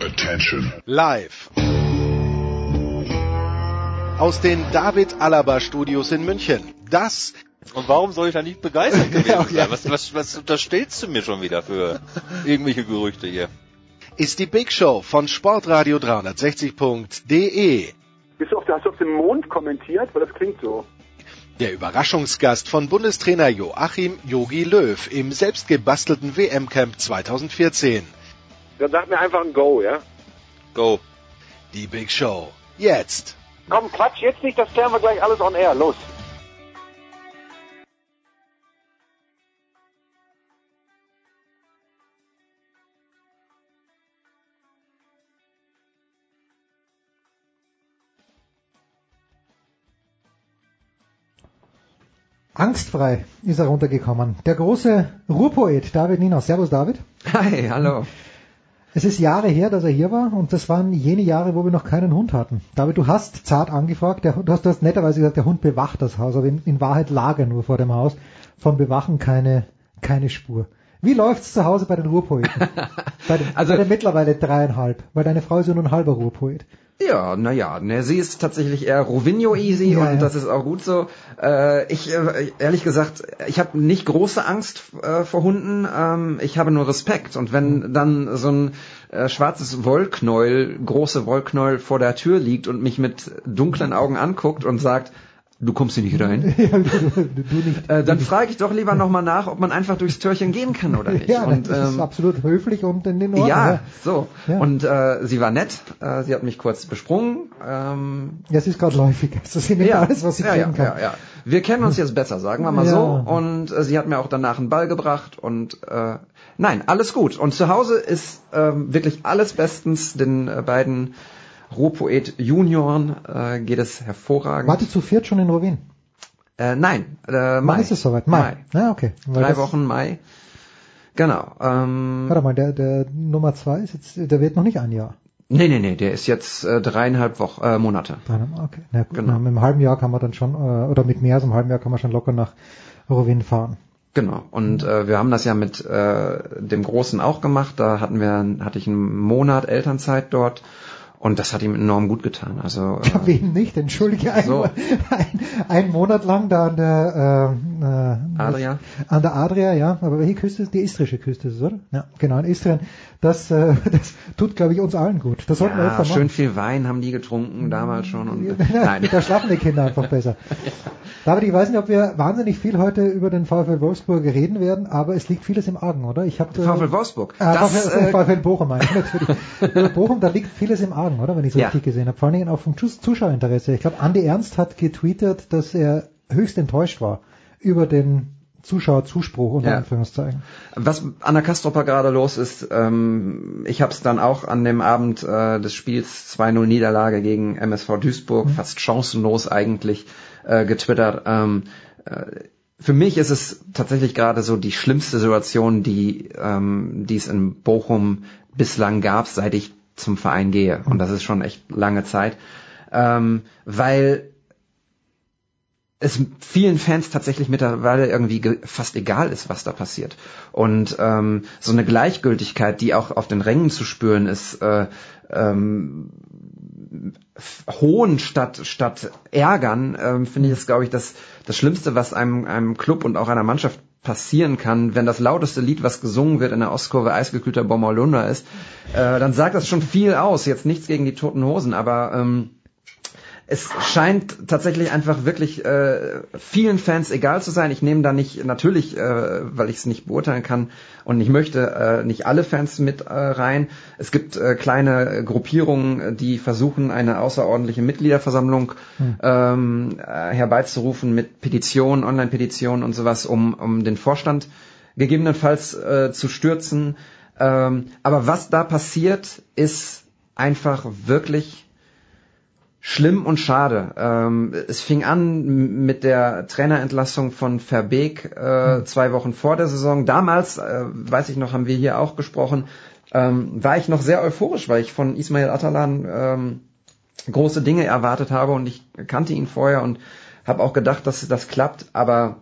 Attention. Live. Aus den David Alaba Studios in München. Das Und warum soll ich da nicht begeistert gewesen Ja, sein? ja. Was, was, was unterstellst du mir schon wieder für irgendwelche Gerüchte hier? ist die Big Show von Sportradio 360.de. Bist du auf, hast du auf dem Mond kommentiert? Weil das klingt so. Der Überraschungsgast von Bundestrainer Joachim Yogi Löw im selbstgebastelten WM-Camp 2014. Dann sag mir einfach ein Go, ja? Go. Die Big Show. Jetzt. Komm, Quatsch, jetzt nicht, das klären wir gleich alles on air. Los. Angstfrei ist er runtergekommen. Der große Ruhrpoet David Nino. Servus David. Hi, hallo. Es ist Jahre her, dass er hier war und das waren jene Jahre, wo wir noch keinen Hund hatten. David, du hast zart angefragt, der, du, hast, du hast netterweise gesagt, der Hund bewacht das Haus, aber in, in Wahrheit lag er nur vor dem Haus. Von Bewachen keine, keine Spur. Wie läuft's zu Hause bei den Ruhrpoeten? bei, den, Also- bei den mittlerweile dreieinhalb, weil deine Frau ist ja nur ein halber Ruhrpoet. Ja, naja, ne, sie ist tatsächlich eher Rovinho easy Ja, und ja. das ist auch gut so. Äh, ich, äh, ehrlich gesagt, ich habe nicht große Angst äh, vor Hunden, ähm, ich habe nur Respekt. Und wenn dann so ein äh, schwarzes Wollknäuel, große Wollknäuel vor der Tür liegt und mich mit dunklen Augen anguckt und sagt, du kommst hier nicht rein, Ja, du, du, nicht. äh, dann frage ich doch lieber nochmal nach, ob man einfach durchs Türchen gehen kann oder nicht. ja, und, das ist ähm, absolut höflich und in den Ordnung. ja, so. Ja. Und äh, sie war nett. Äh, sie hat mich kurz besprungen. Ähm, Ja, es ist gerade läufig. Also sie nimmt alles, was sie ja, kriegen ja, kann. ja, ja. Wir kennen uns jetzt besser, sagen wir mal Ja. so. Und äh, sie hat mir auch danach einen Ball gebracht und äh, nein, alles gut. Und zu Hause ist ähm, wirklich alles bestens. Den äh, beiden Rohpoet Junioren äh, geht es hervorragend. Warte zu viert schon in Rovin. Äh, nein, äh, Mai. Wann ist es soweit? Mai. Ja, okay. Weil Drei Wochen Mai. Genau. Ähm, Warte mal, der, der Nummer zwei ist jetzt, der wird noch nicht ein Jahr. nee, nee, nee, der ist jetzt äh, dreieinhalb Wochen, äh, Monate. Okay, na gut. Genau. Na, mit einem halben Jahr kann man dann schon, äh, oder mit mehr als einem halben Jahr kann man schon locker nach Rovin fahren. Genau. Und äh, wir haben das ja mit äh, dem Großen auch gemacht. Da hatten wir, hatte ich einen Monat Elternzeit dort und das hat ihm enorm gut getan. Also Ja, äh, wen nicht? Entschuldige, ein, So. ein, ein Monat lang da an der äh, äh, Adria. An der Adria, ja. Aber welche Küste ist? Die istrische Küste ist es, oder? Ja, genau, in Istrien. Das, äh, das tut, glaube ich, uns allen gut. Das sollten wir ja, öfter machen. schön viel Wein haben die getrunken damals schon. Und, nein. da schlafen die Kinder einfach besser. David, ich weiß nicht, ob wir wahnsinnig viel heute über den VfL Wolfsburg reden werden, aber es liegt vieles im Argen, oder? Ich habe VfL Wolfsburg. Ah, Das, VfL, äh, VfL Bochum meine ich natürlich. Bochum, da liegt vieles im Argen, oder? Wenn ich es Ja. richtig gesehen habe. Vor allen Dingen auch vom Zus- Zuschauerinteresse. Ich glaube, Andi Ernst hat getweetet, dass er höchst enttäuscht war über den Zuschauerzuspruch unter Ja. Anführungszeichen. Was an der Kastropper gerade los ist, ähm, ich habe es dann auch an dem Abend äh, des Spiels 2-0 Niederlage gegen MSV Duisburg, fast chancenlos eigentlich, äh, getwittert. Ähm, äh, für mich ist es tatsächlich gerade so die schlimmste Situation, die, ähm, die es in Bochum bislang gab, seit ich zum Verein gehe. Und das ist schon echt lange Zeit. Ähm, weil es vielen Fans tatsächlich mittlerweile irgendwie ge- fast egal ist, was da passiert. Und ähm, so eine Gleichgültigkeit, die auch auf den Rängen zu spüren ist, äh, ähm, Hohn statt statt Ärgern, ähm, finde ich, ist, glaube ich, das, das Schlimmste, was einem, einem Club und auch einer Mannschaft passieren kann, wenn das lauteste Lied, was gesungen wird in der Ostkurve eisgekühlter Bommerlunder ist, äh, dann sagt das schon viel aus. Jetzt nichts gegen die toten Hosen, aber ähm, es scheint tatsächlich einfach wirklich äh, vielen Fans egal zu sein. Ich nehme da nicht, natürlich, äh, weil ich es nicht beurteilen kann und ich möchte äh, nicht alle Fans mit äh, rein. Es gibt äh, kleine Gruppierungen, die versuchen, eine außerordentliche Mitgliederversammlung ähm, äh, herbeizurufen mit Petitionen, Online-Petitionen und sowas, um, um den Vorstand gegebenenfalls äh, zu stürzen. Ähm, aber was da passiert, ist einfach wirklich schlimm und schade. Ähm, es fing an mit der Trainerentlassung von Verbeek äh, zwei Wochen vor der Saison. Damals, äh, weiß ich noch, haben wir hier auch gesprochen, ähm, war ich noch sehr euphorisch, weil ich von Ismail Atalan ähm, große Dinge erwartet habe und ich kannte ihn vorher und habe auch gedacht, dass das klappt, aber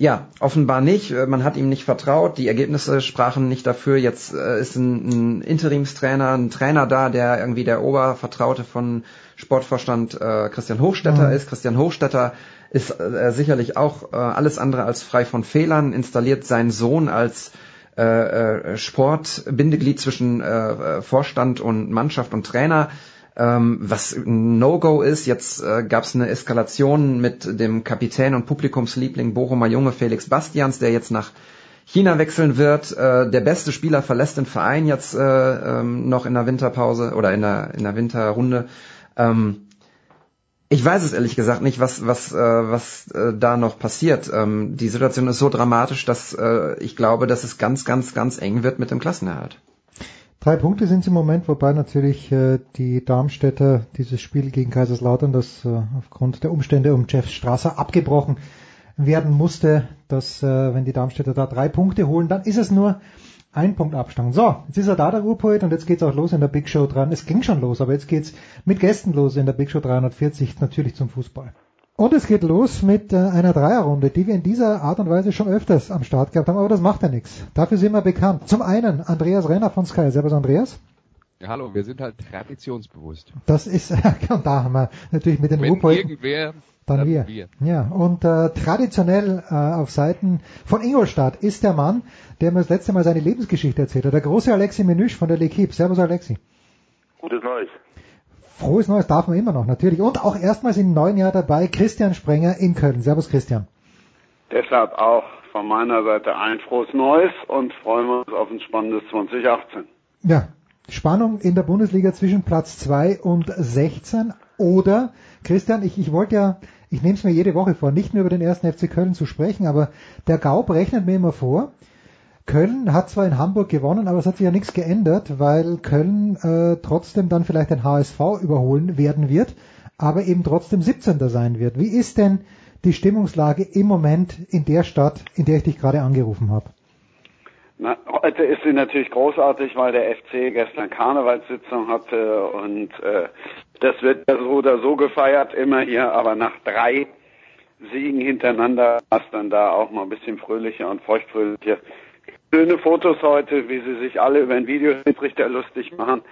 Ja, offenbar nicht. Äh, man hat ihm nicht vertraut. Die Ergebnisse sprachen nicht dafür. Jetzt äh, ist ein, ein Interimstrainer, ein Trainer da, der irgendwie der Obervertraute von Sportvorstand äh, Christian Hochstetter mhm. ist. Christian Hochstetter ist äh, sicherlich auch äh, alles andere als frei von Fehlern, installiert seinen Sohn als äh, äh, Sportbindeglied zwischen Vorstand und Mannschaft und Trainer. Ähm, was No-Go ist, jetzt äh, gab es eine Eskalation mit dem Kapitän und Publikumsliebling Bochumer Junge Felix Bastians, der jetzt nach China wechseln wird. Äh, der beste Spieler verlässt den Verein jetzt äh, ähm, noch in der Winterpause oder in der, in der Winterrunde. Ähm, ich weiß es ehrlich gesagt nicht, was was äh, was äh, da noch passiert. Ähm, die Situation ist so dramatisch, dass äh, ich glaube, dass es ganz ganz ganz eng wird mit dem Klassenerhalt. Drei Punkte sind es im Moment, wobei natürlich äh, die Darmstädter dieses Spiel gegen Kaiserslautern, das äh, aufgrund der Umstände um Jeff Strasser abgebrochen werden musste, dass äh, wenn die Darmstädter da drei Punkte holen, dann ist es nur ein Punkt Abstand. So, jetzt ist er da, der Ruhrpoet, und jetzt geht's auch los in der Big Show dran. Es ging schon los, aber jetzt geht's mit Gästen los in der Big Show 340, natürlich zum Fußball. Und es geht los mit äh, einer Dreierrunde, die wir in dieser Art und Weise schon öfters am Start gehabt haben, aber das macht ja nichts. Dafür sind wir bekannt. Zum einen Andreas Renner von Sky. Servus Andreas. Ja, hallo, wir sind halt traditionsbewusst. Das ist, und da haben wir natürlich mit den Wenn irgendwer dann wir. wir. Ja, und äh, traditionell äh, auf Seiten von Ingolstadt ist der Mann, der mir das letzte Mal seine Lebensgeschichte erzählt hat. Der große Alexi Menüsch von der L'Equipe. Servus Alexi. Gutes Neues. Frohes Neues darf man immer noch, natürlich. Und auch erstmals im neuen Jahr dabei Christian Sprenger in Köln. Servus Christian. Deshalb auch von meiner Seite ein frohes Neues und freuen wir uns auf ein spannendes 2018. Ja, Spannung in der Bundesliga zwischen Platz 2 und 16 oder Christian, ich, ich wollte ja ich nehme es mir jede Woche vor, nicht nur über den ersten FC Köln zu sprechen, aber der Gaub rechnet mir immer vor, Köln hat zwar in Hamburg gewonnen, aber es hat sich ja nichts geändert, weil Köln äh, trotzdem dann vielleicht den HSV überholen werden wird, aber eben trotzdem 17. sein wird. Wie ist denn die Stimmungslage im Moment in der Stadt, in der ich dich gerade angerufen habe? Na, heute ist sie natürlich großartig, weil der FC gestern Karnevalssitzung hatte und äh, das wird ja so oder so gefeiert, immer hier, aber nach drei Siegen hintereinander war es dann da auch mal ein bisschen fröhlicher und feuchtfröhlicher. Schöne Fotos heute, wie sie sich alle über den Videoschiedsrichter lustig machen.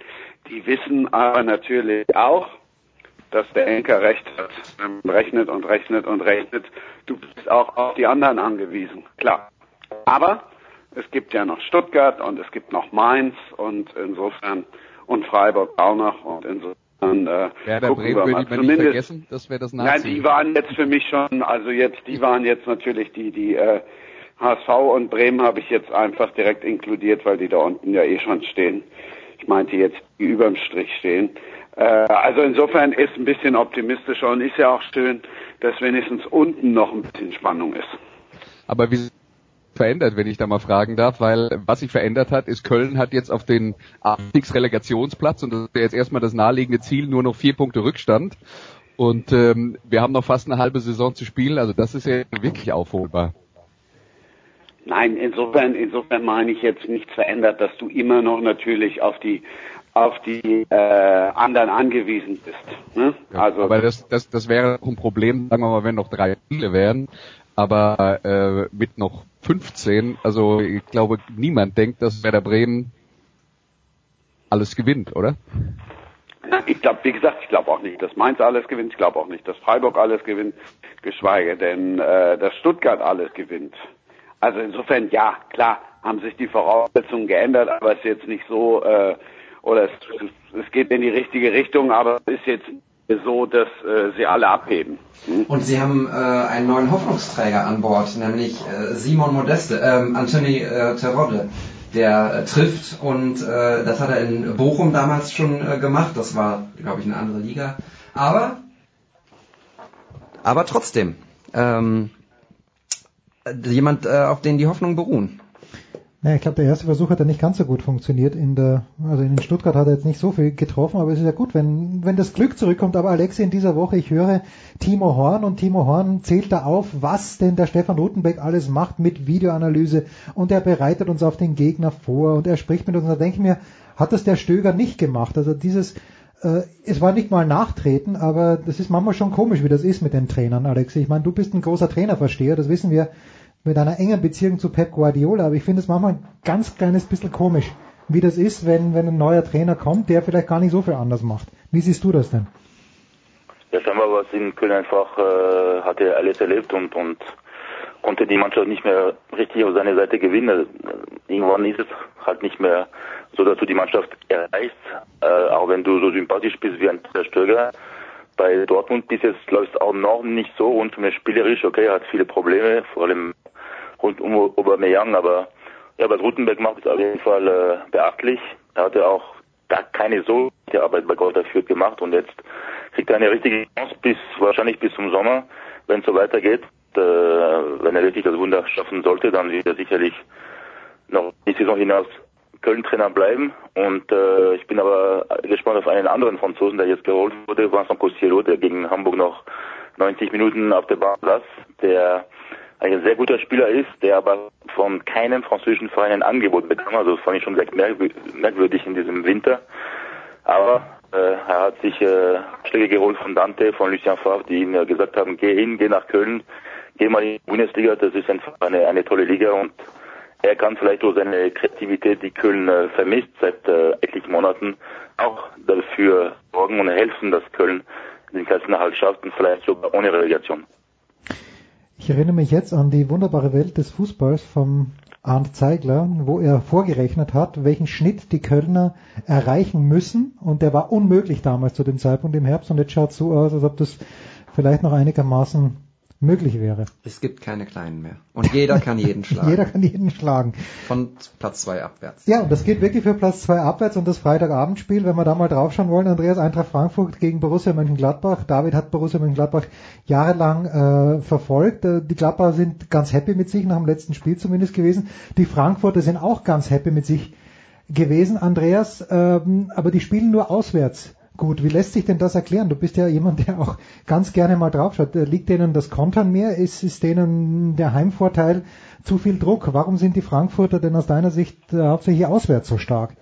Die wissen aber natürlich auch, dass der Enker recht hat. Rechnet und rechnet und rechnet, du bist auch auf die anderen angewiesen. Klar. Aber es gibt ja noch Stuttgart und es gibt noch Mainz und insofern und Freiburg auch noch und insofern äh, Werder Bremen würde ich nicht vergessen, das wäre das Nazi. Nein, die waren jetzt für mich schon, also jetzt, die waren jetzt natürlich die, die äh, HSV und Bremen habe ich jetzt einfach direkt inkludiert, weil die da unten ja eh schon stehen. Ich meinte jetzt, die überm Strich stehen. Äh, also insofern ist ein bisschen optimistischer und ist ja auch schön, dass wenigstens unten noch ein bisschen Spannung ist. Aber wie verändert, wenn ich da mal fragen darf, weil was sich verändert hat, ist Köln hat jetzt auf den Abstiegsrelegationsplatz und das ist jetzt erstmal das naheliegende Ziel, nur noch vier Punkte Rückstand. Und ähm, wir haben noch fast eine halbe Saison zu spielen, also das ist ja wirklich aufholbar. Nein, insofern, insofern meine ich jetzt nichts verändert, dass du immer noch natürlich auf die auf die äh, anderen angewiesen bist. Ne? Ja, also, aber das, das, das wäre ein Problem, sagen wir mal, wenn noch drei Spiele wären. Aber äh, mit noch 15, also ich glaube, niemand denkt, dass Werder Bremen alles gewinnt, oder? Ich glaube, wie gesagt, ich glaube auch nicht, dass Mainz alles gewinnt. Ich glaube auch nicht, dass Freiburg alles gewinnt, geschweige denn, äh, dass Stuttgart alles gewinnt. Also insofern, ja, klar, haben sich die Voraussetzungen geändert, aber es ist jetzt nicht so, äh, oder es, es geht in die richtige Richtung, aber es ist jetzt so, dass äh, sie alle abheben. Hm? Und sie haben äh, einen neuen Hoffnungsträger an Bord, nämlich äh, Simon Modeste, ähm, Anthony äh, Terodde, der äh, trifft und äh, das hat er in Bochum damals schon äh, gemacht. Das war, glaube ich, eine andere Liga. Aber, aber trotzdem, ähm, jemand, äh, auf den die Hoffnungen beruhen. Ja, ich glaube, der erste Versuch hat ja nicht ganz so gut funktioniert. In der, also in Stuttgart hat er jetzt nicht so viel getroffen, aber es ist ja gut, wenn, wenn das Glück zurückkommt. Aber Alexi, in dieser Woche, ich höre Timo Horn und Timo Horn zählt da auf, was denn der Stefan Rutenbeck alles macht mit Videoanalyse und er bereitet uns auf den Gegner vor und er spricht mit uns. Und da denke ich mir, hat das der Stöger nicht gemacht? Also dieses, äh, es war nicht mal Nachtreten, aber das ist manchmal schon komisch, wie das ist mit den Trainern, Alexi. Ich meine, du bist ein großer Trainerversteher, das wissen wir mit einer engen Beziehung zu Pep Guardiola, aber ich finde es manchmal ein ganz kleines bisschen komisch, wie das ist, wenn, wenn ein neuer Trainer kommt, der vielleicht gar nicht so viel anders macht. Wie siehst du das denn? Ja, scheinbar war es in Köln einfach, äh, hat er alles erlebt und, und konnte die Mannschaft nicht mehr richtig auf seine Seite gewinnen. Irgendwann ist es halt nicht mehr so, dass du die Mannschaft erreichst, äh, auch wenn du so sympathisch bist wie ein Stöger. Bei Dortmund bis jetzt läuft es auch noch nicht so und spielerisch, okay, hat viele Probleme, vor allem rund um Aubameyang, aber ja, was Rutenberg macht, ist auf jeden Fall äh, beachtlich. Er hatte auch gar keine so gute Arbeit bei Gott dafür gemacht und jetzt kriegt er eine richtige Chance bis wahrscheinlich bis zum Sommer, wenn es so weitergeht. Äh, wenn er wirklich das Wunder schaffen sollte, dann wird er sicherlich noch die Saison hinaus Köln-Trainer bleiben. Und äh, ich bin aber gespannt auf einen anderen Franzosen, der jetzt geholt wurde, Vincent Cossiello, der gegen Hamburg noch 90 Minuten auf der Bahn saß, der ein sehr guter Spieler ist, der aber von keinem französischen Verein ein Angebot bekam. Also das fand ich schon recht merkwürdig in diesem Winter. Aber äh, er hat sich äh, Schläge geholt von Dante, von Lucien Favre, die ihm äh, gesagt haben, geh hin, geh nach Köln, geh mal in die Bundesliga, das ist einfach eine, eine tolle Liga und er kann vielleicht durch seine Kreativität, die Köln äh, vermisst seit äh, etlichen Monaten, auch dafür sorgen und helfen, dass Köln den Klassenerhalt schafft und vielleicht sogar ohne Relegation. Ich erinnere mich jetzt an die wunderbare Welt des Fußballs vom Arndt Zeigler, wo er vorgerechnet hat, welchen Schnitt die Kölner erreichen müssen. Und der war unmöglich damals zu dem Zeitpunkt im Herbst. Und jetzt schaut es so aus, als ob das vielleicht noch einigermaßen möglich wäre. Es gibt keine Kleinen mehr. Und jeder kann jeden schlagen. jeder kann jeden schlagen. Von Platz zwei abwärts. Ja, und das geht wirklich für Platz zwei abwärts und das Freitagabendspiel, wenn wir da mal draufschauen wollen, Andreas Eintracht Frankfurt gegen Borussia Mönchengladbach. David hat Borussia Mönchengladbach jahrelang äh, verfolgt. Äh, die Gladbacher sind ganz happy mit sich, nach dem letzten Spiel zumindest gewesen. Die Frankfurter sind auch ganz happy mit sich gewesen, Andreas, ähm, aber die spielen nur auswärts Gut, wie lässt sich denn das erklären? Du bist ja jemand, der auch ganz gerne mal draufschaut. Liegt denen das Kontern mehr? Ist, ist denen der Heimvorteil zu viel Druck? Warum sind die Frankfurter denn aus deiner Sicht äh, hauptsächlich auswärts so stark?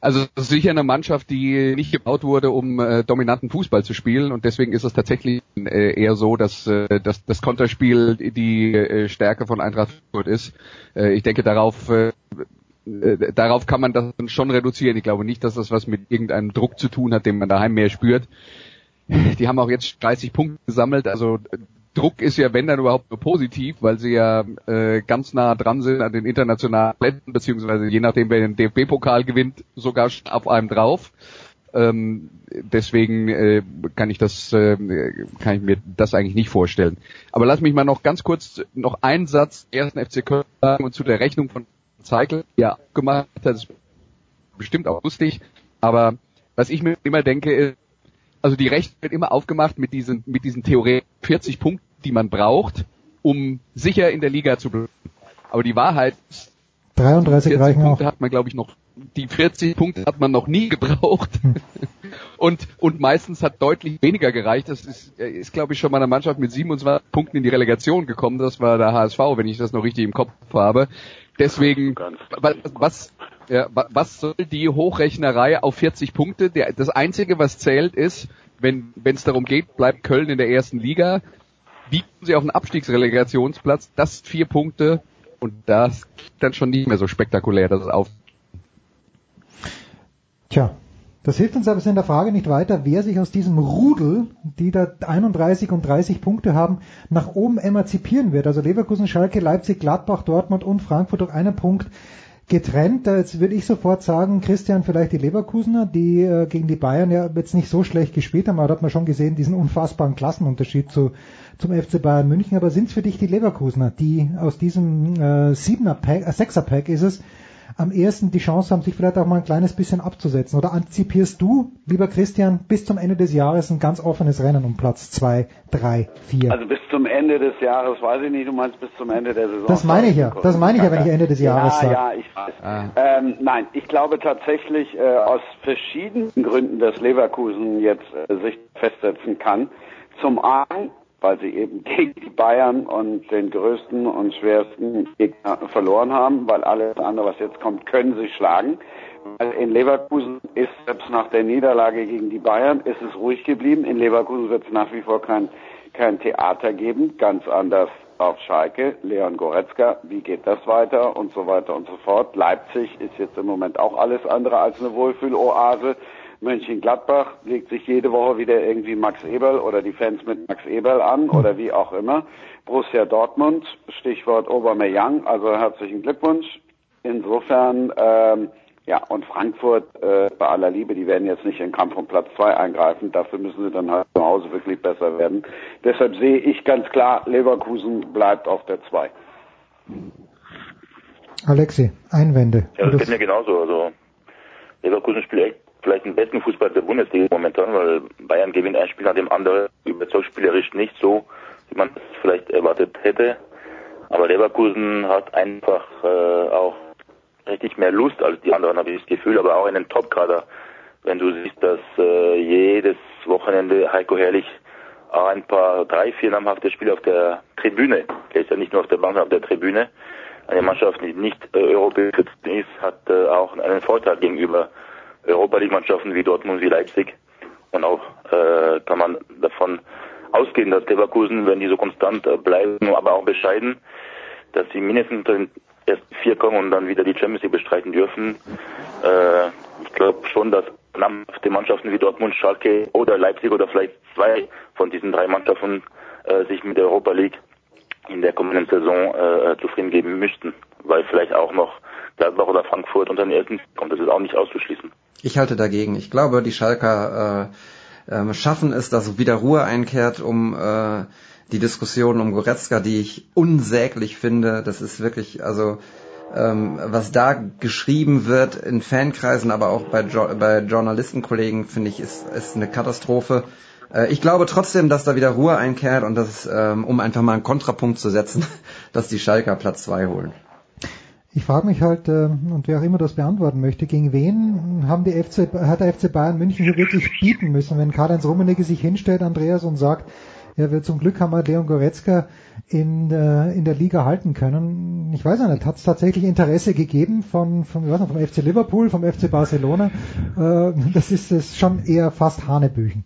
Also sicher eine Mannschaft, die nicht gebaut wurde, um äh, dominanten Fußball zu spielen und deswegen ist es tatsächlich äh, eher so, dass, äh, dass das Konterspiel die äh, Stärke von Eintracht Frankfurt ist. Äh, ich denke darauf äh, äh, darauf kann man das schon reduzieren. Ich glaube nicht, dass das was mit irgendeinem Druck zu tun hat, den man daheim mehr spürt. Die haben auch jetzt 30 Punkte gesammelt, also äh, Druck ist ja, wenn dann überhaupt nur positiv, weil sie ja äh, ganz nah dran sind an den internationalen Plätzen, beziehungsweise je nachdem, wer den DFB-Pokal gewinnt, sogar auf einem drauf. Ähm, deswegen äh, kann ich das, äh, kann ich mir das eigentlich nicht vorstellen. Aber lass mich mal noch ganz kurz noch einen Satz ersten FC Köln sagen und zu der Rechnung von Cycle ja gemacht hat, ist bestimmt auch lustig, aber was ich mir immer denke, ist, also die Rechte wird immer aufgemacht mit diesen, mit diesen Theorie 40 Punkten, die man braucht, um sicher in der Liga zu bleiben. Aber die Wahrheit ist, 33 reichen Punkte auch. hat man, glaube ich, noch, die 40 Punkte hat man noch nie gebraucht. Hm. und, und meistens hat deutlich weniger gereicht. Das ist, ist glaube ich, schon mal eine Mannschaft mit 27 Punkten in die Relegation gekommen. Das war der HSV, wenn ich das noch richtig im Kopf habe. Deswegen, was, was, ja, was soll die Hochrechnerei auf 40 Punkte? Der, das Einzige, was zählt, ist, wenn es darum geht, bleibt Köln in der ersten Liga, wie kommen sie auf einen Abstiegsrelegationsplatz? Das vier Punkte und das dann schon nicht mehr so spektakulär, dass es auf. Tja, das hilft uns aber in der Frage nicht weiter, wer sich aus diesem Rudel, die da 31 und 30 Punkte haben, nach oben emanzipieren wird. Also Leverkusen, Schalke, Leipzig, Gladbach, Dortmund und Frankfurt durch einen Punkt getrennt. Jetzt würde ich sofort sagen, Christian, vielleicht die Leverkusener, die äh, gegen die Bayern ja jetzt nicht so schlecht gespielt haben, aber da hat man schon gesehen, diesen unfassbaren Klassenunterschied zu, zum FC Bayern München. Aber sind es für dich die Leverkusener, die aus diesem äh, Siebener Pack, äh, Sechser Pack ist es, am ehesten die Chance haben, sich vielleicht auch mal ein kleines bisschen abzusetzen? Oder antizipierst du, lieber Christian, bis zum Ende des Jahres ein ganz offenes Rennen um Platz zwei, drei, vier? Also bis zum Ende des Jahres weiß ich nicht, du meinst bis zum Ende der Saison. Das meine ich ja, das meine ich ja, wenn ich Ende des Jahres ja, sage. Ja, ich weiß. Ah. Ähm, nein, ich glaube tatsächlich äh, aus verschiedenen Gründen, dass Leverkusen jetzt äh, sich festsetzen kann. Zum einen weil sie eben gegen die Bayern und den größten und schwersten Gegner verloren haben, weil alles andere, was jetzt kommt, können sie schlagen. Weil in Leverkusen ist selbst nach der Niederlage gegen die Bayern ist es ruhig geblieben. In Leverkusen wird es nach wie vor kein, kein Theater geben, ganz anders auf Schalke, Leon Goretzka, wie geht das weiter und so weiter und so fort. Leipzig ist jetzt im Moment auch alles andere als eine Wohlfühloase. Mönchengladbach legt sich jede Woche wieder irgendwie Max Eberl oder die Fans mit Max Eberl an oder wie auch immer. Borussia Dortmund, Stichwort Aubameyang, also herzlichen Glückwunsch. Insofern, ähm, ja, und Frankfurt, äh, bei aller Liebe, die werden jetzt nicht in Kampf um Platz zwei eingreifen. Dafür müssen sie dann halt zu Hause wirklich besser werden. Deshalb sehe ich ganz klar, Leverkusen bleibt auf der zwei. Alexi, Einwände. Ja, das geht mir genauso. Also Leverkusen spielt echt vielleicht den besten Fußball der Bundesliga momentan, weil Bayern gewinnt ein Spiel nach dem anderen, überzeugt spielerisch nicht so, wie man es vielleicht erwartet hätte. Aber Leverkusen hat einfach äh, auch richtig mehr Lust als die anderen, habe ich das Gefühl, aber auch einen Top-Kader. Wenn du siehst, dass äh, jedes Wochenende Heiko Herrlich auch ein paar, drei, vier namhafte Spiele auf der Tribüne, der ist ja nicht nur auf der Bank, sondern auf der Tribüne, eine Mannschaft, die nicht äh, europäisch ist, hat äh, auch einen Vorteil gegenüber Europa League-Mannschaften wie Dortmund, wie Leipzig. Und auch äh, kann man davon ausgehen, dass Leverkusen, wenn die so konstant äh, bleiben, aber auch bescheiden, dass sie mindestens unter den ersten vier kommen und dann wieder die Champions League bestreiten dürfen. Äh, ich glaube schon, dass namhafte Mannschaften wie Dortmund, Schalke oder Leipzig oder vielleicht zwei von diesen drei Mannschaften äh, sich mit der Europa League in der kommenden Saison äh, zufrieden geben müssten, weil vielleicht auch noch Gladbach oder Frankfurt unter den ersten kommt. Das ist auch nicht auszuschließen. Ich halte dagegen. Ich glaube, die Schalker äh, äh, schaffen es, dass wieder Ruhe einkehrt, um äh, die Diskussion um Goretzka, die ich unsäglich finde. Das ist wirklich, also ähm, was da geschrieben wird in Fankreisen, aber auch bei, jo bei Journalistenkollegen, finde ich, ist, ist eine Katastrophe. Äh, ich glaube trotzdem, dass da wieder Ruhe einkehrt und dass, ähm, um einfach mal einen Kontrapunkt zu setzen, dass die Schalker Platz zwei holen. Ich frage mich halt, äh, und wer auch immer das beantworten möchte, gegen wen haben die FC, hat der FC Bayern München hier wirklich bieten müssen, wenn Karl-Heinz Rummenigge sich hinstellt, Andreas, und sagt, ja, wir zum Glück haben wir Leon Goretzka in, äh, in der Liga halten können. Ich weiß nicht, hat es tatsächlich Interesse gegeben von, von, ich weiß nicht, vom FC Liverpool, vom FC Barcelona? Äh, das ist es schon eher fast Hanebüchen.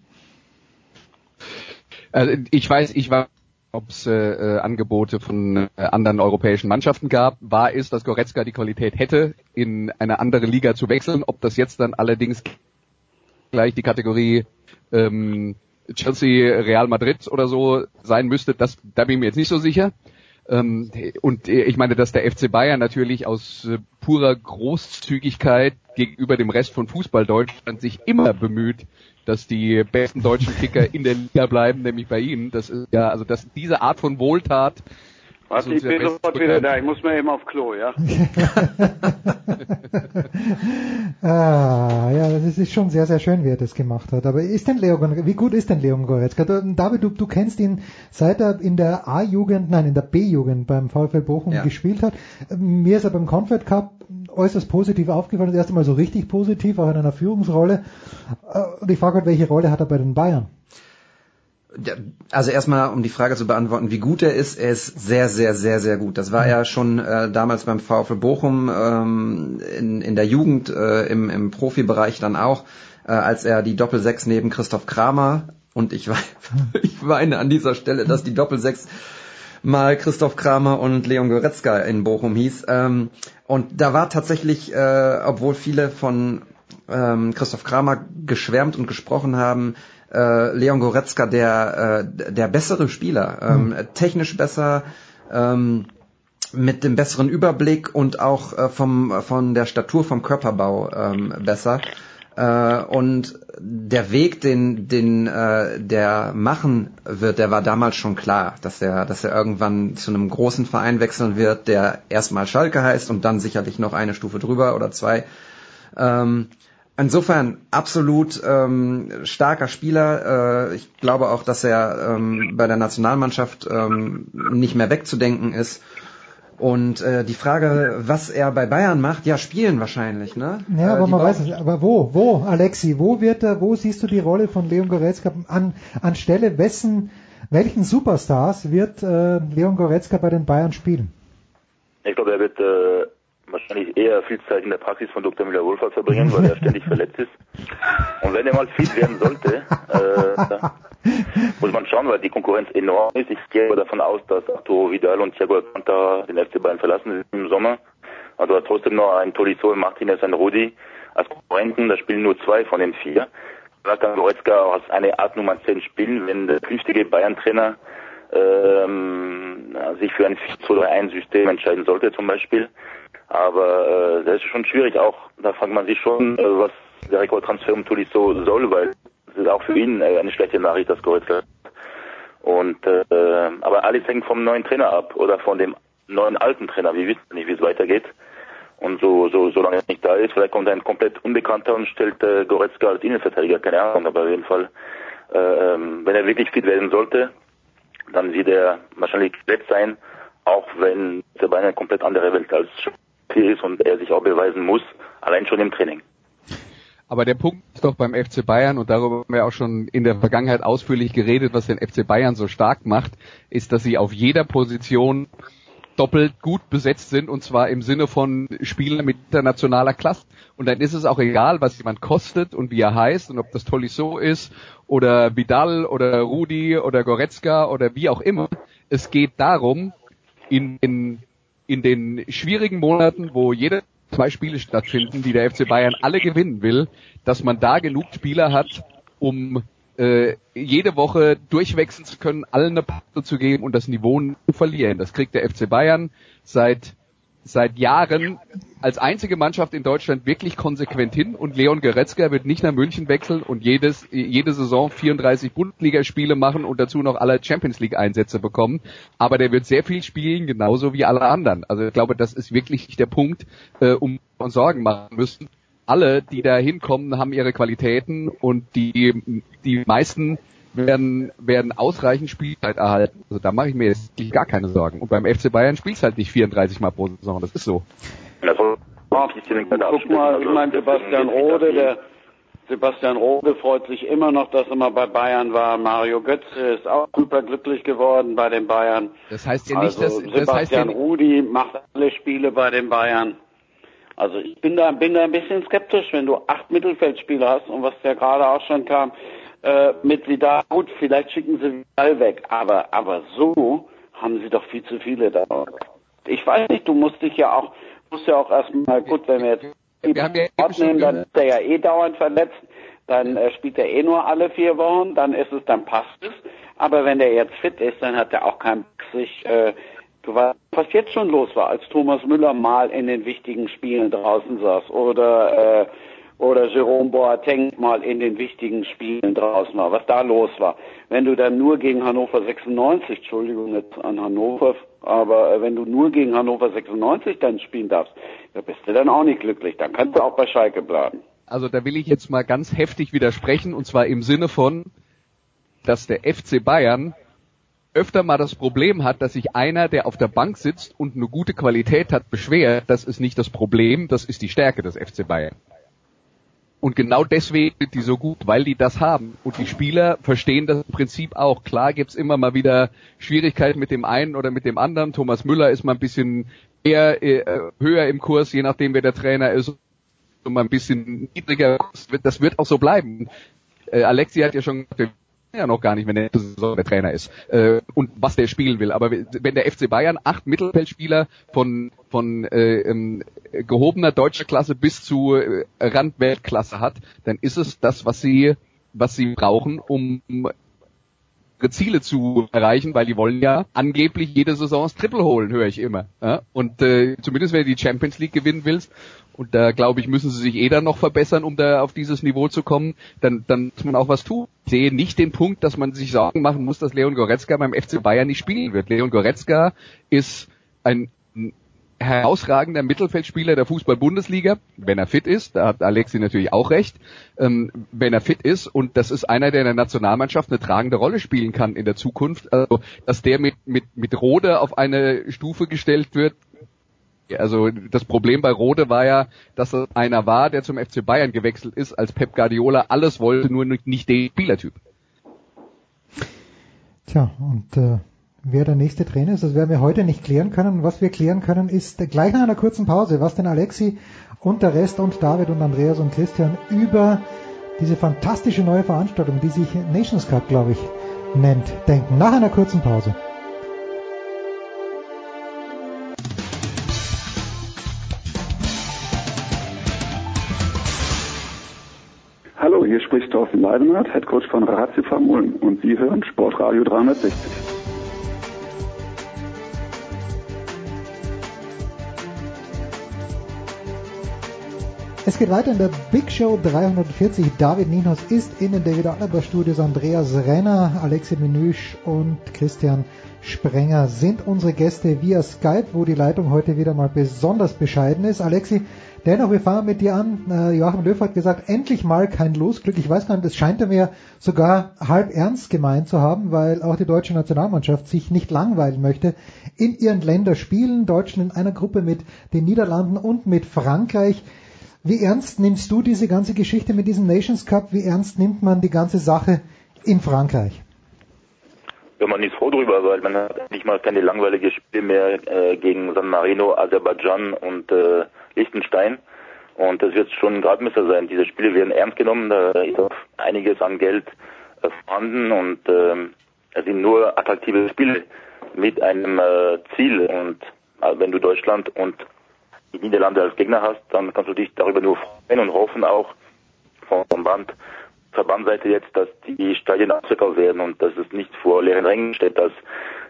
Also ich weiß, ich war ob es äh, äh, Angebote von äh, anderen europäischen Mannschaften gab. War ist, dass Goretzka die Qualität hätte, in eine andere Liga zu wechseln. Ob das jetzt dann allerdings gleich die Kategorie ähm, Chelsea, Real Madrid oder so sein müsste, das da bin ich mir jetzt nicht so sicher. Ähm, und ich meine, dass der FC Bayern natürlich aus äh, purer Großzügigkeit gegenüber dem Rest von Fußball Deutschland sich immer bemüht, dass die besten deutschen Kicker in der Liga bleiben, nämlich bei ihnen. Das ist ja, also dass diese Art von Wohltat. Warte, ich bin sofort wieder da. Ich muss mir eben auf Klo, ja. ah, ja, das ist schon sehr, sehr schön, wie er das gemacht hat. Aber ist denn Leon, wie gut ist denn Leon Goretzka? David, du, du kennst ihn, seit er in der A-Jugend, nein, in der B-Jugend beim VfL Bochum ja. gespielt hat. Mir ist er beim Confed Cup äußerst positiv aufgefallen, das erste Mal so richtig positiv, auch in einer Führungsrolle. Äh, und ich frage halt, welche Rolle hat er bei den Bayern? Also erstmal, um die Frage zu beantworten, wie gut er ist, er ist sehr, sehr, sehr, sehr gut. Das war ja schon äh, damals beim VfL Bochum ähm, in, in der Jugend, äh, im, im Profibereich dann auch, äh, als er die Doppelsechs neben Christoph Kramer und ich, ich weine an dieser Stelle, dass die Doppelsechs mal Christoph Kramer und Leon Goretzka in Bochum hieß. Ähm, und da war tatsächlich, äh, obwohl viele von ähm, Christoph Kramer geschwärmt und gesprochen haben, äh, Leon Goretzka der, äh, der bessere Spieler, ähm, mhm. technisch besser, ähm, mit dem besseren Überblick und auch äh, vom, von der Statur, vom Körperbau ähm, besser. Äh, und der Weg, den, den äh, der machen wird, der war damals schon klar, dass er, dass er irgendwann zu einem großen Verein wechseln wird, der erstmal Schalke heißt und dann sicherlich noch eine Stufe drüber oder zwei. Ähm, Insofern absolut ähm, starker Spieler. Äh, ich glaube auch, dass er ähm, bei der Nationalmannschaft ähm, nicht mehr wegzudenken ist. Und äh, die Frage, was er bei Bayern macht, ja, spielen wahrscheinlich, ne? Ja, aber äh, man weiß es. Aber wo, wo, Alexi, wo wird er, wo siehst du die Rolle von Leon Goretzka an anstelle wessen, welchen Superstars wird äh, Leon Goretzka bei den Bayern spielen? Ich glaube, er wird äh, wahrscheinlich eher viel Zeit in der Praxis von Dr. Müller-Wohlfahrt verbringen, weil er ständig verletzt ist. Und wenn er mal fit werden sollte, äh, muss man schauen, weil die Konkurrenz enorm ist. Ich gehe davon aus, dass Arturo Vidal und Thiago Alcantara den FC Bayern verlassen im Sommer. Also hat trotzdem noch ein Tolisso, Martinez und Rudi als Konkurrenten. Da spielen nur zwei von den vier. Da kann Goretzka auch als eine Art Nummer 10 spielen, wenn der künftige Bayern-Trainer ähm, sich für ein 4-2-3-1-System entscheiden sollte zum Beispiel. Aber äh, das ist schon schwierig auch. Da fragt man sich schon, äh, was der Rekordtransfer um Tolisso soll, weil es ist auch für ihn äh, eine schlechte Nachricht, dass Goretzka und äh, aber alles hängt vom neuen Trainer ab oder von dem neuen alten Trainer. Wir wissen nicht, wie es weitergeht. Und so, so, solange er nicht da ist, vielleicht kommt ein komplett Unbekannter und stellt äh, Goretzka als Innenverteidiger, keine Ahnung, aber auf jeden Fall, äh, ähm, wenn er wirklich fit werden sollte, dann wird er wahrscheinlich gesetzt sein, auch wenn der Beine eine komplett andere Welt als ist und er sich auch beweisen muss, allein schon im Training. Aber der Punkt ist doch beim FC Bayern, und darüber haben wir auch schon in der Vergangenheit ausführlich geredet, was den FC Bayern so stark macht, ist, dass sie auf jeder Position doppelt gut besetzt sind und zwar im Sinne von Spielern mit internationaler Klasse. Und dann ist es auch egal, was jemand kostet und wie er heißt und ob das Tolisso ist oder Vidal oder Rudi oder Goretzka oder wie auch immer. Es geht darum, in, in, in den schwierigen Monaten, wo jede zwei Spiele stattfinden, die der FC Bayern alle gewinnen will, dass man da genug Spieler hat, um äh, jede Woche durchwechseln zu können, allen eine Pause zu geben und das Niveau zu verlieren. Das kriegt der FC Bayern seit seit Jahren als einzige Mannschaft in Deutschland wirklich konsequent hin und Leon Goretzka wird nicht nach München wechseln und jedes, jede Saison 34 Bundesligaspiele machen und dazu noch alle Champions League Einsätze bekommen. Aber der wird sehr viel spielen, genauso wie alle anderen. Also ich glaube, das ist wirklich der Punkt, äh, um uns Sorgen machen müssen alle, die da hinkommen, haben ihre Qualitäten und die, die meisten werden, werden ausreichend Spielzeit erhalten. Also da mache ich mir jetzt gar keine Sorgen. Und beim FC Bayern spielst halt nicht 34 Mal pro Saison, das ist so. Guck mal, ich meine Sebastian Rode, der Sebastian Rode freut sich immer noch, dass er mal bei Bayern war. Mario Götze ist auch super glücklich geworden bei den Bayern. Das heißt ja nicht, also dass Sebastian das heißt ja, Rudi macht alle Spiele bei den Bayern. Also ich bin da, bin da ein bisschen skeptisch, wenn du acht Mittelfeldspieler hast und was ja gerade auch schon kam, äh, mit Vidal, gut, vielleicht schicken sie Vidal weg, aber, aber so haben sie doch viel zu viele da. Ich weiß nicht, du musst dich ja auch, musst ja auch erstmal, gut, wenn wir jetzt Wir haben ja Sport schon nehmen, dann ist er ja eh dauernd verletzt, dann äh, spielt er eh nur alle vier Wochen, dann ist es, dann passt es. Aber wenn der jetzt fit ist, dann hat er auch keinen Bock, sich, äh, was jetzt schon los war, als Thomas Müller mal in den wichtigen Spielen draußen saß oder äh, oder Jerome Boateng mal in den wichtigen Spielen draußen war, was da los war. Wenn du dann nur gegen Hannover 96, Entschuldigung jetzt an Hannover, aber äh, wenn du nur gegen Hannover 96 dann spielen darfst, da bist du dann auch nicht glücklich. Dann kannst du auch bei Schalke bleiben. also da will ich jetzt mal ganz heftig widersprechen und zwar im Sinne von, dass der FC Bayern öfter mal das Problem hat, dass sich einer, der auf der Bank sitzt und eine gute Qualität hat, beschwert. Das ist nicht das Problem, das ist die Stärke des FC Bayern. Und genau deswegen sind die so gut, weil die das haben. Und die Spieler verstehen das Prinzip auch. Klar gibt's immer mal wieder Schwierigkeiten mit dem einen oder mit dem anderen. Thomas Müller ist mal ein bisschen eher äh, höher im Kurs, je nachdem wer der Trainer ist, und mal ein bisschen niedriger. Das wird, auch so bleiben. Äh, Alexi hat ja schon gesagt, ja noch gar nicht, wenn der, Saison der Trainer ist äh, und was der spielen will. Aber wenn der FC Bayern acht Mittelfeldspieler von von äh, ähm, gehobener deutscher Klasse bis zu äh, Randweltklasse hat, dann ist es das, was sie was sie brauchen, um ihre Ziele zu erreichen, weil die wollen ja angeblich jede Saison das Triple holen, höre ich immer. Ja? Und äh, zumindest wenn du die Champions League gewinnen willst, und da glaube ich, müssen sie sich eh dann noch verbessern, um da auf dieses Niveau zu kommen, dann, dann muss man auch was tun. Ich sehe nicht den Punkt, dass man sich Sorgen machen muss, dass Leon Goretzka beim FC Bayern nicht spielen wird. Leon Goretzka ist ein herausragender Mittelfeldspieler der Fußball-Bundesliga, wenn er fit ist, da hat Alexi natürlich auch recht, ähm, wenn er fit ist und das ist einer, der in der Nationalmannschaft eine tragende Rolle spielen kann in der Zukunft. Also, dass der mit, mit, mit Rode auf eine Stufe gestellt wird, also das Problem bei Rode war ja, dass er einer war, der zum FC Bayern gewechselt ist, als Pep Guardiola alles wollte, nur nicht den Spielertyp. Tja, und äh, wer der nächste Trainer ist, das werden wir heute nicht klären können. Was wir klären können, ist gleich nach einer kurzen Pause, was denn Alexi und der Rest und David und Andreas und Christian über diese fantastische neue Veranstaltung, die sich Nations Cup, glaube ich, nennt. Denken nach einer kurzen Pause. Hallo, hier spricht Thorsten Leidenhardt, Headcoach von Ratio Ulm und Sie hören Sportradio 360. Es geht weiter in der Big Show 340. David Nienhaus ist in den David Alaba Studios. Andreas Renner, Alexi Menüsch und Christian Sprenger sind unsere Gäste via Skype, wo die Leitung heute wieder mal besonders bescheiden ist. Alexi, dennoch, wir fangen mit dir an. Äh, Joachim Löw hat gesagt, endlich mal kein Losglück. Ich weiß gar nicht, das scheint er mir sogar halb ernst gemeint zu haben, weil auch die deutsche Nationalmannschaft sich nicht langweilen möchte. In ihren Länderspielen, Deutschland in einer Gruppe mit den Niederlanden und mit Frankreich. Wie ernst nimmst du diese ganze Geschichte mit diesem Nations Cup? Wie ernst nimmt man die ganze Sache in Frankreich? Ja, man ist froh drüber, weil man hat nicht mal keine langweilige Spiele mehr äh, gegen San Marino, Aserbaidschan und äh, Liechtenstein. Und das wird schon ein Gradmesser sein. Diese Spiele werden ernst genommen, da ist auch einiges an Geld äh, vorhanden und äh, es sind nur attraktive Spiele mit einem äh, Ziel. Und äh, wenn du Deutschland und die Niederlande als Gegner hast, dann kannst du dich darüber nur freuen und hoffen auch vom Band Verbandseite jetzt, dass die Stadien ausverkauft werden und dass es nicht vor leeren Rängen steht, dass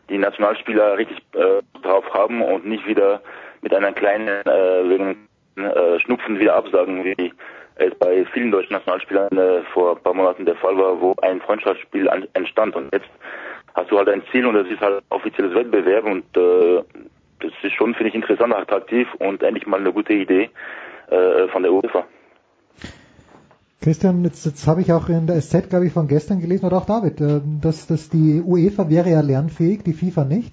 die Nationalspieler richtig äh, drauf haben und nicht wieder mit einer kleinen äh, wegen äh, Schnupfen wieder absagen, wie es bei vielen deutschen Nationalspielern äh, vor ein paar Monaten der Fall war, wo ein Freundschaftsspiel an, entstand. Und jetzt hast du halt ein Ziel und das ist halt offizielles Wettbewerb und äh, das ist schon, finde ich, interessant, attraktiv und endlich mal eine gute Idee äh, von der UEFA. Christian, jetzt, jetzt habe ich auch in der SZ, glaube ich, von gestern gelesen, oder auch David, äh, dass, dass die UEFA wäre ja lernfähig, die FIFA nicht.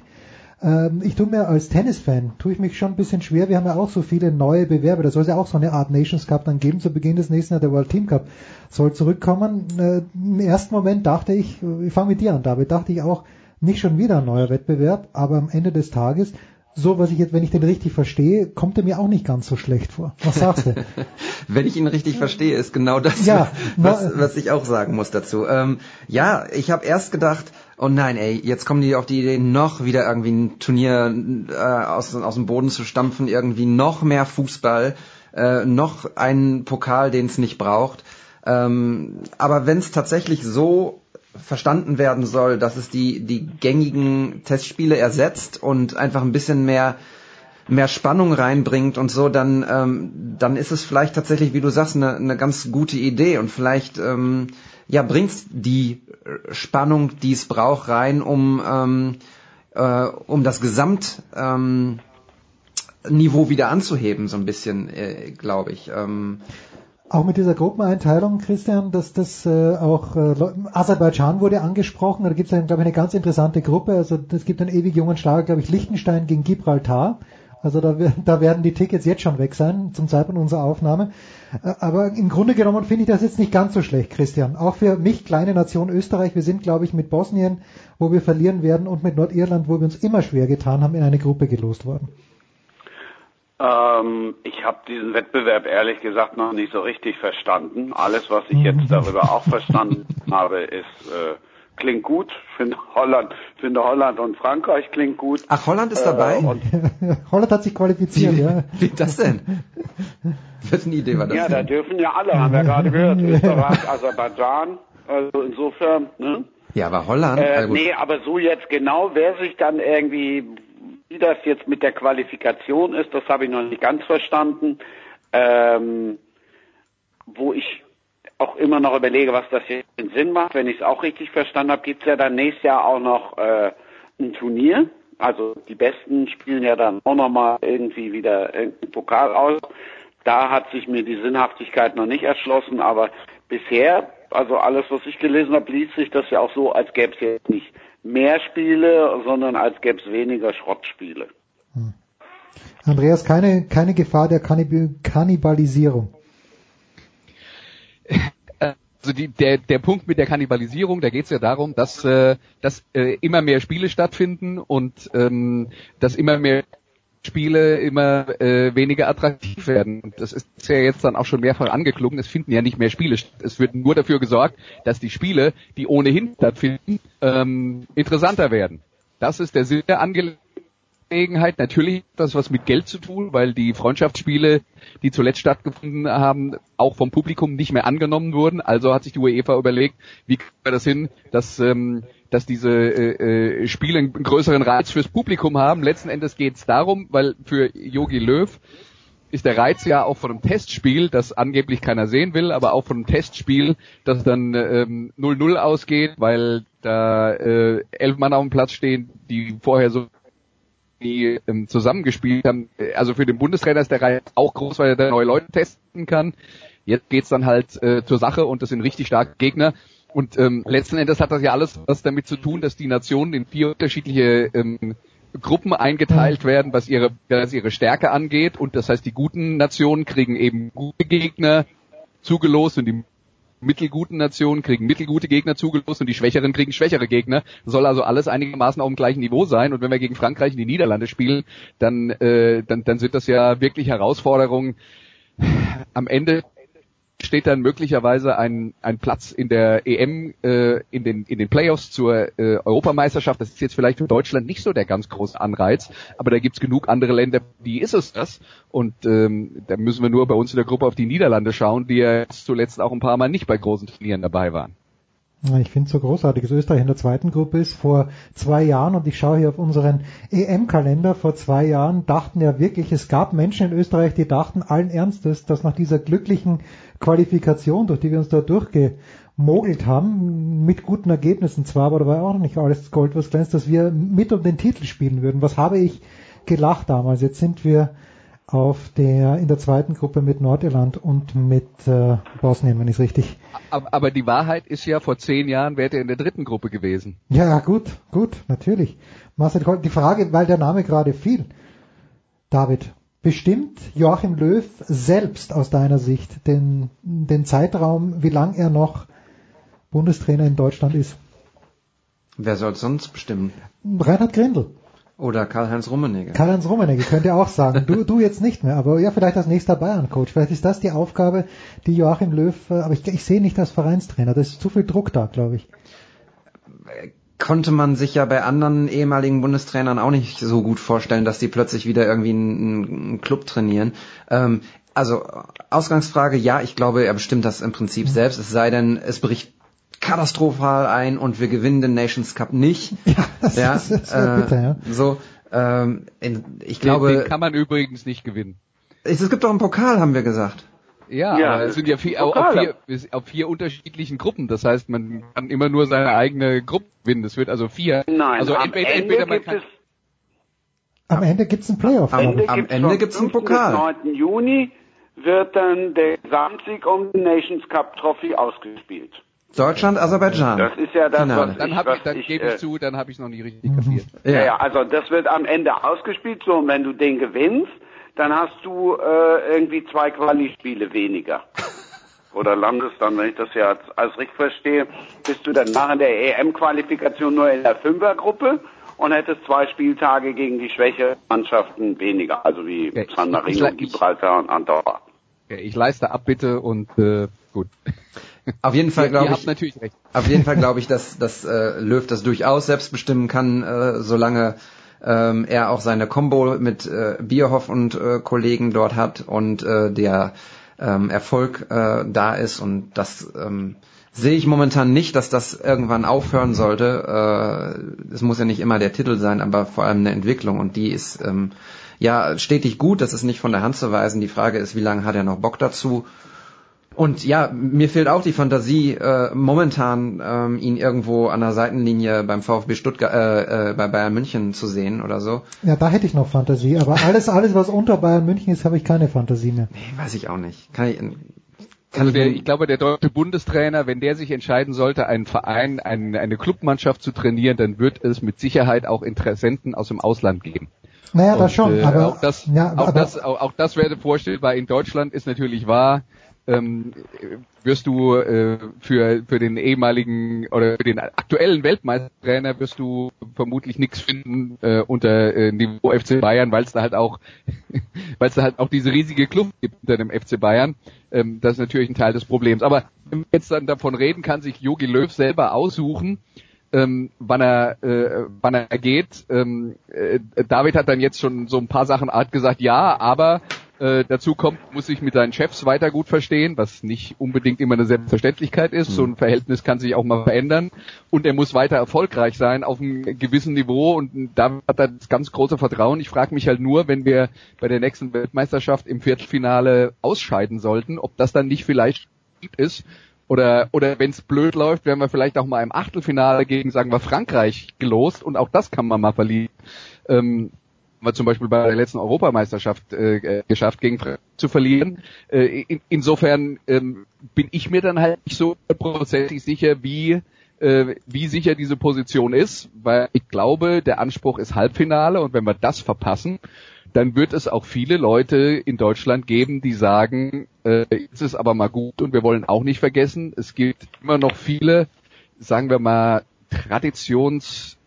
Ähm, ich tue mir als Tennisfan, tue ich mich schon ein bisschen schwer. Wir haben ja auch so viele neue Bewerber. Da soll es ja auch so eine Art Nations Cup dann geben. Zu Beginn des nächsten Jahr der World Team Cup soll zurückkommen. Äh, Im ersten Moment dachte ich, ich fange mit dir an, David, dachte ich auch, nicht schon wieder ein neuer Wettbewerb, aber am Ende des Tages so, was ich jetzt, wenn ich den richtig verstehe, kommt er mir auch nicht ganz so schlecht vor. Was sagst du? wenn ich ihn richtig verstehe, ist genau das, ja, was, was ich auch sagen muss dazu. Ähm, ja, ich habe erst gedacht, oh nein, ey, jetzt kommen die auf die Idee, noch wieder irgendwie ein Turnier äh, aus, aus dem Boden zu stampfen, irgendwie noch mehr Fußball, äh, noch einen Pokal, den es nicht braucht. Ähm, aber wenn es tatsächlich so verstanden werden soll, dass es die, die gängigen Testspiele ersetzt und einfach ein bisschen mehr mehr Spannung reinbringt und so, dann ähm, dann ist es vielleicht tatsächlich, wie du sagst, eine, eine ganz gute Idee und vielleicht ähm, ja bringt's die Spannung, die es braucht, rein, um ähm, äh, um das Gesamt ähm, Niveau wieder anzuheben, so ein bisschen, äh, glaube ich. Ähm, auch mit dieser Gruppeneinteilung, Christian, dass das äh, auch äh, Aserbaidschan wurde angesprochen, da gibt es, glaube ich, eine ganz interessante Gruppe. Also es gibt einen ewig jungen Schlager, glaube ich, Liechtenstein gegen Gibraltar. Also da, da werden die Tickets jetzt schon weg sein zum Zeitpunkt unserer Aufnahme. Aber im Grunde genommen finde ich das jetzt nicht ganz so schlecht, Christian. Auch für mich, kleine Nation Österreich, wir sind, glaube ich, mit Bosnien, wo wir verlieren werden, und mit Nordirland, wo wir uns immer schwer getan haben, in eine Gruppe gelost worden. Ähm, ich habe diesen Wettbewerb ehrlich gesagt noch nicht so richtig verstanden. Alles, was ich jetzt darüber auch verstanden habe, ist äh, klingt gut. Finde Holland, finde Holland und Frankreich klingt gut. Ach, Holland ist dabei. Äh, Holland hat sich qualifiziert, wie, ja. Wie das denn? Wessen Idee war das? Ja, denn? da dürfen ja alle, haben wir gerade gehört. Österreich, Aserbaidschan. Also insofern, ne? Ja, aber Holland. Äh, nee, aber so jetzt genau, wer sich dann irgendwie wie das jetzt mit der Qualifikation ist, das habe ich noch nicht ganz verstanden. Ähm, wo ich auch immer noch überlege, was das jetzt in Sinn macht. Wenn ich es auch richtig verstanden habe, gibt es ja dann nächstes Jahr auch noch äh, ein Turnier. Also die Besten spielen ja dann auch nochmal irgendwie wieder irgendeinen Pokal aus. Da hat sich mir die Sinnhaftigkeit noch nicht erschlossen, aber bisher, also alles, was ich gelesen habe, liest sich das ja auch so, als gäbe es jetzt nicht mehr Spiele, sondern als gäbe es weniger Schrottspiele. Hm. Andreas, keine, keine Gefahr der Kannibalisierung. Also die, der, der Punkt mit der Kannibalisierung, da geht es ja darum, dass, äh, dass äh, immer mehr Spiele stattfinden und ähm, dass immer mehr Spiele immer äh, weniger attraktiv werden. Und das ist ja jetzt dann auch schon mehrfach angeklungen. Es finden ja nicht mehr Spiele. statt. Es wird nur dafür gesorgt, dass die Spiele, die ohnehin stattfinden, ähm, interessanter werden. Das ist der Sinn der Angelegenheit. Natürlich hat das was mit Geld zu tun, weil die Freundschaftsspiele, die zuletzt stattgefunden haben, auch vom Publikum nicht mehr angenommen wurden. Also hat sich die UEFA überlegt, wie kriegen wir das hin, dass ähm, dass diese äh, äh, Spiele einen größeren Reiz fürs Publikum haben. Letzten Endes geht es darum, weil für Yogi Löw ist der Reiz ja auch von einem Testspiel, das angeblich keiner sehen will, aber auch von einem Testspiel, das dann 0-0 ähm, ausgeht, weil da äh, elf Mann auf dem Platz stehen, die vorher so die ähm, zusammengespielt haben. Also für den Bundestrainer ist der Reiz auch groß, weil er da neue Leute testen kann. Jetzt geht's dann halt äh, zur Sache und das sind richtig starke Gegner. Und ähm, letzten Endes hat das ja alles was damit zu tun, dass die Nationen in vier unterschiedliche ähm, Gruppen eingeteilt werden, was ihre, was ihre Stärke angeht. Und das heißt, die guten Nationen kriegen eben gute Gegner zugelost und die mittelguten Nationen kriegen mittelgute Gegner zugelost und die Schwächeren kriegen schwächere Gegner. Das soll also alles einigermaßen auf dem gleichen Niveau sein. Und wenn wir gegen Frankreich in die Niederlande spielen, dann, äh, dann, dann sind das ja wirklich Herausforderungen. Am Ende steht dann möglicherweise ein, ein Platz in der EM äh, in den in den Playoffs zur äh, Europameisterschaft. Das ist jetzt vielleicht für Deutschland nicht so der ganz große Anreiz, aber da gibt's genug andere Länder, die ist es das. Und ähm, da müssen wir nur bei uns in der Gruppe auf die Niederlande schauen, die ja zuletzt auch ein paar Mal nicht bei großen Turnieren dabei waren. Ich finde es so großartig, dass Österreich in der zweiten Gruppe ist. Vor zwei Jahren, und ich schaue hier auf unseren EM-Kalender, vor zwei Jahren dachten ja wirklich, es gab Menschen in Österreich, die dachten allen Ernstes, dass nach dieser glücklichen Qualifikation, durch die wir uns da durchgemogelt haben, mit guten Ergebnissen zwar, aber dabei auch nicht alles Gold, was glänzt, dass wir mit um den Titel spielen würden. Was habe ich gelacht damals? Jetzt sind wir auf der in der zweiten Gruppe mit Nordirland und mit äh, Bosnien, wenn ich es richtig. Aber, aber die Wahrheit ist ja, vor zehn Jahren wäre er in der dritten Gruppe gewesen. Ja, gut, gut, natürlich. Marcel, die Frage, weil der Name gerade fiel. David, bestimmt Joachim Löw selbst aus deiner Sicht den, den Zeitraum, wie lang er noch Bundestrainer in Deutschland ist? Wer soll sonst bestimmen? Reinhard Grindel. Oder Karl-Heinz Rummenigge. Karl-Heinz Rummenigge könnte auch sagen. Du, du jetzt nicht mehr, aber ja, vielleicht als nächster Bayern-Coach. Vielleicht ist das die Aufgabe, die Joachim Löw, äh, aber ich, ich sehe nicht als Vereinstrainer. Da ist zu viel Druck da, glaube ich. Konnte man sich ja bei anderen ehemaligen Bundestrainern auch nicht so gut vorstellen, dass die plötzlich wieder irgendwie einen, einen Club trainieren. Ähm, also Ausgangsfrage, ja, ich glaube, er bestimmt das im Prinzip mhm. selbst, es sei denn, es bricht katastrophal ein und wir gewinnen den Nations Cup nicht. Ja, das ja, ist, das äh, bitter, ja. So, ähm, ich glaube. Den, den kann man übrigens nicht gewinnen. Es, es gibt doch einen Pokal, haben wir gesagt. Ja, ja es sind ja vier, auf, vier, auf vier unterschiedlichen Gruppen. Das heißt, man kann immer nur seine eigene Gruppe gewinnen. Es wird also vier. Nein, also am entweder, Ende entweder man kann, am Ende gibt's einen Playoff. Am Ende, am Ende gibt's einen Pokal. Am 9. Juni wird dann der Gesamtsieg um den Nations Cup Trophy ausgespielt. Deutschland, Aserbaidschan. Das ist ja das, Finale. was dann ich, hab was ich, dann ich, gebe äh, ich zu, dann habe ich noch nie richtig kapiert. Ja. ja, ja, also das wird am Ende ausgespielt. So, und wenn du den gewinnst, dann hast du äh, irgendwie zwei Quali-Spiele weniger. Oder landest dann, wenn ich das ja als, als richtig verstehe, bist du dann nach der EM-Qualifikation nur in der Fünfergruppe und hättest zwei Spieltage gegen die schwächeren Mannschaften weniger, also wie Ja, San Marino, ich- Gibraltar und Andorra. Ja, ich leiste ab bitte und äh, gut. Auf jeden Fall glaube ich, habt natürlich recht. auf jeden Fall glaube ich, dass, dass äh, Löw das durchaus selbst bestimmen kann, äh, solange ähm, er auch seine Combo mit äh, Bierhoff und äh, Kollegen dort hat und äh, der ähm, Erfolg äh, da ist und das ähm, sehe ich momentan nicht, dass das irgendwann aufhören sollte. Äh, es muss ja nicht immer der Titel sein, aber vor allem eine Entwicklung und die ist ähm, ja stetig gut. Das ist nicht von der Hand zu weisen. Die Frage ist, wie lange hat er noch Bock dazu? Und ja, mir fehlt auch die Fantasie, äh, momentan ähm, ihn irgendwo an der Seitenlinie beim VfB Stuttgart, äh, äh, bei Bayern München zu sehen oder so. Ja, da hätte ich noch Fantasie, aber alles, alles was unter Bayern München ist, habe ich keine Fantasie mehr. Nee, weiß ich auch nicht. Kann ich, kann Also der, ich, glaube, der deutsche Bundestrainer, wenn der sich entscheiden sollte, einen Verein, ein, eine Clubmannschaft zu trainieren, dann wird es mit Sicherheit auch Interessenten aus dem Ausland geben. Naja, das Und, schon, äh, aber, auch das, ja, auch aber das, auch, auch das wäre vorstellbar in Deutschland, ist natürlich wahr. Ähm, wirst du äh, für für den ehemaligen oder für den aktuellen Weltmeistertrainer wirst du vermutlich nichts finden äh, unter äh, Niveau FC Bayern, weil es da halt auch weil es da halt auch diese riesige Kluft gibt unter dem FC Bayern. Ähm, das ist natürlich ein Teil des Problems. Aber wenn wir jetzt dann davon reden, kann sich Jogi Löw selber aussuchen, ähm, wann er äh, wann er geht. Ähm, äh, David hat dann jetzt schon so ein paar Sachen hat gesagt, ja, aber äh, dazu kommt, muss ich mit seinen Chefs weiter gut verstehen, was nicht unbedingt immer eine Selbstverständlichkeit ist. So ein Verhältnis kann sich auch mal verändern. Und er muss weiter erfolgreich sein auf einem gewissen Niveau. Und da hat er das ganz große Vertrauen. Ich frage mich halt nur, wenn wir bei der nächsten Weltmeisterschaft im Viertelfinale ausscheiden sollten, ob das dann nicht vielleicht ist. Oder, oder wenn es blöd läuft, werden wir vielleicht auch mal im Achtelfinale gegen, sagen wir, Frankreich gelost. Und auch das kann man mal verlieren. Ähm, wir zum Beispiel bei der letzten Europameisterschaft äh, geschafft, gegen Frankreich zu verlieren. Äh, in, insofern ähm, bin ich mir dann halt nicht so prozentig sicher, wie äh, wie sicher diese Position ist, weil ich glaube, der Anspruch ist Halbfinale und wenn wir das verpassen, dann wird es auch viele Leute in Deutschland geben, die sagen, äh, jetzt ist aber mal gut und wir wollen auch nicht vergessen, es gibt immer noch viele, sagen wir mal, Traditions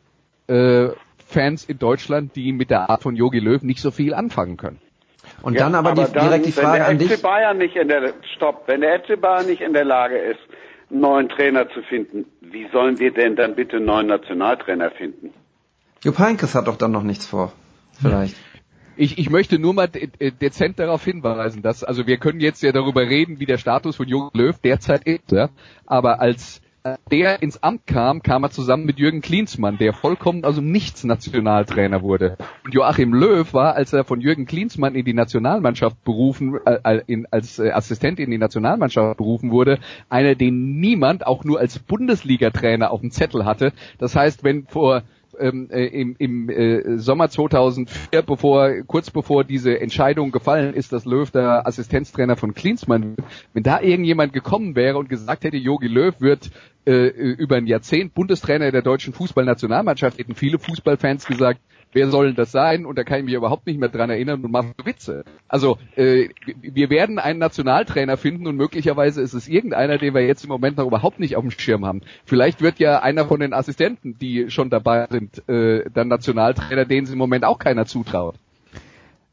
äh, Fans in Deutschland, die mit der Art von Yogi Löw nicht so viel anfangen können. Und ja, dann aber, die, dann, direkt die Frage an dich. Wenn der FC Bayern nicht in der Stopp, wenn der FC Bayern nicht in der Lage ist, einen neuen Trainer zu finden, wie sollen wir denn dann bitte einen neuen Nationaltrainer finden? Jupp Heynckes hat doch dann noch nichts vor. Vielleicht. Ich, ich möchte nur mal de dezent darauf hinweisen, dass, also wir können jetzt ja darüber reden, wie der Status von Jogi Löw derzeit ist, ja, aber als der ins Amt kam, kam er zusammen mit Jürgen Klinsmann, der vollkommen also nichts Nationaltrainer wurde. Und Joachim Löw war, als er von Jürgen Klinsmann in die Nationalmannschaft berufen, äh, in, als äh, Assistent in die Nationalmannschaft berufen wurde, einer, den niemand auch nur als Bundesliga-Trainer auf dem Zettel hatte. Das heißt, wenn vor ähm, äh, im, im äh, Sommer 2004, bevor kurz bevor diese Entscheidung gefallen ist, dass Löw der Assistenztrainer von Klinsmann wird, wenn da irgendjemand gekommen wäre und gesagt hätte, Jogi Löw wird äh, über ein Jahrzehnt Bundestrainer der deutschen Fußballnationalmannschaft, hätten viele Fußballfans gesagt, wer soll das sein? Und da kann ich mich überhaupt nicht mehr dran erinnern und mache Witze. Also äh, wir werden einen Nationaltrainer finden und möglicherweise ist es irgendeiner, den wir jetzt im Moment noch überhaupt nicht auf dem Schirm haben. Vielleicht wird ja einer von den Assistenten, die schon dabei sind, äh, dann Nationaltrainer, denen es im Moment auch keiner zutraut.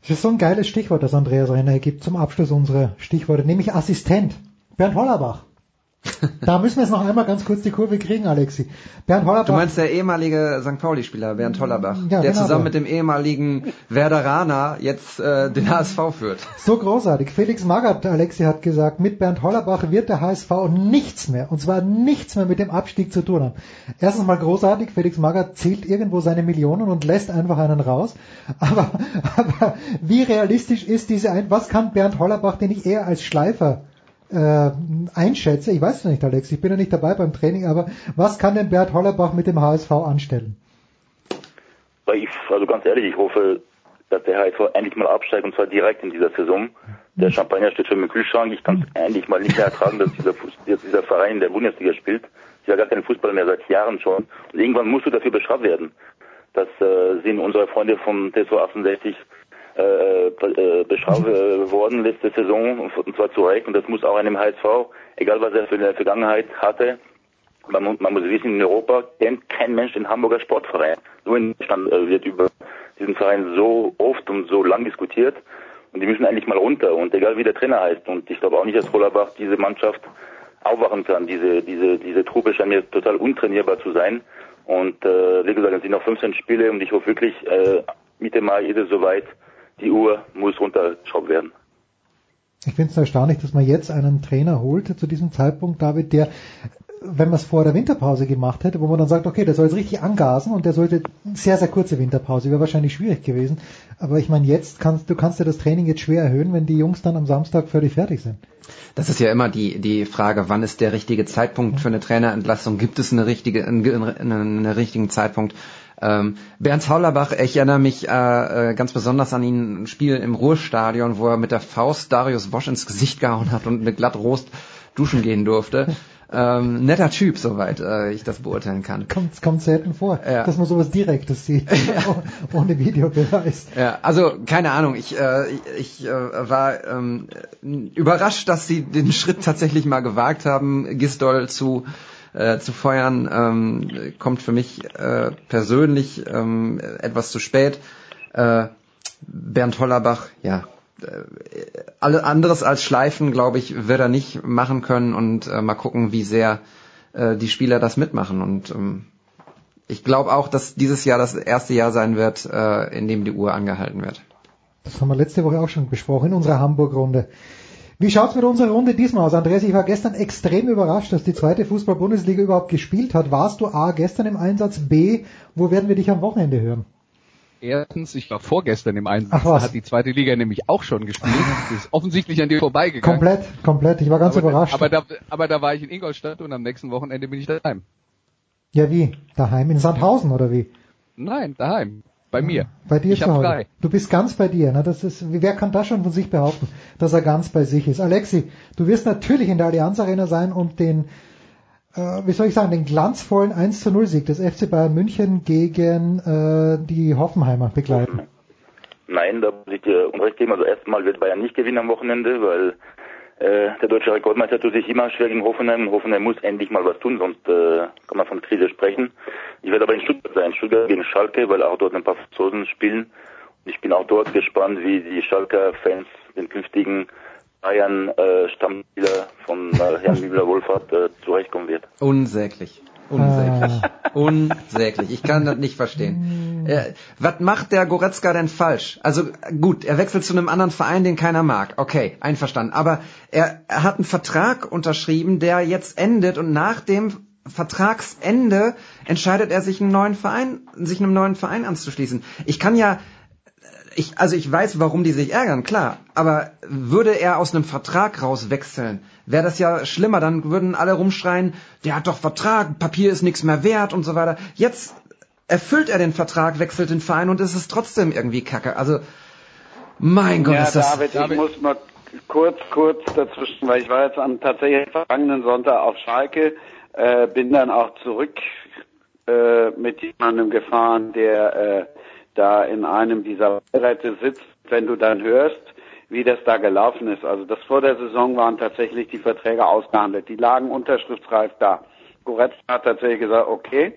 Das ist so ein geiles Stichwort, das Andreas Renner gibt zum Abschluss unserer Stichworte, nämlich Assistent. Bernd Hollerbach. Da müssen wir jetzt noch einmal ganz kurz die Kurve kriegen, Alexi. Bernd Hollerbach. Du meinst der ehemalige St. Pauli-Spieler Bernd Hollerbach, ja, der genau zusammen mit dem ehemaligen Werderaner jetzt äh, den HSV führt. So großartig. Felix Magath, Alexi hat gesagt, mit Bernd Hollerbach wird der HSV nichts mehr, und zwar nichts mehr mit dem Abstieg zu tun haben. Erstens mal großartig, Felix Magath zählt irgendwo seine Millionen und lässt einfach einen raus. Aber, aber wie realistisch ist diese ein, was kann Bernd Hollerbach, den ich eher als Schleifer äh, einschätze, ich weiß es nicht, Alex, ich bin ja nicht dabei beim Training, aber was kann denn Bert Hollerbach mit dem HSV anstellen? Ich, also ganz ehrlich, ich hoffe, dass der HSV endlich mal absteigt und zwar direkt in dieser Saison. Der Champagner steht schon im Kühlschrank. Ich kann es endlich mal nicht mehr ertragen, dass dieser, dieser Verein in der Bundesliga spielt. Ich habe gar keinen Fußball mehr seit Jahren schon. Und irgendwann musst du dafür bestraft werden. Das äh, sehen unsere Freunde vom TSV 68 äh, äh, bestraft äh, worden letzte Saison und zwar zu Recht. Und das muss auch einem HSV, egal was er für eine Vergangenheit hatte, man, man muss wissen, in Europa kennt kein Mensch den Hamburger Sportverein. Nur in Deutschland äh, wird über diesen Verein so oft und so lang diskutiert. Und die müssen eigentlich mal runter. Und egal wie der Trainer heißt. Und ich glaube auch nicht, dass Rollerbach diese Mannschaft aufwachen kann. Diese, diese, diese Truppe scheint mir total untrainierbar zu sein. Und äh, wie gesagt, es sind noch 15 Spiele. Und ich hoffe wirklich, äh, Mitte Mai ist es soweit, die Uhr muss runtergeschraubt werden. Ich finde es erstaunlich, dass man jetzt einen Trainer holt zu diesem Zeitpunkt, David, der, wenn man es vor der Winterpause gemacht hätte, wo man dann sagt, okay, der soll jetzt richtig angasen und der sollte sehr, sehr kurze Winterpause, wäre wahrscheinlich schwierig gewesen. Aber ich meine, jetzt kannst du kannst ja das Training jetzt schwer erhöhen, wenn die Jungs dann am Samstag völlig fertig sind. Das ist ja immer die, die Frage, wann ist der richtige Zeitpunkt für eine Trainerentlassung? Gibt es eine richtige, einen, einen richtigen Zeitpunkt? Ähm, Bernd Haulerbach, ich erinnere mich äh, äh, ganz besonders an ihn ein Spiel im Ruhrstadion, wo er mit der Faust Darius Wosch ins Gesicht gehauen hat und mit Glattrost duschen gehen durfte. Ähm, netter Typ, soweit äh, ich das beurteilen kann. Kommt, kommt selten vor, Ja. dass man sowas Direktes sieht, ohne Videobeweis. Ja, also keine Ahnung, ich, äh, ich, ich äh, war ähm, überrascht, dass sie den Schritt tatsächlich mal gewagt haben, Gistol zu äh, zu feuern, ähm, kommt für mich äh, persönlich ähm, etwas zu spät. Äh, Bernd Hollerbach, ja, äh, alle anderes als Schleifen, glaube ich, wird er nicht machen können und äh, mal gucken, wie sehr äh, die Spieler das mitmachen und ähm, ich glaube auch, dass dieses Jahr das erste Jahr sein wird, äh, in dem die Uhr angehalten wird. Das haben wir letzte Woche auch schon besprochen in unserer Hamburg-Runde. Wie schaut's mit unserer Runde diesmal aus? Andreas, ich war gestern extrem überrascht, dass die zweite Fußball-Bundesliga überhaupt gespielt hat. Warst du A, gestern im Einsatz, B, wo werden wir dich am Wochenende hören? Erstens, ich war vorgestern im Einsatz, Ach was. da hat die zweite Liga nämlich auch schon gespielt. Das ist offensichtlich an dir vorbeigegangen. Komplett, komplett. Ich war ganz aber, überrascht. Aber da, aber da war ich in Ingolstadt und am nächsten Wochenende bin ich daheim. ja, wie? Daheim in Sandhausen oder wie? Nein, daheim. Bei mir. Bei dir ich zu Hause. frei. Du bist ganz bei dir. Ne? Das ist, wer kann das schon von sich behaupten, dass er ganz bei sich ist? Alexi, du wirst natürlich in der Allianz Arena sein und den, äh, wie soll ich sagen, den glanzvollen 1 zu 0 Sieg des FC Bayern München gegen äh, die Hoffenheimer begleiten. Nein, da muss ich dir unrecht geben. Also erstmal wird Bayern nicht gewinnen am Wochenende, weil äh, der deutsche Rekordmeister tut sich immer schwer gegen Hoffenheim. Hoffenheim muss endlich mal was tun, sonst äh, kann man von Krise sprechen. Ich werde aber in Stuttgart sein, Stuttgart gegen Schalke, weil auch dort ein paar Franzosen spielen. Und ich bin auch dort gespannt, wie die Schalker-Fans den künftigen Bayern-Stammspieler von äh, Herrn Müller-Wohlfahrt äh, zurechtkommen wird. Unsäglich. Unsäglich. Ah. Unsäglich. Ich kann das nicht verstehen. Äh, was macht der Goretzka denn falsch? Also gut, er wechselt zu einem anderen Verein, den keiner mag. Okay, einverstanden. Aber er, er hat einen Vertrag unterschrieben, der jetzt endet und nach dem Vertragsende entscheidet er sich einen neuen Verein, sich einem neuen Verein anzuschließen. Ich kann ja ich, also ich weiß, warum die sich ärgern, klar. Aber würde er aus einem Vertrag rauswechseln, wäre das ja schlimmer. Dann würden alle rumschreien, der hat doch Vertrag, Papier ist nichts mehr wert und so weiter. Jetzt erfüllt er den Vertrag, wechselt den Verein und es ist trotzdem irgendwie kacke. Also, mein Gott, ja, ist das... David, David- ich muss mal kurz, kurz dazwischen, weil ich war jetzt am tatsächlich vergangenen Sonntag auf Schalke, äh, bin dann auch zurück äh, mit jemandem gefahren, der äh, da in einem dieser Beiräte sitzt. Wenn du dann hörst, wie das da gelaufen ist, also das vor der Saison waren tatsächlich die Verträge ausgehandelt, die lagen unterschriftsreif da. Goretzka hat tatsächlich gesagt, okay,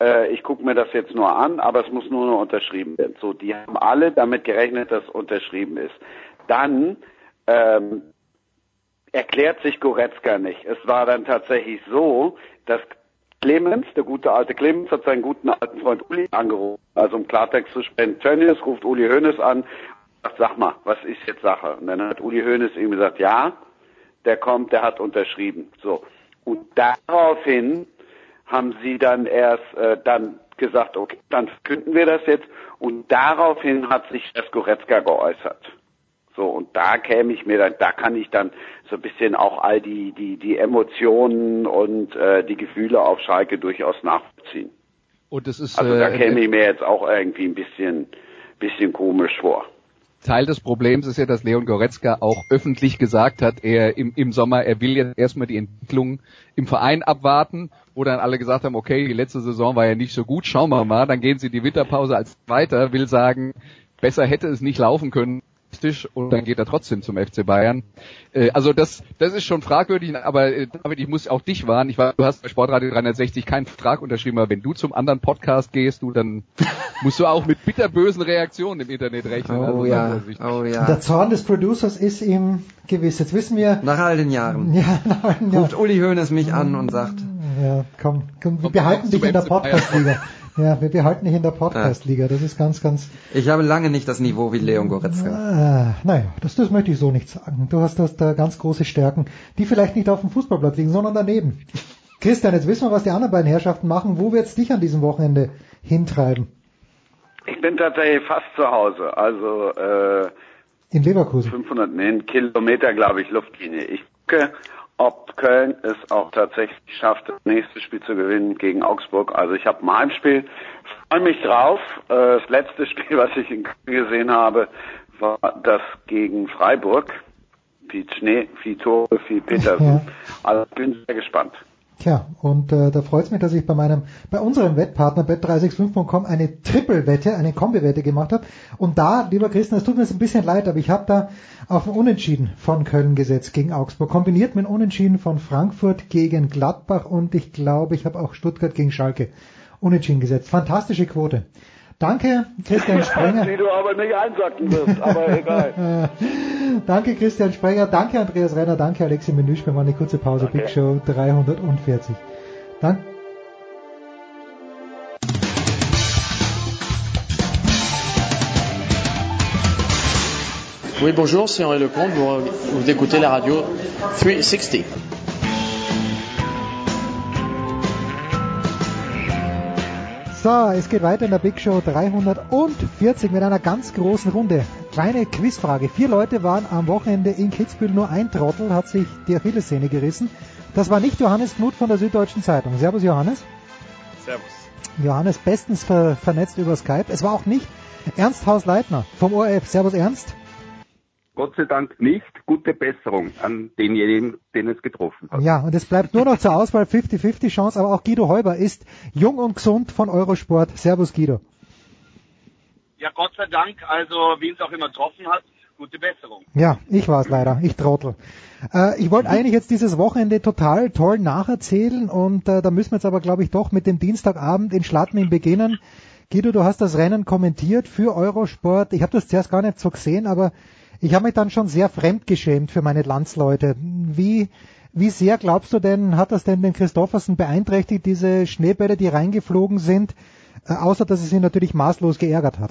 äh, ich gucke mir das jetzt nur an, aber es muss nur noch unterschrieben werden. So, die haben alle damit gerechnet, dass unterschrieben ist. Dann ähm, erklärt sich Goretzka nicht. Es war dann tatsächlich so, dass Clemens, der gute alte Clemens, hat seinen guten alten Freund Uli angerufen. Also um Klartext zu sprechen, Tönnies ruft Uli Hoeneß an sagt, sag mal, was ist jetzt Sache? Und dann hat Uli Hoeneß ihm gesagt, ja, der kommt, der hat unterschrieben. So. Und daraufhin haben sie dann erst äh, dann gesagt, okay, dann verkünden wir das jetzt. Und daraufhin hat sich das Goretzka geäußert. So, und da käme ich mir dann, da kann ich dann so ein bisschen auch all die, die, die Emotionen und äh, die Gefühle auf Schalke durchaus nachvollziehen. Und es ist Also da äh, käme ich mir jetzt auch irgendwie ein bisschen, bisschen komisch vor. Teil des Problems ist ja, dass Leon Goretzka auch öffentlich gesagt hat, er im, im Sommer, er will jetzt erstmal die Entwicklung im Verein abwarten, wo dann alle gesagt haben, okay, die letzte Saison war ja nicht so gut, schauen wir mal, dann gehen sie die Winterpause als weiter, will sagen, besser hätte es nicht laufen können und dann geht er trotzdem zum FC Bayern. Äh, also das, das ist schon fragwürdig, aber äh, David, ich muss auch dich warnen. Ich weiß, du hast bei Sportradio 360 keinen Vertrag unterschrieben, aber wenn du zum anderen Podcast gehst, du dann musst du auch mit bitterbösen Reaktionen im Internet rechnen. Oh Also ja, oh Der ja. Zorn des Producers ist ihm gewiss. Jetzt wissen wir, Nach all den Jahren. ja, nein, ja, Ruft Uli Hoeneß mich an und sagt, ja komm, komm wir Komm, behalten komm dich in der. Podcast-Liga. Ja, wir behalten dich in der Podcast-Liga. Das ist ganz, ganz, ich habe lange nicht das Niveau wie Leon Goretzka. ah, naja, das, das möchte ich so nicht sagen. Du hast, hast da ganz große Stärken, die vielleicht nicht auf dem Fußballplatz liegen, sondern daneben. Christian, jetzt wissen wir, was die anderen beiden Herrschaften machen. Wo wird's dich an diesem Wochenende hintreiben? Ich bin tatsächlich fast zu Hause, also äh, In Leverkusen. 500 nee, Kilometer, glaube ich, Luftlinie. Ich gucke, ob Köln es auch tatsächlich schafft, das nächste Spiel zu gewinnen gegen Augsburg. Also ich habe ein Heimspiel, freue mich drauf. Äh, Das letzte Spiel, was ich in Köln gesehen habe, war das gegen Freiburg. Viel Schnee, viel Tore, viel Petersen. Also bin sehr gespannt. Tja, und äh, da freut es mich, dass ich bei meinem, bei unserem Wettpartner bet365.com eine Triple-Wette, eine Kombi-Wette gemacht habe. Und da, lieber Christian, es tut mir jetzt ein bisschen leid, aber ich habe da auf ein Unentschieden von Köln gesetzt gegen Augsburg, kombiniert mit Unentschieden von Frankfurt gegen Gladbach und ich glaube, ich habe auch Stuttgart gegen Schalke Unentschieden gesetzt. Fantastische Quote. Danke, Christian Sprenger. Die du aber nicht einsacken wirst, aber egal. danke, Christian Sprenger. Danke, Andreas Renner. Danke, Alexi Menüsch. Wir machen eine kurze Pause. Okay. Big Show 340. Danke. Oui, bonjour, c'est Henri Lecomte. Vous, vous écoutez la radio 360. So, es geht weiter in der Big Show 340 mit einer ganz großen Runde. Kleine Quizfrage. Vier Leute waren am Wochenende in Kitzbühel, nur ein Trottel hat sich die Achillessehne gerissen. Das war nicht Johannes Knut von der Süddeutschen Zeitung. Servus Johannes. Servus. Johannes bestens ver vernetzt über Skype. Es war auch nicht Ernst Hausleitner vom ORF. Servus Ernst. Gott sei Dank nicht. Gute Besserung an denjenigen, den es getroffen hat. Ja, und es bleibt nur noch zur Auswahl 50-50 Chance, aber auch Guido Heuber ist jung und gesund von Eurosport. Servus Guido. Ja, Gott sei Dank, also wen es auch immer getroffen hat, gute Besserung. Ja, ich war es leider, ich trottel. Äh, ich wollte eigentlich jetzt dieses Wochenende total toll nacherzählen und äh, da müssen wir jetzt aber, glaube ich, doch mit dem Dienstagabend in Schladming beginnen. Guido, du hast das Rennen kommentiert für Eurosport. Ich habe das zuerst gar nicht so gesehen, aber ich habe mich dann schon sehr fremdgeschämt für meine Landsleute. Wie, wie sehr glaubst du denn, hat das denn den Christoffersen beeinträchtigt, diese Schneebälle, die reingeflogen sind, äh, außer dass es ihn natürlich maßlos geärgert hat?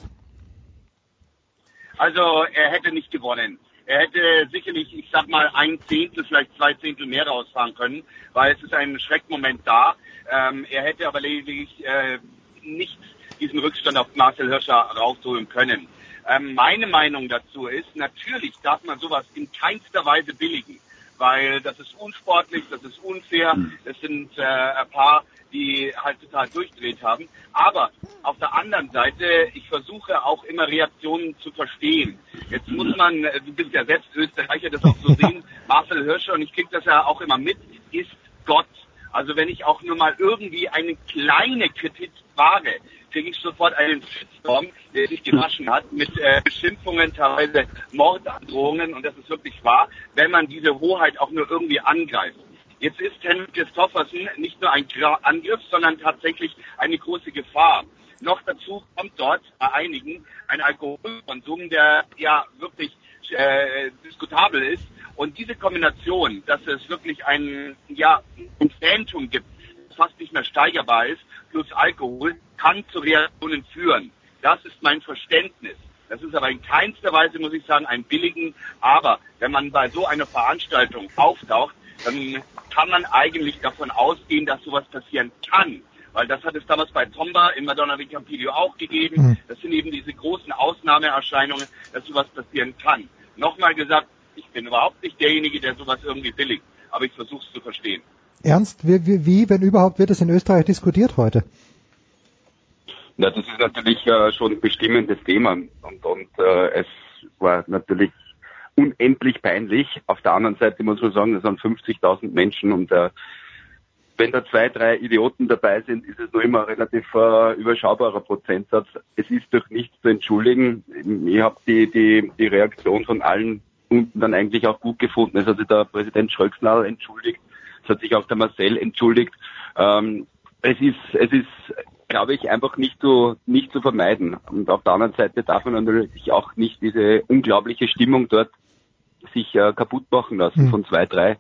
Also er hätte nicht gewonnen. Er hätte sicherlich, ich sag mal, ein Zehntel, vielleicht zwei Zehntel mehr rausfahren können, weil es ist ein Schreckmoment da. Ähm, er hätte aber lediglich äh, nicht diesen Rückstand auf Marcel Hirscher rausholen können. Ähm, meine Meinung dazu ist, natürlich darf man sowas in keinster Weise billigen, weil das ist unsportlich, das ist unfair, das sind äh, ein paar, die halt total durchdreht haben. Aber auf der anderen Seite, ich versuche auch immer Reaktionen zu verstehen. Jetzt muss man, äh, du bist ja selbst Österreicher, das auch so sehen, Marcel Hirscher, und ich kriege das ja auch immer mit, ist Gott. Also wenn ich auch nur mal irgendwie eine kleine Kritik wage, kriege ich sofort einen Shitstorm, der sich gewaschen hat, mit äh, Beschimpfungen, teilweise Mordandrohungen, und das ist wirklich wahr, wenn man diese Hoheit auch nur irgendwie angreift. Jetzt ist Henrik Christoffersen nicht nur ein Angriff, sondern tatsächlich eine große Gefahr. Noch dazu kommt dort bei einigen ein Alkoholkonsum, der ja wirklich äh, diskutabel ist. Und diese Kombination, dass es wirklich ein, ja, ein Phantom gibt, das fast nicht mehr steigerbar ist, plus Alkohol, kann zu Reaktionen führen. Das ist mein Verständnis. Das ist aber in keinster Weise, muss ich sagen, ein billigen. Aber wenn man bei so einer Veranstaltung auftaucht, dann kann man eigentlich davon ausgehen, dass sowas passieren kann. Weil das hat es damals bei Tomba in Madonna di Campiglio auch gegeben. Mhm. Das sind eben diese großen Ausnahmeerscheinungen, dass sowas passieren kann. Nochmal gesagt, ich bin überhaupt nicht derjenige, der sowas irgendwie billigt. Aber ich versuche es zu verstehen. Ernst, wie, wie, wie, wenn überhaupt, wird es in Österreich diskutiert heute? Ja, das ist natürlich äh, schon ein bestimmendes Thema und, und äh, es war natürlich unendlich peinlich. Auf der anderen Seite muss man sagen, es sind 50.000 Menschen und äh, wenn da zwei, drei Idioten dabei sind, ist es noch immer ein relativ äh, überschaubarer Prozentsatz. Es ist durch nichts zu entschuldigen. Ich habe die, die, die Reaktion von allen unten dann eigentlich auch gut gefunden. Es hat sich der Präsident Schröcksnadel entschuldigt, es hat sich auch der Marcel entschuldigt. Ähm, es ist, es ist, glaube ich, einfach nicht zu, nicht zu vermeiden. Und auf der anderen Seite darf man natürlich auch nicht diese unglaubliche Stimmung dort sich äh, kaputt machen lassen Mhm. von zwei, drei äh,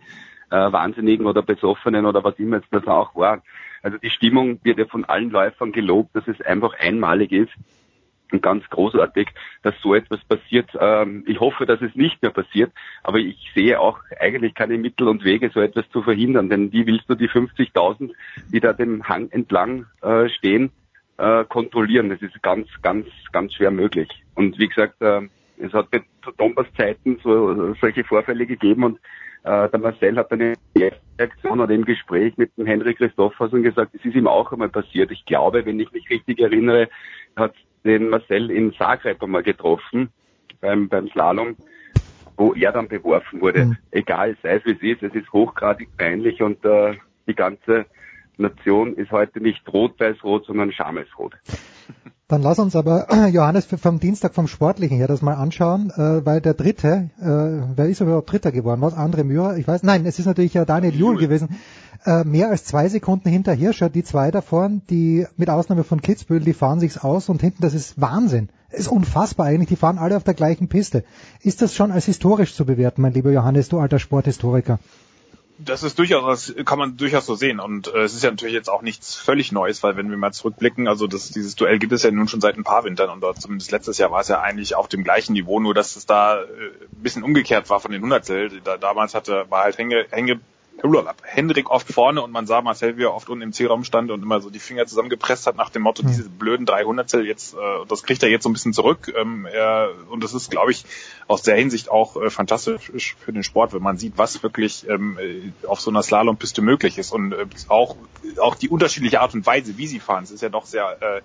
Wahnsinnigen oder Besoffenen oder was immer jetzt das auch war. Also die Stimmung wird ja von allen Läufern gelobt, dass es einfach einmalig ist ganz großartig, dass so etwas passiert. Ähm, ich hoffe, dass es nicht mehr passiert, aber ich sehe auch eigentlich keine Mittel und Wege, so etwas zu verhindern, denn wie willst du die 50.000, die da dem Hang entlang äh, stehen, äh, kontrollieren? Das ist ganz, ganz, ganz schwer möglich. Und wie gesagt, äh, es hat zu Dombas Zeiten so, solche Vorfälle gegeben und äh, der Marcel hat eine Reaktion oder im Gespräch mit dem Henrik Christoffersen gesagt, es ist ihm auch einmal passiert. Ich glaube, wenn ich mich richtig erinnere, hat den Marcel in Zagreb einmal getroffen beim, beim Slalom. wo er dann beworfen wurde. Mhm. Egal, sei es wie es ist, es ist hochgradig peinlich und äh, die ganze Nation ist heute nicht rot-weiß-rot, sondern schamesrot. Dann lass uns aber, Johannes, vom Dienstag vom Sportlichen her das mal anschauen, äh, weil der Dritte, äh, wer ist überhaupt Dritter geworden? Was? Andre Mürer? Ich weiß, nein, es ist natürlich ja Daniel Juhl gewesen. Äh, mehr als zwei Sekunden hinter Hirscher, die zwei da vorn, die mit Ausnahme von Kitzbühel, die fahren sich's aus und hinten, das ist Wahnsinn. Das ist unfassbar eigentlich, die fahren alle auf der gleichen Piste. Ist das schon als historisch zu bewerten, mein lieber Johannes, du alter Sporthistoriker? Das ist durchaus, kann man durchaus so sehen. Und äh, es ist ja natürlich jetzt auch nichts völlig Neues, weil wenn wir mal zurückblicken, also das, dieses Duell gibt es ja nun schon seit ein paar Wintern und dort zumindest letztes Jahr war es ja eigentlich auf dem gleichen Niveau, nur dass es da äh, ein bisschen umgekehrt war von den Hundertstel. Da, damals hatte, war halt Hänge, Hänge, Hendrik oft vorne und man sah Marcel, wie er oft unten im Zielraum stand und immer so die Finger zusammengepresst hat nach dem Motto, diese blöden 300 jetzt, äh, das kriegt er jetzt so ein bisschen zurück. Ähm, er, und das ist, glaube ich, aus der Hinsicht auch äh, fantastisch für den Sport, wenn man sieht, was wirklich ähm, äh, auf so einer Slalompiste möglich ist und äh, auch, auch die unterschiedliche Art und Weise, wie sie fahren. Es ist ja doch sehr äh,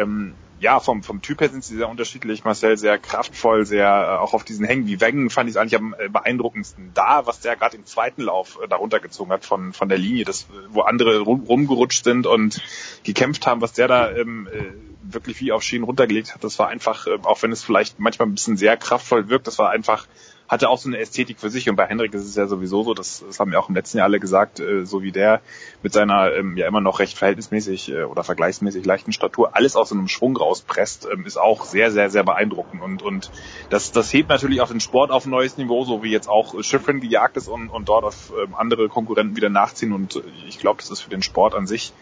ähm, ja, vom, vom Typ her sind sie sehr unterschiedlich. Marcel sehr kraftvoll, sehr äh, auch auf diesen Hängen wie Wengen fand ich es eigentlich am äh, beeindruckendsten. Da, was der gerade im zweiten Lauf äh, darunter gezogen hat von, von der Linie, das, wo andere rum, rumgerutscht sind und gekämpft haben, was der da ähm, äh, wirklich wie auf Schienen runtergelegt hat, das war einfach, äh, auch wenn es vielleicht manchmal ein bisschen sehr kraftvoll wirkt, das war einfach hatte auch so eine Ästhetik für sich. Und bei Hendrik ist es ja sowieso so, das, das haben wir auch im letzten Jahr alle gesagt, äh, so wie der mit seiner ähm, ja immer noch recht verhältnismäßig äh, oder vergleichsmäßig leichten Statur alles aus so einem Schwung rauspresst, ähm, ist auch sehr, sehr, sehr beeindruckend. Und, und das, das hebt natürlich auch den Sport auf ein neues Niveau, so wie jetzt auch Schiffrin gejagt ist und, und dort auf ähm, andere Konkurrenten wieder nachziehen. Und äh, ich glaube, das ist für den Sport an sich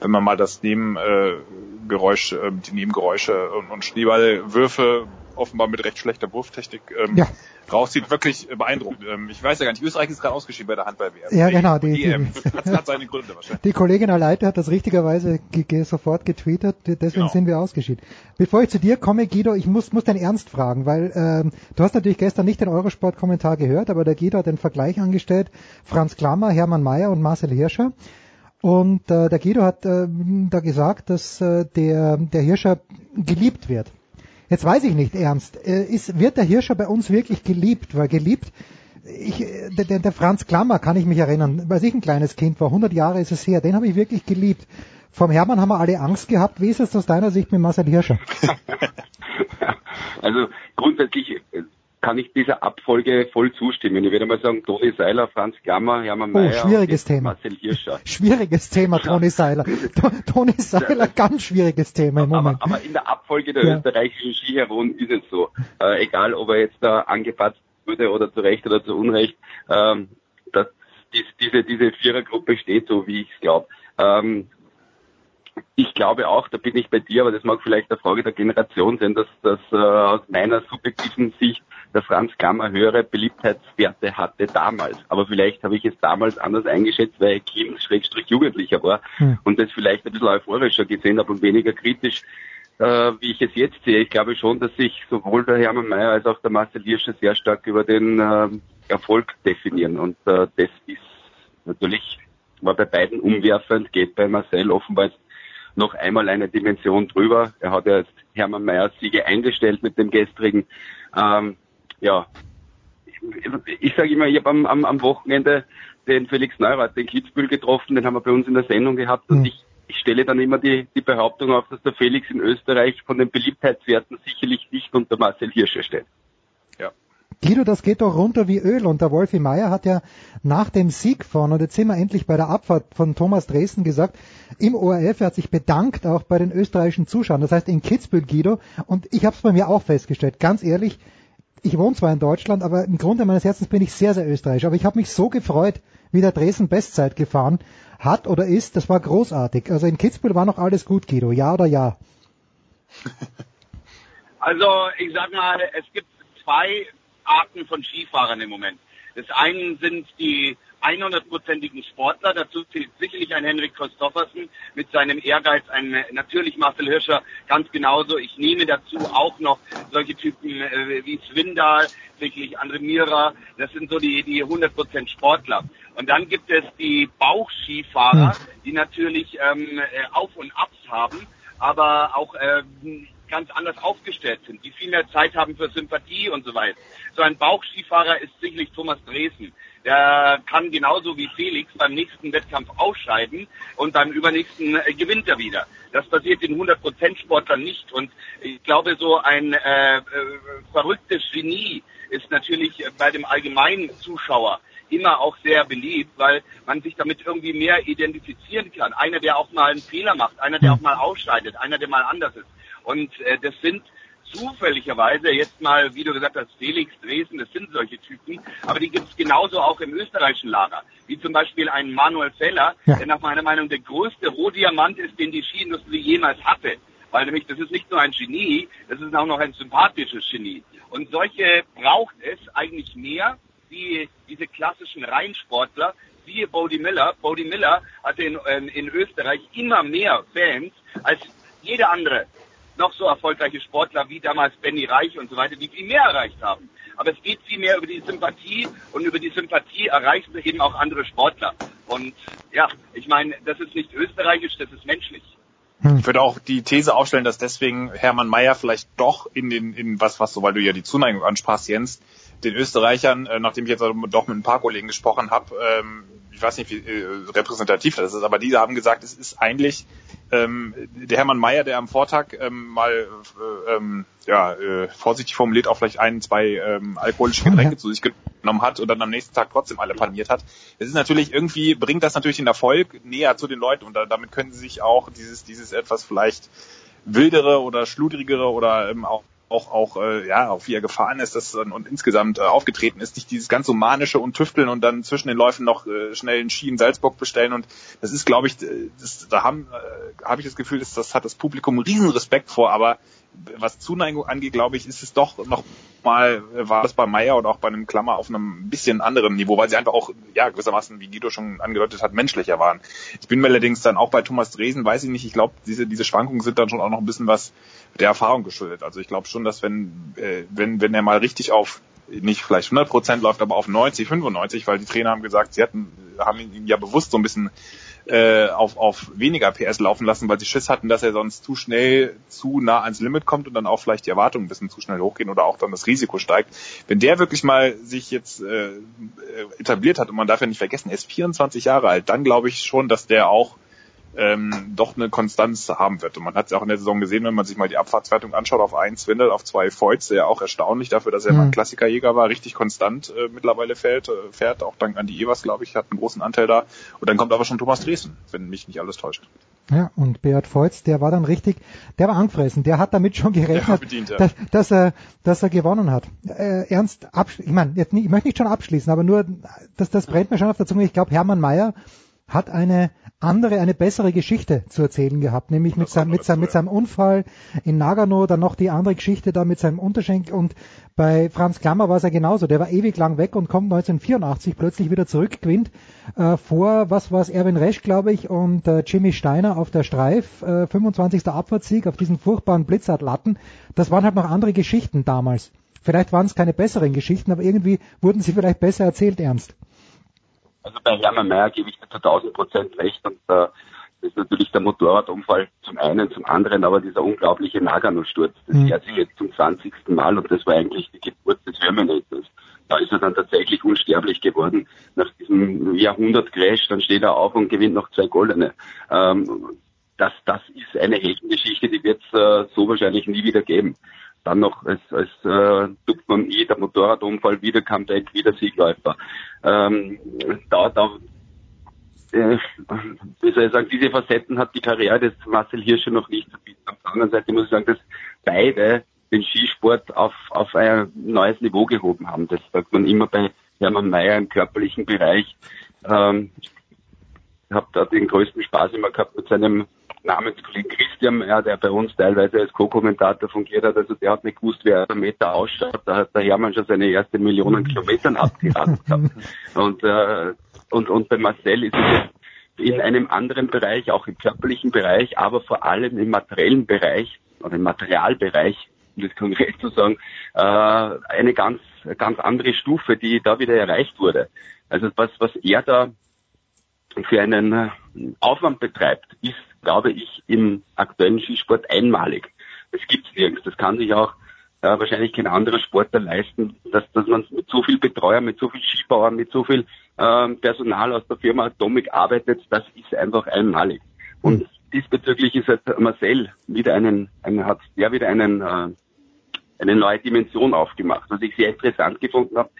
wenn man mal das Nebengeräusch, äh, die Nebengeräusche und, und Schneeballwürfe offenbar mit recht schlechter Wurftechnik ähm, Ja. rauszieht, wirklich beeindruckend. Ähm, ich weiß ja gar nicht, Österreich ist gerade ausgeschieden bei der Handball-WM. Ja, genau, die- Die, EM. Hat, hat seine Gründe wahrscheinlich. Die Kollegin Aleite hat das richtigerweise ge ge sofort getweetet, deswegen Genau. sind wir ausgeschieden. Bevor ich zu dir komme, Guido, ich muss, muss den Ernst fragen, weil ähm, du hast natürlich gestern nicht den Eurosport-Kommentar gehört, aber der Guido hat den Vergleich angestellt, Franz Klammer, Hermann Mayer und Marcel Hirscher. Und äh, der Guido hat äh, da gesagt, dass äh, der, der Hirscher geliebt wird. Jetzt weiß ich nicht ernst, äh, ist, wird der Hirscher bei uns wirklich geliebt? Weil geliebt, ich, äh, der, der, Franz Klammer kann ich mich erinnern, als ich ein kleines Kind war, 100 Jahre ist es her, den habe ich wirklich geliebt. Vom Hermann haben wir alle Angst gehabt. Wie ist es aus deiner Sicht mit Marcel Hirscher? Also grundsätzlich äh, kann ich dieser Abfolge voll zustimmen. Ich würde mal sagen, Toni Seiler, Franz Klammer, Hermann Oh, Mayer schwieriges und Thema. Marcel Hirscher. Schwieriges Thema, Toni Seiler. To- Toni Seiler, ganz schwieriges Thema im Moment. Aber in der Abfolge der Ja. österreichischen Skiheroen ist es so. Äh, egal, ob er jetzt da angepatzt wurde oder zu Recht oder zu Unrecht, ähm, dass dies, diese, diese Vierergruppe steht so, wie ich es glaube. Ähm, ich glaube auch, da bin ich bei dir, aber das mag vielleicht eine Frage der Generation sein, dass, dass äh, aus meiner subjektiven Sicht der Franz Klammer höhere Beliebtheitswerte hatte damals. Aber vielleicht habe ich es damals anders eingeschätzt, weil ich Kind, Schrägstrich Jugendlicher war Hm. und das vielleicht ein bisschen euphorischer gesehen habe und weniger kritisch, äh, wie ich es jetzt sehe. Ich glaube schon, dass sich sowohl der Hermann Mayer als auch der Marcel Hirscher sehr stark über den ähm, Erfolg definieren. Und äh, das ist natürlich, war bei beiden umwerfend, geht bei Marcel offenbar jetzt noch einmal eine Dimension drüber. Er hat ja jetzt Hermann Mayers Siege eingestellt mit dem gestrigen. Ähm, ja, ich, ich sage immer, ich habe am, am, am Wochenende den Felix Neurath, den Kitzbühel getroffen, den haben wir bei uns in der Sendung gehabt und ich, ich stelle dann immer die, die Behauptung auf, dass der Felix in Österreich von den Beliebtheitswerten sicherlich nicht unter Marcel Hirscher steht. Guido, das geht doch runter wie Öl. Und der Wolfi Meier hat ja nach dem Sieg von, und jetzt sind wir endlich bei der Abfahrt von Thomas Dresden gesagt, im ORF, er hat sich bedankt auch bei den österreichischen Zuschauern. Das heißt in Kitzbühel, Guido. Und ich habe es bei mir auch festgestellt, ganz ehrlich, ich wohne zwar in Deutschland, aber im Grunde meines Herzens bin ich sehr, sehr österreichisch. Aber ich habe mich so gefreut, wie der Dresden Bestzeit gefahren hat oder ist. Das war großartig. Also in Kitzbühel war noch alles gut, Guido. Ja oder ja? Also ich sag mal, es gibt zwei Arten von Skifahrern im Moment. Das eine sind die 100-prozentigen Sportler, dazu zählt sicherlich ein Henrik Christoffersen mit seinem Ehrgeiz, ein natürlich Marcel Hirscher ganz genauso. Ich nehme dazu auch noch solche Typen äh, wie Swindal, sicherlich André Mira, das sind so die, die 100% Sportler. Und dann gibt es die Bauchskifahrer, die natürlich ähm, äh, Auf und Abs haben, aber auch ähm, ganz anders aufgestellt sind, die viel mehr Zeit haben für Sympathie und so weiter. So ein Bauchskifahrer ist sicherlich Thomas Dresden. Der kann genauso wie Felix beim nächsten Wettkampf ausscheiden und beim übernächsten äh, gewinnt er wieder. Das passiert den 100% Sportlern nicht und ich glaube, so ein äh, äh, verrücktes Genie ist natürlich bei dem allgemeinen Zuschauer immer auch sehr beliebt, weil man sich damit irgendwie mehr identifizieren kann. Einer, der auch mal einen Fehler macht, einer, der auch mal ausscheidet, einer, der mal anders ist. Und äh, das sind zufälligerweise jetzt mal, wie du gesagt hast, Felix Dresden, das sind solche Typen, aber die gibt es genauso auch im österreichischen Lager, wie zum Beispiel ein Manuel Feller, ja. der nach meiner Meinung der größte Rohdiamant ist, den die Skiindustrie jemals hatte. Weil nämlich das ist nicht nur ein Genie, das ist auch noch ein sympathisches Genie. Und solche braucht es eigentlich mehr wie diese klassischen Reinsportler, siehe Bodie Miller. Bodie Miller hatte in, in, in Österreich immer mehr Fans als jeder andere noch so erfolgreiche Sportler wie damals Benny Reich und so weiter, die viel mehr erreicht haben. Aber es geht viel mehr über die Sympathie und über die Sympathie erreichst du eben auch andere Sportler. Und ja, ich meine, das ist nicht österreichisch, das ist menschlich. Ich würde auch die These aufstellen, dass deswegen Hermann Mayer vielleicht doch in den, in was, was so, weil du ja die Zuneigung ansprachst, Jens, den Österreichern, äh, nachdem ich jetzt doch mit ein paar Kollegen gesprochen habe, ähm, ich weiß nicht, wie äh, repräsentativ das ist, aber diese haben gesagt, es ist eigentlich ähm, der Hermann Mayer, der am Vortag ähm, mal äh, ähm, ja, äh, vorsichtig formuliert auch vielleicht ein, zwei ähm, alkoholische Getränke zu sich genommen hat und dann am nächsten Tag trotzdem alle paniert hat. Es ist natürlich irgendwie, bringt das natürlich den Erfolg näher zu den Leuten und da, damit können sie sich auch dieses, dieses etwas vielleicht wildere oder schludrigere oder ähm, auch auch auch äh, ja auch wie er gefahren ist das und, insgesamt äh, aufgetreten ist. Nicht dieses ganz so manische und tüfteln und dann zwischen den Läufen noch äh, schnell einen Ski in Salzburg bestellen. Und das ist glaube ich das, da haben äh, habe ich das Gefühl dass das hat das Publikum riesen Respekt vor. Aber was Zuneigung angeht, glaube ich, ist es doch noch mal, war das bei Meyer und auch bei einem Klammer auf einem bisschen anderen Niveau, weil sie einfach auch, ja, gewissermaßen, wie Guido schon angedeutet hat, menschlicher waren. Ich bin mir allerdings dann auch bei Thomas Dresen, weiß ich nicht, ich glaube, diese, diese Schwankungen sind dann schon auch noch ein bisschen was der Erfahrung geschuldet. Also ich glaube schon, dass wenn, äh, wenn, wenn er mal richtig auf nicht vielleicht 100 Prozent läuft, aber auf 90, 95, weil die Trainer haben gesagt, sie hatten, haben ihn ja bewusst so ein bisschen äh, auf, auf weniger PS laufen lassen, weil sie Schiss hatten, dass er sonst zu schnell zu nah ans Limit kommt und dann auch vielleicht die Erwartungen ein bisschen zu schnell hochgehen oder auch dann das Risiko steigt. Wenn der wirklich mal sich jetzt äh, etabliert hat und man darf ja nicht vergessen, er ist 24 Jahre alt, dann glaube ich schon, dass der auch ähm, doch eine Konstanz haben wird. Und man hat es ja auch in der Saison gesehen, wenn man sich mal die Abfahrtswertung anschaut, auf einen Swindle, auf zwei Voits, der ja auch erstaunlich dafür, dass er mhm. mal ein Klassikerjäger war, richtig konstant äh, mittlerweile fährt, äh, fährt, auch dank an die Evers, glaube ich, hat einen großen Anteil da. Und dann kommt aber schon Thomas Dresden, wenn mich nicht alles täuscht. Ja, und Beat Voits, der war dann richtig, der war angefressen, der hat damit schon gerechnet, bedient, ja. dass, dass, er, dass er gewonnen hat. Äh, ernst, ich meine, ich möchte nicht schon abschließen, aber nur, das, das brennt mir schon auf der Zunge. Ich glaube, Hermann Mayer hat eine andere, eine bessere Geschichte zu erzählen gehabt, nämlich mit seinem, mit seinem, mit seinem Unfall in Nagano, dann noch die andere Geschichte da mit seinem Unterschenk und bei Franz Klammer war es ja genauso, der war ewig lang weg und kommt 1984 plötzlich wieder zurück, gewinnt äh, vor, was war es, Erwin Resch, glaube ich, und äh, Jimmy Steiner auf der Streif, äh, 25. Abfahrtssieg auf diesen furchtbaren Blitzatlatten, das waren halt noch andere Geschichten damals. Vielleicht waren es keine besseren Geschichten, aber irgendwie wurden sie vielleicht besser erzählt, Ernst. Also bei Hermann Mayer gebe ich dir zu 1000 Prozent recht und äh, das ist natürlich der Motorradunfall zum einen, zum anderen aber dieser unglaubliche Nagano-Sturz. Das mhm. jährt sich jetzt zum 20. Mal und das war eigentlich die Geburt des Terminators. Da ist er dann tatsächlich unsterblich geworden. Nach diesem Jahrhundert-Crash, dann steht er auf und gewinnt noch zwei Goldene. Ähm, das, das ist eine Heldengeschichte, die wird es äh, so wahrscheinlich nie wieder geben dann noch als, als äh, Dupman I, der Motorradunfall, wieder Comeback, wieder Siegläufer. Ähm, da, da äh, wie soll ich sagen, diese Facetten hat die Karriere des Marcel Hirscher noch nicht zu bieten. Auf der anderen Seite muss ich sagen, dass beide den Skisport auf, auf ein neues Niveau gehoben haben. Das sagt man immer bei Hermann Mayer im körperlichen Bereich. Ähm, ich habe da den größten Spaß immer gehabt mit seinem Namenskollegen Christian, ja, der bei uns teilweise als Co-Kommentator fungiert hat, also der hat nicht gewusst, wer ein Meter ausschaut. Da hat der Hermann schon seine erste Millionen Kilometern abgehakt gehabt. Und, äh, und, und bei Marcel ist es in einem anderen Bereich, auch im körperlichen Bereich, aber vor allem im materiellen Bereich oder im Materialbereich, um das konkret zu sagen, äh, eine ganz, ganz andere Stufe, die da wieder erreicht wurde. Also was, was er da für einen Aufwand betreibt, ist glaube ich, im aktuellen Skisport einmalig. das gibt's nirgends. Das kann sich auch äh, wahrscheinlich kein anderer Sportler leisten, dass, dass man mit so viel Betreuer, mit so viel Skibauern, mit so viel ähm, Personal aus der Firma Atomic arbeitet, das ist einfach einmalig. Und diesbezüglich ist halt Marcel wieder einen, einen hat der wieder einen, äh, eine neue Dimension aufgemacht, was ich sehr interessant gefunden habe.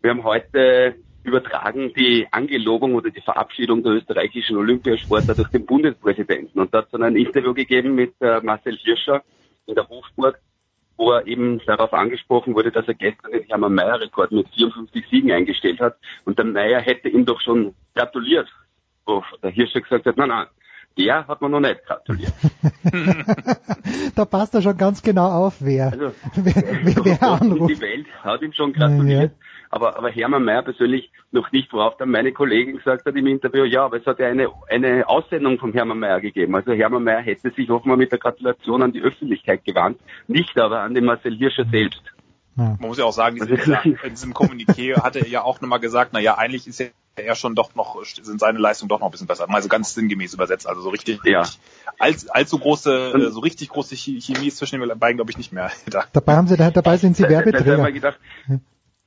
Wir haben heute übertragen die Angelobung oder die Verabschiedung der österreichischen Olympiasportler durch den Bundespräsidenten. Und da hat es dann ein Interview gegeben mit äh, Marcel Hirscher in der Hofburg, wo er eben darauf angesprochen wurde, dass er gestern den Hermann Mayer-Rekord mit 54 Siegen eingestellt hat. Und der Mayer hätte ihm doch schon gratuliert. Wo der Hirscher gesagt hat, nein, nein, der hat man noch nicht gratuliert. da passt er schon ganz genau auf, wer, Also, wer, wer, wer anruft. die Welt hat ihm schon gratuliert. Aber, aber Hermann Mayer persönlich noch nicht, worauf dann meine Kollegin gesagt hat im Interview, ja, aber es hat ja eine, eine Aussendung von Hermann Mayer gegeben. Also Hermann Mayer hätte sich offenbar mit der Gratulation an die Öffentlichkeit gewandt, nicht aber an den Marcel Hirscher selbst. Man muss ja auch sagen, in diesem, in diesem Kommuniqué hatte er ja auch nochmal gesagt, na ja, eigentlich ist er schon doch noch, sind seine Leistungen doch noch ein bisschen besser. Also ganz sinngemäß übersetzt, also so richtig, ja. all, allzu große, so richtig große Chemie ist zwischen den beiden, glaube ich, nicht mehr da. Dabei haben sie, dabei sind sie Da- da- da Werbeträger. mir gedacht,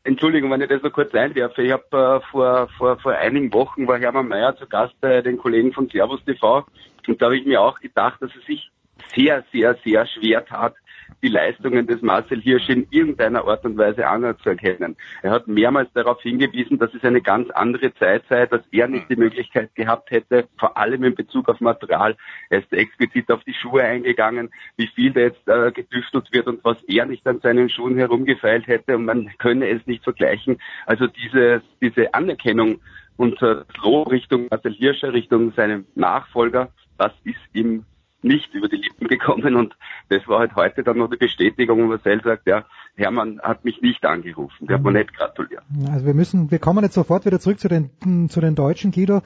Entschuldigung, wenn ich das noch kurz einwerfe. Ich habe äh, vor, vor, vor einigen Wochen war Hermann Mayer zu Gast bei den Kollegen von Servus TV und da habe ich mir auch gedacht, dass er sich sehr, sehr, sehr schwer tat, die Leistungen des Marcel Hirsch in irgendeiner Art und Weise anzuerkennen. Er hat mehrmals darauf hingewiesen, dass es eine ganz andere Zeit sei, dass er nicht die Möglichkeit gehabt hätte, vor allem in Bezug auf Material. Er ist explizit auf die Schuhe eingegangen, wie viel da jetzt äh, gedüftelt wird und was er nicht an seinen Schuhen herumgefeilt hätte und man könne es nicht vergleichen. Also diese, diese Anerkennung und äh, Lob Richtung Marcel Hirscher, Richtung seinem Nachfolger, das ist ihm nicht über die Lippen gekommen und das war halt heute dann noch die Bestätigung, wo Marcel sagt, ja, Hermann hat mich nicht angerufen, der hat mir nicht gratuliert. Also wir müssen, wir kommen jetzt sofort wieder zurück zu den, zu den Deutschen, Guido.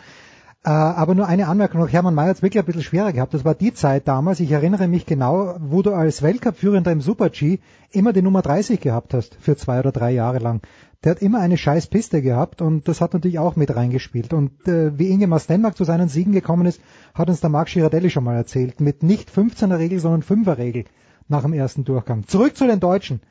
Äh, aber nur eine Anmerkung noch. Hermann Mayer hat es wirklich ein bisschen schwerer gehabt. Das war die Zeit damals, ich erinnere mich genau, wo du als Weltcup-Führender im Super-G immer die Nummer 30 gehabt hast, für zwei oder drei Jahre lang. Der hat immer eine scheiß Piste gehabt und das hat natürlich auch mit reingespielt. Und äh, wie Ingemar Stenmark zu seinen Siegen gekommen ist, hat uns der Marc Girardelli schon mal erzählt. Mit nicht 15er Regel, sondern 5er Regel nach dem ersten Durchgang. Zurück zu den Deutschen.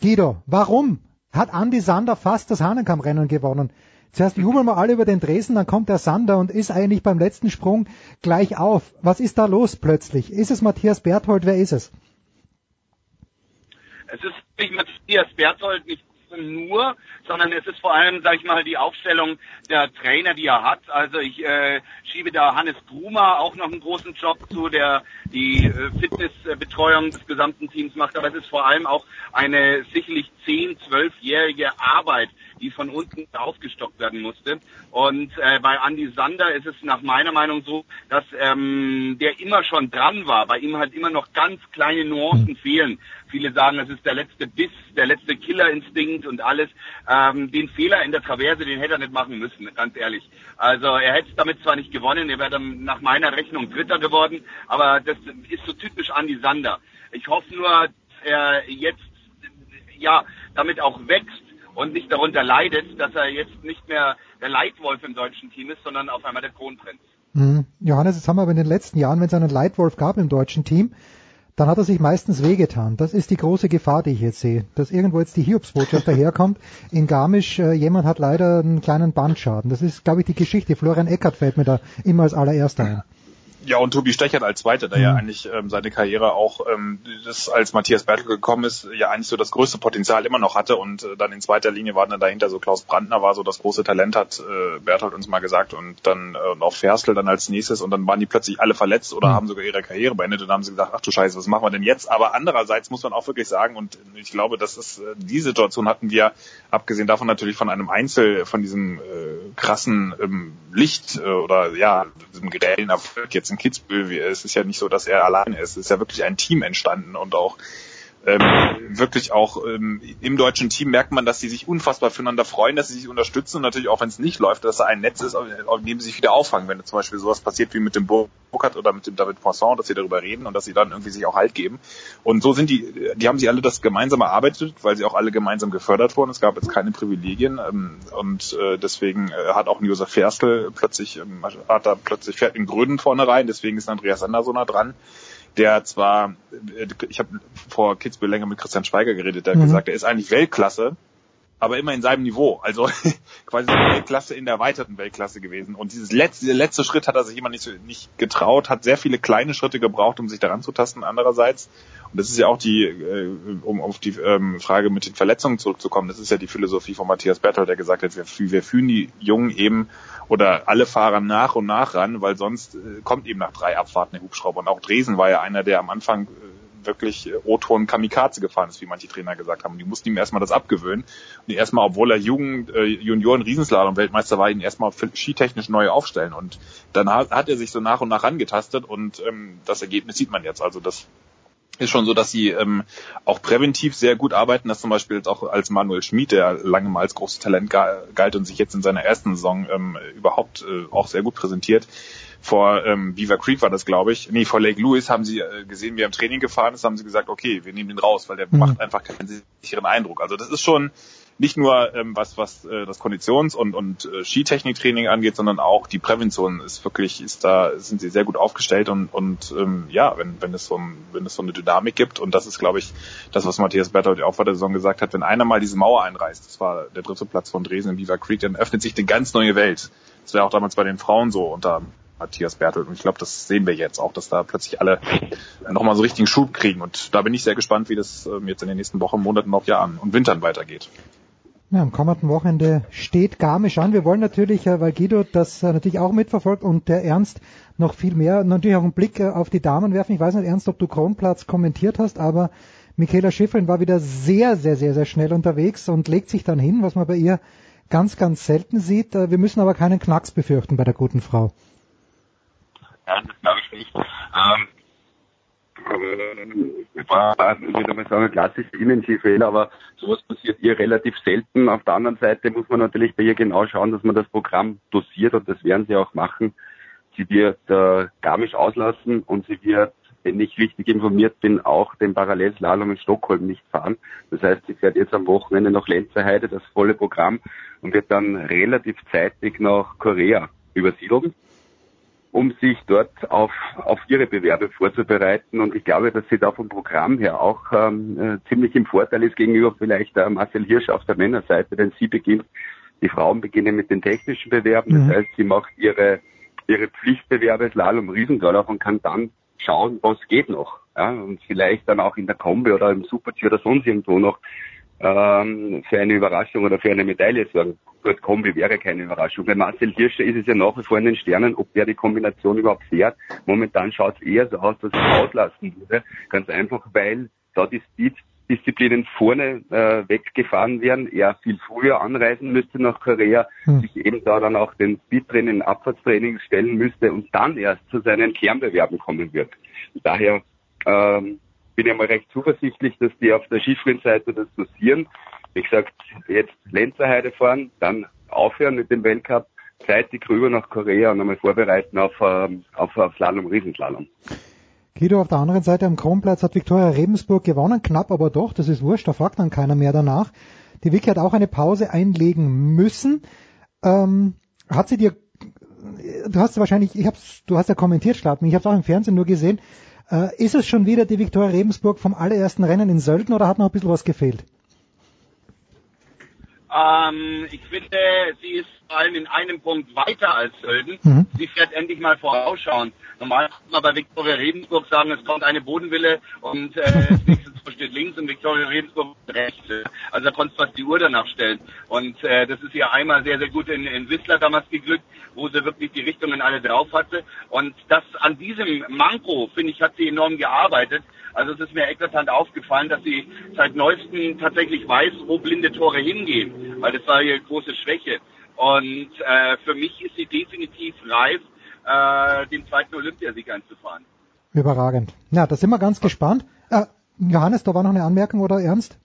Guido, warum hat Andy Sander fast das Hahnenkammrennen gewonnen? Zuerst jubeln wir alle über den Dresden, dann kommt der Sander und ist eigentlich beim letzten Sprung gleich auf. Was ist da los plötzlich? Ist es Matthias Berthold? Wer ist es? Es ist nicht Matthias Berthold, nicht nur, sondern es ist vor allem, sag ich mal, die Aufstellung der Trainer, die er hat. Also ich äh, schiebe da Hannes Grumer auch noch einen großen Job zu, der die äh, Fitnessbetreuung des gesamten Teams macht. Aber es ist vor allem auch eine sicherlich 10, 12-jährige Arbeit, die von unten aufgestockt werden musste. Und äh, bei Andy Sander ist es nach meiner Meinung so, dass ähm, der immer schon dran war. Bei ihm halt immer noch ganz kleine Nuancen fehlen. Viele sagen, es ist der letzte Biss, der letzte Killerinstinkt und alles. Ähm, den Fehler in der Traverse, den hätte er nicht machen müssen, ganz ehrlich. Also er hätte damit zwar nicht gewonnen, er wäre dann nach meiner Rechnung Dritter geworden, aber das ist so typisch Andy Sander. Ich hoffe nur, dass er jetzt ja damit auch wächst und nicht darunter leidet, dass er jetzt nicht mehr der Leitwolf im deutschen Team ist, sondern auf einmal der Kronprinz. Hm. Johannes, jetzt haben wir aber in den letzten Jahren, wenn es einen Leitwolf gab im deutschen Team, dann hat er sich meistens wehgetan. Das ist die große Gefahr, die ich jetzt sehe. Dass irgendwo jetzt die Hiobsbotschaft daherkommt. In Garmisch, äh, jemand hat leider einen kleinen Bandschaden. Das ist, glaube ich, die Geschichte. Florian Eckert fällt mir da immer als allererster ein. Ja, und Tobi Stechert als Zweiter, der Mhm. ja eigentlich ähm, seine Karriere auch, ähm, das, als Matthias Bertel gekommen ist, ja eigentlich so das größte Potenzial immer noch hatte und äh, dann in zweiter Linie war dann dahinter so Klaus Brandner war so das große Talent, hat äh, Berthold uns mal gesagt und dann äh, noch Ferstl dann als nächstes und dann waren die plötzlich alle verletzt oder Mhm. haben sogar ihre Karriere beendet und dann haben sie gesagt, ach du Scheiße, was machen wir denn jetzt? Aber andererseits muss man auch wirklich sagen und ich glaube, das ist, äh, die Situation hatten wir, abgesehen davon natürlich von einem Einzel, von diesem äh, krassen ähm, Licht äh, oder ja, diesem grellen Erfolg jetzt in Kitzbühel, es ist ja nicht so, dass er alleine ist. Es ist ja wirklich ein Team entstanden und auch ähm, wirklich auch ähm, im deutschen Team merkt man, dass sie sich unfassbar füreinander freuen, dass sie sich unterstützen und natürlich auch, wenn es nicht läuft, dass da ein Netz ist, auf dem sie sich wieder auffangen. Wenn zum Beispiel sowas passiert wie mit dem Burkhardt oder mit dem David Poisson, dass sie darüber reden und dass sie dann irgendwie sich auch Halt geben. Und so sind die, die haben sie alle das gemeinsam erarbeitet, weil sie auch alle gemeinsam gefördert wurden. Es gab jetzt keine Privilegien ähm, und äh, deswegen äh, hat auch ein Josef Ferstl plötzlich, ähm, hat da plötzlich fährt in Gröden vorne rein, deswegen ist Andreas Sander so nah dran der zwar, äh, ich habe vor Kitzbühel länger mit Christian Schweiger geredet, der hat Mhm. gesagt, er ist eigentlich Weltklasse, aber immer in seinem Niveau. Also quasi eine Weltklasse in der erweiterten Weltklasse gewesen. Und dieses letzte, der letzte Schritt hat er sich immer nicht, nicht getraut, hat sehr viele kleine Schritte gebraucht, um sich daran zu tasten andererseits. Und das ist ja auch die, äh, um auf die ähm, Frage mit den Verletzungen zurückzukommen, das ist ja die Philosophie von Matthias Berthold, der gesagt hat, wir, wir führen die Jungen eben oder alle Fahrer nach und nach ran, weil sonst äh, kommt eben nach drei Abfahrten der Hubschrauber. Und auch Dresen war ja einer, der am Anfang äh, wirklich äh, O-Ton Kamikaze gefahren ist, wie manche Trainer gesagt haben. Die mussten ihm erstmal das abgewöhnen. Und erstmal, obwohl er Jugend, äh, Junioren Riesenslalom Weltmeister war, ihn erstmal skitechnisch neu aufstellen. Und dann hat, er sich so nach und nach rangetastet und ähm, das Ergebnis sieht man jetzt. Also das ist schon so, dass sie ähm, auch präventiv sehr gut arbeiten, dass zum Beispiel jetzt auch als Manuel Schmid, der lange mal als großes Talent ga- galt und sich jetzt in seiner ersten Saison ähm, überhaupt äh, auch sehr gut präsentiert. Vor ähm, Beaver Creek war das, glaube ich. Nee, vor Lake Louis haben sie äh, gesehen, wie er im Training gefahren ist, haben sie gesagt, okay, wir nehmen den raus, weil der Mhm. macht einfach keinen sicheren Eindruck. Also das ist schon nicht nur ähm, was was äh, das Konditions- und und äh, Skitechniktraining angeht, sondern auch die Prävention ist wirklich ist da sind sie sehr gut aufgestellt und und ähm, ja, wenn wenn es so ein, wenn es so eine Dynamik gibt und das ist glaube ich das was Matthias Berthold auch vor der Saison gesagt hat, wenn einer mal diese Mauer einreißt, das war der dritte Platz von Dresden in Beaver Creek, dann öffnet sich eine ganz neue Welt. Das wäre auch damals bei den Frauen so unter Matthias Berthold. Und ich glaube, das sehen wir jetzt auch, dass da plötzlich alle nochmal so richtigen Schub kriegen. Und da bin ich sehr gespannt, wie das ähm, jetzt in den nächsten Wochen, Monaten, noch Jahren und Wintern weitergeht. Ja, am kommenden Wochenende steht Garmisch an. Wir wollen natürlich, äh, weil Guido das äh, natürlich auch mitverfolgt und der Ernst noch viel mehr, natürlich auch einen Blick äh, auf die Damen werfen. Ich weiß nicht, Ernst, ob du Kronplatz kommentiert hast, aber Michaela Schifrin war wieder sehr, sehr, sehr, sehr schnell unterwegs und legt sich dann hin, was man bei ihr ganz, ganz selten sieht. Wir müssen aber keinen Knacks befürchten bei der guten Frau. Ja, das glaube ich nicht. Ähm, ähm, war, ich würde mal sagen, ein klassischer Innenskifehler, aber sowas passiert ihr relativ selten. Auf der anderen Seite muss man natürlich bei ihr genau schauen, dass man das Programm dosiert und das werden sie auch machen. Sie wird äh, Garmisch auslassen und sie wird, wenn ich richtig informiert bin, auch den Parallelslalom in Stockholm nicht fahren. Das heißt, sie fährt jetzt am Wochenende nach Lenzerheide, das volle Programm, und wird dann relativ zeitig nach Korea übersiedeln um sich dort auf, auf ihre Bewerbe vorzubereiten. Und ich glaube, dass sie da vom Programm her auch ähm, äh, ziemlich im Vorteil ist gegenüber vielleicht äh, Marcel Hirsch auf der Männerseite, denn sie beginnt, die Frauen beginnen mit den technischen Bewerben. Mhm. Das heißt, sie macht ihre, ihre Pflichtbewerbe Slalom, Riesendorlauf und kann dann schauen, was geht noch. Ja, und vielleicht dann auch in der Kombi oder im Super-G oder sonst irgendwo noch ähm, für eine Überraschung oder für eine Medaille sorgen. Gut, Kombi wäre keine Überraschung. Bei Marcel Hirscher ist es ja nach wie vor in den Sternen, ob der die Kombination überhaupt fährt. Momentan schaut es eher so aus, dass er auslassen würde. Ganz einfach, weil da die Speed-Disziplinen vorne äh, weggefahren werden, er viel früher anreisen müsste nach Korea, Hm. sich eben da dann auch den Speedtraining, Abfahrtstraining stellen müsste und dann erst zu seinen Kernbewerben kommen wird. Daher ähm, bin ich mal recht zuversichtlich, dass die auf der Skifrin-Seite das dosieren. Wie gesagt, jetzt Lenzerheide fahren, dann aufhören mit dem Weltcup, zeitig rüber nach Korea und einmal vorbereiten auf, ähm, auf, auf Slalom, Riesenslalom. Guido, auf der anderen Seite am Kronplatz hat Viktoria Rebensburg gewonnen, knapp aber doch, das ist wurscht, da fragt dann keiner mehr danach. Die Vicky hat auch eine Pause einlegen müssen. Ähm, hat sie dir, du hast wahrscheinlich, ich hab's, du hast ja kommentiert, Schlappen, ich habe auch im Fernsehen nur gesehen. Äh, ist es schon wieder die Viktoria Rebensburg vom allerersten Rennen in Sölden oder hat noch ein bisschen was gefehlt? Ähm, ich finde, sie ist vor allem in einem Punkt weiter als Sölden. Mhm. Sie fährt endlich mal vorausschauend. Normal kann man bei Viktoria Rebensburg sagen, es kommt eine Bodenwille und äh, das nächste Tor steht links und Viktoria Rebensburg rechts. Also da konntest fast die Uhr danach stellen. Und äh, das ist ihr einmal sehr, sehr gut in, in Whistler damals geglückt, wo sie wirklich die Richtungen alle drauf hatte. Und das an diesem Manko, finde ich, hat sie enorm gearbeitet. Also es ist mir eklatant aufgefallen, dass sie seit neuestem tatsächlich weiß, wo blinde Tore hingehen, weil das war ihre große Schwäche. Und äh, für mich ist sie definitiv reif, äh, den zweiten Olympiasieg einzufahren. Überragend. Ja, da sind wir ganz gespannt. Äh, Johannes, da war noch eine Anmerkung oder Ernst?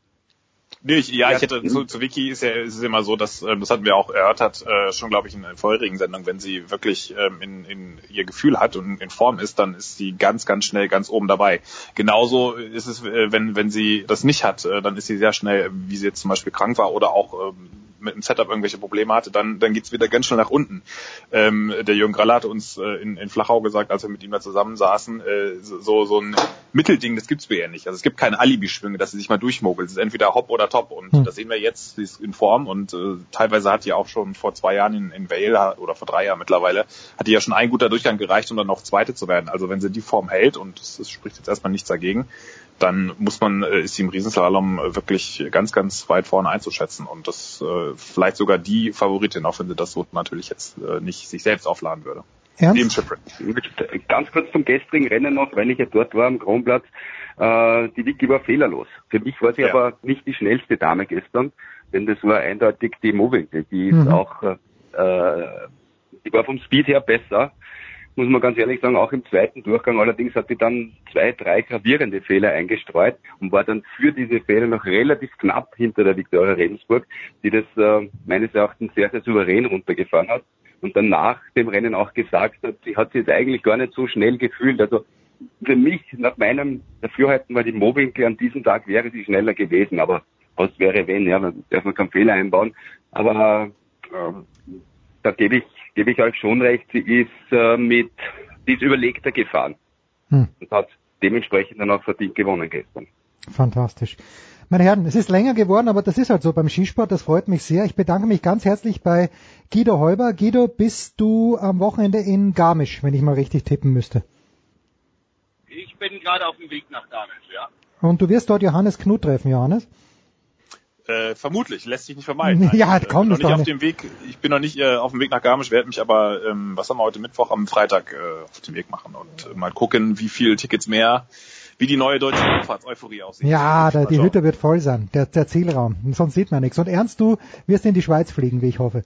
Nee, ich, ja, ich hätte zu, zu Vicky ist ja ist es immer so, dass ähm, das hatten wir auch erörtert, äh, schon glaube ich in der vorherigen Sendung, wenn sie wirklich ähm, in, in ihr Gefühl hat und in Form ist, dann ist sie ganz, ganz schnell ganz oben dabei. Genauso ist es, äh, wenn wenn sie das nicht hat, äh, dann ist sie sehr schnell, wie sie jetzt zum Beispiel krank war oder auch ähm, mit dem Setup irgendwelche Probleme hatte, dann, dann geht's wieder ganz schnell nach unten. Ähm, der Jürgen Graller hat uns äh, in, in Flachau gesagt, als wir mit ihm da zusammensaßen, äh, so, so ein Mittelding, das gibt's bei ihr nicht. Also es gibt keine Alibi-Schwünge, dass sie sich mal durchmogelt. Es ist entweder hopp oder top und Hm. das sehen wir jetzt, sie ist in Form und äh, teilweise hat die auch schon vor zwei Jahren in, in Vale oder vor drei Jahren mittlerweile, hat die ja schon ein guter Durchgang gereicht, um dann noch Zweite zu werden. Also wenn sie die Form hält und es, es spricht jetzt erstmal nichts dagegen, dann muss man, äh, ist sie im Riesenslalom äh, wirklich ganz, ganz weit vorne einzuschätzen und das äh, vielleicht sogar die Favoritin, auch wenn sie das so natürlich jetzt äh, nicht sich selbst aufladen würde. Ernst? Ganz kurz zum gestrigen Rennen noch, weil ich ja dort war am Kronplatz. Äh, die Vicky war fehlerlos. Für mich war sie Ja. aber nicht die schnellste Dame gestern, denn das war eindeutig die Moving. Die ist Mhm. auch, äh, die war vom Speed her besser. Muss man ganz ehrlich sagen, auch im zweiten Durchgang. Allerdings hat die dann zwei, drei gravierende Fehler eingestreut und war dann für diese Fehler noch relativ knapp hinter der Viktoria Regensburg, die das äh, meines Erachtens sehr, sehr souverän runtergefahren hat und dann nach dem Rennen auch gesagt hat, sie hat sich jetzt eigentlich gar nicht so schnell gefühlt. Also für mich, nach meinem Dafürhalten, war die Mobinkel an diesem Tag wäre sie schneller gewesen, aber was wäre wenn, ja, man darf man keinen Fehler einbauen. Aber äh, da gebe ich, gebe ich euch schon recht, sie ist äh, mit, sie ist überlegter gefahren Hm. und hat dementsprechend dann auch verdient gewonnen gestern. Fantastisch. Meine Herren, es ist länger geworden, aber das ist halt so beim Skisport, das freut mich sehr. Ich bedanke mich ganz herzlich bei Guido Heuber. Guido, bist du am Wochenende in Garmisch, wenn ich mal richtig tippen müsste? Ich bin gerade auf dem Weg nach Garmisch, ja. Und du wirst dort Johannes Knut treffen, Johannes? Äh, vermutlich, lässt sich nicht vermeiden. Ja, ich, äh, komm, bin noch das nicht auf dem Weg, ich bin noch nicht äh, auf dem Weg nach Garmisch, werde mich aber, ähm, was haben wir heute Mittwoch, am Freitag äh, auf den Weg machen und äh, mal gucken, wie viel Tickets mehr, wie die neue deutsche Luftfahrtseuphorie aussieht. Ja, da, die schauen. Hütte wird voll sein, der, der Zielraum. Sonst sieht man nichts. Und Ernst, du wirst in die Schweiz fliegen, wie ich hoffe.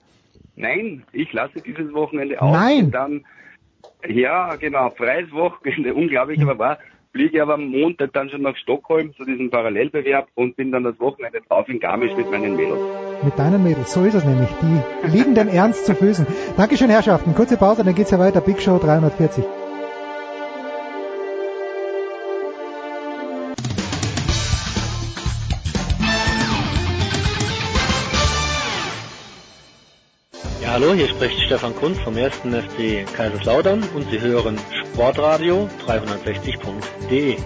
Nein, ich lasse dieses Wochenende aus. Nein. Und dann, ja, genau, freies Wochenende, unglaublich, aber war, fliege aber am Montag dann schon nach Stockholm zu diesem Parallelbewerb und bin dann das Wochenende drauf in Garmisch mit meinen Mädels. Mit deinen Mädels, so ist es nämlich. Die liegen dem Ernst zu Füßen. Dankeschön, Herrschaften. Kurze Pause, dann geht's ja weiter. Big Show 340. hallo, hier spricht Stefan Kunz vom 1. FC Kaiserslautern und Sie hören Sportradio 360.de.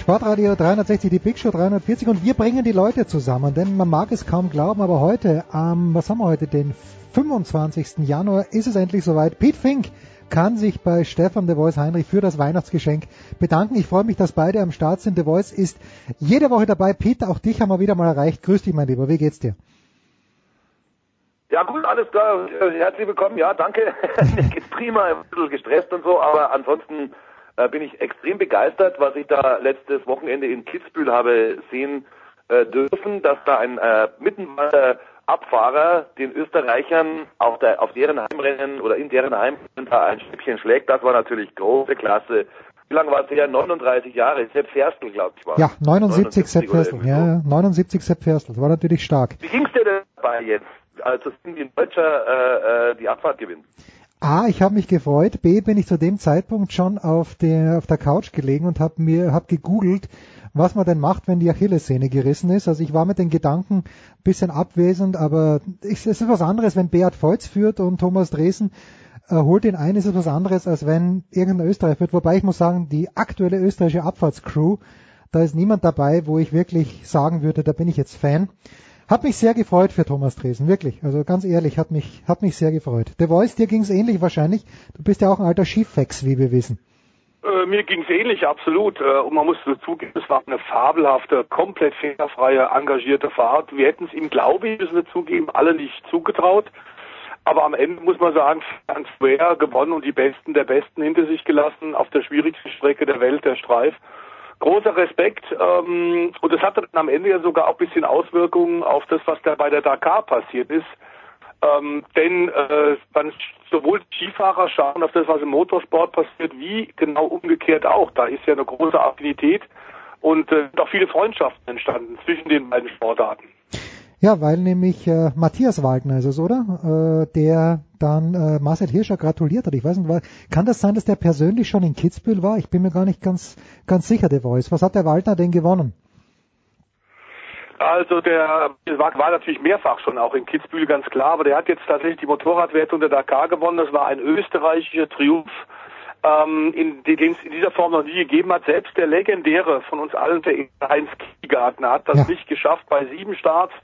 Sportradio 360, die Big Show 340 und wir bringen die Leute zusammen, denn man mag es kaum glauben, aber heute, am, was haben wir heute, den 25. Januar, ist es endlich soweit. Pete Fink kann sich bei Stefan de Voice Heinrich für das Weihnachtsgeschenk bedanken. Ich freue mich, dass beide am Start sind. De Voice ist jede Woche dabei. Peter, auch dich haben wir wieder mal erreicht. Grüß dich, mein Lieber. Wie geht's dir? Ja gut, alles klar. Äh, Herzlich willkommen. Ja, danke. Mir geht's prima, ein bisschen gestresst und so, aber ansonsten äh, bin ich extrem begeistert, was ich da letztes Wochenende in Kitzbühel habe sehen äh, dürfen, dass da ein äh, Mittenwalder Abfahrer den Österreichern auf, der, auf deren Heimrennen oder in deren Heimrennen da ein Stückchen schlägt. Das war natürlich große Klasse. Wie lange war es her? 39 Jahre. Sepp Ferstl, glaube ich, war. Ja, 79 Sepp oder Ferstl. Ja, ja, 79 Sepp Ferstl. Das war natürlich stark. Wie ging's dir denn dabei jetzt, als das Team wie ein Deutscher äh, äh, die Abfahrt gewinnt? A, ich habe mich gefreut. B, bin ich zu dem Zeitpunkt schon auf der auf der Couch gelegen und habe mir hab gegoogelt, was man denn macht, wenn die Achillessehne gerissen ist. Also ich war mit den Gedanken ein bisschen abwesend, aber es ist was anderes, wenn Beat Feutz führt und Thomas Dresen äh, holt ihn ein, ist es was anderes, als wenn irgendein Österreicher führt. Wobei ich muss sagen, die aktuelle österreichische Abfahrtscrew, da ist niemand dabei, wo ich wirklich sagen würde, da bin ich jetzt Fan. Hat mich sehr gefreut für Thomas Dresen, wirklich. Also ganz ehrlich, hat mich, hat mich sehr gefreut. The Voice, dir ging's ähnlich wahrscheinlich. Du bist ja auch ein alter Skifex, wie wir wissen. Äh, mir ging's ähnlich, absolut. Äh, und man muss zugeben, es war eine fabelhafte, komplett fehlerfreie, engagierte Fahrt. Wir hätten es ihm, glaube ich, müssen wir zugeben, alle nicht zugetraut. Aber am Ende muss man sagen, ganz schwer gewonnen und die Besten der Besten hinter sich gelassen auf der schwierigsten Strecke der Welt, der Streif. Großer Respekt. Ähm, und das hatte dann am Ende ja sogar auch ein bisschen Auswirkungen auf das, was da bei der Dakar passiert ist. Ähm, denn äh, man sowohl Skifahrer schauen auf das, was im Motorsport passiert, wie genau umgekehrt auch. Da ist ja eine große Affinität und äh, auch viele Freundschaften entstanden zwischen den beiden Sportarten. Ja, weil nämlich äh, Matthias Wagner ist es, oder? Äh, der dann äh, Marcel Hirscher gratuliert hat. Ich weiß nicht, war, kann das sein, dass der persönlich schon in Kitzbühel war? Ich bin mir gar nicht ganz ganz sicher, der Voice. Was hat der Waldner denn gewonnen? Also der war, war natürlich mehrfach schon auch in Kitzbühel ganz klar, aber der hat jetzt tatsächlich die Motorradwertung der Dakar gewonnen. Das war ein österreichischer Triumph, ähm, in, den es in dieser Form noch nie gegeben hat. Selbst der legendäre von uns allen, der Heinz Kiegartner, hat das ja. nicht geschafft bei sieben Starts.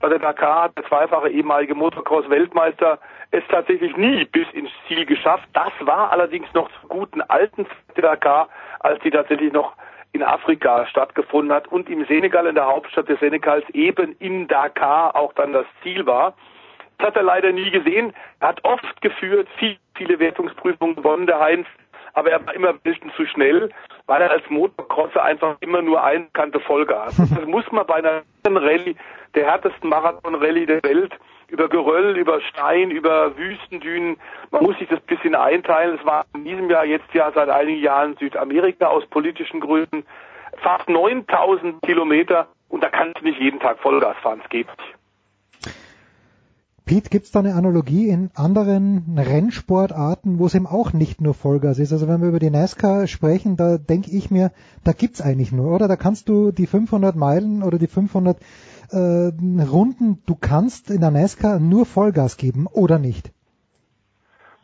Bei der Dakar hat der zweifache ehemalige Motocross-Weltmeister es tatsächlich nie bis ins Ziel geschafft. Das war allerdings noch zu guten alten Dakar, als die tatsächlich noch in Afrika stattgefunden hat und im Senegal, in der Hauptstadt des Senegals, eben in Dakar auch dann das Ziel war. Das hat er leider nie gesehen. Er hat oft geführt, viel, viele Wertungsprüfungen gewonnen, der Heinz, aber er war immer ein bisschen zu schnell, weil er als Motocrosser einfach immer nur einkante Vollgas. Das muss man bei einer Rallye, der härtesten Marathon-Rallye der Welt, über Geröll, über Stein, über Wüstendünen. Man muss sich das bisschen einteilen. Es war in diesem Jahr, jetzt ja seit einigen Jahren Südamerika aus politischen Gründen fast 9000 Kilometer und da kannst du nicht jeden Tag Vollgas fahren. Es geht nicht. Pete, gibt es da eine Analogie in anderen Rennsportarten, wo es eben auch nicht nur Vollgas ist? Also wenn wir über die NASCAR sprechen, da denke ich mir, da gibt's eigentlich nur, oder? Da kannst du die 500 Meilen oder die 500 äh, Runden, du kannst in der NASCAR nur Vollgas geben oder nicht?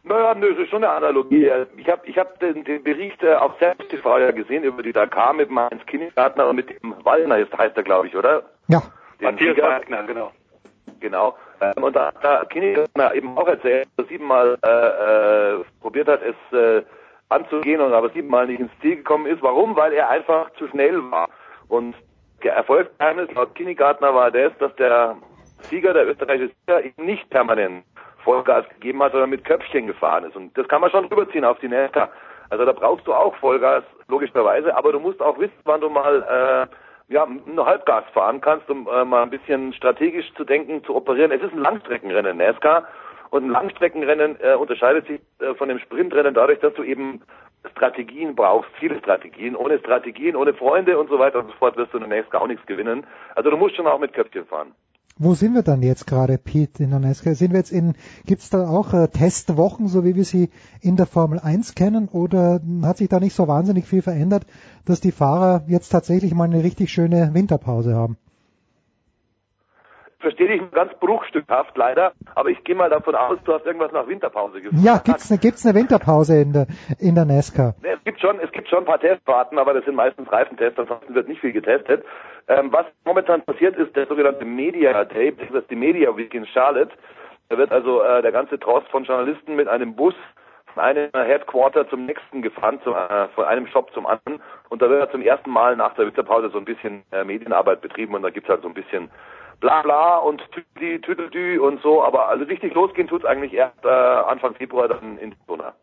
Naja, nö, das ist schon eine Analogie. Ich habe ich hab den, den Bericht äh, auf Selbst TV ja gesehen über die Dakar mit dem Heinz Kindergartner und mit dem Wallner, heißt, heißt er, glaube ich, oder? Ja. Den Matthias Wagner, genau. Genau. Ähm, und da hat Kindergartner eben auch erzählt, dass er siebenmal äh, äh, probiert hat, es äh, anzugehen und aber siebenmal nicht ins Ziel gekommen ist. Warum? Weil er einfach zu schnell war. Und der Erfolgsgeheimnis laut Kindergartner war das, dass der Sieger, der österreichische Sieger, eben nicht permanent Vollgas gegeben hat, sondern mit Köpfchen gefahren ist. Und das kann man schon rüberziehen auf die NASCAR. Also da brauchst du auch Vollgas, logischerweise, aber du musst auch wissen, wann du mal äh, ja, nur Halbgas fahren kannst, um äh, mal ein bisschen strategisch zu denken, zu operieren. Es ist ein Langstreckenrennen, NASCAR. Und ein Langstreckenrennen äh, unterscheidet sich äh, von dem Sprintrennen dadurch, dass du eben Strategien brauchst, viele Strategien. Ohne Strategien, ohne Freunde und so weiter und so fort wirst du in der NASCAR auch nichts gewinnen. Also du musst schon auch mit Köpfchen fahren. Wo sind wir dann jetzt gerade, Pete, in der NASCAR? Sind wir jetzt in, gibt's da auch äh, Testwochen, so wie wir sie in der Formel 1 kennen, oder hat sich da nicht so wahnsinnig viel verändert, dass die Fahrer jetzt tatsächlich mal eine richtig schöne Winterpause haben? Verstehe dich ganz bruchstückhaft leider, aber ich gehe mal davon aus, du hast irgendwas nach Winterpause gesagt. Ja, gibt's eine, gibt's eine Winterpause in der, in der NASCAR? Nee, es gibt schon, es gibt schon ein paar Testfahrten, aber das sind meistens Reifentests, ansonsten wird nicht viel getestet. Ähm, was momentan passiert ist, der sogenannte Media Day, das ist die Media Week in Charlotte. Da wird also äh, der ganze Trost von Journalisten mit einem Bus von einem Headquarter zum nächsten gefahren, zum, äh, von einem Shop zum anderen. Und da wird zum ersten Mal nach der Winterpause so ein bisschen äh, Medienarbeit betrieben und da gibt's halt so ein bisschen bla bla und tüdü, tüdü und so, aber also richtig losgehen tut's eigentlich erst äh, Anfang Februar dann in Dona.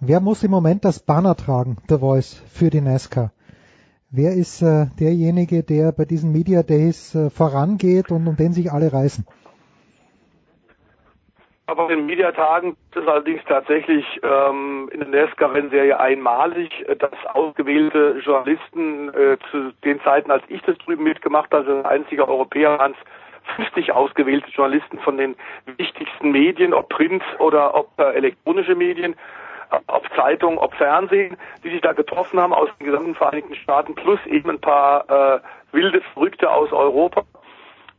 Wer muss im Moment das Banner tragen, The Voice, für die NASCAR? Wer ist äh, derjenige, der bei diesen Media Days äh, vorangeht und um den sich alle reißen? Aber in Mediatagen ist es allerdings tatsächlich ähm, in der NASCAR-Rennserie einmalig, äh, dass ausgewählte Journalisten äh, zu den Zeiten, als ich das drüben mitgemacht habe, also einziger Europäer waren es 50 ausgewählte Journalisten von den wichtigsten Medien, ob Print oder ob äh, elektronische Medien, äh, ob Zeitung, ob Fernsehen, die sich da getroffen haben aus den gesamten Vereinigten Staaten, plus eben ein paar äh, wilde Verrückte aus Europa.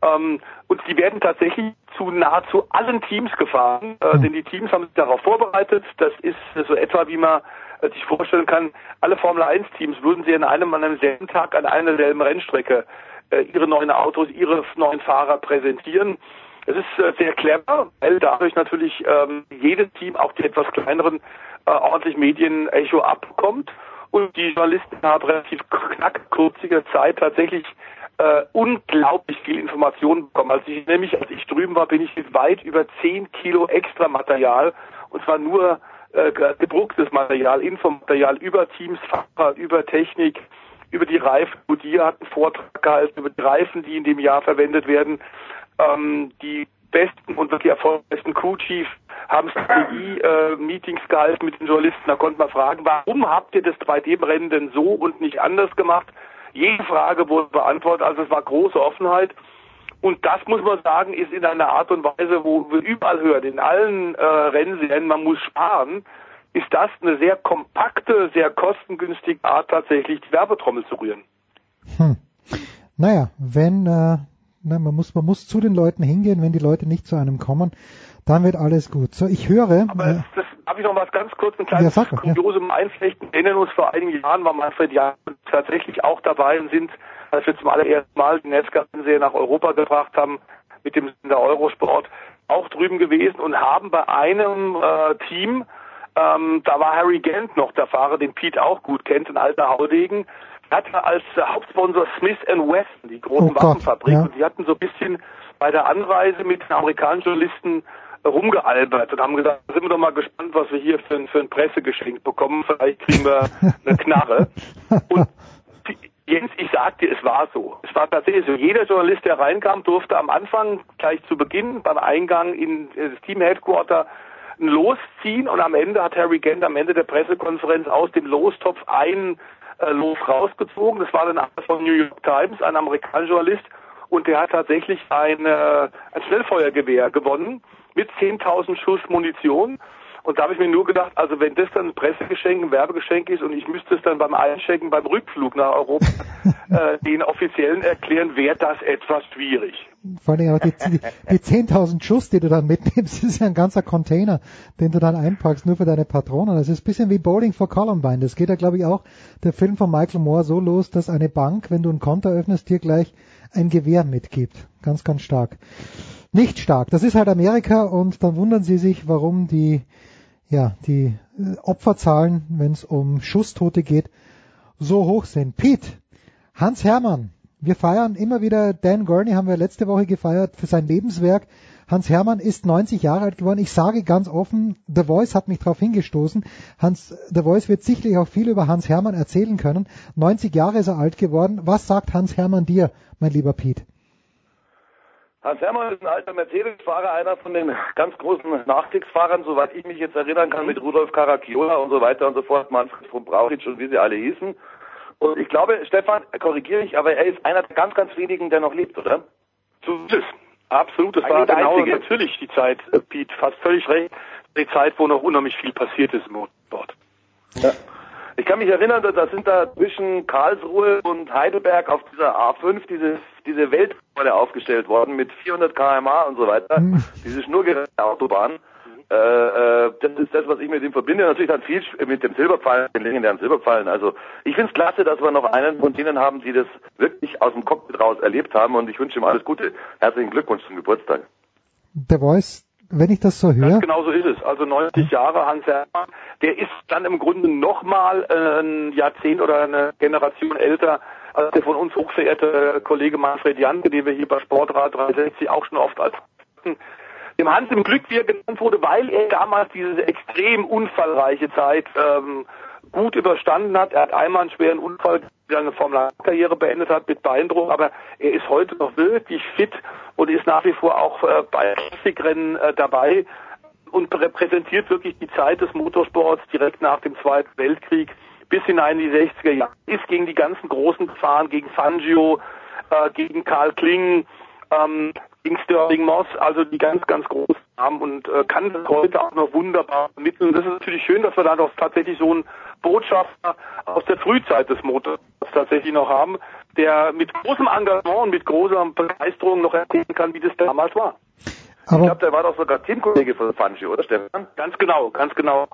Ähm, und die werden tatsächlich zu nahezu allen Teams gefahren, äh, hm. denn die Teams haben sich darauf vorbereitet. Das ist so etwa, wie man äh, sich vorstellen kann, alle Formel 1 Teams würden sie an einem, an einem selben Tag an einer selben Rennstrecke äh, ihre neuen Autos, ihre neuen Fahrer präsentieren. Es ist äh, sehr clever, weil dadurch natürlich ähm, jedes Team, auch die etwas kleineren, äh, ordentlich Medien-Echo abbekommt. Und die Journalisten haben relativ knack kurziger Zeit tatsächlich äh, unglaublich viel Informationen bekommen. Als ich nämlich, als ich drüben war, bin ich mit weit über 10 Kilo extra Material und zwar nur äh, gedrucktes Material, Infomaterial über Teams, Fahrer, über Technik, über die Reifen. Goodyear hat einen Vortrag gehalten über die Reifen, die in dem Jahr verwendet werden. Ähm, die besten und wirklich erfolgreichsten Crew Chief haben Strategie-Meetings äh, gehalten mit den Journalisten. Da konnte man fragen, warum habt ihr das bei dem Rennen denn so und nicht anders gemacht? Jede Frage wurde beantwortet, also es war große Offenheit. Und das muss man sagen, ist in einer Art und Weise, wo wir überall hören, in allen äh, Rennserien, man muss sparen, ist das eine sehr kompakte, sehr kostengünstige Art, tatsächlich die Werbetrommel zu rühren. Hm. Naja, wenn äh, Ne, man muss, man muss zu den Leuten hingehen, wenn die Leute nicht zu einem kommen, dann wird alles gut. So, ich höre. Aber äh, das habe ich noch was ganz kurz, ein kleines Ja, mal, ja. Einflechten. Wir erinnern uns vor einigen Jahren war Manfred Jahn tatsächlich auch dabei und sind, als wir zum allerersten Mal den Netzgartenserie nach Europa gebracht haben, mit dem Sender Eurosport, auch drüben gewesen und haben bei einem äh, Team, ähm, da war Harry Gent noch der Fahrer, den Pete auch gut kennt, ein alter Haudegen, hatte als äh, Hauptsponsor Smith Wesson, die großen Oh Waffenfabrik, ja. und die hatten so ein bisschen bei der Anreise mit den amerikanischen Journalisten rumgealbert und haben gesagt, sind wir doch mal gespannt, was wir hier für, ein- für ein Pressegeschenk bekommen. Vielleicht kriegen wir eine Knarre. Und Jens, ich sag dir, es war so. Es war tatsächlich so. Jeder Journalist, der reinkam, durfte am Anfang, gleich zu Beginn, beim Eingang in das Team Headquarter ein Los ziehen und am Ende hat Harry Gent am Ende der Pressekonferenz aus dem Lostopf ein äh, Los rausgezogen. Das war dann einer von New York Times, ein amerikanischer Journalist und der hat tatsächlich ein, äh, ein Schnellfeuergewehr gewonnen mit 10.000 Schuss Munition. Und da habe ich mir nur gedacht, also wenn das dann ein Pressegeschenk, ein Werbegeschenk ist und ich müsste es dann beim Einchecken, beim Rückflug nach Europa äh, den Offiziellen erklären, wäre das etwas schwierig. Vor allem auch die, die, die 10.000 Schuss, die du dann mitnimmst, ist ja ein ganzer Container, den du dann einpackst, nur für deine Patronen. Das ist ein bisschen wie Bowling for Columbine. Das geht ja, glaube ich, auch der Film von Michael Moore so los, dass eine Bank, wenn du ein Konto öffnest, dir gleich ein Gewehr mitgibt. Ganz, ganz stark. Nicht stark. Das ist halt Amerika und dann wundern sie sich, warum die, ja, die äh, Opferzahlen, wenn es um Schusstote geht, so hoch sind. Pete, Hans Hermann, wir feiern immer wieder, Dan Gurney haben wir letzte Woche gefeiert für sein Lebenswerk. Hans Hermann ist 90 Jahre alt geworden. Ich sage ganz offen, The Voice hat mich darauf hingestoßen. Hans, The Voice wird sicherlich auch viel über Hans Hermann erzählen können. 90 Jahre ist er alt geworden. Was sagt Hans Hermann dir, mein lieber Pete? Hans Hermann ist ein alter Mercedes-Fahrer, einer von den ganz großen Nachkriegsfahrern, soweit ich mich jetzt erinnern kann, mit Rudolf Caracciola und so weiter und so fort, Manfred von Brauchitsch und wie sie alle hießen. Und ich glaube, Stefan, korrigiere ich, aber er ist einer der ganz, ganz wenigen, der noch lebt, oder? So ist es. Absolut. Das Eigentlich war genau Einzige. natürlich die Zeit, äh, Pete, fast völlig recht, die Zeit, wo noch unheimlich viel passiert ist im Motorsport. Ja. Ich kann mich erinnern, da- sind da zwischen Karlsruhe und Heidelberg auf dieser A5 diese, diese Weltrekorde aufgestellt worden mit 400 km/h und so weiter. Diese schnurgerade Autobahn. Äh, äh, das ist das, was ich mit ihm verbinde. Natürlich dann viel mit dem Silberpfeilen, den legendären Silberpfeilen. Also ich finde es klasse, dass wir noch einen von denen haben, die das wirklich aus dem Cockpit raus erlebt haben und ich wünsche ihm alles Gute. Herzlichen Glückwunsch zum Geburtstag. The Voice, wenn ich das so höre, Ganz genau so ist es. Also 90 Jahre Hans Hermann, der ist dann im Grunde nochmal äh, ein Jahrzehnt oder eine Generation älter als der von uns hochverehrte Kollege Manfred Janke, den wir hier bei Sportrad 360 auch schon oft als dem Hans im Glück, wie er genannt wurde, weil er damals diese extrem unfallreiche Zeit ähm, gut überstanden hat. Er hat einmal einen schweren Unfall, seine Formel-1-Karriere beendet hat mit Beindruck, aber er ist heute noch wirklich fit und ist nach wie vor auch äh, bei Klassikrennen äh, dabei und repräsentiert wirklich die Zeit des Motorsports direkt nach dem Zweiten Weltkrieg bis hinein in die 60er Jahre. Ist gegen die ganzen Großen gefahren, gegen Fangio, äh, gegen Karl Kling, ähm, gegen Sterling Moss, also die ganz, ganz großen Namen und äh, kann das heute auch noch wunderbar vermitteln. Das ist natürlich schön, dass wir da doch tatsächlich so einen Botschafter aus der Frühzeit des Motors tatsächlich noch haben, der mit großem Engagement und mit großer Begeisterung noch erzählen kann, wie das damals war. ich glaube, der war doch sogar Teamkollege von Fangio, oder Stefan? Ganz genau, ganz genau.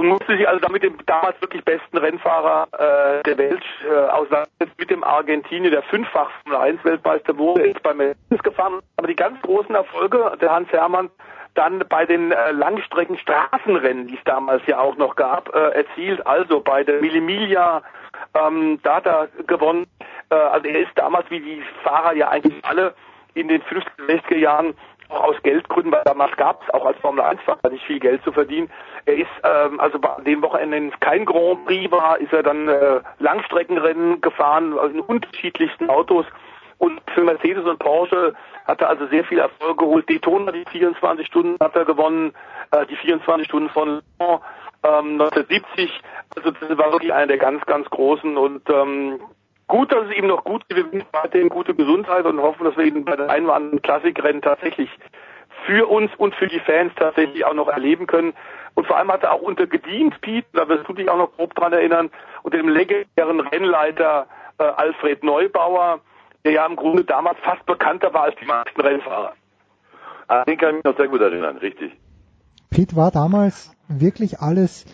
Und musste sich also damit dem damals wirklich besten Rennfahrer äh, der Welt äh, auseinandersetzen, mit dem Argentinier, der fünffach Formel 1 Weltmeister wurde, ist bei Mercedes gefahren. Aber die ganz großen Erfolge der Hans Hermann dann bei den äh, Langstrecken Straßenrennen, die es damals ja auch noch gab, äh, erzielt. Also bei der Millimilia, ähm, da hat er gewonnen. Äh, also er ist damals, wie die Fahrer ja eigentlich alle in den 50er, 60er Jahren aus Geldgründen, weil damals gab es auch als Formel 1-Fahrer nicht viel Geld zu verdienen. Er ist, ähm, also bei den Wochenenden kein Grand Prix war, ist er dann äh, Langstreckenrennen gefahren, also in unterschiedlichsten Autos. Und für Mercedes und Porsche hat er also sehr viel Erfolg geholt. Daytona, die 24 Stunden hat er gewonnen, äh, die 24 Stunden von Le Mans, ähm, 1970. Also das war wirklich einer der ganz, ganz großen und ähm, gut, dass es ihm noch gut geht. Wir wünschen weiterhin gute Gesundheit und hoffen, dass wir ihn bei den einen oder anderen Klassikrennen tatsächlich für uns und für die Fans tatsächlich auch noch erleben können. Und vor allem hat er auch unter gedient, Pete, da wirst du dich auch noch grob dran erinnern, unter dem legendären Rennleiter äh, Alfred Neubauer, der ja im Grunde damals fast bekannter war als die meisten Rennfahrer. Ah, den kann ich mich noch sehr gut erinnern, richtig. Pete war damals wirklich alles,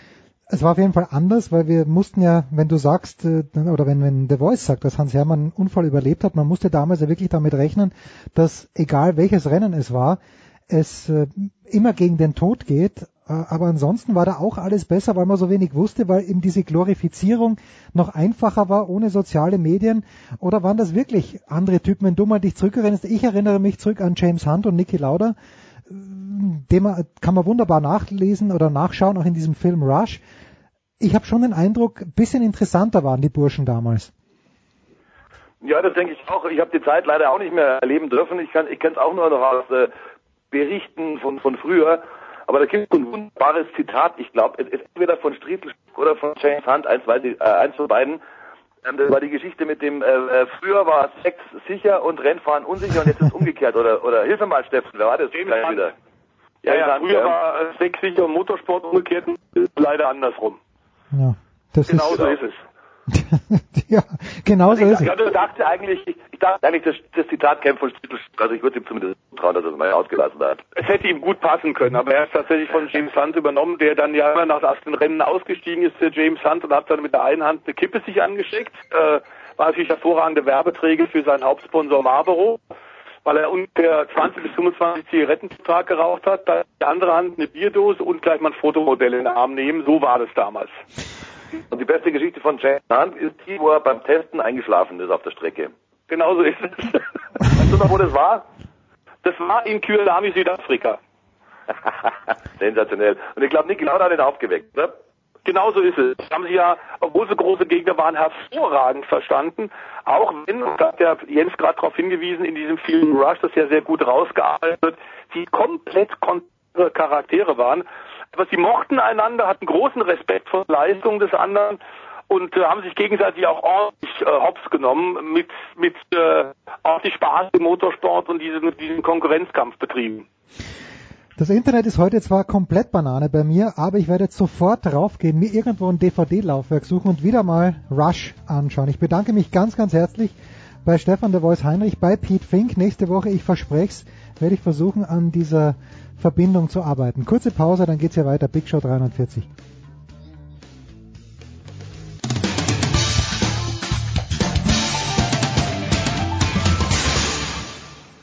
es war auf jeden Fall anders, weil wir mussten ja, wenn du sagst, äh, oder wenn, wenn The Voice sagt, dass Hans Hermann einen Unfall überlebt hat, man musste damals ja wirklich damit rechnen, dass egal welches Rennen es war, es äh, immer gegen den Tod geht. Äh, aber ansonsten war da auch alles besser, weil man so wenig wusste, weil eben diese Glorifizierung noch einfacher war ohne soziale Medien. Oder waren das wirklich andere Typen? Wenn du mal dich zurückerinnerst, ich erinnere mich zurück an James Hunt und Niki Lauda, dem kann man wunderbar nachlesen oder nachschauen, auch in diesem Film Rush. Ich habe schon den Eindruck, ein bisschen interessanter waren die Burschen damals. Ja, das denke ich auch. Ich habe die Zeit leider auch nicht mehr erleben dürfen. Ich kann ich kenne es auch nur noch aus äh, Berichten von, von früher. Aber da gibt es ein wunderbares Zitat, ich glaube, entweder von Striedl oder von James Hunt, eins, weiß ich, äh, eins von beiden. Ähm, das war die Geschichte mit dem, äh, äh, früher war Sex sicher und Rennfahren unsicher und jetzt ist es umgekehrt. Oder, oder hilf mir mal, Steffen, wer war das? James Hunt. Wieder. Ja, ja, ja, früher ja. war Sex sicher und Motorsport umgekehrt, leider andersrum. Ja, das genau ist, so ist es. ja, genau so ist es. Du dachte eigentlich, ich, ich dachte eigentlich, das, das Zitat käme von Stittel, also ich würde ihm zumindest trauen, dass er es mal ausgelassen hat. Es hätte ihm gut passen können, aber er ist tatsächlich von James Hunt übernommen, der dann ja immer nach ersten Rennen ausgestiegen ist, der James Hunt, und hat dann mit der einen Hand eine Kippe sich angesteckt. Äh, war natürlich hervorragende Werbeträger für seinen Hauptsponsor Marlboro, weil er ungefähr 20 bis 25 Zigaretten pro Tag geraucht hat, dann die andere Hand eine Bierdose und gleich mal ein Fotomodell in den Arm nehmen. So war das damals. Und die beste Geschichte von James Hunt ist die, wo er beim Testen eingeschlafen ist auf der Strecke. Genauso ist es. weißt du noch, wo das war? Das war in Kyalami, Südafrika. Sensationell. Und ich glaube, Niki Lauda hat ihn aufgeweckt, oder? Genauso ist es. Das haben sie ja, obwohl sie große Gegner waren, hervorragend verstanden. Auch wenn, da hat der Jens gerade darauf hingewiesen, in diesem Film Rush, das ja sehr gut rausgearbeitet wird, sie komplett konträ Charaktere waren. Aber sie mochten einander, hatten großen Respekt vor der Leistung des anderen und äh, haben sich gegenseitig auch ordentlich äh, hops genommen, mit, mit äh, ordentlich Spaß im Motorsport und diesen, diesen Konkurrenzkampf betrieben. Das Internet ist heute zwar komplett Banane bei mir, aber ich werde sofort draufgehen, mir irgendwo ein DVD-Laufwerk suchen und wieder mal Rush anschauen. Ich bedanke mich ganz, ganz herzlich bei Stefan der Voice Heinrich, bei Pete Fink. Nächste Woche, ich verspreche es, werde ich versuchen, an dieser Verbindung zu arbeiten. Kurze Pause, dann geht's hier weiter. Big Show 340.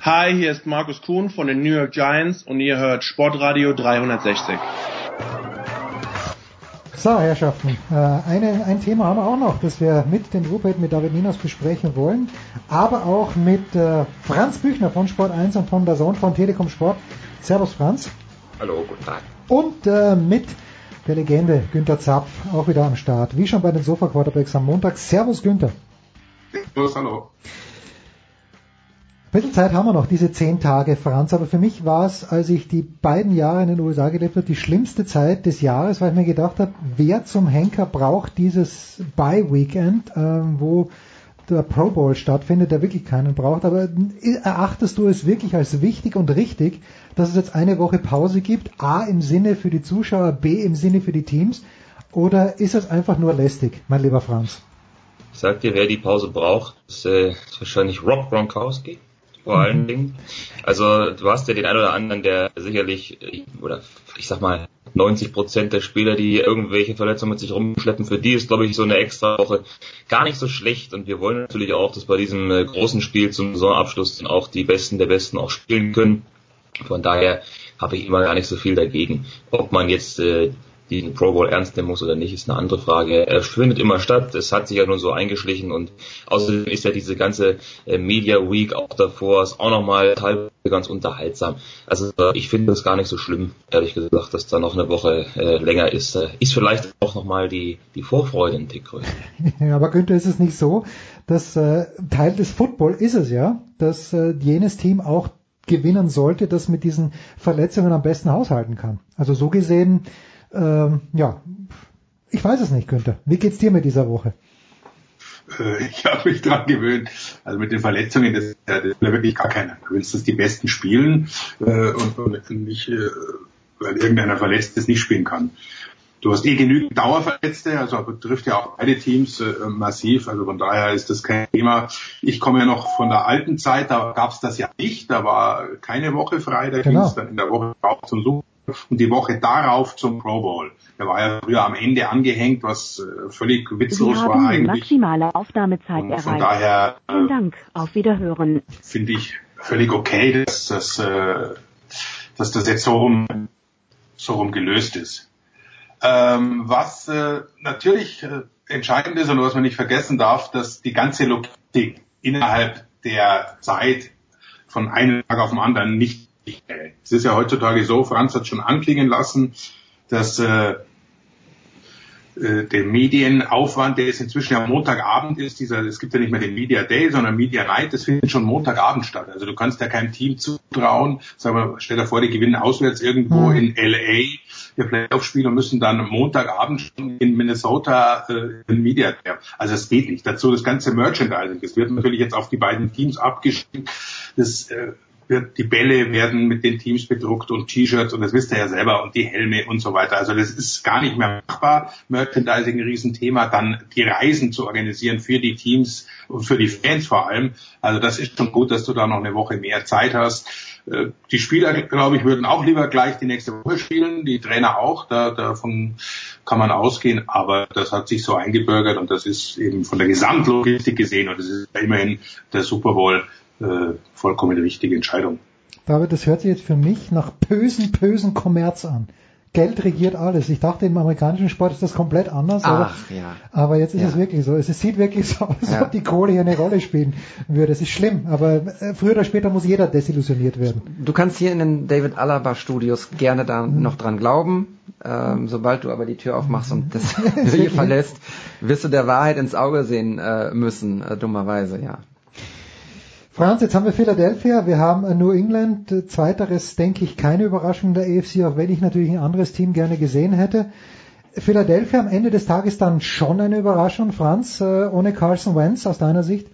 Hi, hier ist Markus Kuhn von den New York Giants und ihr hört Sportradio 360. So, Herrschaften, äh, eine, ein Thema haben wir auch noch, das wir mit dem Rupert, mit David Ninos besprechen wollen, aber auch mit äh, Franz Büchner von Sport 1 und von der Sohn von Telekom Sport. Servus Franz. Hallo, guten Tag. Und äh, mit der Legende Günther Zapf auch wieder am Start. Wie schon bei den Sofa Quarterbacks am Montag. Servus Günther. Servus, hallo. Ein bisschen Zeit haben wir noch, diese zehn Tage, Franz, aber für mich war es, als ich die beiden Jahre in den USA gelebt habe, die schlimmste Zeit des Jahres, weil ich mir gedacht habe, wer zum Henker braucht dieses Bye-Weekend, äh, wo der Pro Bowl stattfindet, der wirklich keinen braucht, aber erachtest du es wirklich als wichtig und richtig, dass es jetzt eine Woche Pause gibt, A im Sinne für die Zuschauer, B im Sinne für die Teams, oder ist es einfach nur lästig, mein lieber Franz? Ich sag dir, wer die Pause braucht, ist, äh, ist wahrscheinlich Rob Gronkowski vor allen mhm. Dingen. Also du hast ja den einen oder anderen, der sicherlich, oder ich sag mal, 90 Prozent der Spieler, die irgendwelche Verletzungen mit sich rumschleppen, für die ist, glaube ich, so eine extra Woche gar nicht so schlecht. Und wir wollen natürlich auch, dass bei diesem äh, großen Spiel zum Saisonabschluss dann auch die Besten der Besten auch spielen können. Von daher habe ich immer gar nicht so viel dagegen. Ob man jetzt äh, den Pro Bowl ernst nehmen muss oder nicht, ist eine andere Frage. Er findet immer statt, es hat sich ja nur so eingeschlichen und außerdem ist ja diese ganze äh, Media Week auch davor, ist auch nochmal teilweise ganz unterhaltsam. Also ich finde es gar nicht so schlimm, ehrlich gesagt, dass da noch eine Woche äh, länger ist. Äh, ist vielleicht auch nochmal die, die Vorfreude ein Tick größer. Aber Günther, ist es nicht so, dass äh, Teil des Football ist es ja, dass äh, jenes Team auch gewinnen sollte, das mit diesen Verletzungen am besten haushalten kann. Also so gesehen ähm, ja, ich weiß es nicht, Günther. Wie geht's dir mit dieser Woche? Äh, ich habe mich dran gewöhnt. Also mit den Verletzungen, das, das ja wirklich gar keiner. Du willst, dass die Besten spielen äh, und, und nicht, äh, weil irgendeiner verletzt ist, nicht spielen kann. Du hast eh genügend Dauerverletzte, also betrifft ja auch beide Teams äh, massiv. Also von daher ist das kein Thema. Ich komme ja noch von der alten Zeit, da gab es das ja nicht. Da war keine Woche frei, da Genau. ging es dann in der Woche drauf zum Super und die Woche darauf zum Pro Bowl. Der war ja früher am Ende angehängt, was äh, völlig Sie witzlos war haben die eigentlich. maximale Aufnahmezeit Und erreicht. von daher äh, Vielen Dank. Auf Wiederhören. finde ich völlig okay, dass das, äh, dass das jetzt so rum, so rum gelöst ist. Ähm, was äh, natürlich äh, entscheidend ist und was man nicht vergessen darf, dass die ganze Logistik innerhalb der Zeit von einem Tag auf den anderen nicht. Es ist ja heutzutage so, Franz hat schon anklingen lassen, dass äh, der Medienaufwand, der ist inzwischen ja Montagabend ist, dieser, es gibt ja nicht mehr den Media Day, sondern Media Night, das findet schon Montagabend statt. Also du kannst ja keinem Team zutrauen, sagen wir, stell dir vor, die gewinnen auswärts irgendwo in LA ihr Playoff-Spiel und müssen dann Montagabend schon in Minnesota äh, ein Media Day. Also es geht nicht. Dazu das ganze Merchandising. Das wird natürlich jetzt auf die beiden Teams abgestimmt. Das äh, wird, die Bälle werden mit den Teams bedruckt und T-Shirts und das wisst ihr ja selber und die Helme und so weiter. Also das ist gar nicht mehr machbar. Merchandising ein Riesenthema. Dann die Reisen zu organisieren für die Teams und für die Fans vor allem. Also das ist schon gut, dass du da noch eine Woche mehr Zeit hast. Äh, Die Spieler, glaube ich, würden auch lieber gleich die nächste Woche spielen, die Trainer auch, da, davon kann man ausgehen, aber das hat sich so eingebürgert und das ist eben von der Gesamtlogistik gesehen und das ist immerhin der Super Bowl äh, vollkommen die richtige Entscheidung. David, das hört sich jetzt für mich nach bösen, bösen Kommerz an. Geld regiert alles. Ich dachte, im amerikanischen Sport ist das komplett anders. aber, Ach, ja. aber jetzt ist Ja. es wirklich so. Es sieht wirklich so aus, als Ja. ob die Kohle hier eine Rolle spielen würde. Es ist schlimm, aber äh, früher oder später muss jeder desillusioniert werden. Du kannst hier in den David Alaba Studios gerne da Mhm. noch dran glauben. Ähm, sobald du aber die Tür aufmachst und das hier verlässt, wirst du der Wahrheit ins Auge sehen äh, müssen, äh, dummerweise, ja. Franz, jetzt haben wir Philadelphia, wir haben äh, New England. Zweiteres, denke ich, keine Überraschung der AFC, auch wenn ich natürlich ein anderes Team gerne gesehen hätte. Philadelphia am Ende des Tages dann schon eine Überraschung, Franz, äh, ohne Carson Wentz aus deiner Sicht?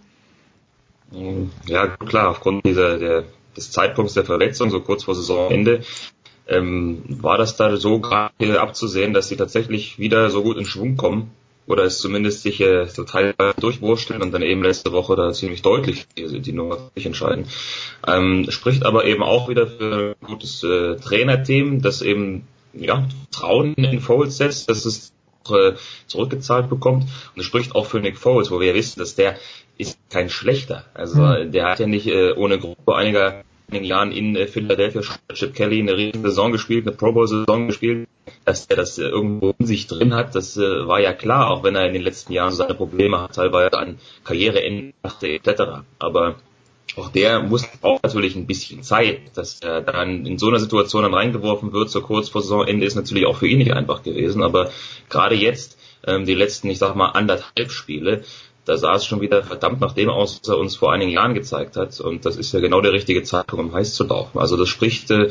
Ja, klar, aufgrund dieser, der, des Zeitpunkts der Verletzung, so kurz vor Saisonende, ähm, war das da so gerade abzusehen, dass sie tatsächlich wieder so gut in Schwung kommen oder es zumindest sich äh, teilweise durchwursteln und dann eben letzte Woche da ziemlich deutlich die, die Nummer sich entscheiden. Ähm, spricht aber eben auch wieder für ein gutes äh, Trainerteam, das eben ja, Trauen in Foles setzt, dass es äh, zurückgezahlt bekommt und es spricht auch für Nick Foles, wo wir ja wissen, dass der ist kein schlechter. Also Hm. der hat ja nicht äh, ohne Gruppe einiger einigen Jahren in äh, Philadelphia Chip Kelly eine riesen Saison gespielt, eine Pro Bowl Saison gespielt, dass er das äh, irgendwo in sich drin hat, das äh, war ja klar, auch wenn er in den letzten Jahren seine Probleme hat, teilweise an Karriereende dachte etc. Aber auch der muss auch natürlich ein bisschen Zeit, dass er dann in so einer Situation dann reingeworfen wird, so kurz vor Saisonende ist natürlich auch für ihn nicht einfach gewesen, aber gerade jetzt, ähm, die letzten, ich sag mal, anderthalb Spiele, da sah es schon wieder verdammt nach dem aus, was er uns vor einigen Jahren gezeigt hat. Und das ist ja genau der richtige Zeitpunkt, um heiß zu laufen. Also das spricht äh,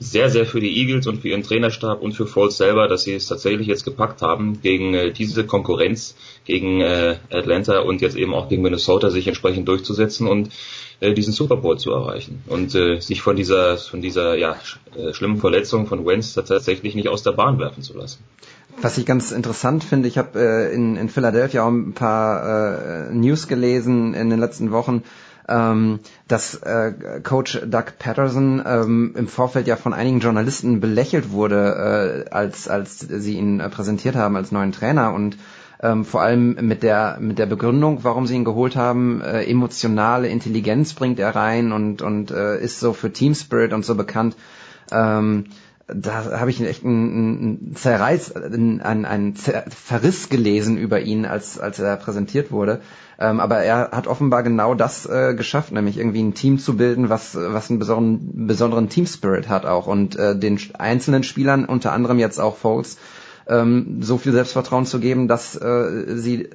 sehr, sehr für die Eagles und für ihren Trainerstab und für Foles selber, dass sie es tatsächlich jetzt gepackt haben, gegen äh, diese Konkurrenz, gegen äh, Atlanta und jetzt eben auch gegen Minnesota sich entsprechend durchzusetzen und äh, diesen Super Bowl zu erreichen und äh, sich von dieser von dieser ja äh, schlimmen Verletzung von Wentz tatsächlich nicht aus der Bahn werfen zu lassen. Was ich ganz interessant finde, ich habe äh, in, in Philadelphia auch ein paar äh, News gelesen in den letzten Wochen, ähm, dass äh, Coach Doug Patterson ähm, im Vorfeld ja von einigen Journalisten belächelt wurde, äh, als, als sie ihn äh, präsentiert haben als neuen Trainer und ähm, vor allem mit der mit der Begründung, warum sie ihn geholt haben, äh, emotionale Intelligenz bringt er rein und und äh, ist so für Team Spirit und so bekannt. Ähm, da habe ich echt einen, einen Zerreiß, einen, einen Zer Verriss gelesen über ihn, als, als er präsentiert wurde. Ähm, aber er hat offenbar genau das äh, geschafft, nämlich irgendwie ein Team zu bilden, was, was einen besonderen, besonderen Team-Spirit hat auch und äh, den einzelnen Spielern, unter anderem jetzt auch Foles, ähm, so viel Selbstvertrauen zu geben, dass äh, sie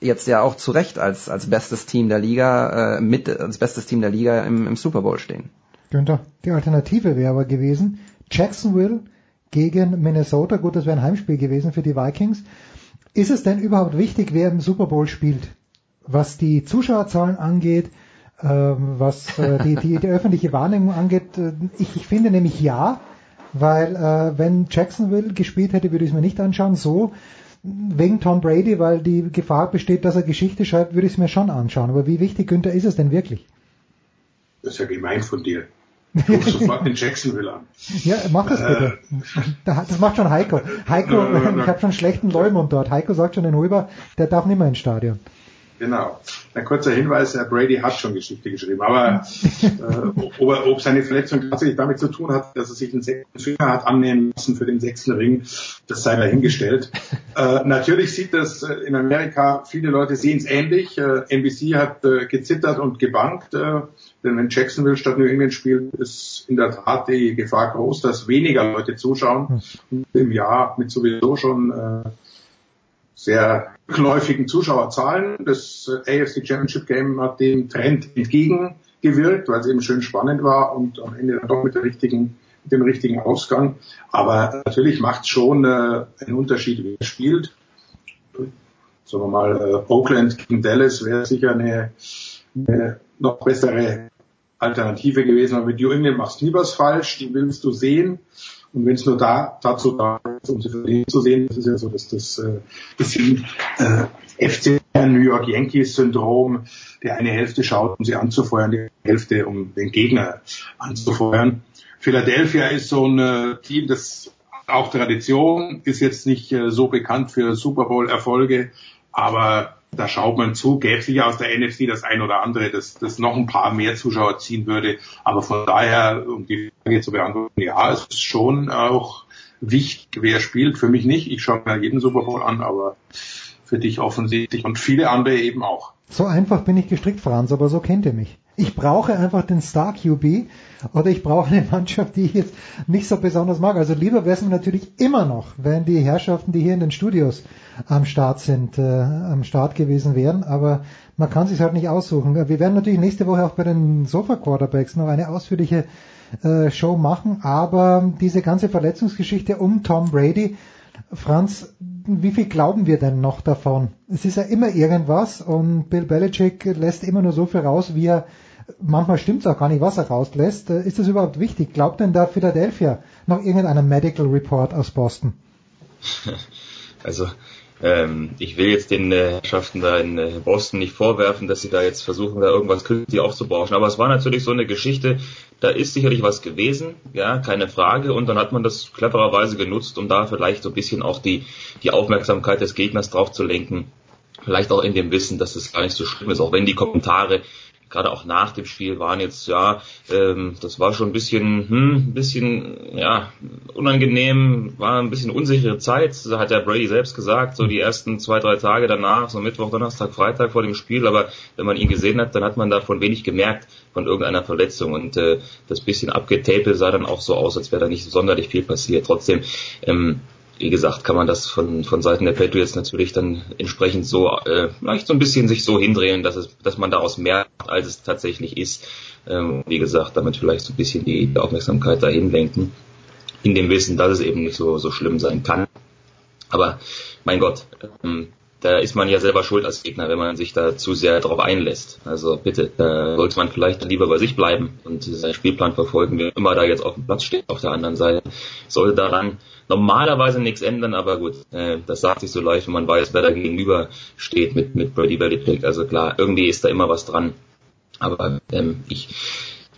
jetzt ja auch zu Recht als, als bestes Team der Liga, äh, mit als bestes Team der Liga im, im Super Bowl stehen. Günther, die Alternative wäre aber gewesen, Jacksonville gegen Minnesota. Gut, das wäre ein Heimspiel gewesen für die Vikings. Ist es denn überhaupt wichtig, wer im Super Bowl spielt? Was die Zuschauerzahlen angeht, ähm, was äh, die, die, die öffentliche Wahrnehmung angeht, äh, ich, ich finde nämlich ja, weil äh, wenn Jacksonville gespielt hätte, würde ich es mir nicht anschauen. So wegen Tom Brady, weil die Gefahr besteht, dass er Geschichte schreibt, würde ich es mir schon anschauen. Aber wie wichtig, Günther, ist es denn wirklich? Das ist ja gemein von dir. Rufst sofort den Jacksonville an. Ja, mach das bitte. Das macht schon Heiko. Heiko, ich habe schon schlechten Leumund dort. Heiko sagt schon den Huber, der darf nicht mehr ins Stadion. Genau. Ein kurzer Hinweis, Herr Brady hat schon Geschichte geschrieben, aber äh, ob, ob seine Verletzung tatsächlich damit zu tun hat, dass er sich einen sechsten Finger hat annehmen lassen für den sechsten Ring, das sei dahingestellt. Äh, natürlich sieht das äh, in Amerika, viele Leute sehen es ähnlich. Äh, NBC hat äh, gezittert und gebankt, äh, denn wenn Jacksonville statt New England spielt, ist in der Tat die Gefahr groß, dass weniger Leute zuschauen. Und Im Jahr mit sowieso schon äh, sehr rückläufigen Zuschauerzahlen. Das äh, AFC Championship Game hat dem Trend entgegengewirkt, weil es eben schön spannend war und am Ende dann doch mit, richtigen, mit dem richtigen Ausgang. Aber natürlich macht es schon äh, einen Unterschied, wie er spielt. Sagen wir mal, äh, Oakland gegen Dallas wäre sicher eine, eine noch bessere Alternative gewesen. Aber mit New England machst du nie was falsch, die willst du sehen. Und wenn es nur da dazu da ist, um sie verlieren zu sehen, das ist ja so, dass das äh, bisschen äh, FC New York Yankees Syndrom, der eine Hälfte schaut, um sie anzufeuern, die Hälfte, um den Gegner anzufeuern. Philadelphia ist so ein äh, Team, das auch Tradition, ist jetzt nicht äh, so bekannt für Super Bowl Erfolge, aber da schaut man zu, gäbe sicher aus der NFC das ein oder andere, das, das noch ein paar mehr Zuschauer ziehen würde. Aber von daher, um die Frage zu beantworten, ja, es ist schon auch wichtig, wer spielt. Für mich nicht. Ich schaue mir jeden Super Bowl an, aber für dich offensichtlich und viele andere eben auch. So einfach bin ich gestrickt, Franz, aber so kennt ihr mich. Ich brauche einfach den Star QB oder ich brauche eine Mannschaft, die ich jetzt nicht so besonders mag. Also lieber wäre es mir natürlich immer noch, wenn die Herrschaften, die hier in den Studios am Start sind, äh, am Start gewesen wären. Aber man kann sich halt nicht aussuchen. Wir werden natürlich nächste Woche auch bei den Sofa Quarterbacks noch eine ausführliche äh, Show machen. Aber diese ganze Verletzungsgeschichte um Tom Brady, Franz, wie viel glauben wir denn noch davon? Es ist ja immer irgendwas und Bill Belichick lässt immer nur so viel raus, wie er manchmal stimmt es auch gar nicht, was er rauslässt. Äh, ist das überhaupt wichtig? Glaubt denn da Philadelphia noch irgendeinen Medical Report aus Boston? Also ähm, ich will jetzt den äh, Herrschaften da in äh, Boston nicht vorwerfen, dass sie da jetzt versuchen, da irgendwas künstlich aufzubauschen. Aber es war natürlich so eine Geschichte, da ist sicherlich was gewesen, ja, keine Frage. Und dann hat man das clevererweise genutzt, um da vielleicht so ein bisschen auch die, die Aufmerksamkeit des Gegners drauf zu lenken. Vielleicht auch in dem Wissen, dass es gar nicht so schlimm ist, auch wenn die Kommentare gerade auch nach dem Spiel waren jetzt, ja, ähm, das war schon ein bisschen, hm, ein bisschen, ja, unangenehm, war ein bisschen unsichere Zeit, hat der Brady selbst gesagt, so die ersten zwei, drei Tage danach, so Mittwoch, Donnerstag, Freitag vor dem Spiel, aber wenn man ihn gesehen hat, dann hat man davon wenig gemerkt, von irgendeiner Verletzung und äh, das bisschen abgetapelt sah dann auch so aus, als wäre da nicht sonderlich viel passiert. Trotzdem, ähm, wie gesagt, kann man das von, von Seiten der Patriots natürlich dann entsprechend so äh, vielleicht so ein bisschen sich so hindrehen, dass es, dass man daraus mehr als es tatsächlich ist. Ähm, wie gesagt, damit vielleicht so ein bisschen die Aufmerksamkeit dahin lenken, in dem Wissen, dass es eben nicht so so schlimm sein kann. Aber mein Gott, ähm, da ist man ja selber schuld als Gegner, wenn man sich da zu sehr darauf einlässt. Also bitte, da sollte man vielleicht lieber bei sich bleiben und seinen Spielplan verfolgen, wer immer da jetzt auf dem Platz steht auf der anderen Seite. Sollte daran normalerweise nichts ändern, aber gut, äh, das sagt sich so leicht, wenn man weiß, wer da gegenüber steht mit, mit Brady Belichick. Also klar, irgendwie ist da immer was dran. Aber ähm, ich,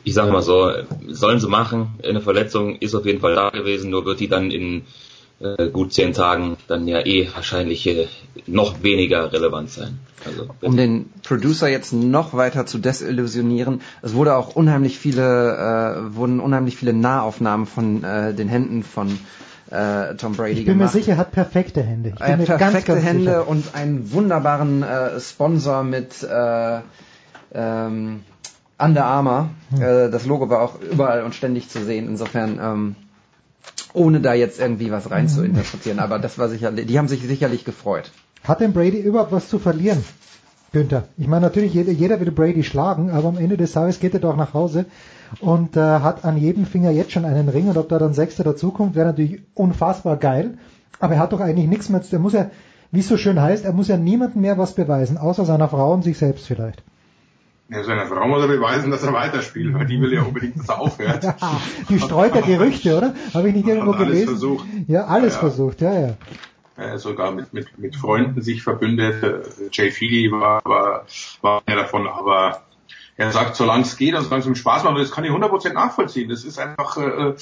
ich sag mal so, sollen sie machen. Eine Verletzung ist auf jeden Fall da gewesen, nur wird die dann in äh, gut zehn Tagen dann ja eh wahrscheinlich äh, noch weniger relevant sein. Also, um den Producer jetzt noch weiter zu desillusionieren, es wurde auch unheimlich viele, äh, wurden unheimlich viele Nahaufnahmen von äh, den Händen von äh, Tom Brady Ich bin gemacht. mir sicher, er hat perfekte Hände. Ich bin Er mir hat perfekte ganz, ganz Hände sicher. und einen wunderbaren äh, Sponsor mit äh, ähm, Under Armour. Hm. Äh, das Logo war auch überall und ständig zu sehen. Insofern ähm, ohne da jetzt irgendwie was rein zu interpretieren. Aber das war sicherlich, die haben sich sicherlich gefreut. Hat denn Brady überhaupt was zu verlieren? Günther. Ich meine, natürlich, jeder, jeder will Brady schlagen, aber am Ende des Tages geht er doch nach Hause und äh, hat an jedem Finger jetzt schon einen Ring und ob da dann Sechster dazukommt, wäre natürlich unfassbar geil. Aber er hat doch eigentlich nichts mehr, er muss ja, wie es so schön heißt, er muss ja niemandem mehr was beweisen, außer seiner Frau und sich selbst vielleicht. Ja, seiner Frau muss er beweisen, dass er weiterspielt, weil die will ja unbedingt, dass er aufhört. Ja, die streut ja Gerüchte, oder? Habe ich nicht irgendwo alles gelesen? versucht. Ja, alles Ja, ja. versucht, ja, ja. äh, sogar mit, mit, mit Freunden sich verbündet. Äh, Jay Feely war, war, war einer davon, aber er sagt, solange es geht und solange es ihm Spaß macht, und das kann ich 100% nachvollziehen. Das ist einfach, äh,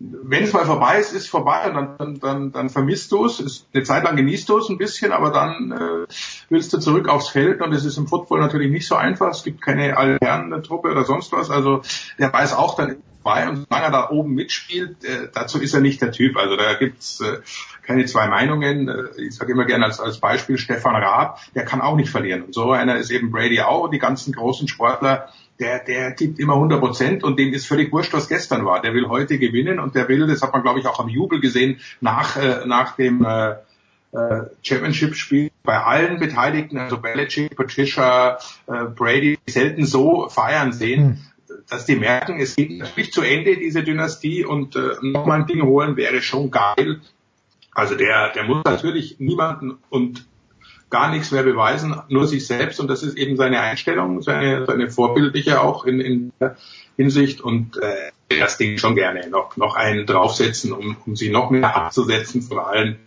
wenn es mal vorbei ist, ist vorbei und dann, dann, dann, dann vermisst du es. Eine Zeit lang genießt du es ein bisschen, aber dann äh, willst du zurück aufs Feld und es ist im Football natürlich nicht so einfach. Es gibt keine Alternentruppe oder sonst was. Also der weiß auch dann vorbei und solange er da oben mitspielt, äh, dazu ist er nicht der Typ. Also da gibt's äh, keine zwei Meinungen. Äh, Ich sage immer gerne als, als Beispiel Stefan Raab, der kann auch nicht verlieren. Und so einer ist eben Brady auch. Die ganzen großen Sportler, der, der gibt immer 100 Prozent und dem ist völlig wurscht, was gestern war. Der will heute gewinnen und der will, das hat man glaube ich auch am Jubel gesehen, nach, äh, nach dem äh, äh, Championship-Spiel bei allen Beteiligten, also Belichick, Patricia, äh, Brady, selten so feiern sehen, dass die merken, es geht natürlich zu Ende, diese Dynastie, und äh, nochmal ein Ding holen wäre schon geil. Also der, der muss natürlich niemanden und gar nichts mehr beweisen, nur sich selbst. Und das ist eben seine Einstellung, seine, seine vorbildliche auch in, in der Hinsicht. Und äh, das Ding schon gerne noch, noch einen draufsetzen, um, um sie noch mehr abzusetzen von allen,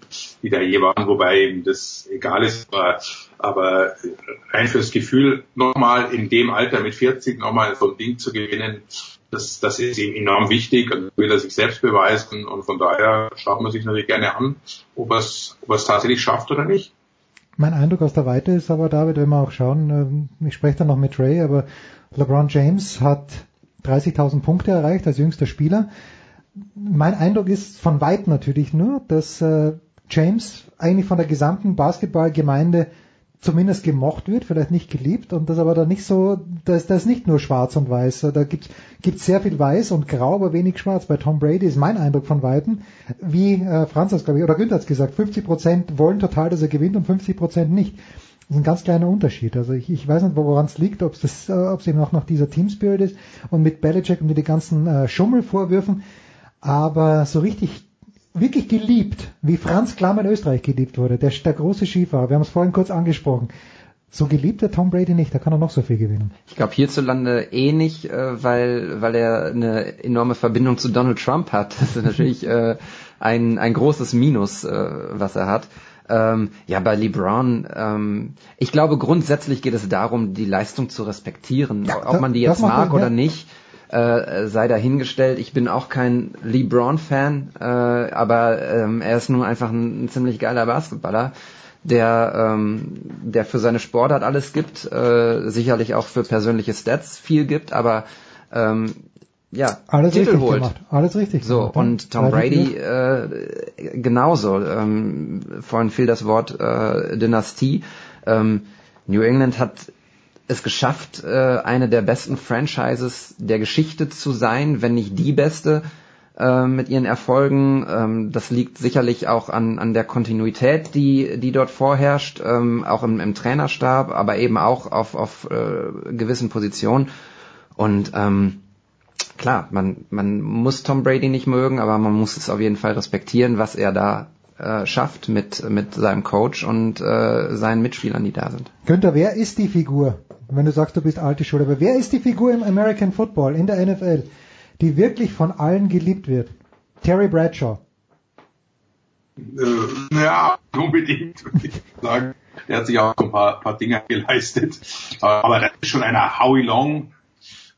die da je waren, wobei ihm das egal ist, aber, aber rein fürs Gefühl nochmal in dem Alter mit 40 nochmal so ein Ding zu gewinnen, das, das ist ihm enorm wichtig. Und will er sich selbst beweisen. Und von daher schaut man sich natürlich gerne an, ob er es ob er es tatsächlich schafft oder nicht. Mein Eindruck aus der Weite ist aber, David, wenn wir auch schauen, ähm, ich spreche dann noch mit Ray, aber LeBron James hat 30.000 Punkte erreicht als jüngster Spieler. Mein Eindruck ist von weit natürlich nur, dass äh, James eigentlich von der gesamten Basketballgemeinde zumindest gemocht wird, vielleicht nicht geliebt und das aber da nicht so, das, das ist nicht nur schwarz und weiß, da gibt es sehr viel weiß und grau, aber wenig schwarz. Bei Tom Brady ist mein Eindruck von Weitem, wie äh, Franz hat glaube ich, oder Günther hat gesagt, 50 Prozent wollen total, dass er gewinnt und 50 Prozent nicht. Das ist ein ganz kleiner Unterschied. Also ich, ich weiß nicht, woran es liegt, ob es äh, ob es eben auch noch dieser Team Spirit ist und mit Belichick und mit den ganzen äh, Schummelvorwürfen, aber so richtig wirklich geliebt, wie Franz Klamm in Österreich geliebt wurde, der, der große Skifahrer, wir haben es vorhin kurz angesprochen. So geliebt der Tom Brady nicht, da kann er noch so viel gewinnen. Ich glaube hierzulande eh nicht, äh, weil, weil er eine enorme Verbindung zu Donald Trump hat. Das ist natürlich äh, ein, ein großes Minus, äh, was er hat. Ähm, ja, bei LeBron, ähm, ich glaube grundsätzlich geht es darum, die Leistung zu respektieren. Ob man die jetzt mag er, oder ja. nicht, äh, sei dahingestellt. Ich bin auch kein LeBron-Fan, äh, aber ähm, er ist nun einfach ein, ein ziemlich geiler Basketballer, der, ähm, der für seine Sportart alles gibt, äh, sicherlich auch für persönliche Stats viel gibt, aber ähm, ja, Alles Titel richtig holt. gemacht, alles richtig So, gemacht. und Tom Brady äh, genauso. Ähm, vorhin fiel das Wort äh, Dynastie. Ähm, New England hat es geschafft, äh, eine der besten Franchises der Geschichte zu sein, wenn nicht die beste äh, mit ihren Erfolgen. Ähm, das liegt sicherlich auch an, an der Kontinuität, die, die dort vorherrscht, ähm, auch im, im Trainerstab, aber eben auch auf, auf äh, gewissen Positionen. Und ähm, klar, man, man muss Tom Brady nicht mögen, aber man muss es auf jeden Fall respektieren, was er da äh, schafft mit, mit seinem Coach und äh, seinen Mitspielern, die da sind. Günther, wer ist die Figur? Wenn du sagst, du bist alte Schule, aber wer ist die Figur im American Football, in der NFL, die wirklich von allen geliebt wird? Terry Bradshaw. Äh, ja, unbedingt, würde ich sagen. Der hat sich auch ein paar, paar Dinge geleistet. Aber das ist schon einer Howie Long.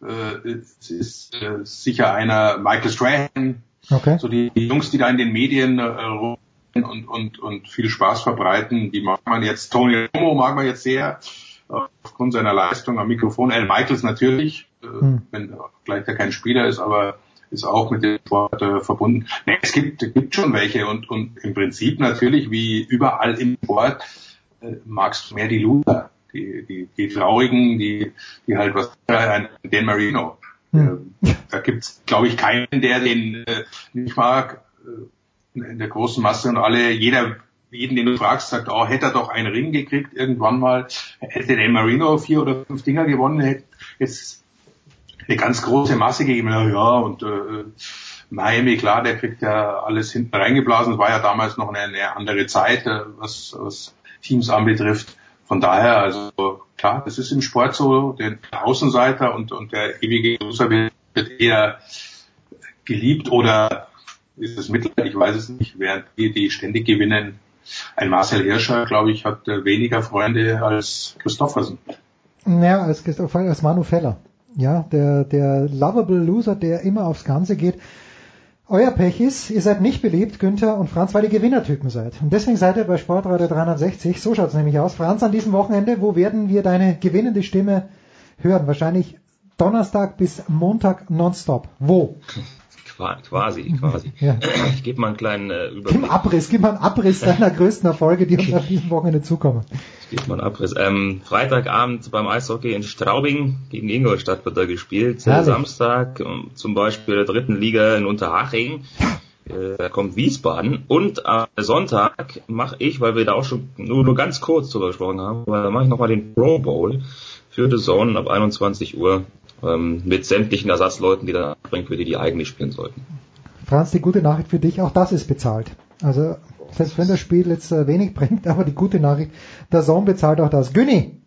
Äh, es ist äh, sicher einer Michael Strahan. Okay. So die, Jungs, die da in den Medien rum und, und, und viel Spaß verbreiten, die mag man jetzt. Tony Romo mag man jetzt sehr aufgrund seiner Leistung am Mikrofon. Al Michaels natürlich, äh, Hm. wenn gleich der kein Spieler ist, aber ist auch mit dem Sport äh, verbunden. Nee, es gibt, gibt schon welche und, und im Prinzip natürlich wie überall im Sport äh, magst du mehr die Loser, die, die, die Traurigen, die, die halt was, äh, den Marino. Hm. Äh, da gibt's, glaube ich, keinen, der den äh, nicht mag. Äh, in der großen Masse und alle, jeder, jeden, den du fragst, sagt, oh, hätte er doch einen Ring gekriegt irgendwann mal, hätte der Marino vier oder fünf Dinger gewonnen, hätte jetzt eine ganz große Masse gegeben, ja, ja und äh, Miami, klar, der kriegt ja alles hinten reingeblasen, war ja damals noch eine, eine andere Zeit, äh, was, was Teams anbetrifft. von daher, also klar, das ist im Sport so, der Außenseiter und, und der ewige Loser wird eher geliebt oder ist es Mitleid, ich weiß es nicht, während die, die ständig gewinnen. Ein Marcel Hirscher, glaube ich, hat weniger Freunde als Christoffersen. Ja, als, als Manu Feller. Ja, der, der lovable Loser, der immer aufs Ganze geht. Euer Pech ist, ihr seid nicht beliebt, Günther und Franz, weil ihr Gewinnertypen seid. Und deswegen seid ihr bei Sportradio 360. So schaut's nämlich aus. Franz, an diesem Wochenende, wo werden wir deine gewinnende Stimme hören? Wahrscheinlich Donnerstag bis Montag nonstop. Wo? Quasi, quasi. Ja. Ich gebe mal einen kleinen äh, Überblick. Gib Abriss, gib mal einen Abriss deiner größten Erfolge, die uns auf diesem Wochenende zukommen. Ich gebe mal einen Abriss. Ähm, Freitagabend beim Eishockey in Straubing gegen Ingolstadt wird da gespielt. Herrlich. Samstag ähm, zum Beispiel der dritten Liga in Unterhaching. Äh, da kommt Wiesbaden und am Sonntag mache ich, weil wir da auch schon nur, nur ganz kurz drüber gesprochen haben, mache ich nochmal den Pro Bowl für The Zone ab 21 Uhr ähm, mit sämtlichen Ersatzleuten, die dann bringen, für die die eigentlich spielen sollten. Franz, die gute Nachricht für dich, auch das ist bezahlt. Also selbst wenn das Spiel jetzt äh, wenig bringt, aber die gute Nachricht, der Sohn bezahlt auch das. Günni,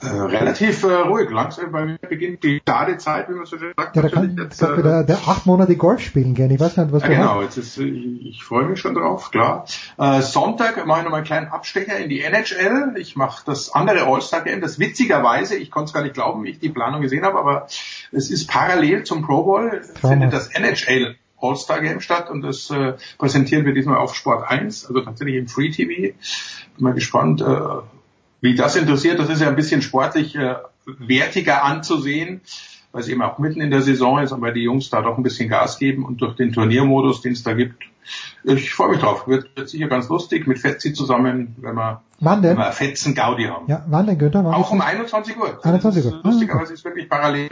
äh, relativ äh, ruhig. Langsam bei mir beginnt die Stadezeit, wie man so schön sagt. Ja, da kann jetzt, äh, der, der acht Monate Golf spielen gerne. Ich weiß nicht, was ja, du genau, hast. jetzt ist, ich, ich freue mich schon drauf, klar. Äh, Sonntag mache ich noch mal einen kleinen Abstecher in die NHL. Ich mache das andere All-Star-Game, das witzigerweise, ich konnte es gar nicht glauben, wie ich die Planung gesehen habe, aber es ist parallel zum Pro Bowl, findet das NHL All-Star Game statt und das äh, präsentieren wir diesmal auf Sport 1, also tatsächlich im Free TV. Bin mal gespannt, äh, wie das interessiert, das ist ja ein bisschen sportlich äh, wertiger anzusehen, weil es eben auch mitten in der Saison ist, aber die Jungs da doch ein bisschen Gas geben und durch den Turniermodus, den es da gibt, ich freue mich drauf. Wird, wird sicher ganz lustig mit Fetzi zusammen, wenn wir, wann denn? Wenn wir Fetzen Gaudi haben. Ja, wann denn, Günther? Wann auch um 21 Uhr. 21 Uhr. Lustigerweise ist wirklich parallel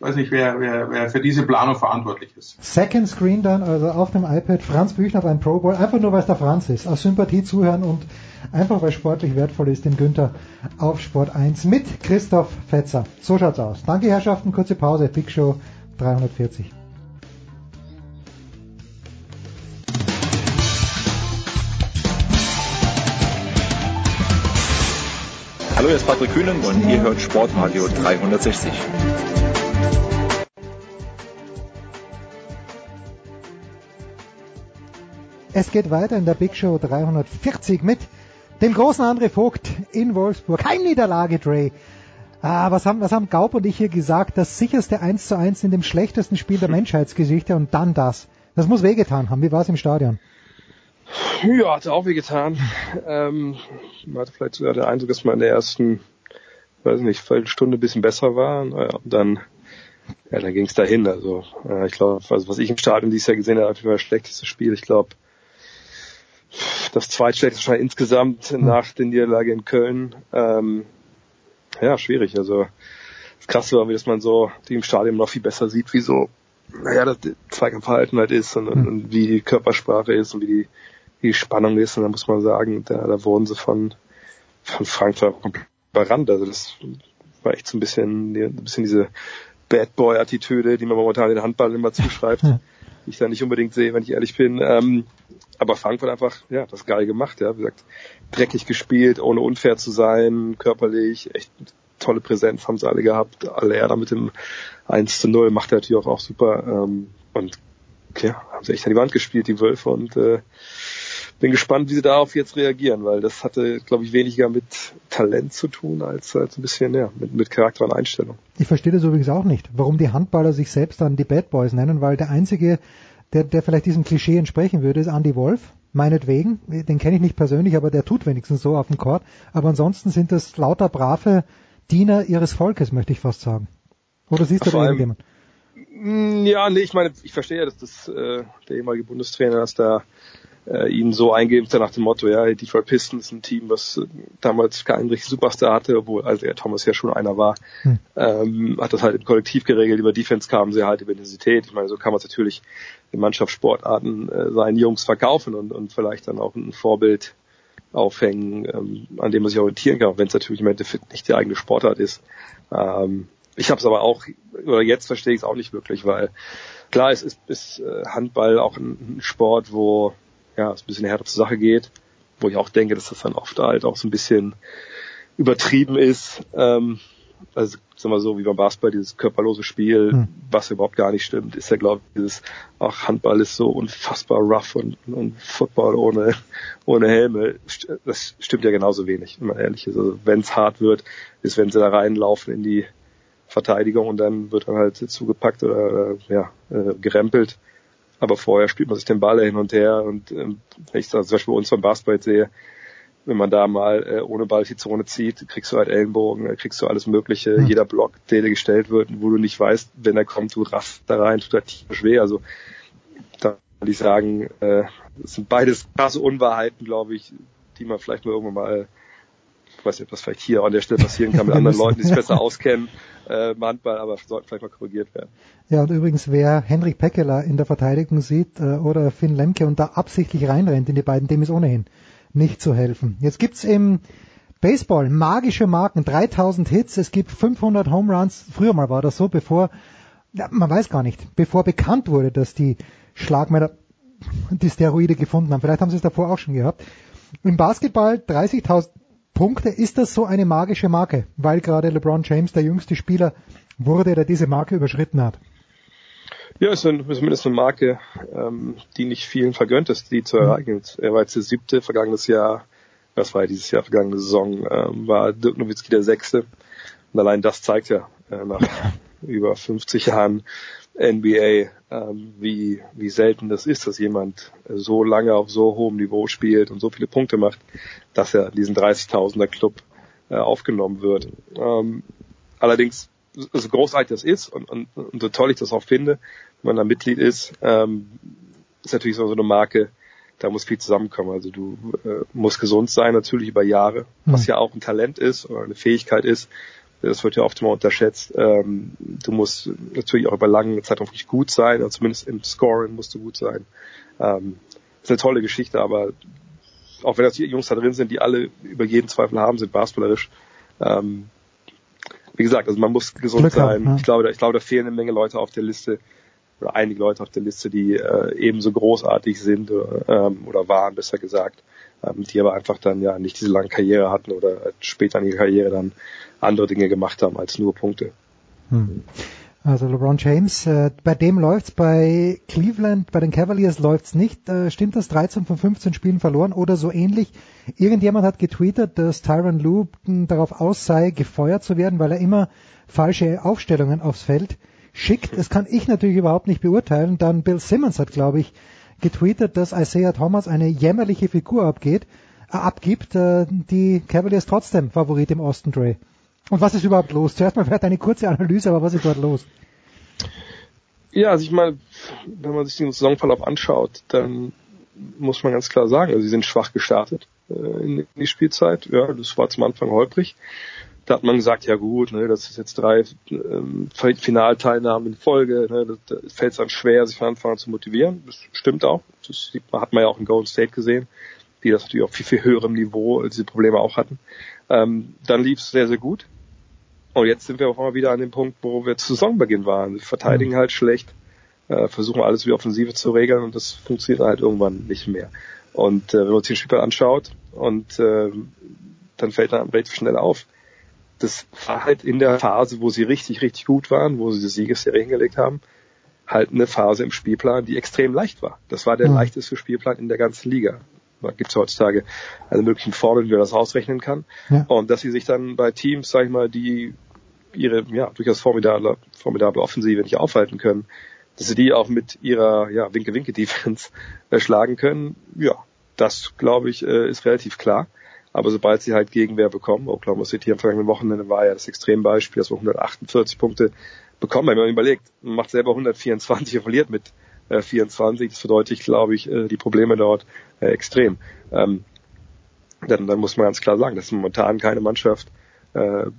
weiß nicht, wer, wer, wer für diese Planung verantwortlich ist. Second Screen dann, also auf dem iPad, Franz Büchner beim Pro Bowl, einfach nur weil es der Franz ist, aus Sympathie zuhören und einfach weil sportlich wertvoll ist, den Günther auf Sport 1 mit Christoph Fetzer. So schaut's aus. Danke Herrschaften, kurze Pause, Big Show 340. Hallo, hier ist Patrick Kühnen und ihr hört Sportradio 360. Es geht weiter in der Big Show 340 mit dem großen André Vogt in Wolfsburg. Keine Niederlage, Dre. Ah, was haben, was haben Gaub und ich hier gesagt? Das sicherste 1 zu 1 in dem schlechtesten Spiel der Menschheitsgeschichte und dann das. Das muss wehgetan haben. Wie war es im Stadion? Ja, hat auch wehgetan. Ähm, man hatte vielleicht sogar den Eindruck, dass man in der ersten, weiß nicht, Viertelstunde ein bisschen besser war. Naja, und dann, ja, dann ging es dahin. Also äh, ich glaube, also was ich im Stadion dieses Jahr gesehen habe, war das schlechteste Spiel. Ich glaube, das zweitschlechteste wahrscheinlich insgesamt hm. nach der Niederlage in Köln. Ähm, ja, schwierig. Also das Krasse war, wie dass man so die im Stadion noch viel besser sieht, wie so, naja, das Zweikampfverhalten halt ist und, und, und wie die Körpersprache ist und wie die die Spannung ist. Und da muss man sagen, da, da wurden sie von, von Frankfurt komplett überrannt. Also das war echt so ein bisschen, ein bisschen diese Bad Boy-Attitüde, die man momentan den Handball immer zuschreibt, ich da nicht unbedingt sehe, wenn ich ehrlich bin. Ähm, aber Frankfurt einfach, ja, das geil gemacht, ja, wie gesagt, dreckig gespielt, ohne unfair zu sein, körperlich, echt tolle Präsenz haben sie alle gehabt. Alle er da mit dem 1 zu 0 macht er natürlich auch, auch super. Ähm, und ja, haben sie echt an die Wand gespielt, die Wölfe, und äh, bin gespannt, wie sie darauf jetzt reagieren, weil das hatte, glaube ich, weniger mit Talent zu tun, als, als ein bisschen, ja, mit, mit Charakter und Einstellung. Ich verstehe das übrigens auch nicht, warum die Handballer sich selbst dann die Bad Boys nennen, weil der einzige, der, der vielleicht diesem Klischee entsprechen würde, ist Andy Wolf. Meinetwegen, den kenne ich nicht persönlich, aber der tut wenigstens so auf dem Court. Aber ansonsten sind das lauter brave Diener ihres Volkes, möchte ich fast sagen. Oder siehst du da irgendjemand? Mm, ja, nee, ich meine, ich verstehe ja, dass das äh, der ehemalige Bundestrainer, dass da äh, ihn so eingeimpft nach dem Motto, ja, die Detroit Pistons ein Team, was äh, damals keinen richtigen Superstar hatte, obwohl also ja, Thomas ja schon einer war, hm. ähm, hat das halt im Kollektiv geregelt, über Defense kamen sie halt über Intensität. Ich meine, so kann man es natürlich in Mannschaftssportarten äh, seinen Jungs verkaufen und, und vielleicht dann auch ein Vorbild aufhängen, ähm, an dem man sich orientieren kann, wenn es natürlich im Endeffekt nicht die eigene Sportart ist. Ähm, ich habe es aber auch, oder jetzt verstehe ich es auch nicht wirklich, weil klar, es ist, ist äh, Handball auch ein Sport, wo ja, es ein bisschen härter zur Sache geht. wo ich auch denke, dass das dann oft halt auch so ein bisschen übertrieben ist. Ähm, also sagen wir so, wie beim Basketball, dieses körperlose Spiel, hm. was überhaupt gar nicht stimmt, ist ja glaube ich dieses, auch Handball ist so unfassbar rough und, und Football ohne, ohne Helme, das stimmt ja genauso wenig, wenn man ehrlich ist. Also wenn es hart wird, ist, wenn sie da reinlaufen in die Verteidigung und dann wird dann halt zugepackt oder ja, äh, gerempelt. Aber vorher spielt man sich den Ball hin und her und ähm, wenn ich das zum Beispiel bei uns beim Basketball sehe, wenn man da mal äh, ohne Ball die Zone zieht, kriegst du halt Ellenbogen, äh, kriegst du alles Mögliche, mhm. jeder Block, der dir gestellt wird, wo du nicht weißt, wenn er kommt, du raffst da rein, tut halt schwer. Also da würde ich sagen, äh, das sind beides krasse Unwahrheiten, glaube ich, die man vielleicht mal irgendwann mal, ich weiß nicht, das vielleicht hier an der Stelle passieren kann mit anderen Leuten, die sich besser auskennen, äh, im Handball, aber sollten vielleicht mal korrigiert werden. Ja, und übrigens, wer Henrik Pekela in der Verteidigung sieht äh, oder Finn Lemke und da absichtlich reinrennt in die beiden, dem ist ohnehin nicht zu helfen. Jetzt gibt's im Baseball magische Marken, 3000 Hits, es gibt 500 Home Runs. Früher mal war das so, bevor, ja, man weiß gar nicht, bevor bekannt wurde, dass die Schlagmänner die Steroide gefunden haben. Vielleicht haben sie es davor auch schon gehabt. Im Basketball 30.000 Punkte, ist das so eine magische Marke, weil gerade LeBron James der jüngste Spieler wurde, der diese Marke überschritten hat? Ja, ist, zumindest eine Marke, ähm, die nicht vielen vergönnt ist, die zu mhm. erreichen. Er war jetzt der siebte, vergangenes Jahr, was war dieses Jahr, vergangene Saison, ähm, war Dirk Nowitzki der sechste. Und allein das zeigt ja äh, nach über 50 Jahren NBA, ähm, wie, wie selten das ist, dass jemand so lange auf so hohem Niveau spielt und so viele Punkte macht, dass er diesen 30.000er Club äh, aufgenommen wird. Ähm, allerdings so großartig das ist und, und, und so toll ich das auch finde, wenn man da Mitglied ist, ähm, ist natürlich so eine Marke, da muss viel zusammenkommen. Also du äh, musst gesund sein, natürlich über Jahre, was mhm. ja auch ein Talent ist oder eine Fähigkeit ist. Das wird ja oft immer unterschätzt. Ähm, du musst natürlich auch über lange Zeit auch wirklich gut sein, oder zumindest im Scoring musst du gut sein. Ähm, ist eine tolle Geschichte, aber auch wenn das die Jungs da drin sind, die alle über jeden Zweifel haben, sind basketballerisch, ähm, wie gesagt, also man muss gesund Glück sein. Haben, ja. Ich glaube, ich glaube, da fehlen eine Menge Leute auf der Liste oder einige Leute auf der Liste, die äh, ebenso großartig sind ähm, oder waren, besser gesagt, ähm, die aber einfach dann ja nicht diese lange Karriere hatten oder später in ihrer Karriere dann andere Dinge gemacht haben als nur Punkte. Hm. Also LeBron James, äh, bei dem läuft's, bei Cleveland, bei den Cavaliers läuft's nicht. Äh, stimmt das? 13 von 15 Spielen verloren oder so ähnlich? Irgendjemand hat getweetet, dass Tyron Lue darauf aus sei, gefeuert zu werden, weil er immer falsche Aufstellungen aufs Feld schickt. Das kann ich natürlich überhaupt nicht beurteilen. Dann Bill Simmons hat, glaube ich, getweetet, dass Isaiah Thomas eine jämmerliche Figur abgeht, äh, abgibt, äh, die Cavaliers trotzdem Favorit im Osten Dre. Und was ist überhaupt los? Zuerst mal vielleicht eine kurze Analyse, aber was ist dort los? Ja, also ich meine, wenn man sich den Saisonverlauf anschaut, dann muss man ganz klar sagen, also sie sind schwach gestartet äh, in, in die Spielzeit. Ja, das war zum Anfang holprig. Da hat man gesagt, ja gut, ne, das ist jetzt drei ähm, Finalteilnahmen in Folge, ne, das fällt es dann schwer, sich von Anfang an zu motivieren. Das stimmt auch. Das hat man ja auch in Golden State gesehen, die das natürlich auf viel, viel höherem Niveau diese Probleme auch hatten. Ähm, dann lief es sehr, sehr gut. Und jetzt sind wir auf einmal wieder an dem Punkt, wo wir zu Saisonbeginn waren. Wir verteidigen mhm. halt schlecht, äh, versuchen alles wie Offensive zu regeln und das funktioniert halt irgendwann nicht mehr. Und äh, wenn man sich den Spiel anschaut und äh, dann fällt dann relativ schnell auf. Das war halt in der Phase, wo sie richtig, richtig gut waren, wo sie die Siegesserie hingelegt haben, halt eine Phase im Spielplan, die extrem leicht war. Das war der mhm. leichteste Spielplan in der ganzen Liga. Da gibt es heutzutage alle möglichen Formeln, wie man das ausrechnen kann. Ja. Und dass sie sich dann bei Teams, sag ich mal, die ihre ja, durchaus formidable, formidable Offensive nicht aufhalten können, dass sie die auch mit ihrer ja, Winke-Winke-Defense erschlagen können, ja, das glaube ich äh, ist relativ klar. Aber sobald sie halt Gegenwehr bekommen, Oklahoma City am vergangenen Wochenende war ja das Extrembeispiel, dass wir 148 Punkte bekommen. Wenn man überlegt, man macht selber 124 und verliert mit äh, 24, das verdeutlicht, glaube ich, äh, die Probleme dort äh, extrem. Ähm, dann, dann muss man ganz klar sagen, das ist momentan keine Mannschaft, äh,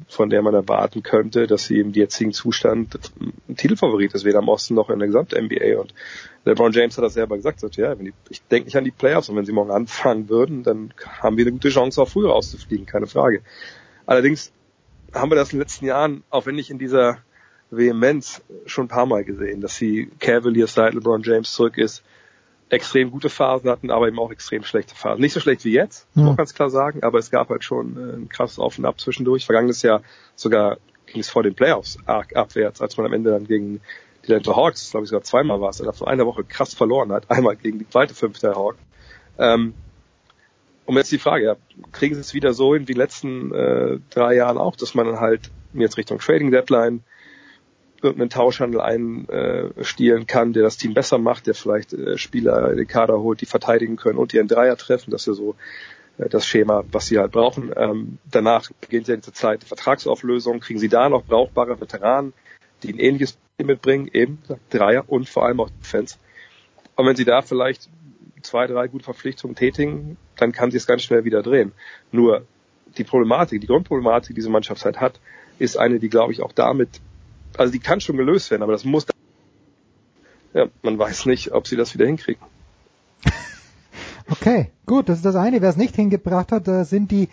von der man erwarten könnte, dass sie im jetzigen Zustand ein Titelfavorit ist, weder im Osten noch in der gesamten NBA. Und LeBron James hat das selber gesagt, sagt, ja, die, ich denke nicht an die Playoffs und wenn sie morgen anfangen würden, dann haben wir eine gute Chance, auch früher rauszufliegen, keine Frage. Allerdings haben wir das in den letzten Jahren, auch wenn nicht in dieser Vehemenz, schon ein paar Mal gesehen, dass die Cavaliers seit LeBron James zurück ist, extrem gute Phasen hatten, aber eben auch extrem schlechte Phasen. Nicht so schlecht wie jetzt, muss man ganz klar sagen, aber es gab halt schon äh, ein krasses Auf und Ab zwischendurch. Vergangenes Jahr sogar ging es vor den Playoffs arg abwärts, als man am Ende dann gegen die Atlanta Hawks, glaube ich sogar zweimal war es, innerhalb von einer Woche krass verloren hat. Einmal gegen die zweite Fünfte Hawk. Ähm, und jetzt die Frage, ja, kriegen sie es wieder so in die letzten äh, drei Jahren auch, dass man dann halt jetzt Richtung Trading Deadline irgendeinen Tauschhandel einstielen kann, der das Team besser macht, der vielleicht äh, Spieler in den Kader holt, die verteidigen können und die einen Dreier treffen. Das ist ja so äh, das Schema, was sie halt brauchen. Ähm, danach beginnt ja diese Zeit Vertragsauflösung. Kriegen sie da noch brauchbare Veteranen, die ein ähnliches mitbringen, eben Dreier und vor allem auch Defense. Und wenn sie da vielleicht zwei, drei gute Verpflichtungen tätigen, dann kann sie es ganz schnell wieder drehen. Nur die Problematik, die Grundproblematik, die diese Mannschaft halt hat, ist eine, die glaube ich auch damit, also die kann schon gelöst werden, aber das muss, ja, man weiß nicht, ob sie das wieder hinkriegen. Okay, gut, das ist das eine. Wer es nicht hingebracht hat, das sind die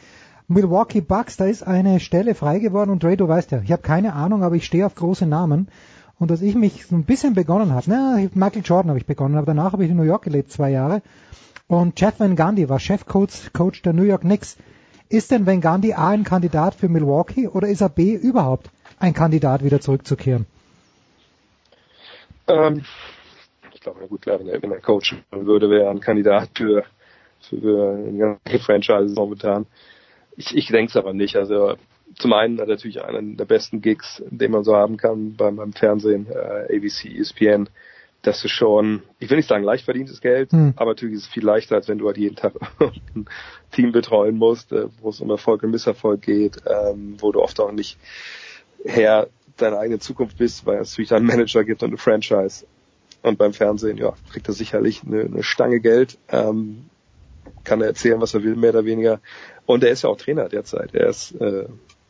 Milwaukee Bucks. Da ist eine Stelle frei geworden und Ray, du weißt ja, ich habe keine Ahnung, aber ich stehe auf große Namen. Und dass ich mich so ein bisschen begonnen habe, na, Michael Jordan habe ich begonnen, aber danach habe ich in New York gelebt, zwei Jahre. Und Jeff Van Gundy war Chefcoach Coach der New York Knicks. Ist denn Van Gundy A ein Kandidat für Milwaukee oder ist er B überhaupt ein Kandidat, wieder zurückzukehren? Ähm, ich glaube, na gut, klar, wenn er, wenn er coachen würde, wäre er ein Kandidat für, für eine ganze Franchise momentan. Ich, ich denke es aber nicht. Also zum einen hat er natürlich einen der besten Gigs, den man so haben kann beim, beim Fernsehen, äh, ABC, ESPN. Das ist schon, ich will nicht sagen leicht verdientes Geld, Hm. aber natürlich ist es viel leichter, als wenn du halt jeden Tag ein Team betreuen musst, äh, wo es um Erfolg und Misserfolg geht, ähm, wo du oft auch nicht Herr deiner eigenen Zukunft bist, weil es natürlich einen Manager gibt und eine Franchise. Und beim Fernsehen, ja, kriegt er sicherlich eine, eine Stange Geld, ähm, kann er erzählen, was er will, mehr oder weniger. Und er ist ja auch Trainer derzeit. Er ist äh,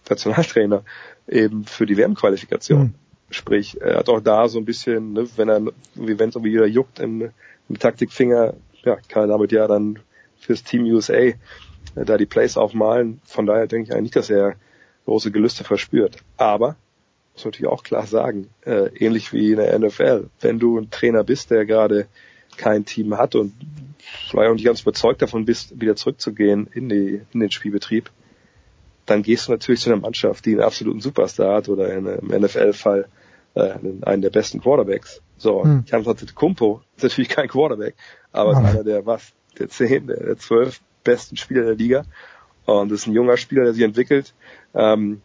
Nationaltrainer eben für die WM-Qualifikation. Sprich, er hat auch da so ein bisschen, ne, wenn er, wie wenn es irgendwie wieder juckt im, im Taktikfinger, ja, kann er damit ja dann fürs Team USA äh, da die Plays aufmalen. Von daher denke ich eigentlich nicht, dass er große Gelüste verspürt. Aber muss man natürlich auch klar sagen, äh, ähnlich wie in der NFL, wenn du ein Trainer bist, der gerade kein Team hat und vielleicht auch nicht ganz überzeugt davon bist, wieder zurückzugehen in, die, in den Spielbetrieb, dann gehst du natürlich zu einer Mannschaft, die einen absoluten Superstar hat oder in, im NFL-Fall äh, einen der besten Quarterbacks. So, Hm. Jan Kumpo ist natürlich kein Quarterback, aber Aber- einer der was, der zehn, der, der zwölf besten Spieler der Liga. Und das ist ein junger Spieler, der sich entwickelt. Ähm,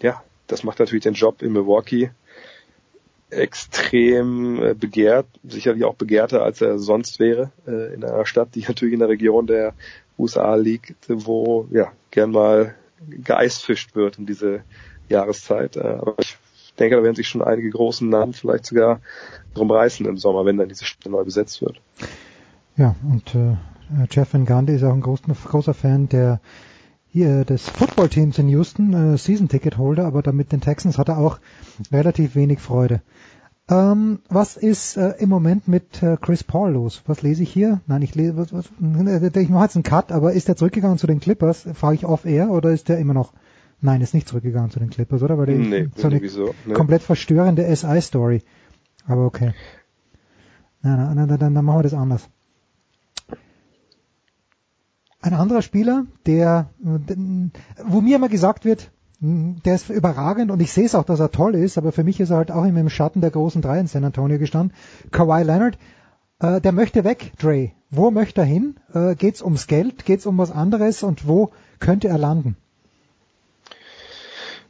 ja, das macht natürlich den Job in Milwaukee extrem äh, begehrt, sicherlich auch begehrter, als er sonst wäre, äh, in einer Stadt, die natürlich in der Region der USA liegt, wo ja gern mal geeisfischt wird in diese Jahreszeit. Äh, aber ich denke, da werden sich schon einige großen Namen vielleicht sogar drum reißen im Sommer, wenn dann diese Stelle neu besetzt wird. Ja, und äh, Jeff Van Gundy ist auch ein großer, großer Fan der hier des Footballteams in Houston, äh, Season-Ticket-Holder, aber damit den Texans hat er auch relativ wenig Freude. Ähm, was ist äh, im Moment mit äh, Chris Paul los? Was lese ich hier? Nein, ich lese, was, was, ich mache jetzt einen Cut, aber ist er zurückgegangen zu den Clippers? Frage ich off-air oder ist er immer noch? Nein, ist nicht zurückgegangen zu den Clippers, oder? Weil der Nee, so eine wieso? Nee. komplett verstörende SI-Story. Aber okay. Na, na, na, dann, dann machen wir das anders. Ein anderer Spieler, der, äh, wo mir immer gesagt wird, mh, der ist überragend und ich sehe es auch, dass er toll ist, aber für mich ist er halt auch immer im Schatten der großen drei in San Antonio gestanden. Kawhi Leonard, äh, der möchte weg, Dre. Wo möchte er hin? Äh, geht's ums Geld? Geht's um was anderes? Und wo könnte er landen?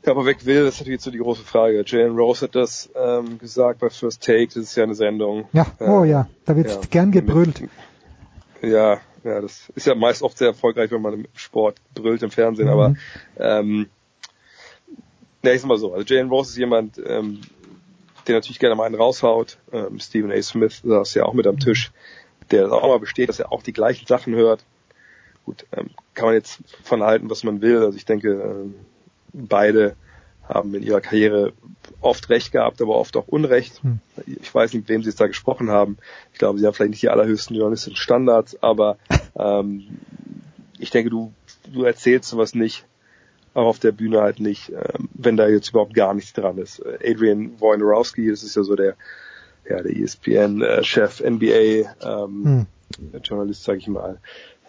Ja, aber weg will, das ist natürlich jetzt so die große Frage. Jalen Rose hat das ähm, gesagt bei First Take, das ist ja eine Sendung. Ja, oh Äh, ja, da wird ja, gern gebrüllt. Ja, ja, das ist ja meist oft sehr erfolgreich, wenn man im Sport brüllt im Fernsehen, aber Mhm. ähm, ja, ich sag mal so, also Jalen Rose ist jemand, ähm, der natürlich gerne mal einen raushaut. Ähm, Stephen A. Smith saß ja auch mit am Tisch, der auch mal besteht, dass er auch die gleichen Sachen hört. Gut, ähm, kann man jetzt von halten, was man will. Also ich denke, ähm, beide haben in ihrer Karriere oft Recht gehabt, aber oft auch Unrecht. Hm. Ich weiß nicht, mit wem sie jetzt da gesprochen haben. Ich glaube, sie haben vielleicht nicht die allerhöchsten journalistischen Standards, aber ähm, ich denke, du, du erzählst sowas nicht, auch auf der Bühne halt nicht, ähm, wenn da jetzt überhaupt gar nichts dran ist. Äh, Adrian Wojnarowski, das ist ja so der ja, der ESPN-Chef, NBA, ähm, hm. Journalist, sage ich mal,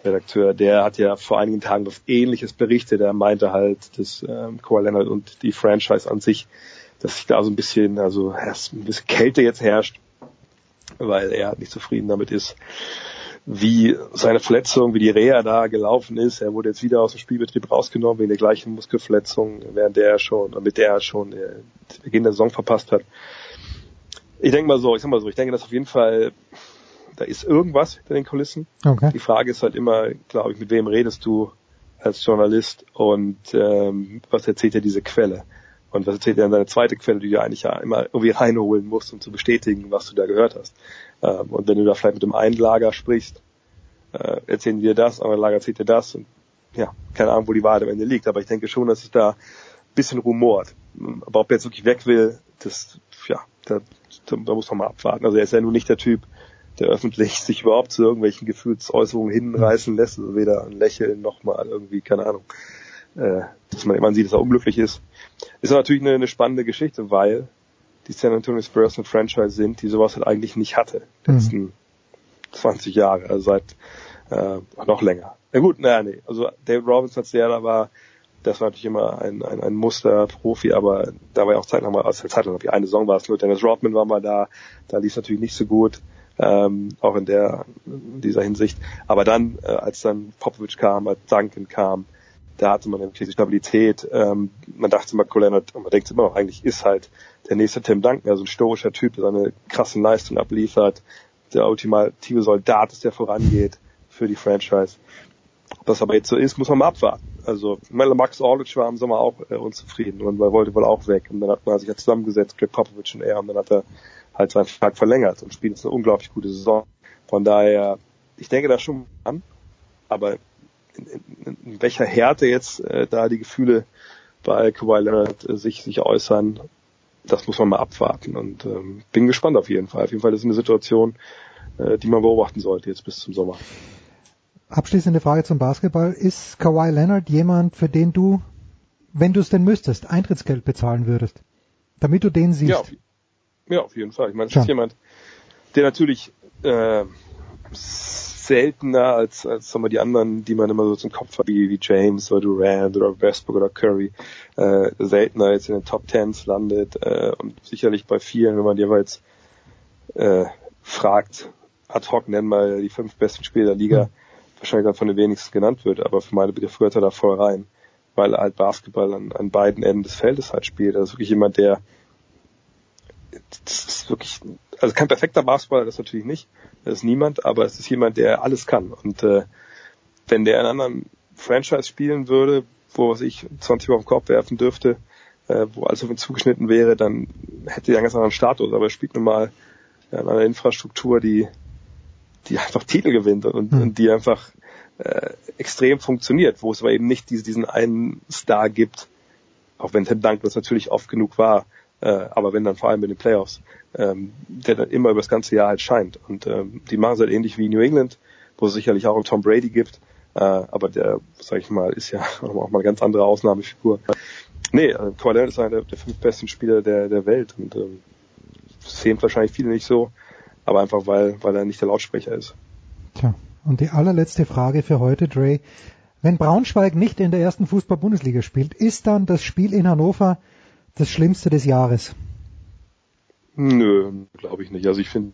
Redakteur, der hat ja vor einigen Tagen was Ähnliches berichtet. Er meinte halt, dass ähm, Kawhi Leonard und die Franchise an sich, dass sich da so ein bisschen, also ein bisschen Kälte jetzt herrscht, weil er nicht zufrieden damit ist, wie seine Verletzung, wie die Reha da gelaufen ist. Er wurde jetzt wieder aus dem Spielbetrieb rausgenommen wegen der gleichen Muskelverletzung, während der schon, mit der er schon den Beginn der Saison verpasst hat. Ich denke mal so, ich sag mal so, ich denke, dass auf jeden Fall, da ist irgendwas hinter den Kulissen. Okay. Die Frage ist halt immer, glaube ich, mit wem redest du als Journalist und ähm, was erzählt dir diese Quelle? Und was erzählt dir dann deine zweite Quelle, die du eigentlich ja immer irgendwie reinholen musst, um zu bestätigen, was du da gehört hast. Ähm, und wenn du da vielleicht mit dem einen Lager sprichst, äh, erzählen dir das, aber Lager erzählt dir das. Und ja, keine Ahnung, wo die Wahrheit am Ende liegt. Aber ich denke schon, dass es da ein bisschen rumort. Aber ob er jetzt wirklich weg will, das, ja, da, da muss man mal abwarten. Also er ist ja nun nicht der Typ, der öffentlich sich überhaupt zu irgendwelchen Gefühlsäußerungen hinreißen lässt. Also weder ein Lächeln noch mal irgendwie, keine Ahnung, äh, dass man immer sieht, dass er unglücklich ist. Ist natürlich eine, eine spannende Geschichte, weil die San Antonio Spurs ein Franchise sind, die sowas halt eigentlich nicht hatte. Die Mhm. letzten 20 Jahre, also seit äh, noch länger. Ja gut, naja, nee. Also David Robinson, als der da war, das war natürlich immer ein, ein, ein Musterprofi, aber da war ja auch Zeit nochmal, aus der Zeit noch wie eine Saison war es nur, Dennis Rodman war mal da, da lief es natürlich nicht so gut, ähm, auch in der in dieser Hinsicht. Aber dann, äh, als dann Popovic kam, als Duncan kam, da hatte man nämlich die Stabilität. Ähm, man dachte immer, Colennert, und man denkt immer noch, eigentlich ist halt der nächste Tim Duncan, also ein stoischer Typ, der seine krassen Leistungen abliefert, der ultimative Soldat ist, der vorangeht für die Franchise. Ob das aber jetzt so ist, muss man mal abwarten. Also Max Orlic war im Sommer auch äh, unzufrieden und man wollte wohl auch weg. Und dann hat man sich ja zusammengesetzt, Greg Popovich und er, und dann hat er halt seinen Vertrag verlängert und spielt jetzt eine unglaublich gute Saison. Von daher, ich denke da schon an, aber in, in, in welcher Härte jetzt äh, da die Gefühle bei Kawhi Leonard äh, sich, sich äußern, das muss man mal abwarten und ähm, bin gespannt auf jeden Fall. Auf jeden Fall ist es eine Situation, äh, die man beobachten sollte jetzt bis zum Sommer. Abschließende Frage zum Basketball. Ist Kawhi Leonard jemand, für den du, wenn du es denn müsstest, Eintrittsgeld bezahlen würdest? Damit du den siehst? Ja, auf, ja, auf jeden Fall. Ich meine, es Ja. ist jemand, der natürlich äh, seltener als, als sagen wir, die anderen, die man immer so zum Kopf hat, wie, wie James oder Durant oder Westbrook oder Curry, äh, seltener jetzt in den Top Tens landet äh, und sicherlich bei vielen, wenn man jetzt äh, fragt, ad hoc nennen mal die fünf besten Spieler der Liga, wahrscheinlich dann von den wenigsten genannt wird, aber für meine Begriffe gehört er da voll rein, weil er halt Basketball an, an beiden Enden des Feldes halt spielt. Also wirklich jemand, der das ist wirklich, also kein perfekter Basketballer, das natürlich nicht, das ist niemand, aber es ist jemand, der alles kann. Und äh, wenn der in einem anderen Franchise spielen würde, wo was ich 20 Mal auf den Kopf werfen dürfte, äh, wo alles auf ihn zugeschnitten wäre, dann hätte er einen ganz anderen Status. Aber er spielt nun mal ja, in einer Infrastruktur, die, die einfach Titel gewinnt und, und die einfach äh, extrem funktioniert, wo es aber eben nicht diese, diesen einen Star gibt, auch wenn Tim Duncan das natürlich oft genug war, äh, aber wenn dann vor allem in den Playoffs, ähm, der dann immer über das ganze Jahr halt scheint. Und ähm, die machen es halt ähnlich wie New England, wo es sicherlich auch einen Tom Brady gibt, äh, aber der, sag ich mal, ist ja auch mal eine ganz andere Ausnahmefigur. Nee, äh, Kawhi ist einer der, fünf besten Spieler der, der Welt und ähm, sehen wahrscheinlich viele nicht so, aber einfach weil, weil er nicht der Lautsprecher ist. Tja, und die allerletzte Frage für heute, Dre. Wenn Braunschweig nicht in der ersten Fußball-Bundesliga spielt, ist dann das Spiel in Hannover das Schlimmste des Jahres? Nö, glaube ich nicht. Also ich finde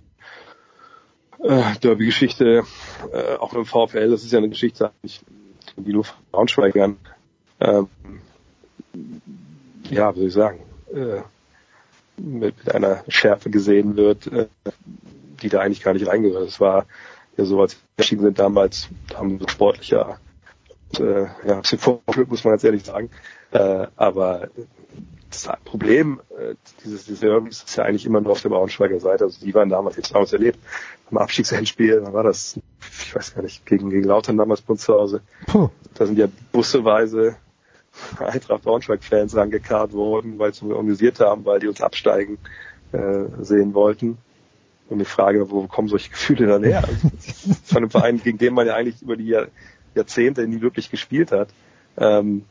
äh, Derby-Geschichte, äh, auch im VfL, das ist ja eine Geschichte, die nur von Braunschweigern, ähm, ja, wie soll ich sagen, äh, mit, mit einer Schärfe gesehen wird, äh, die da eigentlich gar nicht reingehört. Es war ja so, als wir erschienen sind damals, haben wir sportlicher, äh, ja, ein bisschen Vorschub, muss man ganz ehrlich sagen. Äh, aber das Problem äh, dieses, dieses Derbys ist ja eigentlich immer nur auf der Braunschweiger Seite. Also die waren damals, jetzt damals erlebt, am Abstiegsendspiel, wann war das? Ich weiß gar nicht, gegen, gegen Lautern damals bei uns zu Hause. Puh. Da sind ja busseweise Eintracht Braunschweig-Fans rangekarrt worden, weil sie organisiert haben, weil die uns absteigen äh, sehen wollten. Und die Frage, wo kommen solche Gefühle dann her? Von einem Verein, gegen den man ja eigentlich über die Jahr, Jahrzehnte nie wirklich gespielt hat. Ähm,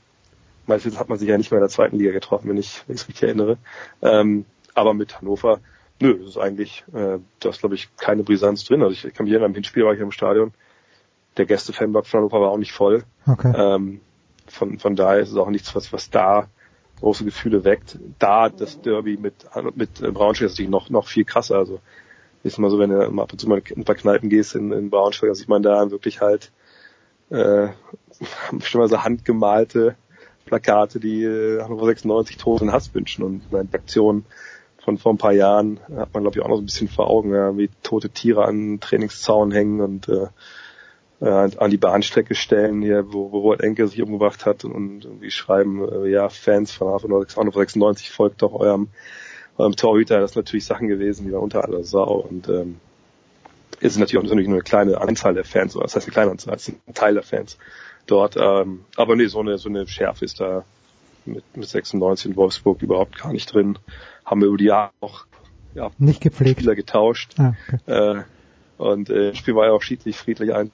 meistens hat man sich ja nicht mehr in der zweiten Liga getroffen, wenn ich, es richtig erinnere. Ähm, aber mit Hannover, nö, das ist eigentlich, äh, da ist glaube ich keine Brisanz drin. Also ich, ich kann mich erinnern, im Hinspiel war ich im Stadion. Der Gäste-Fanblock von Hannover war auch nicht voll. Okay. Ähm, von, von daher ist es auch nichts, was, was da große Gefühle weckt. Da das Derby mit, mit Braunschweig ist natürlich noch, noch viel krasser. Also ist immer so, wenn du mal ab und zu mal in ein paar Kneipen gehst in, in Braunschweig, dann sieht man da wirklich halt äh, bestimmt mal so handgemalte Plakate, die äh, Hannover 96 Tod und Hass wünschen. Und meine Aktion von vor ein paar Jahren hat man, glaube ich, auch noch so ein bisschen vor Augen, ja, wie tote Tiere an Trainingszaun hängen und äh, äh, an die Bahnstrecke stellen, hier, wo, wo Robert Enke sich umgebracht hat und irgendwie schreiben, äh, ja, Fans von Hannover 96 folgt doch eurem, eurem Torhüter. Das sind natürlich Sachen gewesen, die waren unter aller Sau und ähm, es ist natürlich auch natürlich nur eine kleine Anzahl der Fans, oder das heißt eine kleine Anzahl, es ist ein Teil der Fans dort. Ähm, aber nee, so eine, so eine Schärfe ist da mit, mit 96 in Wolfsburg überhaupt gar nicht drin. Haben wir über die Jahre auch ja, Nicht gepflegt. Spieler getauscht. Ah, okay. Äh, und äh, das Spiel war ja auch schiedlich, friedlich ein,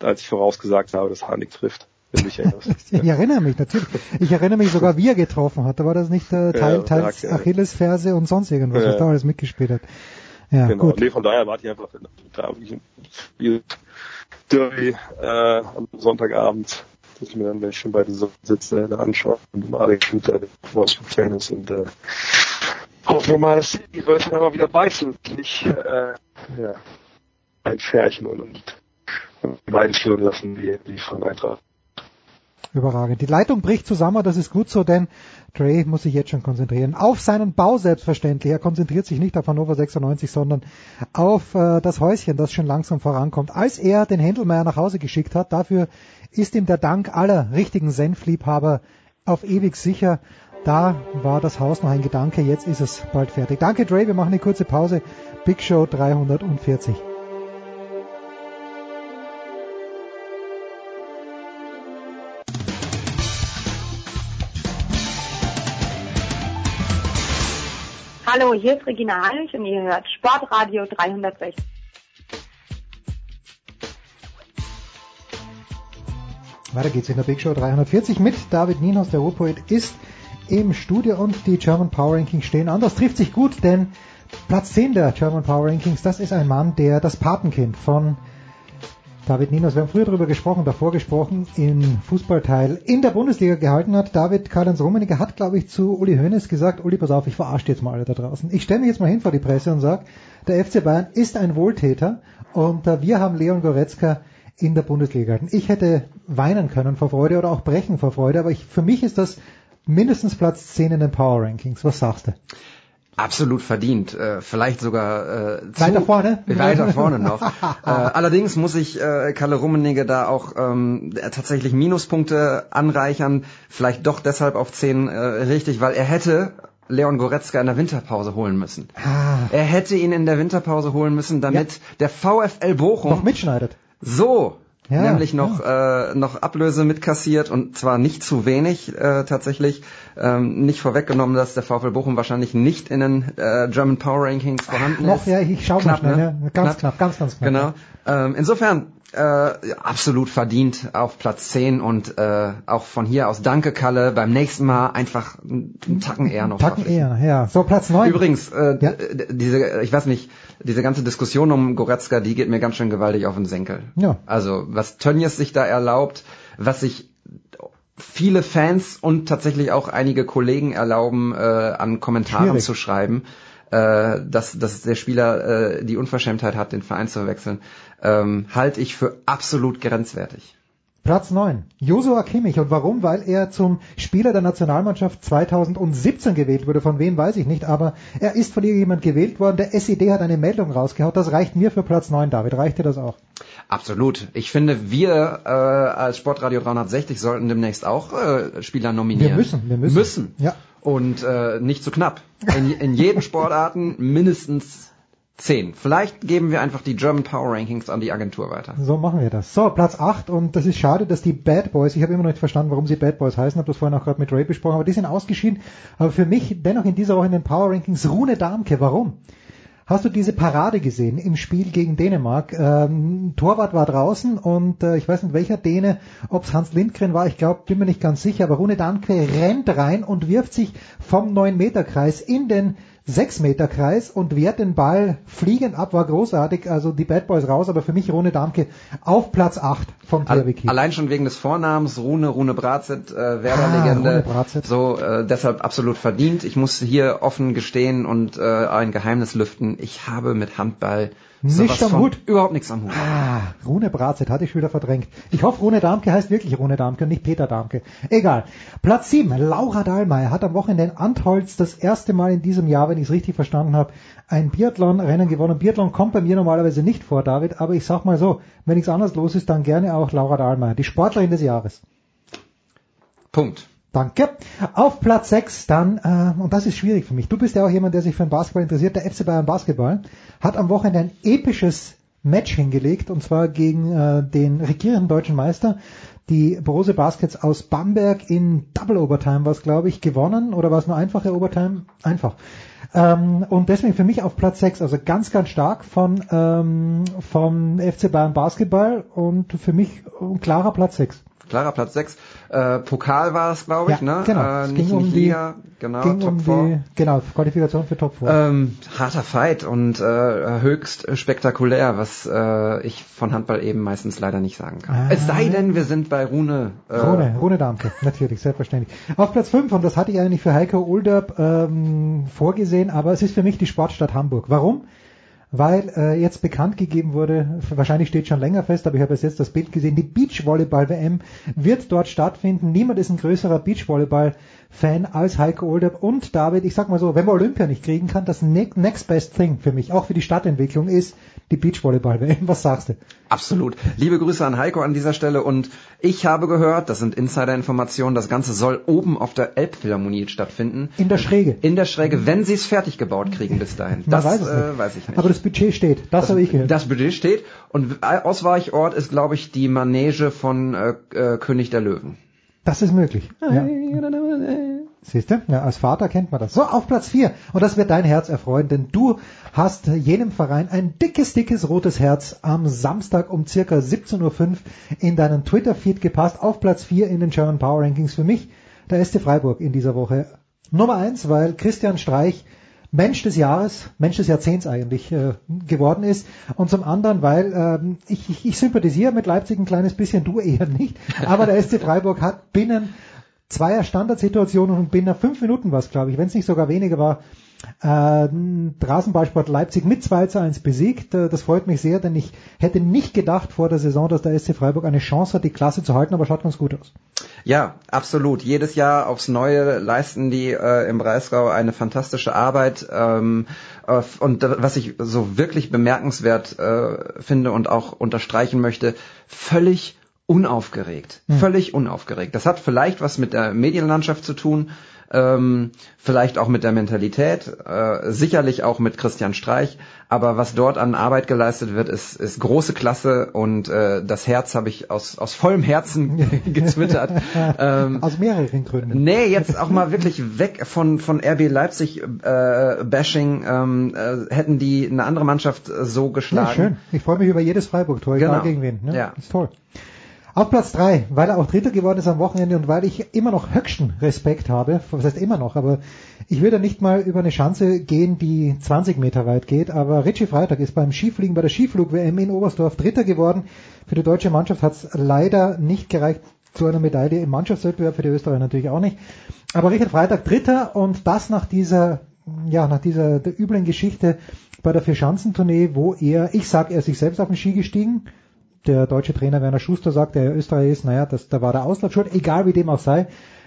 als ich vorausgesagt habe, dass Harnik trifft. Wenn du dich erinnerst. Ich erinnere mich natürlich. Ich erinnere mich sogar, wie er getroffen hat. Da war das nicht äh, Teil, Ja, teils sag, ja. Achillesferse und sonst irgendwas, was Ja. da alles mitgespielt hat. Ja, genau. gut. Nee, von daher warte ich einfach da wirklich ein Spiel Derby äh, am Sonntagabend, dass ich mir dann, wenn ich schon bei Sonne sitze, da anschaue und Marek Schlüter, der Wolfsburg-Fan ist und äh, hoffen wir mal, dass die Leute dann mal wieder beißen und nicht äh, ja, ein Pferdchen und, und, und beiden führen lassen, wie, wie von Eintracht. Überragend. Die Leitung bricht zusammen, das ist gut so, denn Dre muss sich jetzt schon konzentrieren. Auf seinen Bau selbstverständlich. Er konzentriert sich nicht auf Hannover 96, sondern auf äh, das Häuschen, das schon langsam vorankommt. Als er den Händelmeier nach Hause geschickt hat, dafür ist ihm der Dank aller richtigen Senfliebhaber auf ewig sicher. Da war das Haus noch ein Gedanke, jetzt ist es bald fertig. Danke Dre, wir machen eine kurze Pause. Big Show 340. Hallo, hier ist Regina Heinrich und ihr hört Sportradio 360. Weiter geht's in der Big Show 340 mit David Nienhaus, der Ruhrpoet ist im Studio und die German Power Rankings stehen an. Das trifft sich gut, denn Platz 10 der German Power Rankings, das ist ein Mann, der das Patenkind von David Nienhaus, wir haben früher darüber gesprochen, davor gesprochen, im Fußballteil in der Bundesliga gehalten hat. David Karl-Heinz Rummenigge hat, glaube ich, zu Uli Hoeneß gesagt, Uli, pass auf, ich verarsche jetzt mal alle da draußen. Ich stelle mich jetzt mal hin vor die Presse und sage, der FC Bayern ist ein Wohltäter und äh, wir haben Leon Goretzka in der Bundesliga gehalten. Ich hätte weinen können vor Freude oder auch brechen vor Freude, aber ich, für mich ist das mindestens Platz 10 in den Power Rankings. Was sagst du? Absolut verdient, äh, vielleicht sogar äh, Weiter vorne? Weiter vorne noch. äh, allerdings muss ich äh, Kalle Rummenigge da auch ähm, tatsächlich Minuspunkte anreichern, vielleicht doch deshalb auf 10 äh, richtig, weil er hätte Leon Goretzka in der Winterpause holen müssen. Ah, Er hätte ihn in der Winterpause holen müssen, damit der VfL Bochum noch mitschneidet. so Ja, nämlich noch äh, noch Ablöse mitkassiert und zwar nicht zu wenig äh, tatsächlich ähm, nicht vorweggenommen, dass der VfL Bochum wahrscheinlich nicht in den äh, German Power Rankings vorhanden Noch, ist. ja, ich schau mal Knapp, schnell, ne? ja. Ganz knapp, ganz, ganz knapp. Genau. Ähm, insofern äh, ja, absolut verdient auf Platz 10 und äh, auch von hier aus danke Kalle. Beim nächsten Mal einfach einen Tacken eher noch. Tacken eher, ja. So, Platz 9. Übrigens, äh, d- diese, ich weiß nicht, diese ganze Diskussion um Goretzka, die geht mir ganz schön gewaltig auf den Senkel. Ja. Also, was Tönnies sich da erlaubt, was sich viele Fans und tatsächlich auch einige Kollegen erlauben, äh, an Kommentaren Schwierig. zu schreiben, äh, dass, dass der Spieler äh, die Unverschämtheit hat, den Verein zu wechseln, ähm, halte ich für absolut grenzwertig. Platz 9. Josua Kimmich. Und warum? Weil er zum Spieler der Nationalmannschaft 2017 gewählt wurde. Von wem weiß ich nicht, aber er ist von irgendjemand gewählt worden. Der SED hat eine Meldung rausgehauen. Das reicht mir für Platz 9, David. Reicht dir das auch? Absolut. Ich finde, wir äh, als Sportradio 360 sollten demnächst auch äh, Spieler nominieren. Wir müssen, wir müssen. Müssen. Ja. Und äh, nicht zu knapp. In, in jeden Sportarten mindestens zehn. Vielleicht geben wir einfach die German Power Rankings an die Agentur weiter. So machen wir das. So, Platz 8 und das ist schade, dass die Bad Boys, ich habe immer noch nicht verstanden, warum sie Bad Boys heißen, habe das vorhin auch gerade mit Ray besprochen, aber die sind ausgeschieden. Aber für mich dennoch in dieser Woche in den Power Rankings Rune Darmke. Warum? Hast du diese Parade gesehen im Spiel gegen Dänemark? Ähm, Torwart war draußen und äh, ich weiß nicht welcher Däne, ob es Hans Lindgren war, ich glaube, bin mir nicht ganz sicher, aber Rune Darmke rennt rein und wirft sich vom 9-Meter-Kreis in den 6-Meter-Kreis und wehrt den Ball fliegend ab, war großartig. Also die Bad Boys raus, aber für mich Rune Damke auf Platz 8 vom THW Allein schon wegen des Vornamens, Rune, Rune Bratzett, äh, Werder-Legende. Ah, so, äh, deshalb absolut verdient. Ich muss hier offen gestehen und äh, ein Geheimnis lüften. Ich habe mit Handball Nicht am Hut. Überhaupt nichts am Hut. Ah, Rune Bratzett hatte ich wieder verdrängt. Ich hoffe, Rune Damke heißt wirklich Rune Damke und nicht Peter Damke. Egal. Platz 7, Laura Dahlmeier hat am Wochenende in Antholz das erste Mal in diesem Jahr, wenn ich es richtig verstanden habe, ein Biathlon-Rennen gewonnen. Biathlon kommt bei mir normalerweise nicht vor, David, aber ich sag mal so, wenn nichts anderes los ist, dann gerne auch Laura Dahlmeier, die Sportlerin des Jahres. Punkt. Danke. Auf Platz 6 dann, äh, und das ist schwierig für mich, du bist ja auch jemand, der sich für den Basketball interessiert, der FC Bayern Basketball, hat am Wochenende ein episches Match hingelegt, und zwar gegen äh, den regierenden deutschen Meister, die Borussia Baskets aus Bamberg in Double Overtime war es, glaube ich, gewonnen, oder war es nur einfache Overtime? Einfach. Ähm, und deswegen für mich auf Platz 6, also ganz, ganz stark von ähm, vom FC Bayern Basketball und für mich ein klarer Platz 6. Klarer Platz 6. Äh, Pokal war es, glaube ich, Ja, ne? genau. Äh, Es nicht, ging um nicht die- Liga, genau, ging Top um 4. die, genau, Qualifikation für Top 4. Ähm, harter Fight und äh, höchst spektakulär, was äh, ich von Handball eben meistens leider nicht sagen kann. Ah. Es sei denn, wir sind bei Rune. Äh, Rune, Rune Damke, natürlich, selbstverständlich. Auf Platz 5, und das hatte ich eigentlich für Heiko Ulderb ähm, vorgesehen, aber es ist für mich die Sportstadt Hamburg. Warum? Weil äh, jetzt bekannt gegeben wurde, wahrscheinlich steht schon länger fest, aber ich habe jetzt jetzt das Bild gesehen, die Beachvolleyball-WM wird dort stattfinden. Niemand ist ein größerer Beachvolleyball-Fan als Heiko Ulderb und David, ich sag mal so, wenn man Olympia nicht kriegen kann, das ne next best thing für mich, auch für die Stadtentwicklung ist die Beachvolleyball-WM. Was sagst du? Absolut. Liebe Grüße an Heiko an dieser Stelle und ich habe gehört, das sind Insider-Informationen, das Ganze soll oben auf der Elbphilharmonie stattfinden. In der Schräge. In der Schräge, wenn sie es fertig gebaut kriegen bis dahin. Das weiß äh, weiß ich nicht. Aber das Budget steht, das, habe ich gehört. Das Budget steht und Ausweichort ist, glaube ich, die Manege von äh, äh, König der Löwen. Das ist möglich. Ja. Siehst du? Ja, als Vater kennt man das. So, auf Platz 4. Und das wird dein Herz erfreuen, denn du hast jenem Verein ein dickes, dickes rotes Herz am Samstag um circa 17.05 Uhr in deinen Twitter-Feed gepasst. Auf Platz 4 in den German Power Rankings für mich der SC Freiburg in dieser Woche. Nummer 1, weil Christian Streich Mensch des Jahres, Mensch des Jahrzehnts eigentlich äh, geworden ist. Und zum anderen, weil ähm, ich, ich, ich sympathisiere mit Leipzig ein kleines bisschen, du eher nicht. Aber der SC Freiburg hat binnen zweier Standardsituationen und binnen fünf Minuten was, glaube ich, wenn es nicht sogar weniger war, äh, Rasenballsport Leipzig mit 2 zu 1 besiegt. Äh, Das freut mich sehr, denn ich hätte nicht gedacht vor der Saison, dass der SC Freiburg eine Chance hat, die Klasse zu halten, aber schaut ganz gut aus. Ja, absolut. Jedes Jahr aufs Neue leisten die äh, im Breisgau eine fantastische Arbeit. Ähm, äh, und was ich so wirklich bemerkenswert äh, finde und auch unterstreichen möchte, völlig unaufgeregt. Hm. Völlig unaufgeregt. Das hat vielleicht was mit der Medienlandschaft zu tun, ähm, vielleicht auch mit der Mentalität, äh, sicherlich auch mit Christian Streich. Aber was dort an Arbeit geleistet wird, ist, ist große Klasse und äh, das Herz habe ich aus, aus vollem Herzen getwittert. ähm, Aus mehreren Gründen. Nee, jetzt auch mal wirklich weg von, von RB Leipzig äh, Bashing. Ähm, äh, hätten die eine andere Mannschaft so Ja, geschlagen. schön. Ich freue mich über jedes Freiburg-Tor, egal Genau. gegen wen. Ne? Ja. Ist toll. Auf Platz drei, weil er auch Dritter geworden ist am Wochenende und weil ich immer noch höchsten Respekt habe, was heißt immer noch, aber ich würde nicht mal über eine Schanze gehen, die 20 Meter weit geht, aber Richie Freitag ist beim Skifliegen bei der Skiflug-WM in Oberstdorf Dritter geworden. Für die deutsche Mannschaft hat es leider nicht gereicht zu einer Medaille im Mannschaftswettbewerb, für die Österreicher natürlich auch nicht. Aber Richard Freitag Dritter und das nach dieser, ja, nach dieser üblen Geschichte bei der Vierschanzentournee, wo er, ich sag, er ist sich selbst auf den Ski gestiegen, der deutsche Trainer Werner Schuster sagt, der Österreicher ist, naja, das, da war der Auslauf schuld, egal wie dem auch sei.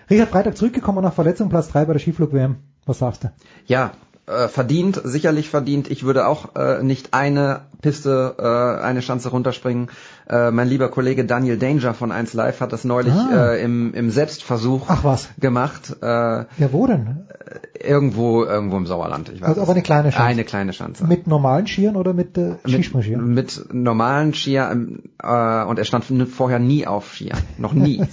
Richard Freitag zurückgekommen nach Verletzung, Platz 3 bei der Skiflug-WM. Was sagst du? Ja, äh, verdient, sicherlich verdient. Ich würde auch äh, nicht eine Piste, äh, eine Schanze runterspringen. Äh, mein lieber Kollege Daniel Danger von 1 Live hat das neulich Ah. äh, im, im Selbstversuch Ach was. gemacht. Äh, Ja, wo denn? Irgendwo, irgendwo im Sauerland. Ich weiß Also aber eine kleine Schanze. Eine kleine Schanze. Mit normalen Skiern oder mit äh, Skisprungskiern? Mit, mit normalen Skiern äh, und er stand vorher nie auf Skiern. Noch nie.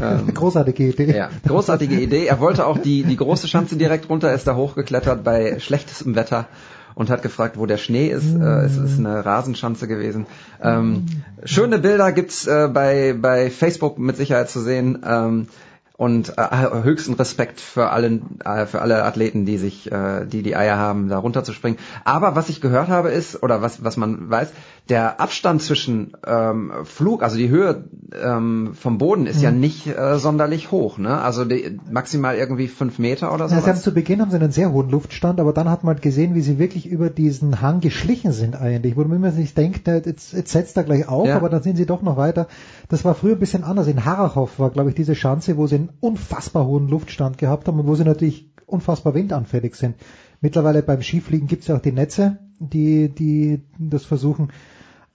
Ähm, Großartige Idee. Ja, großartige Idee. Er wollte auch die, die große Schanze direkt runter, ist da hochgeklettert bei schlechtestem Wetter und hat gefragt, wo der Schnee ist. Äh, es ist eine Rasenschanze gewesen. Ähm, schöne Bilder gibt's äh, bei, bei Facebook mit Sicherheit zu sehen. Ähm, und äh, höchsten Respekt für allen, äh, für alle Athleten, die sich, äh, die die Eier haben, da runterzuspringen. Aber was ich gehört habe ist, oder was was man weiß, der Abstand zwischen ähm, Flug, also die Höhe ähm, vom Boden ist Mhm. ja nicht äh, sonderlich hoch, ne? Also die, maximal irgendwie fünf Meter oder so. Ja, haben zu Beginn haben sie einen sehr hohen Luftstand, aber dann hat man halt gesehen, wie sie wirklich über diesen Hang geschlichen sind eigentlich, wo man immer sich denkt, jetzt, jetzt setzt er gleich auf, Ja. aber dann sind sie doch noch weiter. Das war früher ein bisschen anders. In Harachow war, glaube ich, diese Schanze, wo sie einen unfassbar hohen Luftstand gehabt haben und wo sie natürlich unfassbar windanfällig sind. Mittlerweile beim Skifliegen gibt es ja auch die Netze, die, die das versuchen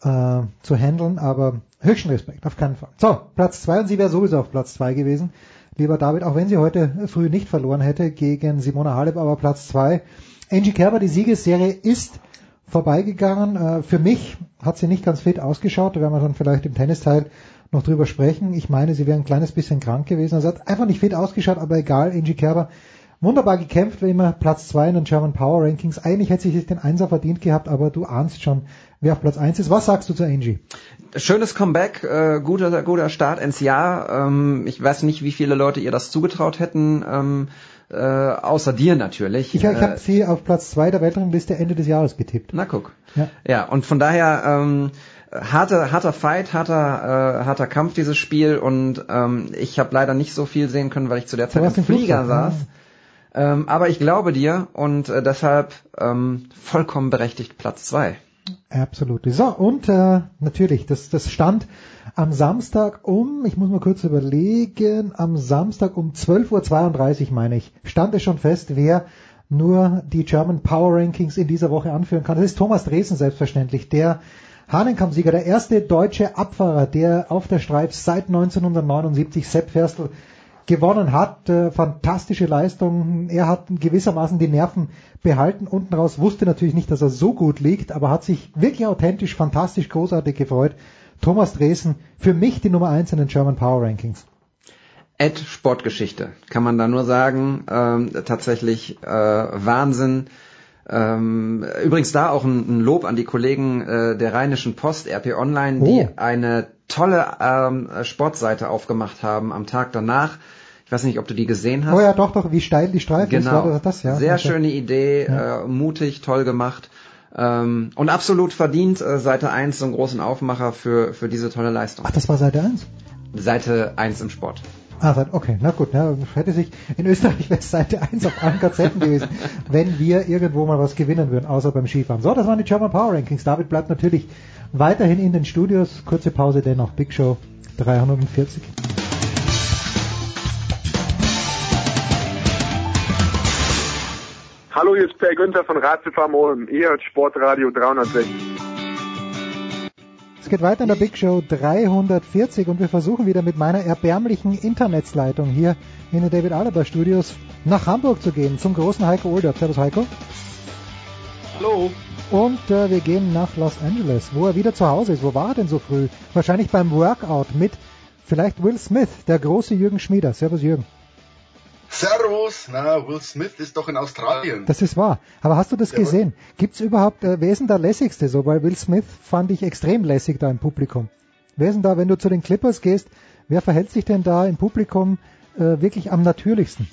äh, zu handeln, aber höchsten Respekt, auf keinen Fall. So, Platz zwei und sie wäre sowieso auf Platz zwei gewesen. Lieber David, auch wenn sie heute früh nicht verloren hätte gegen Simona Halep, aber Platz zwei. Angie Kerber, die Siegesserie ist vorbeigegangen. Äh, für mich hat sie nicht ganz fit ausgeschaut, da werden wir dann vielleicht im Tennisteil noch drüber sprechen. Ich meine, sie wäre ein kleines bisschen krank gewesen. Also hat einfach nicht fit ausgeschaut, aber egal, Angie Kerber wunderbar gekämpft, wie immer Platz zwei in den German Power Rankings. Eigentlich hätte sie sich den Einser verdient gehabt, aber du ahnst schon, wer auf Platz eins ist. Was sagst du zu Angie? Schönes Comeback, äh, guter, guter Start ins Jahr. Ähm, ich weiß nicht, wie viele Leute ihr das zugetraut hätten, ähm, äh, außer dir natürlich. Ich, ich Äh, habe sie auf Platz zwei der Weltrangliste Ende des Jahres getippt. Na guck. Ja. Ja, und von daher ähm, harter, harter Fight, harter, äh, harter Kampf dieses Spiel und ähm, ich habe leider nicht so viel sehen können, weil ich zu der Zeit im Flieger Flugzeug, saß. Ähm, aber ich glaube dir und äh, deshalb ähm, vollkommen berechtigt Platz zwei. Absolut. So, und äh, natürlich, das, das stand am Samstag um, ich muss mal kurz überlegen, am Samstag um 12.32 Uhr, meine ich, stand es schon fest, wer nur die German Power Rankings in dieser Woche anführen kann. Das ist Thomas Dresen selbstverständlich, der Hahnenkampfsieger, der erste deutsche Abfahrer, der auf der Streif seit 1979 Sepp Ferstl gewonnen hat. Äh, fantastische Leistung. Er hat gewissermaßen die Nerven behalten. Unten raus wusste natürlich nicht, dass er so gut liegt, aber hat sich wirklich authentisch, fantastisch, großartig gefreut. Thomas Dresen, für mich die Nummer eins in den German Power Rankings. Ed Sportgeschichte, kann man da nur sagen. Ähm, tatsächlich äh, Wahnsinn. Ähm, übrigens da auch ein, ein Lob an die Kollegen äh, der Rheinischen Post, RP Online, die Oh. eine tolle ähm, Sportseite aufgemacht haben am Tag danach. Ich weiß nicht, ob du die gesehen hast. Oh ja, doch, doch, wie steil die Streife ist, Genau. das, das ja. Sehr schöne Idee, Ja. äh, mutig, toll gemacht. Ähm, und absolut verdient äh, Seite 1 so einen großen Aufmacher für, für diese tolle Leistung. Ach, das war Seite 1? Seite 1 im Sport. Ah, okay, na gut, ja, hätte sich, in Österreich wäre es Seite 1 auf allen Gazetten gewesen, wenn wir irgendwo mal was gewinnen würden, außer beim Skifahren. So, das waren die German Power Rankings. David bleibt natürlich weiterhin in den Studios. Kurze Pause dennoch. Big Show 340. Hallo, hier ist Per Günther von Ratiofarm Ulm. Ihr hört Sportradio 360. Es geht weiter in der Big Show 340 und wir versuchen wieder mit meiner erbärmlichen Internetsleitung hier in den David Alaba Studios nach Hamburg zu gehen, zum großen Heiko Olderb. Servus Heiko. Hallo. Und äh, wir gehen nach Los Angeles, wo er wieder zu Hause ist. Wo war er denn so früh? Wahrscheinlich beim Workout mit vielleicht Will Smith, der große Jürgen Schmieder. Servus Jürgen. Servus, na, Will Smith ist doch in Australien. Das ist wahr. Aber hast du das Jawohl. gesehen? Gibt's überhaupt, äh, wer ist denn der lässigste so? Weil Will Smith fand ich extrem lässig da im Publikum. Wer ist denn da, wenn du zu den Clippers gehst, wer verhält sich denn da im Publikum äh, wirklich am natürlichsten?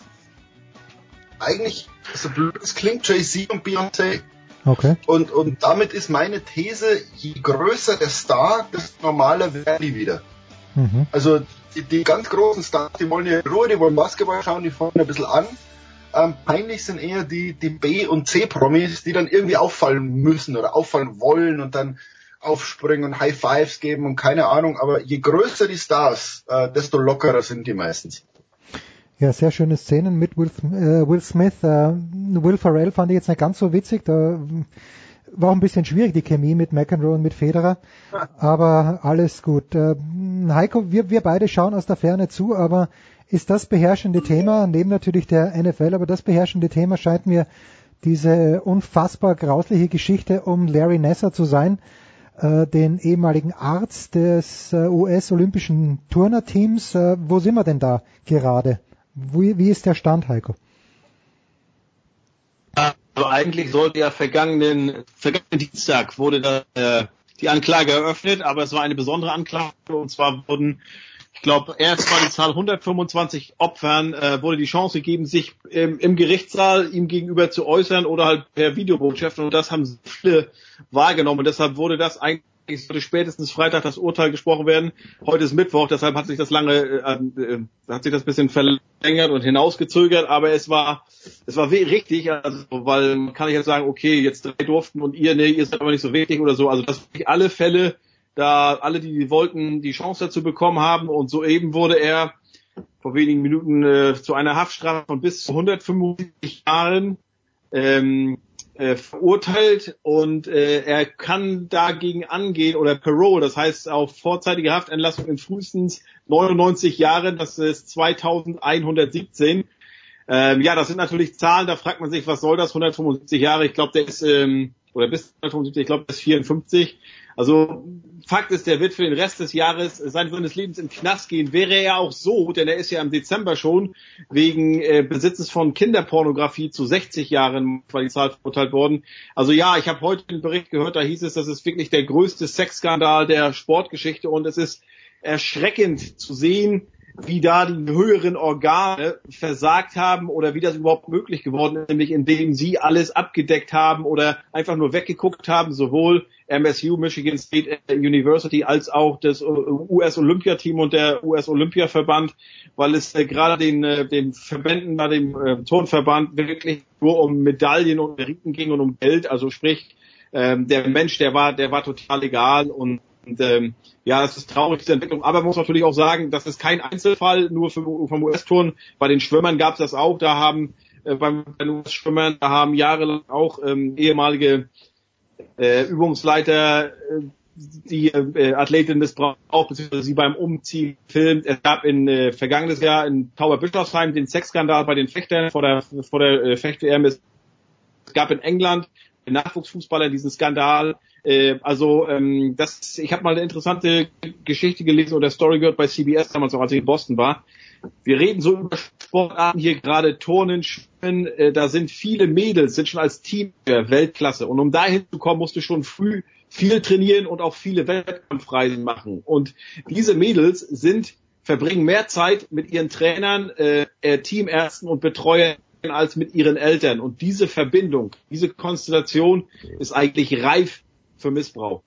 Eigentlich, so blöd es klingt, Jay-Z und Beyoncé. Okay. Und, und damit ist meine These, je größer der Star, desto normaler werden die wieder. Mhm. Also die, die ganz großen Stars, die wollen ja Ruhe, die wollen Basketball schauen, die fangen ein bisschen an. Ähm, peinlich sind eher die, die B- und C-Promis, die dann irgendwie auffallen müssen oder auffallen wollen und dann aufspringen und High Fives geben und keine Ahnung. Aber je größer die Stars, äh, desto lockerer sind die meistens. Ja, sehr schöne Szenen mit Will, äh, Will Smith. Äh, Will Ferrell fand ich jetzt nicht ganz so witzig. Da war auch ein bisschen schwierig, die Chemie mit McEnroe und mit Federer. Aber alles gut. Äh, Heiko, wir, wir beide schauen aus der Ferne zu, aber ist das beherrschende Thema, neben natürlich der NFL, aber das beherrschende Thema scheint mir diese unfassbar grausliche Geschichte um Larry Nasser zu sein, äh, den ehemaligen Arzt des äh, US-Olympischen Turnerteams. Wo sind wir denn da gerade? Wie, wie ist der Stand, Heiko? Also eigentlich sollte ja vergangenen, vergangenen Dienstag wurde da äh, die Anklage eröffnet, aber es war eine besondere Anklage. Und zwar wurden ich glaube, erst war die Zahl 125 Opfern, äh, wurde die Chance gegeben, sich ähm, im Gerichtssaal ihm gegenüber zu äußern oder halt per Videobotschaft. Und das haben viele wahrgenommen. Und deshalb wurde das eigentlich sollte spätestens Freitag das Urteil gesprochen werden. Heute ist Mittwoch, deshalb hat sich das lange, äh, äh, hat sich das bisschen verlängert und hinausgezögert, aber es war, es war richtig, also, weil man kann ich jetzt sagen, okay, jetzt drei durften und ihr, nee, ihr seid aber nicht so wichtig oder so. Also dass alle Fälle, da alle, die wollten, die Chance dazu bekommen haben und soeben wurde er vor wenigen Minuten äh, zu einer Haftstrafe von bis zu 175 Jahren ähm, äh, verurteilt und äh, er kann dagegen angehen oder Parole, das heißt auf vorzeitige Haftentlassung in frühestens 99 Jahren, das ist 2117. Ähm, ja, das sind natürlich Zahlen, da fragt man sich, was soll das? 175 Jahre, ich glaube, der ist, ähm, oder bis 175, ich glaube, der ist 54. Also Fakt ist, der wird für den Rest des Jahres seines Lebens im Knast gehen. Wäre er auch so, denn er ist ja im Dezember schon wegen äh, Besitzes von Kinderpornografie zu 60 Jahren war die Zahl verurteilt worden. Also ja, ich habe heute einen Bericht gehört, da hieß es, das ist wirklich der größte Sexskandal der Sportgeschichte und es ist erschreckend zu sehen, wie da die höheren Organe versagt haben oder wie das überhaupt möglich geworden ist, nämlich indem sie alles abgedeckt haben oder einfach nur weggeguckt haben, sowohl MSU, Michigan State University, als auch das US-Olympiateam und der US-Olympiaverband, weil es äh, gerade den, äh, den Verbänden bei dem äh, Turnverband wirklich nur um Medaillen und Meriten ging und um Geld, also sprich, ähm, der Mensch, der war, der war total egal und und ähm, ja, das ist traurig, diese Entwicklung. Aber man muss natürlich auch sagen, das ist kein Einzelfall, nur für, vom US-Turn. Bei den Schwimmern gab es das auch. Da haben äh, beim, bei US-Schwimmern, da haben jahrelang auch ähm, ehemalige äh, Übungsleiter äh, die äh, Athletin missbraucht, beziehungsweise sie beim Umziehen filmt. Es gab in äh, vergangenes Jahr in Tauberbischofsheim den Sexskandal bei den Fechtern vor der vor der äh, Fecht-WM. Es gab in England den Nachwuchsfußballer diesen Skandal. Äh, also ähm, das, ich habe mal eine interessante Geschichte gelesen oder Story gehört bei CBS damals auch, als ich in Boston war. Wir reden so über Sportarten hier gerade Turnen, Schwimmen, äh, da sind viele Mädels, sind schon als Team Weltklasse. Und um dahin zu kommen, musst du schon früh viel trainieren und auch viele Wettkampfreisen machen. Und diese Mädels sind verbringen mehr Zeit mit ihren Trainern, äh, äh Teamärzten und Betreuern als mit ihren Eltern. Und diese Verbindung, diese Konstellation ist eigentlich reif für Missbrauch.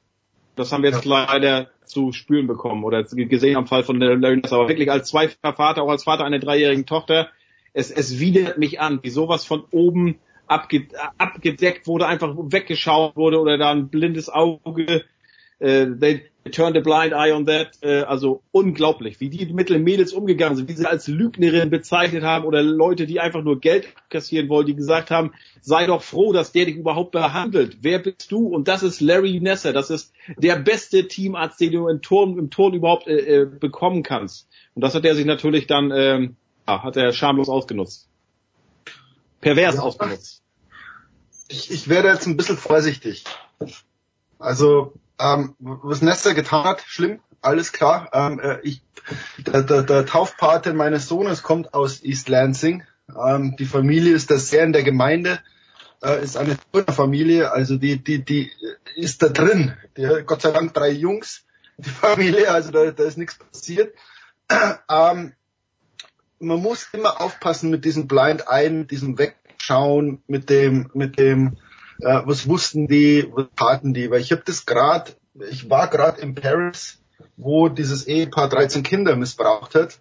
Das haben wir jetzt ja. leider zu spüren bekommen oder gesehen am Fall von Larry Nassar. Aber wirklich als zweifacher Vater, auch als Vater einer dreijährigen Tochter, es, es widert mich an, wie sowas von oben abge, abgedeckt wurde, einfach weggeschaut wurde oder da ein blindes Auge they turned a blind eye on that. Äh, also unglaublich, wie die mit den Mädels umgegangen sind, wie sie als Lügnerin bezeichnet haben oder Leute, die einfach nur Geld kassieren wollen, die gesagt haben, sei doch froh, dass der dich überhaupt behandelt. Wer bist du? Und das ist Larry Nesser. Das ist der beste Teamarzt, den du im Turn, im Turn überhaupt äh, äh, bekommen kannst. Und das hat er sich natürlich dann, ähm, ja, hat er schamlos ausgenutzt. Pervers ja. ausgenutzt. Ich, ich werde jetzt ein bisschen vorsichtig. Also ähm, was Nester getan hat, schlimm, alles klar. Ähm, äh, ich, der, der, der Taufpate meines Sohnes kommt aus East Lansing. Ähm, die Familie ist da sehr in der Gemeinde, äh, ist eine Familie, also die, die, die ist da drin. Die, Gott sei Dank drei Jungs, die Familie, also da, da ist nichts passiert. Ähm, man muss immer aufpassen mit diesem Blind Eye, mit diesem Wegschauen, mit dem, mit dem, äh, was wussten die, was taten die, weil ich habe das gerade, ich war gerade in Paris, wo dieses Ehepaar 13 Kinder missbraucht hat.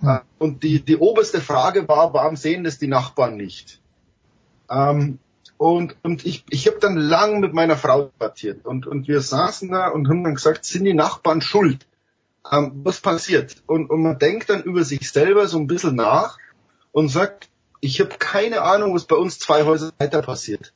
Hm. Und die, die oberste Frage war, warum sehen das die Nachbarn nicht? Ähm, und, und ich, ich habe dann lang mit meiner Frau debattiert und, und wir saßen da und haben dann gesagt, sind die Nachbarn schuld? Ähm, was passiert? Und, und man denkt dann über sich selber so ein bisschen nach und sagt, ich habe keine Ahnung, was bei uns zwei Häuser weiter passiert.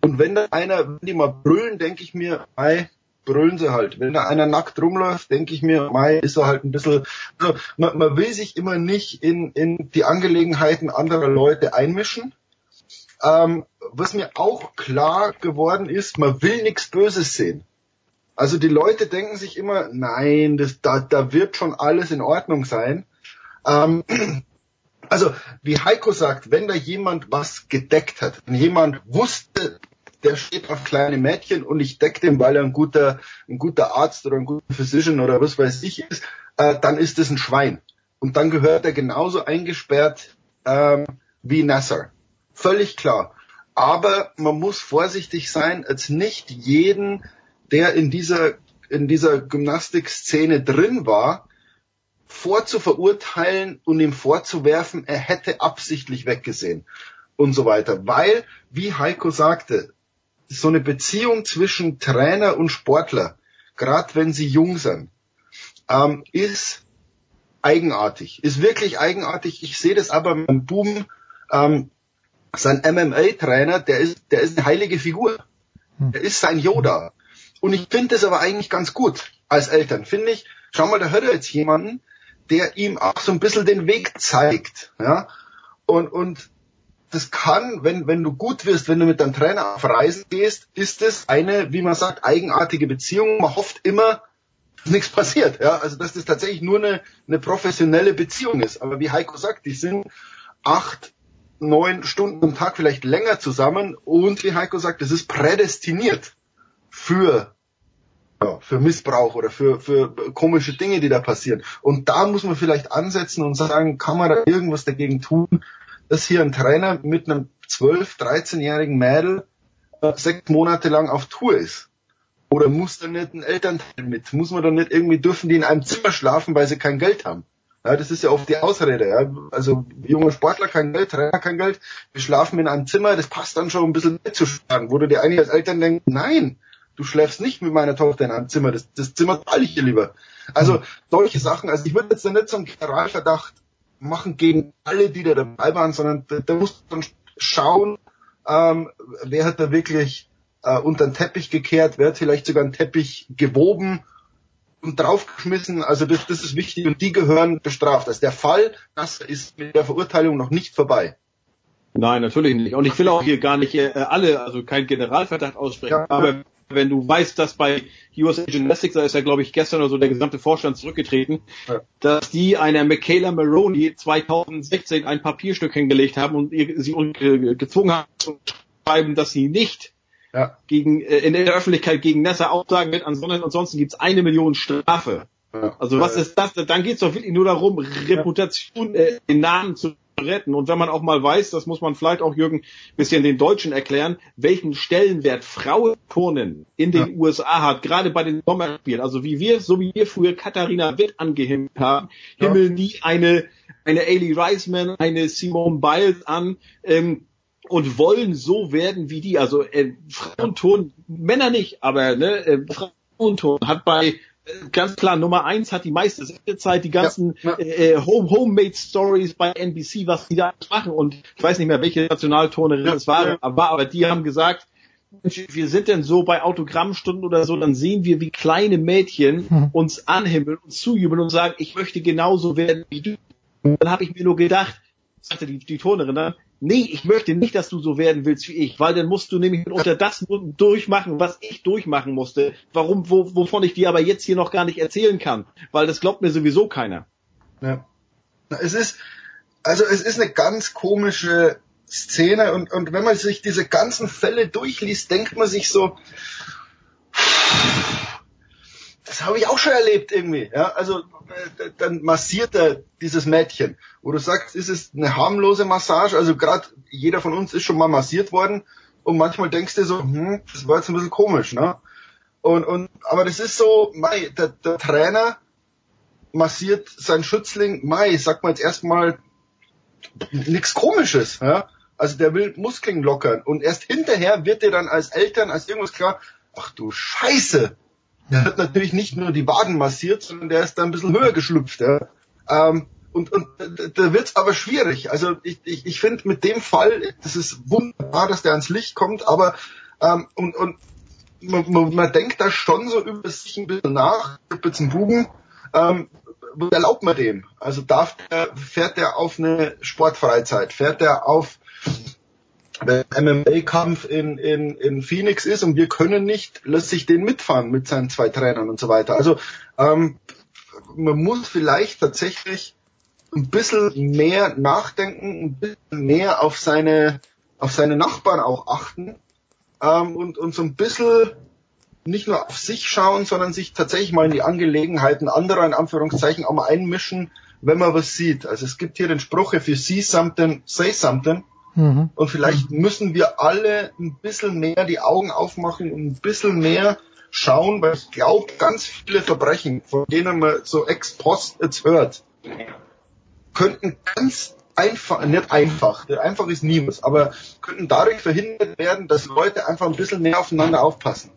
Und wenn da einer, wenn die mal brüllen, denke ich mir, mei, brüllen sie halt. Wenn da einer nackt rumläuft, denke ich mir, mei, ist er halt ein bisschen, also man, man will sich immer nicht in, in die Angelegenheiten anderer Leute einmischen. Ähm, was mir auch klar geworden ist, man will nichts Böses sehen. Also die Leute denken sich immer, nein, das, da, da wird schon alles in Ordnung sein. Ähm, also wie Heiko sagt, wenn da jemand was gedeckt hat, wenn jemand wusste, der steht auf kleine Mädchen und ich decke den, weil er ein guter, ein guter Arzt oder ein guter Physician oder was weiß ich ist, äh, dann ist es ein Schwein. Und dann gehört er genauso eingesperrt ähm, wie Nasser. Völlig klar. Aber man muss vorsichtig sein, als nicht jeden, der in dieser, in dieser Gymnastikszene drin war, vorzuverurteilen und ihm vorzuwerfen, er hätte absichtlich weggesehen und so weiter. Weil, wie Heiko sagte, so eine Beziehung zwischen Trainer und Sportler, gerade wenn sie jung sind, ähm, ist eigenartig, ist wirklich eigenartig. Ich sehe das aber beim Boom, ähm, sein MMA-Trainer, der ist, der ist eine heilige Figur. Der ist sein Yoda. Und ich finde das aber eigentlich ganz gut als Eltern. Finde ich, schau mal, da hört er jetzt jemanden, der ihm auch so ein bisschen den Weg zeigt. Ja? Und, und das kann, wenn, wenn du gut wirst, wenn du mit deinem Trainer auf Reisen gehst, ist es eine, wie man sagt, eigenartige Beziehung. Man hofft immer, dass nichts passiert. Ja? Also dass das tatsächlich nur eine, eine professionelle Beziehung ist. Aber wie Heiko sagt, die sind acht, neun Stunden am Tag vielleicht länger zusammen und wie Heiko sagt, das ist prädestiniert für ja, für Missbrauch oder für, für komische Dinge, die da passieren. Und da muss man vielleicht ansetzen und sagen, kann man da irgendwas dagegen tun, dass hier ein Trainer mit einem 12-, 13-jährigen Mädel äh, sechs Monate lang auf Tour ist? Oder muss da nicht ein Elternteil mit? Muss man da nicht irgendwie, dürfen die in einem Zimmer schlafen, weil sie kein Geld haben? Ja, das ist ja oft die Ausrede. Ja. Also junge Sportler kein Geld, Trainer kein Geld, wir schlafen in einem Zimmer, das passt dann schon ein bisschen mitzuschlagen. Wo du dir eigentlich als Eltern denkst, nein, du schläfst nicht mit meiner Tochter in einem Zimmer, das, das Zimmer zahle ich dir lieber. Also solche Sachen, also ich würde jetzt nicht so einen Generalverdacht machen gegen alle, die da dabei waren, sondern da, da musst du dann schauen, ähm, wer hat da wirklich äh, unter den Teppich gekehrt, wer hat vielleicht sogar einen Teppich gewoben und draufgeschmissen. Also das, das ist wichtig und die gehören bestraft. Also der Fall, das ist mit der Verurteilung noch nicht vorbei. Nein, natürlich nicht. Und ich will auch hier gar nicht äh, alle, also kein Generalverdacht aussprechen. Ja, aber wenn du weißt, dass bei USA Gymnastics, da ist ja glaube ich gestern oder so der gesamte Vorstand zurückgetreten, ja. dass die einer Michaela Maroney 2016 ein Papierstück hingelegt haben und sie gezwungen haben zu schreiben, dass sie nicht ja. gegen äh, in der Öffentlichkeit gegen Nessa aussagen wird, ansonsten, ansonsten gibt's eine Million Strafe. Ja. Also was ist das? Dann geht's doch wirklich nur darum, Reputation, äh, den Namen zu retten. Und wenn man auch mal weiß, das muss man vielleicht auch Jürgen bisschen den Deutschen erklären, welchen Stellenwert Frauenturnen in den ja. USA hat, gerade bei den Sommerspielen. Also wie wir, so wie wir früher Katharina Witt angehimmelt haben, ja. himmeln nie eine, eine Ailey Reisman, eine Simone Biles an, ähm, und wollen so werden wie die. Also äh, Frauenturnen, Männer nicht, aber ne, äh, Frauenturnen hat bei ganz klar, Nummer eins hat die meiste Sendezeit, die ganzen ja, ja. Äh, Home Homemade Stories bei NBC, was die da machen und ich weiß nicht mehr, welche Nationalturnerin ja, es war, aber, aber die haben gesagt, Mensch, wir sind denn so bei Autogrammstunden oder so, dann sehen wir, wie kleine Mädchen hm. uns anhimmeln, uns zujubeln und sagen, ich möchte genauso werden wie du. Und dann habe ich mir nur gedacht, sagte die, die Turnerin dann, nee, ich möchte nicht, dass du so werden willst wie ich, weil dann musst du nämlich unter das durchmachen, was ich durchmachen musste. Warum, wo, wovon ich dir aber jetzt hier noch gar nicht erzählen kann, weil das glaubt mir sowieso keiner. Ja. Es ist, also es ist eine ganz komische Szene und, und wenn man sich diese ganzen Fälle durchliest, denkt man sich so, das habe ich auch schon erlebt irgendwie. Ja, also äh, dann massiert er dieses Mädchen, wo du sagst, ist es eine harmlose Massage? Also gerade jeder von uns ist schon mal massiert worden und manchmal denkst du so, hm, das war jetzt ein bisschen komisch, ne? Und, und aber das ist so, mei, der, der Trainer massiert sein Schützling, mei, sagt man jetzt erstmal nichts Komisches, ja? Also der will Muskeln lockern und erst hinterher wird dir dann als Eltern als irgendwas klar, ach du Scheiße, der hat natürlich nicht nur die Waden massiert, sondern der ist da ein bisschen höher geschlüpft. Ja. Ähm, und, und da wird's aber schwierig. Also ich, ich, ich finde mit dem Fall, das ist wunderbar, dass der ans Licht kommt, aber ähm, und, und man, man, man denkt da schon so über sich ein bisschen nach, ich jetzt einen Buben, ähm, erlaubt man dem? Also darf der, fährt der auf eine Sportfreizeit, fährt der auf wenn MMA-Kampf in, in, in Phoenix ist und wir können nicht, lässt sich den mitfahren mit seinen zwei Trainern und so weiter. Also ähm, man muss vielleicht tatsächlich ein bisschen mehr nachdenken, ein bisschen mehr auf seine, auf seine Nachbarn auch achten ähm, und, und so ein bisschen nicht nur auf sich schauen, sondern sich tatsächlich mal in die Angelegenheiten anderer in Anführungszeichen auch mal einmischen, wenn man was sieht. Also es gibt hier den Spruch, if you see something, say something. Mhm. Und vielleicht müssen wir alle ein bisschen mehr die Augen aufmachen und ein bisschen mehr schauen, weil ich glaube, ganz viele Verbrechen, von denen man so ex post jetzt hört, könnten ganz einfach, nicht einfach, einfach ist nie was, aber könnten dadurch verhindert werden, dass Leute einfach ein bisschen mehr aufeinander aufpassen.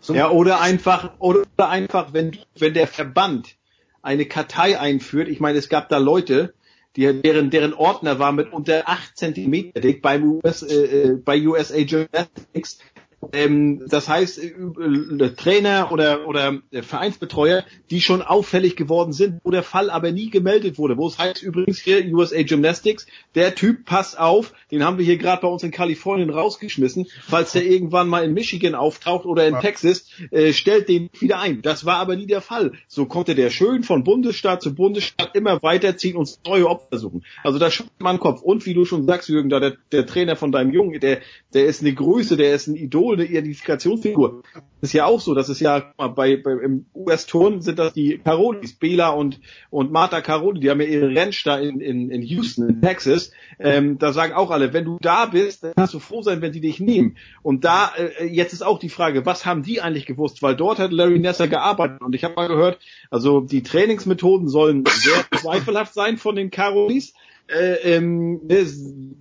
So Ja, oder einfach, oder einfach, wenn, wenn der Verband eine Kartei einführt, ich meine, es gab da Leute, die, deren, deren Ordner war mit unter 8 Zentimeter dick beim US, äh, äh, bei USA Gymnastics. Ähm, das heißt, äh, äh, Trainer oder, oder Vereinsbetreuer, die schon auffällig geworden sind, wo der Fall aber nie gemeldet wurde. Wo es heißt übrigens hier USA Gymnastics, der Typ, pass auf, den haben wir hier gerade bei uns in Kalifornien rausgeschmissen. Falls der irgendwann mal in Michigan auftaucht oder in Texas, äh, stellt den wieder ein. Das war aber nie der Fall. So konnte der schön von Bundesstaat zu Bundesstaat immer weiterziehen und neue Opfer suchen. Also da schüttelt man Kopf. Und wie du schon sagst, Jürgen, da der, der Trainer von deinem Jungen, der, der ist eine Größe, der ist ein Idol, eine Identifikationsfigur. Das ist ja auch so, das ist ja bei, bei im US-Turn sind das die Carolis, Bela und und Martha Caroli, die haben ja ihre Ranch da in, in, in Houston, in Texas. Ähm, da sagen auch alle, wenn du da bist, dann kannst du froh sein, wenn die dich nehmen. Und da äh, jetzt ist auch die Frage, was haben die eigentlich gewusst? Weil dort hat Larry Nasser gearbeitet und ich habe mal gehört, also die Trainingsmethoden sollen sehr zweifelhaft sein von den Carolis. Äh, ähm,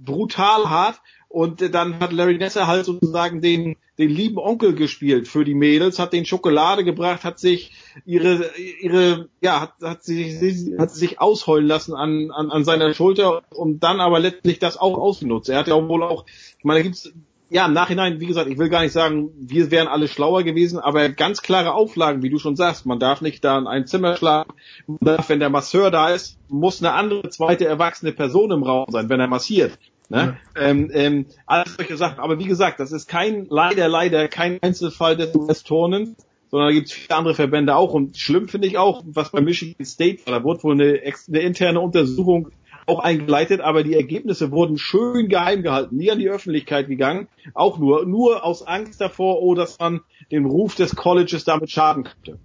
brutal hart und äh, dann hat Larry Nasser halt sozusagen den den lieben Onkel gespielt für die Mädels, hat den Schokolade gebracht, hat sich ihre ihre ja hat, hat sie hat sich ausheulen lassen an, an an seiner Schulter und dann aber letztlich das auch ausgenutzt. Er hat ja wohl auch, ich meine, da gibt's ja, im Nachhinein, wie gesagt, ich will gar nicht sagen, wir wären alle schlauer gewesen, aber ganz klare Auflagen, wie du schon sagst. Man darf nicht da in ein Zimmer schlagen. Man darf, wenn der Masseur da ist, muss eine andere zweite erwachsene Person im Raum sein, wenn er massiert. Ne? Ähm, ähm, alles solche Sachen. Aber wie gesagt, das ist kein, leider, leider kein Einzelfall des US-Turnens, sondern da gibt es viele andere Verbände auch. Und schlimm finde ich auch, was bei Michigan State war, da wurde wohl eine, eine interne Untersuchung auch eingeleitet, aber die Ergebnisse wurden schön geheim gehalten, nie an die Öffentlichkeit gegangen, auch nur, nur aus Angst davor, oh, dass man den Ruf des Colleges damit schaden könnte.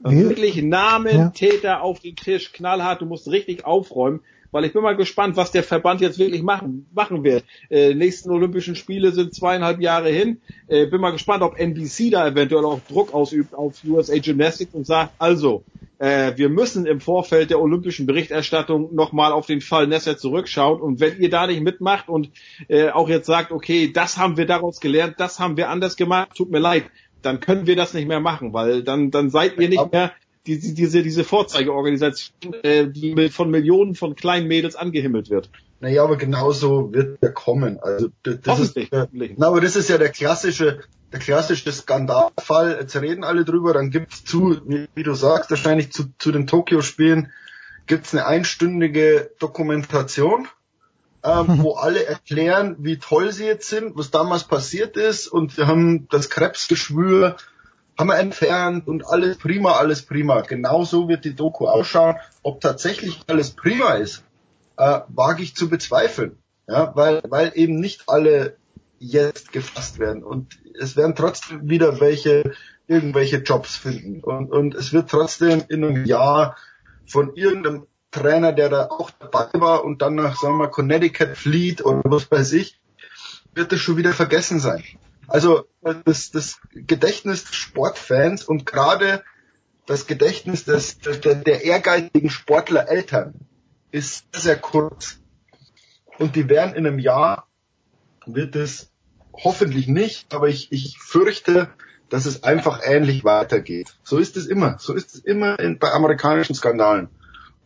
Wir- wirklich Namen, Ja. Täter auf den Tisch, knallhart, du musst richtig aufräumen, weil ich bin mal gespannt, was der Verband jetzt wirklich machen, machen wird. Äh, nächsten Olympischen Spiele sind zweieinhalb Jahre hin. Äh, bin mal gespannt, ob NBC da eventuell auch Druck ausübt auf USA Gymnastics und sagt, also, äh, wir müssen im Vorfeld der olympischen Berichterstattung nochmal auf den Fall Nesser zurückschauen und wenn ihr da nicht mitmacht und äh, auch jetzt sagt, okay, das haben wir daraus gelernt, das haben wir anders gemacht, tut mir leid, dann können wir das nicht mehr machen, weil dann, dann seid ihr nicht mehr die, die, diese, diese Vorzeigeorganisation, äh, die mit, von Millionen von kleinen Mädels angehimmelt wird. Naja, aber genauso wird er kommen. Also das ist, äh, na, aber das ist ja der klassische, der klassische Skandalfall. Jetzt reden alle drüber, dann gibt's zu, wie, wie du sagst, wahrscheinlich zu, zu den Tokio-Spielen gibt's eine einstündige Dokumentation, ähm, wo alle erklären, wie toll sie jetzt sind, was damals passiert ist und wir haben das Krebsgeschwür wir entfernt und alles prima, alles prima. Genauso wird die Doku ausschauen. Ob tatsächlich alles prima ist, äh, wage ich zu bezweifeln. Ja, weil, weil eben nicht alle jetzt gefasst werden. Und es werden trotzdem wieder welche irgendwelche Jobs finden. Und, und es wird trotzdem in einem Jahr von irgendeinem Trainer, der da auch dabei war und dann nach, sagen wir, mal, Connecticut flieht oder was weiß ich, wird das schon wieder vergessen sein. Also das, das Gedächtnis Sportfans und gerade das Gedächtnis des, der, der ehrgeizigen Sportlereltern ist sehr, sehr kurz. Und die werden in einem Jahr, wird es hoffentlich nicht, aber ich, ich fürchte, dass es einfach ähnlich weitergeht. So ist es immer. So ist es immer in, bei amerikanischen Skandalen.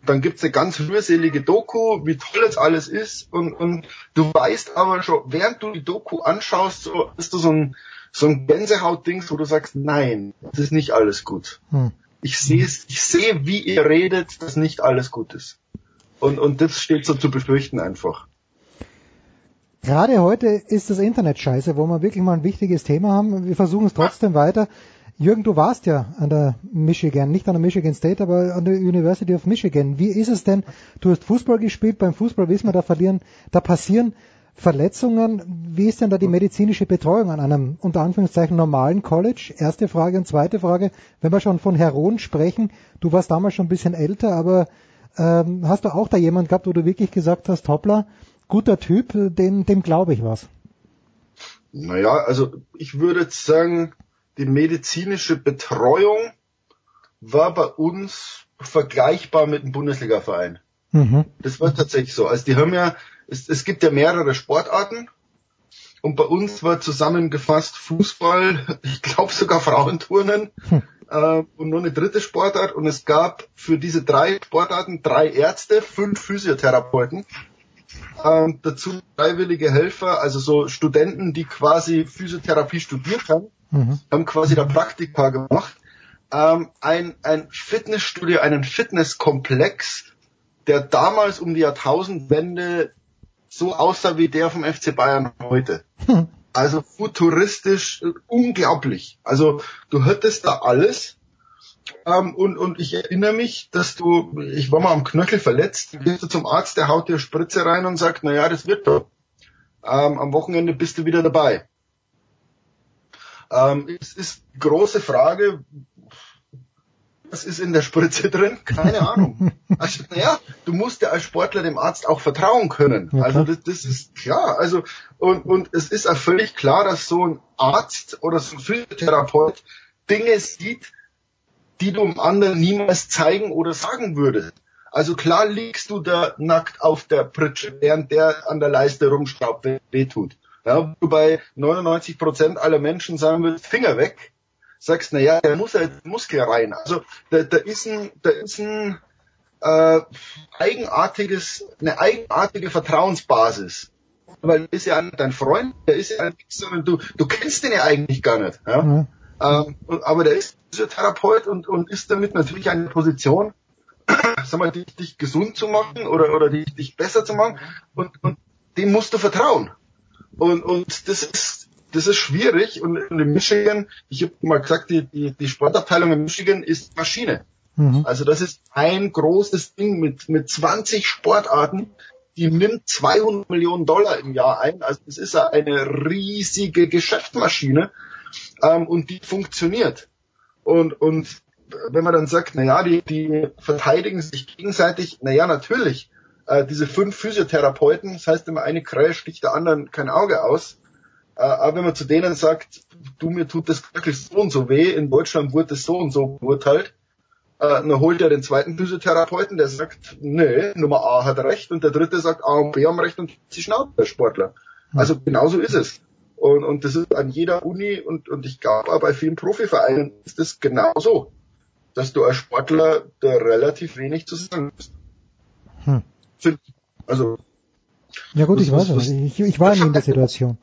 Und dann gibt's eine ganz rührselige Doku, wie toll es alles ist. Und, und du weißt aber schon, während du die Doku anschaust, so ist du so ein, so ein Gänsehaut-Ding, wo du sagst, nein, es ist nicht alles gut. Hm. Ich sehe ich sehe, wie ihr redet, dass nicht alles gut ist. Und, und das steht so zu befürchten einfach. Gerade heute ist das Internet scheiße, wo wir wirklich mal ein wichtiges Thema haben. Wir versuchen es trotzdem weiter. Jürgen, du warst ja an der Michigan, nicht an der Michigan State, aber an der University of Michigan. Wie ist es denn? Du hast Fußball gespielt, beim Fußball wissen wir, da verlieren, da passieren Verletzungen. Wie ist denn da die medizinische Betreuung an einem unter Anführungszeichen normalen College? Erste Frage und zweite Frage, wenn wir schon von Heroen sprechen, du warst damals schon ein bisschen älter, aber ähm, hast du auch da jemand gehabt, wo du wirklich gesagt hast, hoppla, guter Typ, dem, dem glaube ich was? Naja, also ich würde sagen, die medizinische Betreuung war bei uns vergleichbar mit einem Bundesliga-Verein. Mhm. Das war tatsächlich so. Also die haben ja, es, es gibt ja mehrere Sportarten und bei uns war zusammengefasst Fußball, ich glaube sogar Frauenturnen Hm. äh, und noch eine dritte Sportart und es gab für diese drei Sportarten drei Ärzte, fünf Physiotherapeuten, ähm, dazu freiwillige Helfer, also so Studenten, die quasi Physiotherapie studiert haben, Mhm. haben quasi da Praktika gemacht. Ähm, ein, ein Fitnessstudio, einen Fitnesskomplex, der damals um die Jahrtausendwende so aussah wie der vom FC Bayern heute. Also futuristisch, unglaublich. Also du hattest da alles. Ähm, und, und ich erinnere mich, dass du, ich war mal am Knöchel verletzt, gehst du zum Arzt, der haut dir Spritze rein und sagt, na ja, das wird doch. Ähm, am Wochenende bist du wieder dabei. Ähm, es ist große Frage, was ist in der Spritze drin? Keine Ahnung. Also, naja, du musst ja als Sportler dem Arzt auch vertrauen können. Also das, das ist klar. Also und, und es ist auch völlig klar, dass so ein Arzt oder so ein Physiotherapeut Dinge sieht, die du dem anderen niemals zeigen oder sagen würdest. Also klar liegst du da nackt auf der Pritsche, während der an der Leiste rumschraubt, wenn weh tut. Ja, wo du bei 99 Prozent aller Menschen sagen würdest, Finger weg, sagst, na ja, der muss ja jetzt Muskel rein. Also da, da ist ein, da ist ein äh, eigenartiges, eine eigenartige Vertrauensbasis. Weil der ist ja dein Freund, der ist ja nichts, sondern du, du kennst den ja eigentlich gar nicht. Ja? Mhm. Ähm, und, aber der ist Physiotherapeut und, und ist damit natürlich eine Position, sag mal, dich, dich gesund zu machen oder, oder dich, dich besser zu machen und, und dem musst du vertrauen. Und, und das ist das ist schwierig und in Michigan, ich habe mal gesagt, die, die, die Sportabteilung in Michigan ist Maschine. Mhm. Also das ist ein großes Ding mit, mit 20 Sportarten, die nimmt 200 Millionen Dollar im Jahr ein. Also es ist ja eine riesige Geschäftsmaschine ähm, und die funktioniert. Und, und wenn man dann sagt, na ja, die, die verteidigen sich gegenseitig, na ja, natürlich. Äh, diese fünf Physiotherapeuten, das heißt immer, eine Krähe sticht der anderen kein Auge aus. Äh, aber wenn man zu denen sagt, du, mir tut das Knöchel so und so weh, in Deutschland wurde es so und so beurteilt, äh, dann holt er den zweiten Physiotherapeuten, der sagt, nee, Nummer A hat recht und der dritte sagt, A und B haben recht und sie schnaubt der Sportler. Also genauso ist es. Und, und das ist an jeder Uni und, und ich glaube auch bei vielen Profivereinen ist das genauso, dass du als Sportler da relativ wenig zu sagen hast. Hm. Find- Also Ja gut, ich weiß es. Ich, ich war nie in der Situation.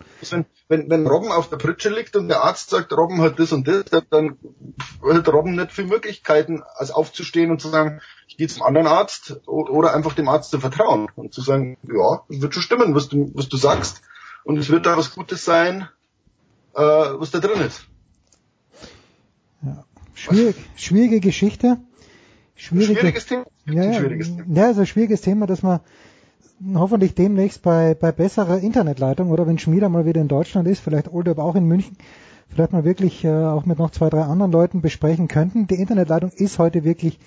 wenn, wenn, Robben auf der Pritsche liegt und der Arzt sagt, Robben hat das und das, dann hat Robben nicht viel Möglichkeiten, als aufzustehen und zu sagen, ich gehe zum anderen Arzt oder einfach dem Arzt zu vertrauen und zu sagen, ja, es wird schon stimmen, was du, was du sagst und es wird da was Gutes sein, äh, was da drin ist. Schwierig, schwierige Geschichte. Schwierige, Schwieriges Thema. Ja, Ein ja, schwieriges Thema. ja, also ein schwieriges Thema, dass man hoffentlich demnächst bei, bei besserer Internetleitung oder wenn Schmieder mal wieder in Deutschland ist, vielleicht Oldorp auch in München, vielleicht mal wirklich äh, auch mit noch zwei, drei anderen Leuten besprechen könnten. Die Internetleitung ist heute wirklich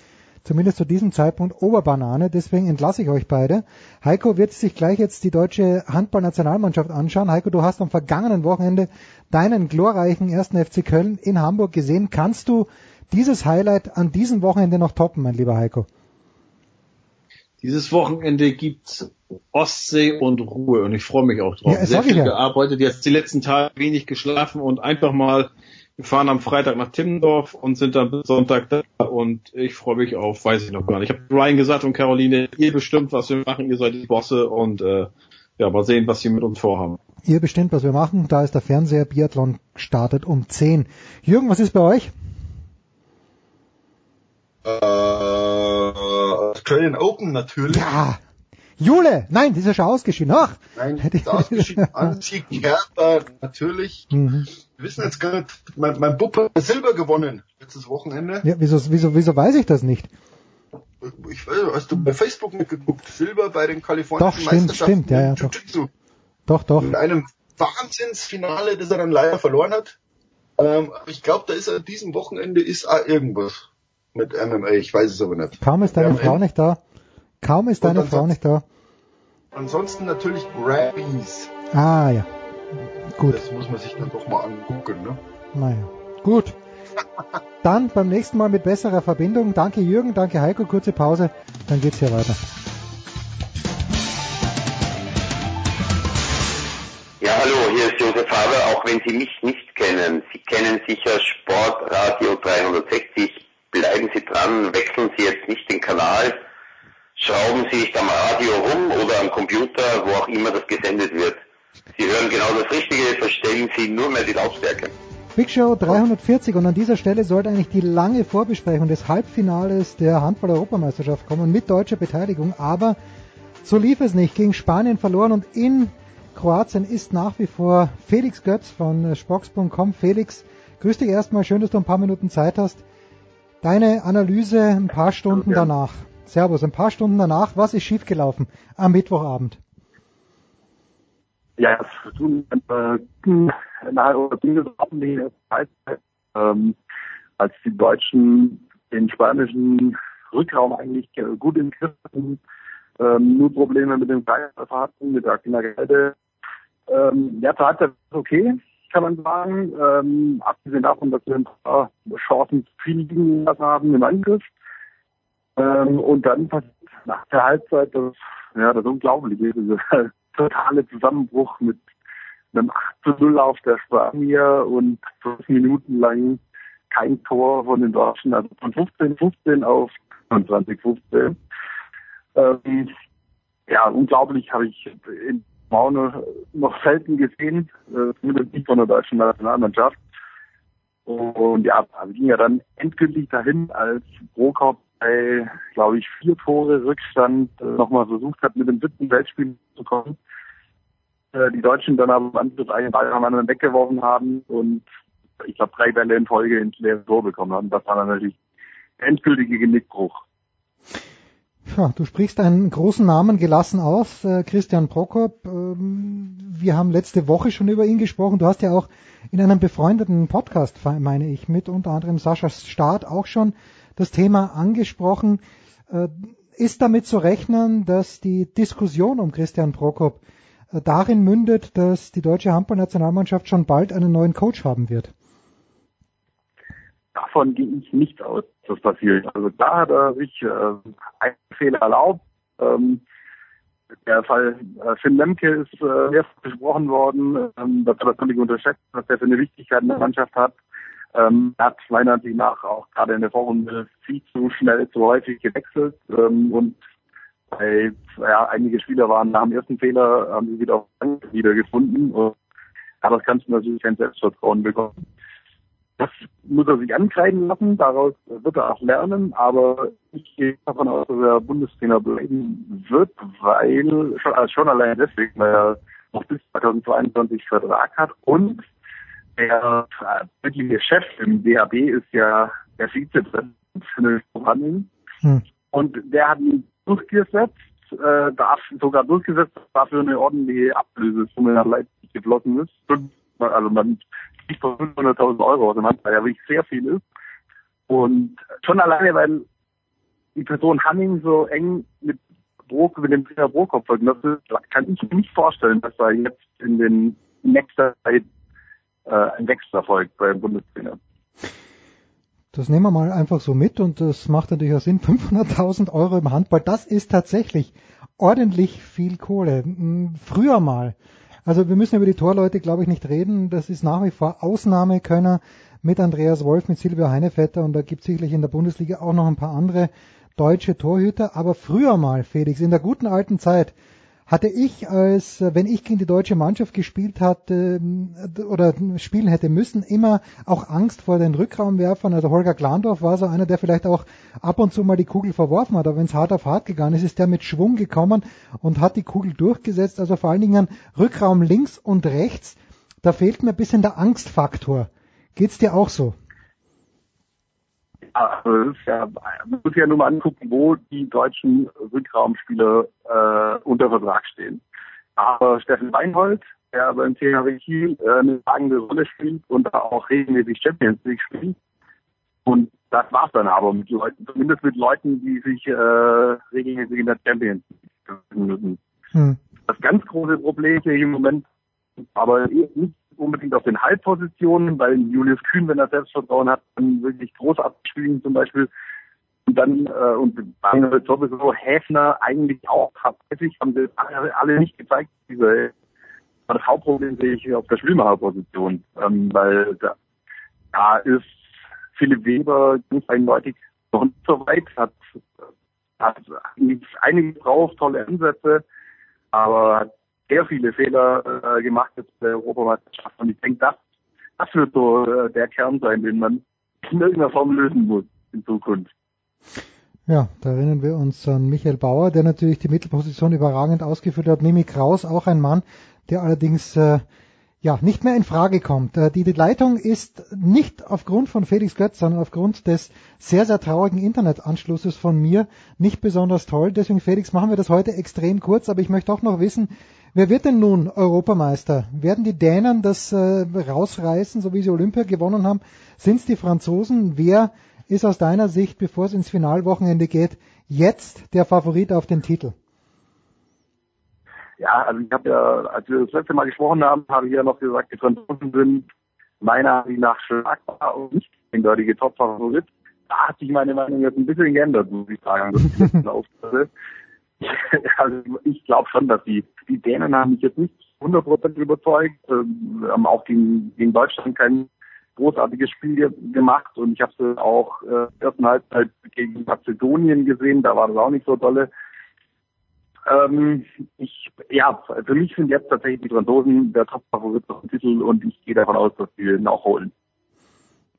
zumindest zu diesem Zeitpunkt Oberbanane, deswegen entlasse ich euch beide. Heiko wird sich gleich jetzt die deutsche Handballnationalmannschaft anschauen. Heiko, du hast am vergangenen Wochenende deinen glorreichen ersten FC Köln in Hamburg gesehen. Kannst du dieses Highlight an diesem Wochenende noch toppen, mein lieber Heiko? Dieses Wochenende gibt's Ostsee und Ruhe und ich freue mich auch drauf. Ja, Sehr viel ja. gearbeitet, jetzt die letzten Tage wenig geschlafen und einfach mal, wir fahren am Freitag nach Timmendorf und sind dann bis Sonntag da und ich freue mich auf, weiß ich noch gar nicht. Ich habe Ryan gesagt und Caroline, ihr bestimmt, was wir machen, ihr seid die Bosse und äh, ja, mal sehen, was sie mit uns vorhaben. Ihr bestimmt, was wir machen. Da ist der Fernseher. Biathlon startet um 10. Jürgen, was ist bei euch? Äh, Australian Open natürlich. Ja. Jule! Nein, die ist ja schon ausgeschieden. Ach! Nein, ist ausgeschieden. Anzieh Kerber natürlich. Mhm. Wir wissen jetzt nicht, mein, mein Bub hat Silber gewonnen letztes Wochenende. Ja, wieso, wieso, wieso weiß ich das nicht? Ich weiß, hast du bei Facebook mitgeguckt? Silber bei den Doch, kalifornischen stimmt, Meisterschaften stimmt, ja, ja, doch. Doch, doch. In einem Wahnsinnsfinale, das er dann leider verloren hat. Ähm, ich glaube, da ist an diesem Wochenende ist auch irgendwas mit MMA. Ich weiß es aber nicht. Kaum ist deine Ja, Frau nicht da. Kaum ist deine Frau nicht da. Ansonsten natürlich Grammys. Ah, ja. Gut. Das muss man sich dann doch mal angucken, ne? Naja. Gut. Dann beim nächsten Mal mit besserer Verbindung. Danke Jürgen, danke Heiko. Kurze Pause, dann geht's hier weiter. Ja, hallo, hier ist Josef Haber, auch wenn Sie mich nicht kennen. Sie kennen sicher Sportradio 360. Bleiben Sie dran, wechseln Sie jetzt nicht den Kanal, schrauben Sie nicht am Radio rum oder am Computer, wo auch immer das gesendet wird. Sie hören genau das Richtige, verstellen Sie nur mehr die Lautstärke. Big Show 340 und an dieser Stelle sollte eigentlich die lange Vorbesprechung des Halbfinales der Handball-Europameisterschaft kommen mit deutscher Beteiligung, aber so lief es nicht. Gegen Spanien verloren und in Kroatien ist nach wie vor Felix Götz von Spox.com. Felix, grüß dich erstmal, schön, dass du ein paar Minuten Zeit hast. Deine Analyse ein paar Stunden danach. Servus, ein paar Stunden danach, was ist schiefgelaufen am Mittwochabend? Ja, es tun äh, nahe oder zumindest ähm, als die Deutschen den spanischen Rückraum eigentlich gut im Griff hatten, ähm, nur Probleme mit dem Freiwerfer hatten, mit der Kindergelde. Ähm, ja, Halbzeit ist okay, kann man sagen. Ähm, abgesehen davon, dass wir ein paar Chancen zu viel liegen lassen haben im Angriff. Ähm, und dann passiert nach der Halbzeit das, ja, das Unglaubliche, dieser totale Zusammenbruch mit einem 8 zu 0 auf der Spanier und fünf Minuten lang kein Tor von den Deutschen, also von 15, 15 auf 25, 15. Ähm, ja, unglaublich habe ich in Maune noch selten gesehen, äh, zumindest nicht von der deutschen Nationalmannschaft. Und ja, also ging ja dann endgültig dahin, als Prokop bei, glaube ich, vier Tore Rückstand äh, nochmal versucht hat, mit dem siebten Weltspiel zu kommen. Äh, die Deutschen dann aber im Anschluss einen Ball am anderen weggeworfen haben und ich glaube drei Bälle in Folge ins leere Tor bekommen haben. Das war dann natürlich der endgültige Genickbruch. Ja, du sprichst einen großen Namen gelassen aus, äh, Christian Prokop. Ähm, wir haben letzte Woche schon über ihn gesprochen. Du hast ja auch in einem befreundeten Podcast, meine ich, mit unter anderem Sascha Staat auch schon das Thema angesprochen. Äh, ist damit zu rechnen, dass die Diskussion um Christian Prokop äh, darin mündet, dass die deutsche Handballnationalmannschaft schon bald einen neuen Coach haben wird? Davon gehe ich nicht aus, dass das passiert. Also da hat er sich äh, einen Fehler erlaubt. Ähm, der Fall äh, Finn Lemke ist äh, mehrfach besprochen worden, ähm, dass er das völlig unterschätzt, was der für eine Wichtigkeit in der Mannschaft hat. Ähm, er hat meiner Ansicht nach auch gerade in der Vorrunde viel zu schnell, zu häufig gewechselt ähm, und bei, ja, einige Spieler waren nach dem ersten Fehler, haben sie wieder wieder gefunden und ja, das kannst du natürlich kein Selbstvertrauen bekommen. Das muss er sich ankreiden lassen, daraus wird er auch lernen, aber ich gehe davon aus, dass er Bundestrainer bleiben wird, weil, schon, also schon allein deswegen, weil er noch bis 2022 Vertrag hat und der wirkliche Chef im DHB ist ja der Vizepräsident Hanning Hm. und der hat ihn durchgesetzt, äh, darf sogar durchgesetzt, dass dafür eine ordentliche Ablösesumme nach Leipzig geflossen ist. Also man spricht von 500.000 Euro, was im Handball ja wirklich sehr viel ist. Und schon alleine, weil die Person Hanning so eng mit Brok, mit dem Trainer Brokop verknüpft ist, kann ich mir nicht vorstellen, dass da jetzt in den nächster Zeit äh, ein Wechsel erfolgt beim Bundestrainer. Das nehmen wir mal einfach so mit und das macht natürlich auch Sinn. 500.000 Euro im Handball, das ist tatsächlich ordentlich viel Kohle. Hm, Früher mal. Also wir müssen über die Torleute, glaube ich, nicht reden. Das ist nach wie vor Ausnahmekönner mit Andreas Wolf, mit Silvio Heinevetter und da gibt es sicherlich in der Bundesliga auch noch ein paar andere deutsche Torhüter. Aber früher mal, Felix, in der guten alten Zeit, hatte ich als, äh, wenn ich gegen die deutsche Mannschaft gespielt hatte äh, oder spielen hätte müssen, immer auch Angst vor den Rückraumwerfern. Also Holger Glandorf war so einer, der vielleicht auch ab und zu mal die Kugel verworfen hat, aber wenn es hart auf hart gegangen ist, ist der mit Schwung gekommen und hat die Kugel durchgesetzt. Also vor allen Dingen Rückraum links und rechts, da fehlt mir ein bisschen der Angstfaktor. Geht's dir auch so? Ja, ja, man muss ja nur mal angucken, wo die deutschen Rückraumspieler äh, unter Vertrag stehen. Aber Steffen Weinhold, der beim THW Kiel äh, eine tragende Rolle spielt und da auch regelmäßig Champions League spielt. Und das war's dann aber mit Leuten, zumindest mit Leuten, die sich äh, regelmäßig in der Champions League müssen. Hm. Das ganz große Problem hier im Moment, aber nicht unbedingt auf den Halbpositionen, weil Julius Kühn, wenn er Selbstvertrauen hat, dann wirklich großartig spielen zum Beispiel. Und dann, äh, und Daniel sowieso, Häfner eigentlich auch tatsächlich, haben sie alle, nicht gezeigt, diese das Hauptproblem sehe ich auf der Schwimmerposition, ähm, weil da, da ist Philipp Weber ganz eindeutig noch nicht so weit, hat, hat einiges drauf, tolle Ansätze, aber hat sehr viele Fehler äh, gemacht jetzt bei der Europameisterschaft. Und ich denke, das, das wird so äh, der Kern sein, den man in irgendeiner Form lösen muss in Zukunft. Ja, da erinnern wir uns an Michael Bauer, der natürlich die Mittelposition überragend ausgeführt hat. Mimi Kraus, auch ein Mann, der allerdings äh, ja nicht mehr in Frage kommt. Äh, die, die Leitung ist nicht aufgrund von Felix Götz, sondern aufgrund des sehr, sehr traurigen Internetanschlusses von mir nicht besonders toll. Deswegen, Felix, machen wir das heute extrem kurz, aber ich möchte auch noch wissen, wer wird denn nun Europameister? Werden die Dänen das äh, rausreißen, so wie sie Olympia gewonnen haben? Sind es die Franzosen? Wer ist aus deiner Sicht, bevor es ins Finalwochenende geht, jetzt der Favorit auf den Titel? Ja, also ich habe ja, als wir das letzte Mal gesprochen haben, habe ich ja noch gesagt, die Franzosen sind meiner Meinung nach schlagbar und nicht eindeutige Top-Favorit. Da hat sich meine Meinung jetzt ein bisschen geändert, muss ich sagen. Also ich glaube schon, dass die, die Dänen haben mich jetzt nicht 100% überzeugt, ähm, haben auch gegen, gegen Deutschland kein großartiges Spiel gemacht und ich habe es auch äh, ersten Halbzeit gegen Mazedonien gesehen, da war das auch nicht so tolle. Ähm, ich, ja, für mich sind jetzt tatsächlich die Franzosen der Top-Favorit dem Titel und ich gehe davon aus, dass sie ihn auch holen.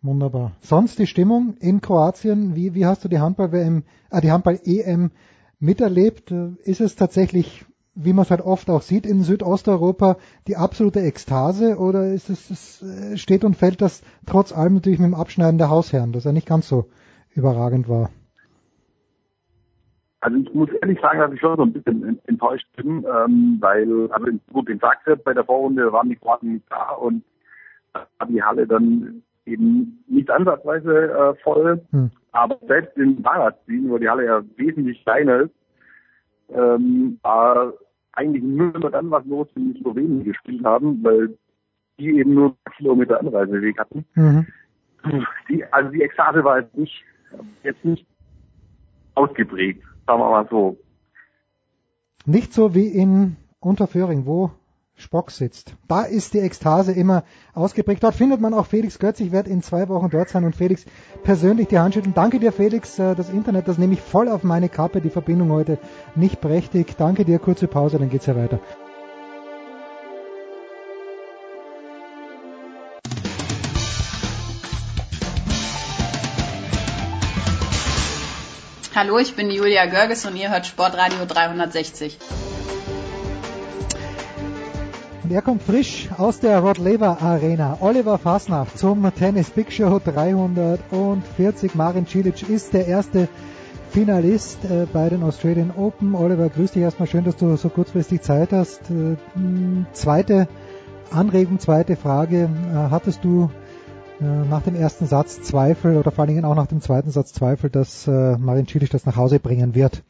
Wunderbar. Sonst die Stimmung in Kroatien, wie, wie hast du die Handball-WM, äh, die Handball-EM miterlebt? Ist es tatsächlich, wie man es halt oft auch sieht, in Südosteuropa die absolute Ekstase oder ist es, es äh, steht und fällt das trotz allem natürlich mit dem Abschneiden der Hausherren, das ja nicht ganz so überragend war? Also ich muss ehrlich sagen, dass ich schon so ein bisschen enttäuscht bin, ähm, weil, also gut, in Zagreb bei der Vorrunde waren die Kroaten da und die Halle dann eben nicht ansatzweise äh, voll, hm. aber selbst in Barazin, wo die Halle ja wesentlich kleiner ist, ähm, war eigentlich nur immer dann was los, wenn die Slowenien gespielt haben, weil die eben nur Kilometer Anreiseweg hatten. Mhm. Die, also die Ekstase war jetzt nicht, jetzt nicht ausgeprägt. Sagen wir mal so. Nicht so wie in Unterföhring, wo Spock sitzt. Da ist die Ekstase immer ausgeprägt. Dort findet man auch Felix Götz. Ich werde in zwei Wochen dort sein und Felix persönlich die Hand schütteln. Danke dir, Felix. Äh, das Internet, das nehme ich voll auf meine Kappe. Die Verbindung heute nicht prächtig. Danke dir. Kurze Pause, dann geht's ja weiter. Hallo, ich bin Julia Görges und ihr hört Sportradio 360. Und er kommt frisch aus der Rod Laver Arena. Oliver Fasnacht zum Tennis Big Show 340. Marin Cilic ist der erste Finalist äh, bei den Australian Open. Oliver, grüß dich erstmal. Schön, dass du so kurzfristig Zeit hast. Äh, zweite Anregung, zweite Frage. Äh, hattest du nach dem ersten Satz Zweifel oder vor allen Dingen auch nach dem zweiten Satz Zweifel, dass Marin Cilic das nach Hause bringen wird?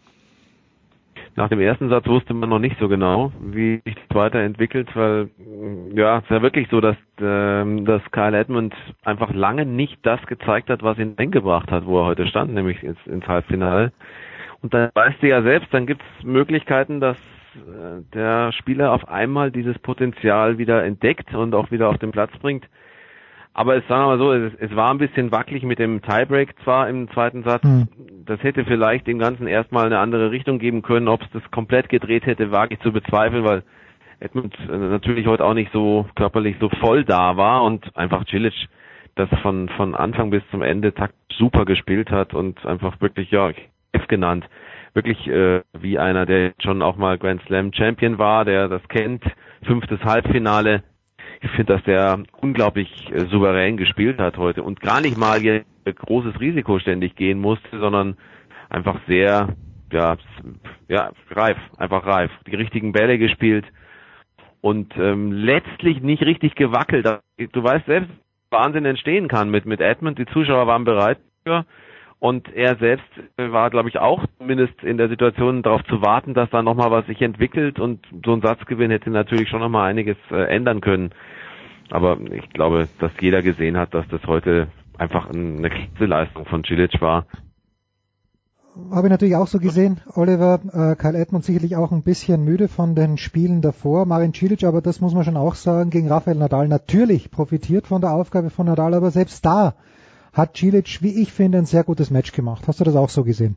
Nach dem ersten Satz wusste man noch nicht so genau, wie sich das weiterentwickelt, weil ja, es ja wirklich so, dass, ähm, dass Kyle Edmund einfach lange nicht das gezeigt hat, was ihn eingebracht hat, wo er heute stand, nämlich ins, ins Halbfinale. Und dann weißt du ja selbst, dann gibt es Möglichkeiten, dass äh, der Spieler auf einmal dieses Potenzial wieder entdeckt und auch wieder auf den Platz bringt. Aber es sagen wir mal so, es, es, war ein bisschen wackelig mit dem Tiebreak zwar im zweiten Satz. Mhm. Das hätte vielleicht dem Ganzen erstmal eine andere Richtung geben können. Ob es das komplett gedreht hätte, wage ich zu bezweifeln, weil Edmund äh, natürlich heute auch nicht so körperlich so voll da war und einfach Cilic das von, von Anfang bis zum Ende takt super gespielt hat und einfach wirklich, ja, F genannt. Wirklich äh, wie einer, der schon auch mal Grand Slam Champion war, der das kennt. Fünftes Halbfinale, ich finde, dass der unglaublich äh, souverän gespielt hat heute und gar nicht mal hier großes Risiko ständig gehen musste, sondern einfach sehr, ja, ja, reif, einfach reif. Die richtigen Bälle gespielt und ähm, letztlich nicht richtig gewackelt. Du weißt selbst, Wahnsinn entstehen kann mit mit Edmund. Die Zuschauer waren bereit für und er selbst war, glaube ich, auch zumindest in der Situation, darauf zu warten, dass da nochmal was sich entwickelt und so ein Satzgewinn hätte natürlich schon nochmal einiges äh, ändern können. Aber ich glaube, dass jeder gesehen hat, dass das heute einfach eine klasse Leistung von Cilic war. Habe ich natürlich auch so gesehen. Oliver, äh, Kyle Edmund sicherlich auch ein bisschen müde von den Spielen davor. Marin Cilic, aber das muss man schon auch sagen, gegen Rafael Nadal natürlich profitiert von der Aufgabe von Nadal, aber selbst da hat Cilic, wie ich finde, ein sehr gutes Match gemacht. Hast du das auch so gesehen?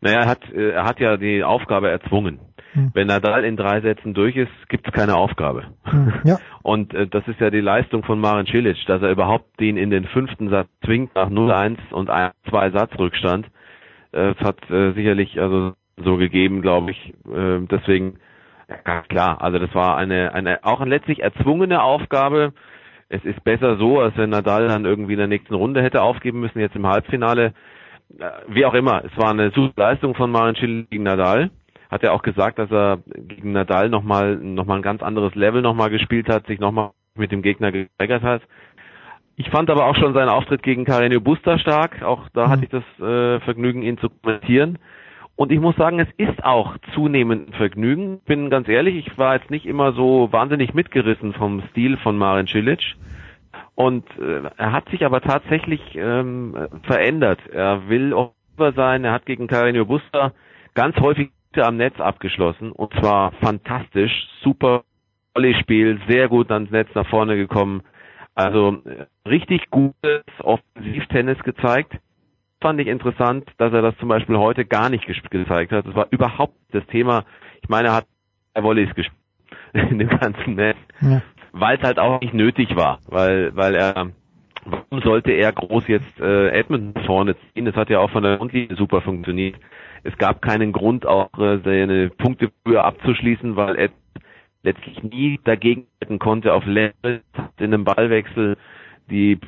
Naja, er hat, äh, er hat ja die Aufgabe erzwungen. Hm. Wenn Nadal in drei Sätzen durch ist, gibt es keine Aufgabe. Hm. Ja. Und äh, das ist ja die Leistung von Marin Cilic, dass er überhaupt den in den fünften Satz zwingt nach 0-1 und 1-2 Satzrückstand. Äh, das hat äh, sicherlich also so gegeben, glaube ich. Äh, deswegen, ja, klar, also das war eine, eine auch eine letztlich erzwungene Aufgabe es ist besser so, als wenn Nadal dann irgendwie in der nächsten Runde hätte aufgeben müssen, jetzt im Halbfinale. Äh, wie auch immer, es war eine super Leistung von Marin Cilic gegen Nadal. Hat er auch gesagt, dass er gegen Nadal nochmal noch mal ein ganz anderes Level nochmal gespielt hat, sich nochmal mit dem Gegner geweigert hat. Ich fand aber auch schon seinen Auftritt gegen Carreño Busta stark. Auch da hatte ich das äh, Vergnügen, ihn zu kommentieren. Und ich muss sagen, es ist auch zunehmend ein Vergnügen. Bin ganz ehrlich, ich war jetzt nicht immer so wahnsinnig mitgerissen vom Stil von Marin Cilic. Und äh, er hat sich aber tatsächlich ähm, verändert. Er will over sein. Er hat gegen Carreño Busta ganz häufig am Netz abgeschlossen. Und zwar fantastisch. Super Volleyspiel, sehr gut ans Netz nach vorne gekommen. Also äh, richtig gutes Offensivtennis gezeigt fand ich interessant, dass er das zum Beispiel heute gar nicht gezeigt hat. Das war überhaupt das Thema. Ich meine, er hat Volleys gespielt in dem ganzen Match, ja. weil es halt auch nicht nötig war, weil weil er warum sollte er groß jetzt äh, Edmund vorne ziehen? Das hat ja auch von der Grundlinie super funktioniert. Es gab keinen Grund, auch äh, seine Punkte früher abzuschließen, weil Ed letztlich nie dagegen halten konnte auf Level in einem Ballwechsel die,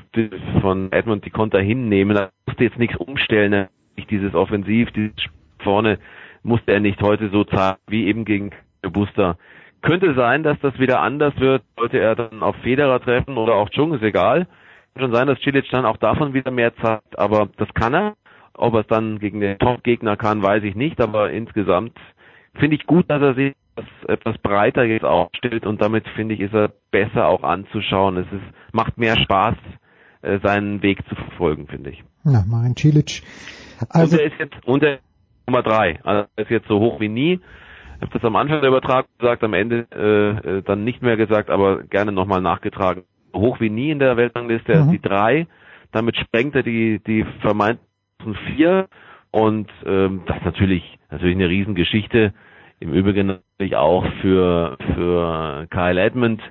von Edmund die Konter hinnehmen. Er musste jetzt nichts umstellen. Er dieses Offensiv, dieses vorne musste er nicht heute so zahlen wie eben gegen Booster. Könnte sein, dass das wieder anders wird, sollte er dann auf Federer treffen oder auch Chung, ist egal. Kann schon sein, dass Cilic dann auch davon wieder mehr zahlt, aber das kann er. Ob er es dann gegen den Top-Gegner kann, weiß ich nicht, aber insgesamt finde ich gut, dass er sich etwas breiter jetzt aufstellt und damit finde ich, ist er besser auch anzuschauen. Es ist, macht mehr Spaß, äh, seinen Weg zu verfolgen, finde ich. Ja, Marin Cilic. Also und er ist jetzt unter Nummer drei. Also er ist jetzt so hoch wie nie. Ich habe das am Anfang der Übertragung gesagt, am Ende äh, äh dann nicht mehr gesagt, aber gerne nochmal nachgetragen. Hoch wie nie in der Weltrangliste, er mhm. ist die drei. Damit sprengt er die, die vermeinten vier. Und ähm, das ist natürlich, natürlich eine Riesengeschichte. Im Übrigen natürlich auch für, für Kyle Edmund,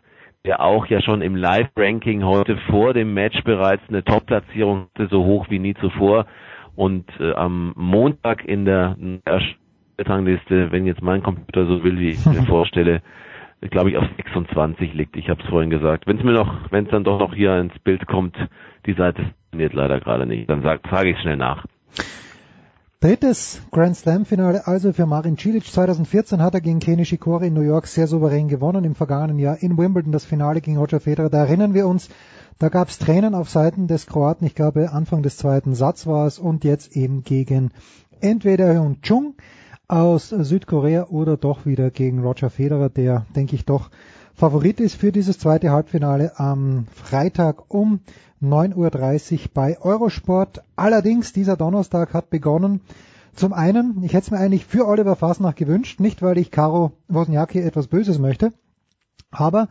der auch ja schon im Live-Ranking heute vor dem Match bereits eine Top-Platzierung hatte, so hoch wie nie zuvor. Und äh, am Montag in der Rangliste, wenn jetzt mein Computer so will, wie ich mir vorstelle, glaube ich auf 26 liegt. Ich habe es vorhin gesagt. Wenn es mir noch, wenn es dann doch noch hier ins Bild kommt, die Seite funktioniert leider gerade nicht, dann sage sag ich schnell nach. Drittes Grand Slam Finale also für Marin Cilic. 2014 hat er gegen Kenny Shikori in New York sehr souverän gewonnen. Im vergangenen Jahr in Wimbledon das Finale gegen Roger Federer. Da erinnern wir uns, da gab es Tränen auf Seiten des Kroaten. Ich glaube, Anfang des zweiten Satz war es und jetzt eben gegen entweder Hyun Chung aus Südkorea oder doch wieder gegen Roger Federer, der, denke ich, doch Favorit ist für dieses zweite Halbfinale am Freitag um 9.30 Uhr bei Eurosport. Allerdings, dieser Donnerstag hat begonnen. Zum einen, ich hätte es mir eigentlich für Oliver Fasnach gewünscht, nicht weil ich Caro Wozniacki etwas Böses möchte, aber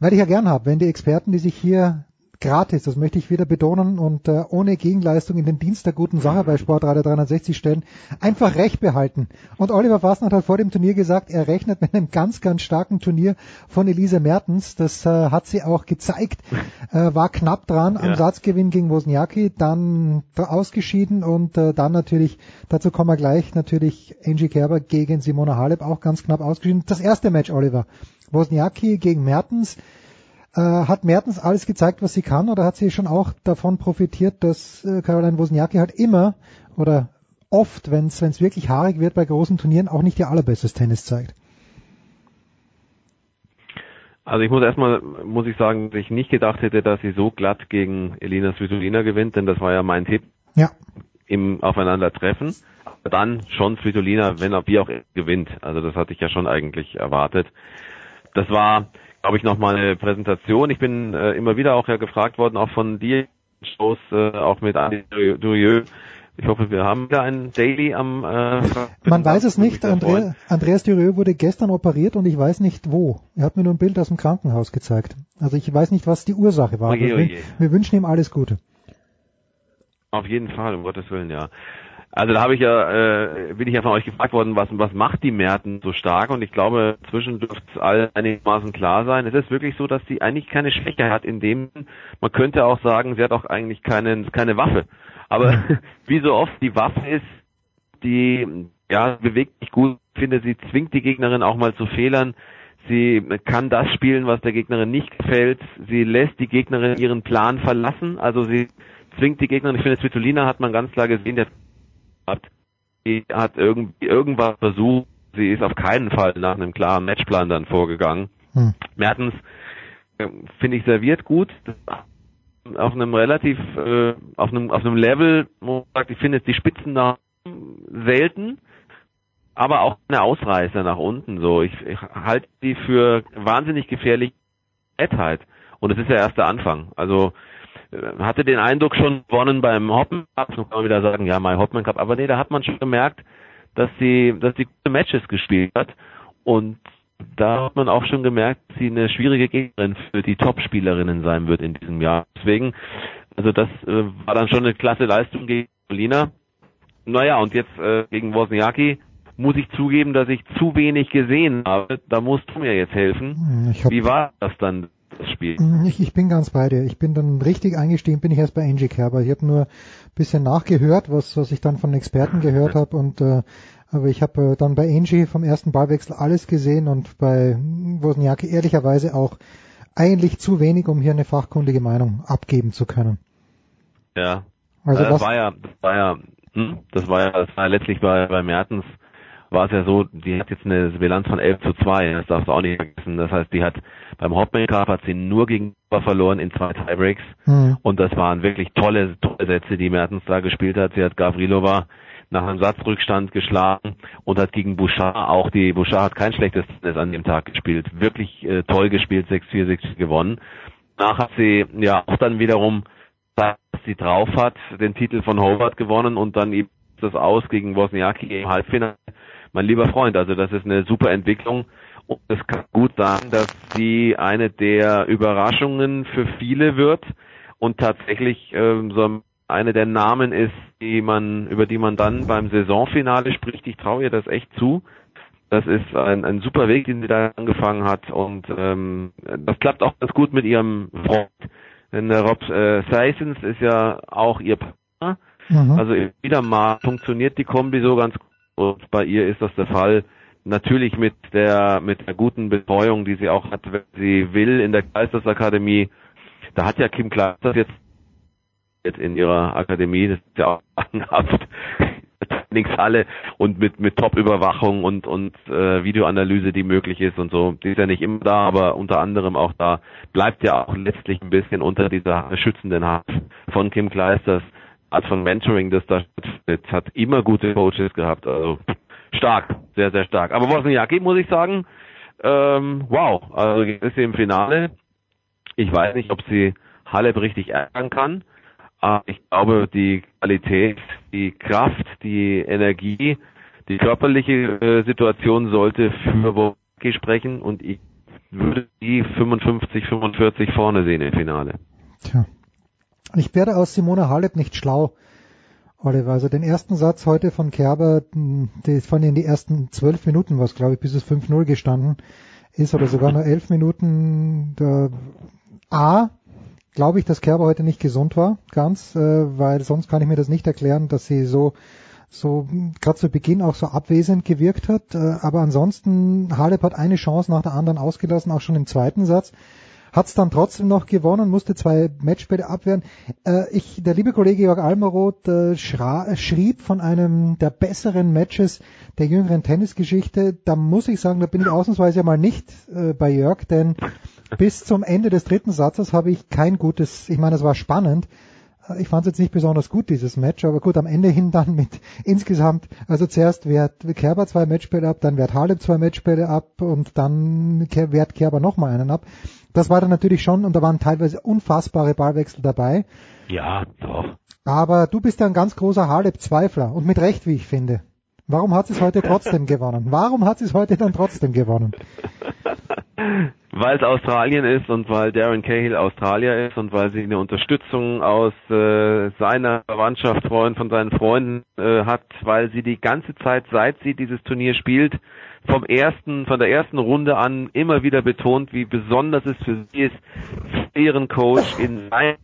weil ich ja gern habe, wenn die Experten, die sich hier gratis, das möchte ich wieder betonen und äh, ohne Gegenleistung in den Dienst der guten Sache bei Sportradio 360 stellen, einfach Recht behalten. Und Oliver Fasnacht hat vor dem Turnier gesagt, er rechnet mit einem ganz, ganz starken Turnier von Elise Mertens. Das äh, hat sie auch gezeigt, äh, war knapp dran ja. am Satzgewinn gegen Wozniacki, dann ausgeschieden und äh, dann natürlich, dazu kommen wir gleich, natürlich Angie Kerber gegen Simona Halep auch ganz knapp ausgeschieden. Das erste Match, Oliver. Wozniacki gegen Mertens. Äh, hat Mertens alles gezeigt, was sie kann, oder hat sie schon auch davon profitiert, dass äh, Caroline Wozniacki halt immer oder oft, wenn es wirklich haarig wird bei großen Turnieren, auch nicht ihr allerbestes Tennis zeigt? Also ich muss erstmal, muss ich sagen, dass ich nicht gedacht hätte, dass sie so glatt gegen Elina Svitolina gewinnt, denn das war ja mein Tipp Ja. im Aufeinandertreffen. Aber dann schon Svitolina, wenn auch wie auch gewinnt. Also das hatte ich ja schon eigentlich erwartet. Das war, glaube ich, nochmal eine Präsentation. Ich bin äh, immer wieder auch ja gefragt worden, auch von dir, Shows, äh, auch mit Andy Durieux. Ich hoffe, wir haben wieder ein Daily am äh, Man weiß es nicht. Andre, Andreas Dürieu wurde gestern operiert und ich weiß nicht wo. Er hat mir nur ein Bild aus dem Krankenhaus gezeigt. Also ich weiß nicht, was die Ursache war. Oje, oje. wir wünschen ihm alles Gute. Auf jeden Fall, um Gottes Willen, ja. Also da habe ich ja, äh, bin ich ja von euch gefragt worden, was, was macht die Merten so stark? Und ich glaube, inzwischen dürfte es allen einigermaßen klar sein. Es ist wirklich so, dass sie eigentlich keine Schwäche hat, in dem man könnte auch sagen, sie hat auch eigentlich keine, keine Waffe. Aber wie so oft die Waffe ist, die ja bewegt sich gut. Ich finde, sie zwingt die Gegnerin auch mal zu Fehlern. Sie kann das spielen, was der Gegnerin nicht gefällt. Sie lässt die Gegnerin ihren Plan verlassen. Also sie zwingt die Gegnerin. Ich finde, Svitolina hat man ganz klar gesehen, der hat, die hat irgendwie irgendwas versucht. Sie ist auf keinen Fall nach einem klaren Matchplan dann vorgegangen. Hm. Mertens äh, finde ich serviert gut. Auf einem relativ, äh, auf einem, auf einem Level, wo man sagt, ich finde jetzt die Spitzen da selten, aber auch eine Ausreißer nach unten so. Ich, ich halte die für wahnsinnig gefährlich Nettheit. Und es ist ja erst der Anfang. Also hatte den Eindruck schon gewonnen beim Hoppen Cup, nun kann man wieder sagen, ja, mein Hoppen Cup, aber nee, da hat man schon gemerkt, dass sie, dass sie gute Matches gespielt hat und da hat man auch schon gemerkt, dass sie eine schwierige Gegnerin für die Top-Spielerinnen sein wird in diesem Jahr. Deswegen, also das äh, war dann schon eine klasse Leistung gegen Polina. Naja, und jetzt äh, gegen Wozniacki muss ich zugeben, dass ich zu wenig gesehen habe. Da musst du mir jetzt helfen. Wie war das dann, das Spiel? Ich, ich bin ganz bei dir. Ich bin dann richtig eingestiegen, bin ich erst bei Angie Kerber. Ich habe nur ein bisschen nachgehört, was, was ich dann von Experten gehört habe und äh, aber ich habe äh, dann bei Angie vom ersten Ballwechsel alles gesehen und bei Wozniacki ehrlicherweise auch eigentlich zu wenig, um hier eine fachkundige Meinung abgeben zu können. Ja. Also das was- war ja, das war ja, hm, das war ja, das war ja letztlich bei, bei Mertens war es ja so, die hat jetzt eine Bilanz von 11 zu 2, das darfst du auch nicht vergessen. Das heißt, die hat beim Hopman Cup hat sie nur gegen verloren in zwei Tiebreaks. Hm. Und das waren wirklich tolle, tolle Sätze, die Mertens da gespielt hat. Sie hat Gavrilova nach einem Satzrückstand geschlagen und hat gegen Bouchard auch die, Bouchard hat kein schlechtes Tennis an dem Tag gespielt. Wirklich äh, toll gespielt, 6-4, 6 gewonnen. Danach hat sie ja auch dann wiederum, was sie drauf hat, den Titel von Howard gewonnen und dann eben das aus gegen Wozniacki im Halbfinale. Mein lieber Freund, also das ist eine super Entwicklung und es kann gut sein, dass sie eine der Überraschungen für viele wird und tatsächlich ähm, so eine der Namen ist, die man, über die man dann beim Saisonfinale spricht. Ich traue ihr das echt zu. Das ist ein, ein super Weg, den sie da angefangen hat und ähm, das klappt auch ganz gut mit ihrem Freund. Denn der Rob äh, Sysons ist ja auch ihr Partner. Mhm. Also wieder mal funktioniert die Kombi so ganz gut und bei ihr ist das der Fall. Natürlich mit der mit der guten Betreuung, die sie auch hat, wenn sie will in der Geistesakademie. Da hat ja Kim Kleisters jetzt in ihrer Akademie, das ist ja auch angehabt, Trainingshalle und mit mit Top-Überwachung und und äh, Videoanalyse, die möglich ist und so. Die ist ja nicht immer da, aber unter anderem auch da. Bleibt ja auch letztlich ein bisschen unter dieser schützenden Hand von Kim Kleisters. Art von Mentoring, das da stattfindet, hat immer gute Coaches gehabt. Also stark, sehr, sehr stark. Aber Wozniacki, muss ich sagen, ähm, wow, also ist sie im Finale. Ich weiß nicht, ob sie Halep richtig ärgern kann. Aber ich glaube, die Qualität, die Kraft, die Energie, die körperliche äh, Situation sollte für Wozniacki sprechen und ich würde die 55, 45 vorne sehen im Finale. Tja. Ich werde aus Simona Halep nicht schlau, Oliver. Also den ersten Satz heute von Kerber, die von in die ersten zwölf Minuten, was glaube ich, bis es 5-0 gestanden ist, oder sogar nur elf Minuten. Da, A, glaube ich, dass Kerber heute nicht gesund war, ganz, äh, weil sonst kann ich mir das nicht erklären, dass sie so so gerade zu Beginn auch so abwesend gewirkt hat. Äh, aber ansonsten, Halep hat eine Chance nach der anderen ausgelassen, auch schon im zweiten Satz hat es dann trotzdem noch gewonnen, musste zwei Matchbälle abwehren. Äh, ich, der liebe Kollege Jörg Almeroth äh, schra- schrieb von einem der besseren Matches der jüngeren Tennisgeschichte. Da muss ich sagen, da bin ich ausnahmsweise mal nicht äh, bei Jörg, denn bis zum Ende des dritten Satzes habe ich kein gutes, ich meine, es war spannend. Ich fand es jetzt nicht besonders gut, dieses Match, aber gut, am Ende hin dann mit insgesamt, also zuerst wehrt Kerber zwei Matchbälle ab, dann wehrt Halep zwei Matchbälle ab und dann wehrt Kerber nochmal einen ab. Das war dann natürlich schon, und da waren teilweise unfassbare Ballwechsel dabei. Ja, doch. Aber du bist ja ein ganz großer Halep-Zweifler und mit Recht, wie ich finde. Warum hat sie es heute trotzdem gewonnen? Warum hat sie es heute dann trotzdem gewonnen? Weil es Australien ist und weil Darren Cahill Australier ist und weil sie eine Unterstützung aus äh, seiner Verwandtschaft, Freund von seinen Freunden äh, hat, weil sie die ganze Zeit, seit sie dieses Turnier spielt, vom ersten, von der ersten Runde an immer wieder betont, wie besonders es für sie ist, ihren Coach in seiner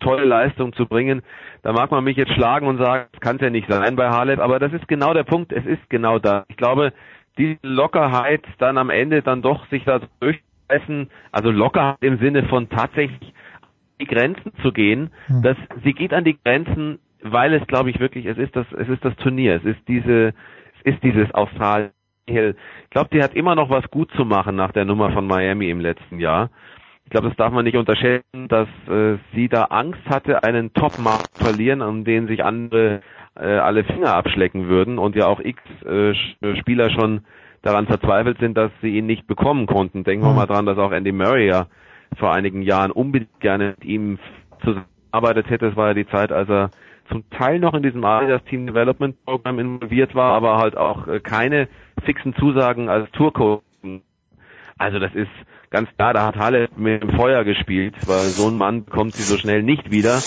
tolle Leistung zu bringen. Da mag man mich jetzt schlagen und sagen, das kann es ja nicht sein bei Halep, aber das ist genau der Punkt. Es ist genau da. Ich glaube, die Lockerheit dann am Ende dann doch sich da durchsetzen, also Lockerheit im Sinne von tatsächlich die Grenzen zu gehen, hm. dass sie geht an die Grenzen, weil es glaube ich wirklich, es ist das, es ist das Turnier, es ist diese, es ist dieses Australien. Ich glaube, die hat immer noch was gut zu machen nach der Nummer von Miami im letzten Jahr. Ich glaube, das darf man nicht unterschätzen, dass äh, sie da Angst hatte, einen Top-Markt zu verlieren, an den sich andere äh, alle Finger abschlecken würden und ja auch x äh, Spieler schon daran verzweifelt sind, dass sie ihn nicht bekommen konnten. Denken wir mhm. mal dran, dass auch Andy Murray ja vor einigen Jahren unbedingt gerne mit ihm zusammengearbeitet hätte. Es war ja die Zeit, als er zum Teil noch in diesem Adidas Team Development Programm involviert war, aber halt auch äh, keine fixen Zusagen als Tourcoach. Also das ist ganz klar, da hat Halle mit dem Feuer gespielt, weil so ein Mann bekommt sie so schnell nicht wieder.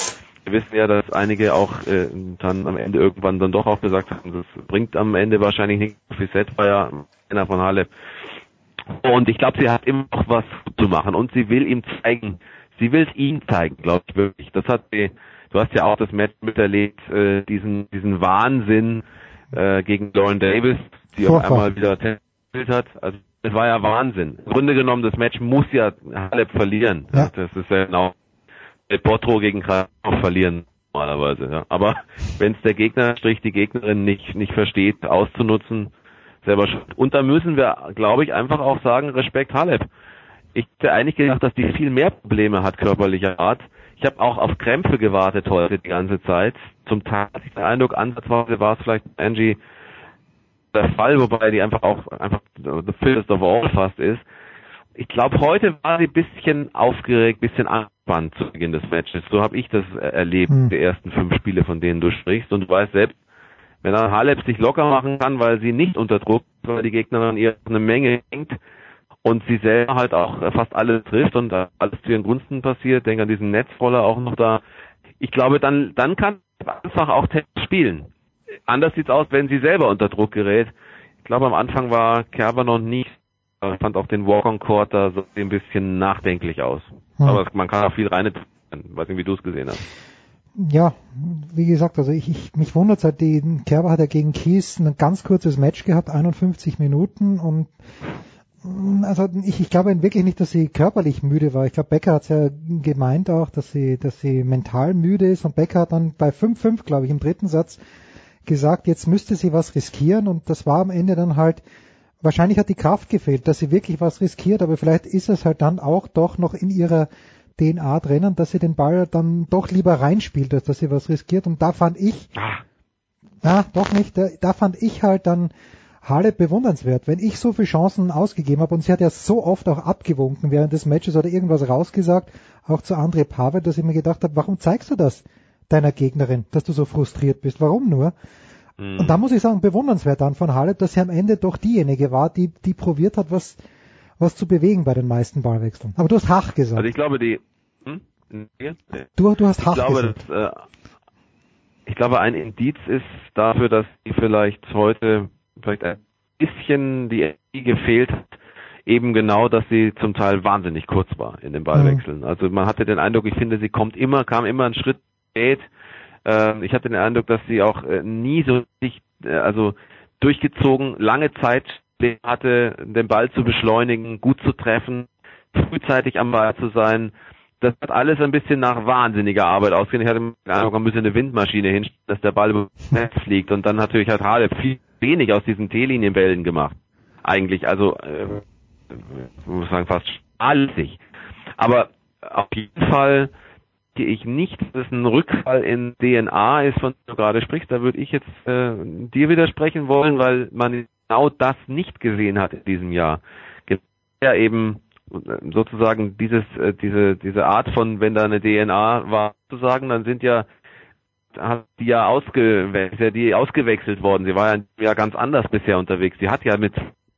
Wir wissen ja, dass einige auch äh, dann am Ende irgendwann dann doch auch gesagt haben, das bringt am Ende wahrscheinlich nichts. Fisset war ja einer von Halle. Und ich glaube, sie hat immer noch was zu machen und sie will ihm zeigen, sie will es ihm zeigen, glaube ich wirklich. Das hat sie, du hast ja auch das Match miterlebt, äh, diesen, diesen Wahnsinn äh, gegen Lauren Davis, die Vorfall. auf einmal wieder gespielt hat. Also es war ja Wahnsinn. Im Grunde genommen, das Match muss ja Halep verlieren. Ja. Das ist ja genau El Potro gegen Krakow verlieren normalerweise. Ja. Aber wenn es der Gegner, strich die Gegnerin nicht nicht versteht, auszunutzen, selber schon. Und da müssen wir, glaube ich, einfach auch sagen, Respekt Halep. Ich hätte eigentlich gedacht, dass die viel mehr Probleme hat körperlicher Art. Ich habe auch auf Krämpfe gewartet heute die ganze Zeit. Zum Teil hatte ich den Eindruck, ansatzweise war es vielleicht Angie der Fall, wobei die einfach auch einfach the fittest of all fast ist. Ich glaube, heute war sie bisschen aufgeregt, bisschen angespannt zu Beginn des Matches. So habe ich das erlebt, hm. die ersten fünf Spiele, von denen du sprichst. Und du weißt selbst, wenn dann Halep sich locker machen kann, weil sie nicht unter Druck, weil die Gegnerin ihr eine Menge hängt und sie selber halt auch fast alles trifft und alles zu ihren Gunsten passiert, denke an diesen Netzroller auch noch da. Ich glaube, dann, dann kann einfach auch Tennis spielen anders sieht's aus, wenn sie selber unter Druck gerät. Ich glaube, am Anfang war Kerber noch nicht, ich fand auch den Walk-on-Court da so ein bisschen nachdenklich aus. Hm. Aber man kann auch viel rein, weiß nicht, wie du es gesehen hast. Ja, wie gesagt, also ich, ich mich wundert seit die Kerber hat ja gegen Kies ein ganz kurzes Match gehabt, 51 Minuten und also ich, ich glaube wirklich nicht, dass sie körperlich müde war. Ich glaube, Becker hat es ja gemeint auch, dass sie, dass sie mental müde ist. Und Becker hat dann bei 5-5, glaube ich, im dritten Satz gesagt, jetzt müsste sie was riskieren. Und das war am Ende dann halt, wahrscheinlich hat die Kraft gefehlt, dass sie wirklich was riskiert, aber vielleicht ist es halt dann auch doch noch in ihrer DNA drinnen, dass sie den Ball dann doch lieber reinspielt, als dass sie was riskiert. Und da fand ich, ah. na, doch nicht, da, da fand ich halt dann Halle bewundernswert. Wenn ich so viele Chancen ausgegeben habe und sie hat ja so oft auch abgewunken während des Matches oder irgendwas rausgesagt, auch zu André Pavel, dass ich mir gedacht habe, warum zeigst du das? deiner Gegnerin, dass du so frustriert bist. Warum nur? Mhm. Und da muss ich sagen, bewundernswert dann von Halep, dass sie am Ende doch diejenige war, die, die probiert hat, was, was zu bewegen bei den meisten Ballwechseln. Aber du hast Hach gesagt. Also ich glaube, die, hm? Ja. Du, du hast Hach ich glaube, gesagt. Das, äh, ich glaube, ein Indiz ist dafür, dass sie vielleicht heute vielleicht ein bisschen die Energie gefehlt hat, eben genau, dass sie zum Teil wahnsinnig kurz war in den Ballwechseln. Mhm. Also man hatte den Eindruck, ich finde, sie kommt immer, kam immer einen Schritt spät. Ähm, ich hatte den Eindruck, dass sie auch äh, nie so sich, äh, also durchgezogen lange Zeit hatte, den Ball zu beschleunigen, gut zu treffen, frühzeitig am Ball zu sein. Das hat alles ein bisschen nach wahnsinniger Arbeit ausgesehen. Ich hatte den Eindruck, man müsse eine Windmaschine hinstellen, dass der Ball über das Netz fliegt. Und dann natürlich hat Halle viel wenig aus diesen T-Linienbällen gemacht. Eigentlich, also äh, muss sagen, fast allsig. Aber auf jeden Fall denke ich nicht, dass es ein Rückfall in DNA ist, von dem du gerade sprichst. Da würde ich jetzt äh, dir widersprechen wollen, weil man genau das nicht gesehen hat in diesem Jahr. Ja, eben sozusagen dieses, äh, diese, diese Art von, wenn da eine DNA war, zu sagen, dann sind ja hat die ja ausgewechselt, ja die ausgewechselt worden. Sie war ja, ja ganz anders bisher unterwegs. Sie hat ja mit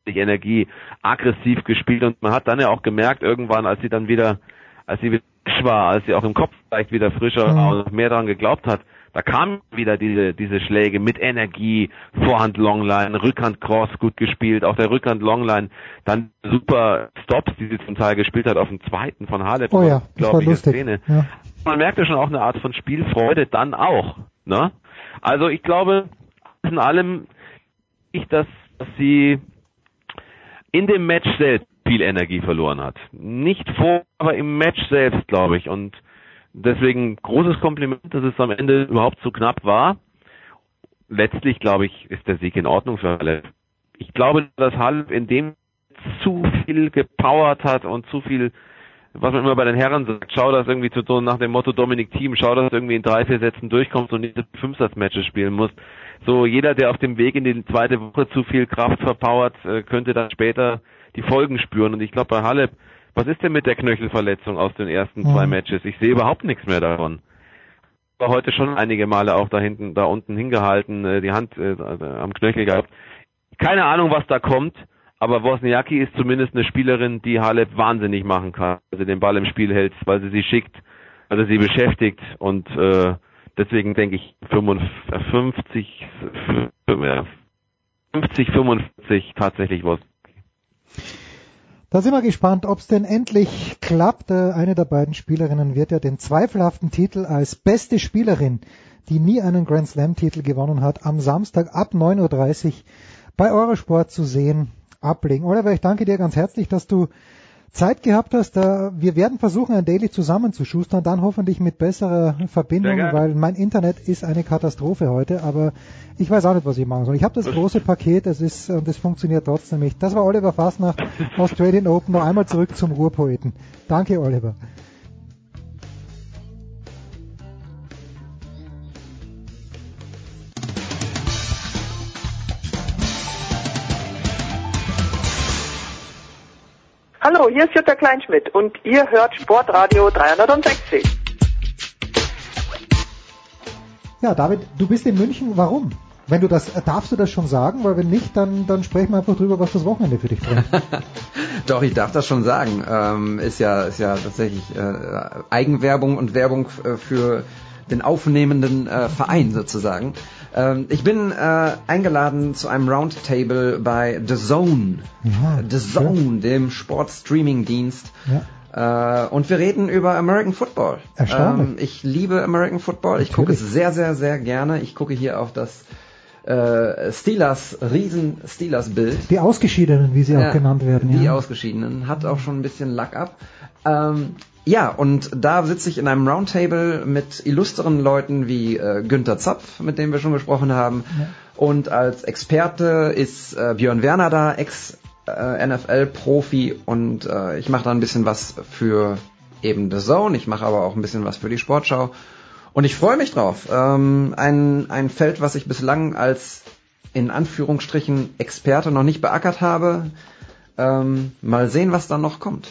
Energie aggressiv gespielt und man hat dann ja auch gemerkt irgendwann, als sie dann wieder, als sie wieder frisch war, als sie auch im Kopf vielleicht wieder frischer Mhm. war und mehr daran geglaubt hat, da kamen wieder diese, diese Schläge mit Energie, Vorhand Longline, Rückhand Cross gut gespielt, auf der Rückhand Longline, dann super Stops, die sie zum Teil gespielt hat auf dem zweiten von Halep. Oh ja, Unglaubliche lustig. Szene. Ja. Man merkte schon auch eine Art von Spielfreude dann auch, ne? Also ich glaube, in allem nicht, dass, dass sie in dem Match selbst viel Energie verloren hat. Nicht vor, aber im Match selbst, glaube ich. Und deswegen großes Kompliment, dass es am Ende überhaupt so knapp war. Letztlich, glaube ich, ist der Sieg in Ordnung für Halep. Ich glaube, dass Halep in dem zu viel gepowert hat und zu viel, was man immer bei den Herren sagt, schau das irgendwie zu tun nach dem Motto Dominik Team, schau, dass du irgendwie in drei, vier Sätzen durchkommst und nicht Fünfsatz-Matches spielen musst. So, jeder, der auf dem Weg in die zweite Woche zu viel Kraft verpowert, äh, könnte dann später die Folgen spüren. Und ich glaube bei Halep, was ist denn mit der Knöchelverletzung aus den ersten Mhm. zwei Matches? Ich sehe überhaupt nichts mehr davon. War heute schon einige Male auch da hinten, da unten hingehalten, äh, die Hand äh, am Knöchel gehabt. Keine Ahnung, was da kommt, aber Wozniacki ist zumindest eine Spielerin, die Halep wahnsinnig machen kann, weil sie den Ball im Spiel hält, weil sie sie schickt, weil sie sie beschäftigt und äh, deswegen denke ich 55, äh, 50, 45 tatsächlich was. Da sind wir gespannt, ob es denn endlich klappt. Äh, Eine der beiden Spielerinnen wird ja den zweifelhaften Titel als beste Spielerin, die nie einen Grand Slam-Titel gewonnen hat, am Samstag ab 9.30 Uhr bei Eurosport zu sehen, ablegen. Oliver, ich danke dir ganz herzlich, dass du Zeit gehabt hast. Äh, Wir werden versuchen, ein Daily zusammenzuschustern, dann hoffentlich mit besserer Verbindung, weil mein Internet ist eine Katastrophe heute, aber ich weiß auch nicht, was ich machen soll. Ich habe das große Paket, es ist und es funktioniert trotzdem nicht. Das war Oliver Fasnacht, Australian Open. Noch einmal zurück zum Ruhrpoeten. Danke, Oliver. Hallo, hier ist Jutta Kleinschmidt und ihr hört Sportradio 360. Ja, David, du bist in München. Warum? Wenn du das, darfst du das schon sagen? Weil wenn nicht, dann, dann sprechen wir einfach drüber, was das Wochenende für dich bringt. Doch, ich darf das schon sagen. Ähm, ist ja, ist ja tatsächlich äh, Eigenwerbung und Werbung äh, für den aufnehmenden äh, Verein sozusagen. Ähm, ich bin äh, eingeladen zu einem Roundtable bei The Zone. Ja, The Zone, dem Sportstreaming-Dienst. Ja. Äh, und wir reden über American Football. Erstaunlich. Ähm, ich liebe American Football. Ich gucke es sehr, sehr, sehr gerne. Ich gucke hier auf das äh, Steelers, riesen Steelers-Bild. Die Ausgeschiedenen, wie sie auch genannt werden. Die ja. Ausgeschiedenen. Hat auch schon ein bisschen Lack ab. Ähm, ja, und da sitze ich in einem Roundtable mit illustren Leuten wie äh, Günther Zapf, mit dem wir schon gesprochen haben. Und als Experte ist äh, Björn Werner da, Ex-NFL-Profi. und äh, ich mache da ein bisschen was für eben The Zone. Ich mache aber auch ein bisschen was für die Sportschau. Und ich freue mich drauf. Ähm, ein, ein Feld, was ich bislang als in Anführungsstrichen Experte noch nicht beackert habe. Ähm, mal sehen, was da noch kommt.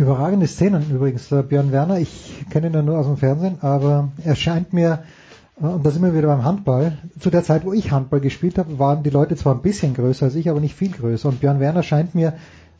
Überragende Szenen übrigens. Äh, Björn Werner, ich kenne ihn ja nur aus dem Fernsehen, aber er scheint mir, äh, und da sind wir wieder beim Handball, zu der Zeit, wo ich Handball gespielt habe, waren die Leute zwar ein bisschen größer als ich, aber nicht viel größer. Und Björn Werner scheint mir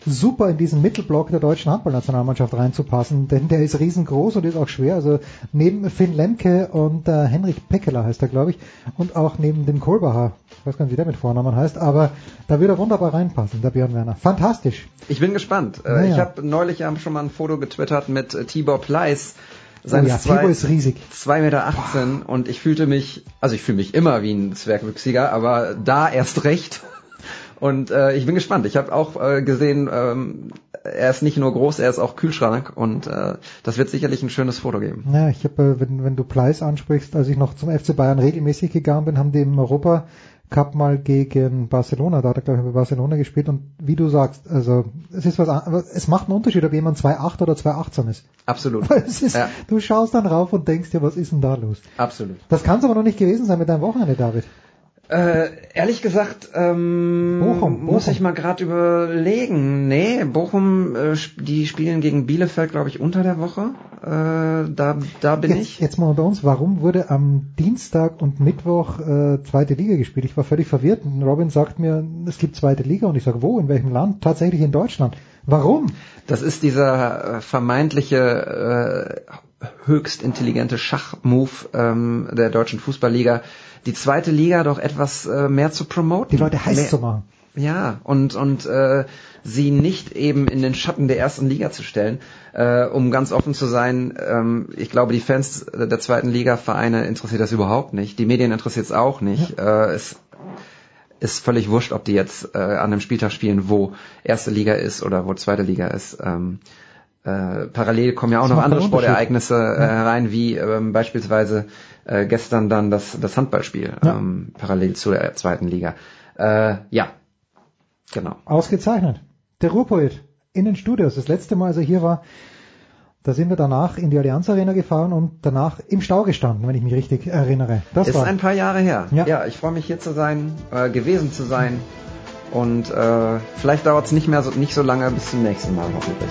super in diesen Mittelblock der deutschen Handballnationalmannschaft reinzupassen, denn der ist riesengroß und ist auch schwer. Also neben Finn Lemke und äh, Henrik Peckeler heißt er, glaube ich, und auch neben dem Kohlbacher, ich weiß gar nicht, wie der mit Vornamen heißt, aber da wird er wunderbar reinpassen, der Björn Werner. Fantastisch. Ich bin gespannt. Äh, Naja. Ich habe neulich schon mal ein Foto getwittert mit äh, Tibor Pleiss. Oh seines ja, zwei- Tibor ist riesig. 2,18 Meter und ich fühlte mich, also ich fühle mich immer wie ein Zwergwüchsiger, aber da erst recht. Und äh, ich bin gespannt. Ich habe auch äh, gesehen, ähm, er ist nicht nur groß, er ist auch Kühlschrank und äh, das wird sicherlich ein schönes Foto geben. Ja, ich habe, äh, wenn, wenn du Pleis ansprichst, als ich noch zum FC Bayern regelmäßig gegangen bin, haben die im Europa Cup mal gegen Barcelona, da hat er glaube ich bei Barcelona gespielt und wie du sagst, also es ist was, es macht einen Unterschied, ob jemand 2,8 oder 2,18 ist. Absolut. Ist, Ja. du schaust dann rauf und denkst dir, was ist denn da los? Absolut. Das kann es aber noch nicht gewesen sein mit deinem Wochenende, David. Äh, ehrlich gesagt, ähm, Bochum, muss Bochum. ich mal gerade überlegen. Nee, Bochum, äh, die spielen gegen Bielefeld, glaube ich, unter der Woche. Äh, da, da bin jetzt, ich. Jetzt mal bei uns, warum wurde am Dienstag und Mittwoch äh, zweite Liga gespielt? Ich war völlig verwirrt. Robin sagt mir, es gibt zweite Liga und ich sage, wo, in welchem Land? Tatsächlich in Deutschland. Warum? Das ist dieser äh, vermeintliche äh, höchst intelligente Schachmove ähm, der deutschen Fußballliga, die zweite Liga doch etwas äh, mehr zu promoten. Die Leute heiß mehr, zu machen. Ja, und, und äh, sie nicht eben in den Schatten der ersten Liga zu stellen. Äh, um ganz offen zu sein, ähm, ich glaube, die Fans der zweiten Liga-Vereine interessiert das überhaupt nicht. Die Medien interessiert es auch nicht. Äh, es ist völlig wurscht, ob die jetzt äh, an einem Spieltag spielen, wo erste Liga ist oder wo zweite Liga ist. Ähm, äh, parallel kommen ja auch Das noch andere. Sportereignisse äh, herein, wie ähm, beispielsweise äh, gestern dann das, das Handballspiel Ja. ähm, parallel zur zweiten Liga. Äh, ja, genau. Ausgezeichnet. Der Ruhrpoet in den Studios. Das letzte Mal, als er hier war, da sind wir danach in die Allianz Arena gefahren und danach im Stau gestanden, wenn ich mich richtig erinnere. Das ist war ein paar Jahre her. Ja. Ja, ich freue mich hier zu sein, äh, gewesen zu sein. Und äh, vielleicht dauert es nicht mehr so nicht so lange bis zum nächsten Mal hoffentlich.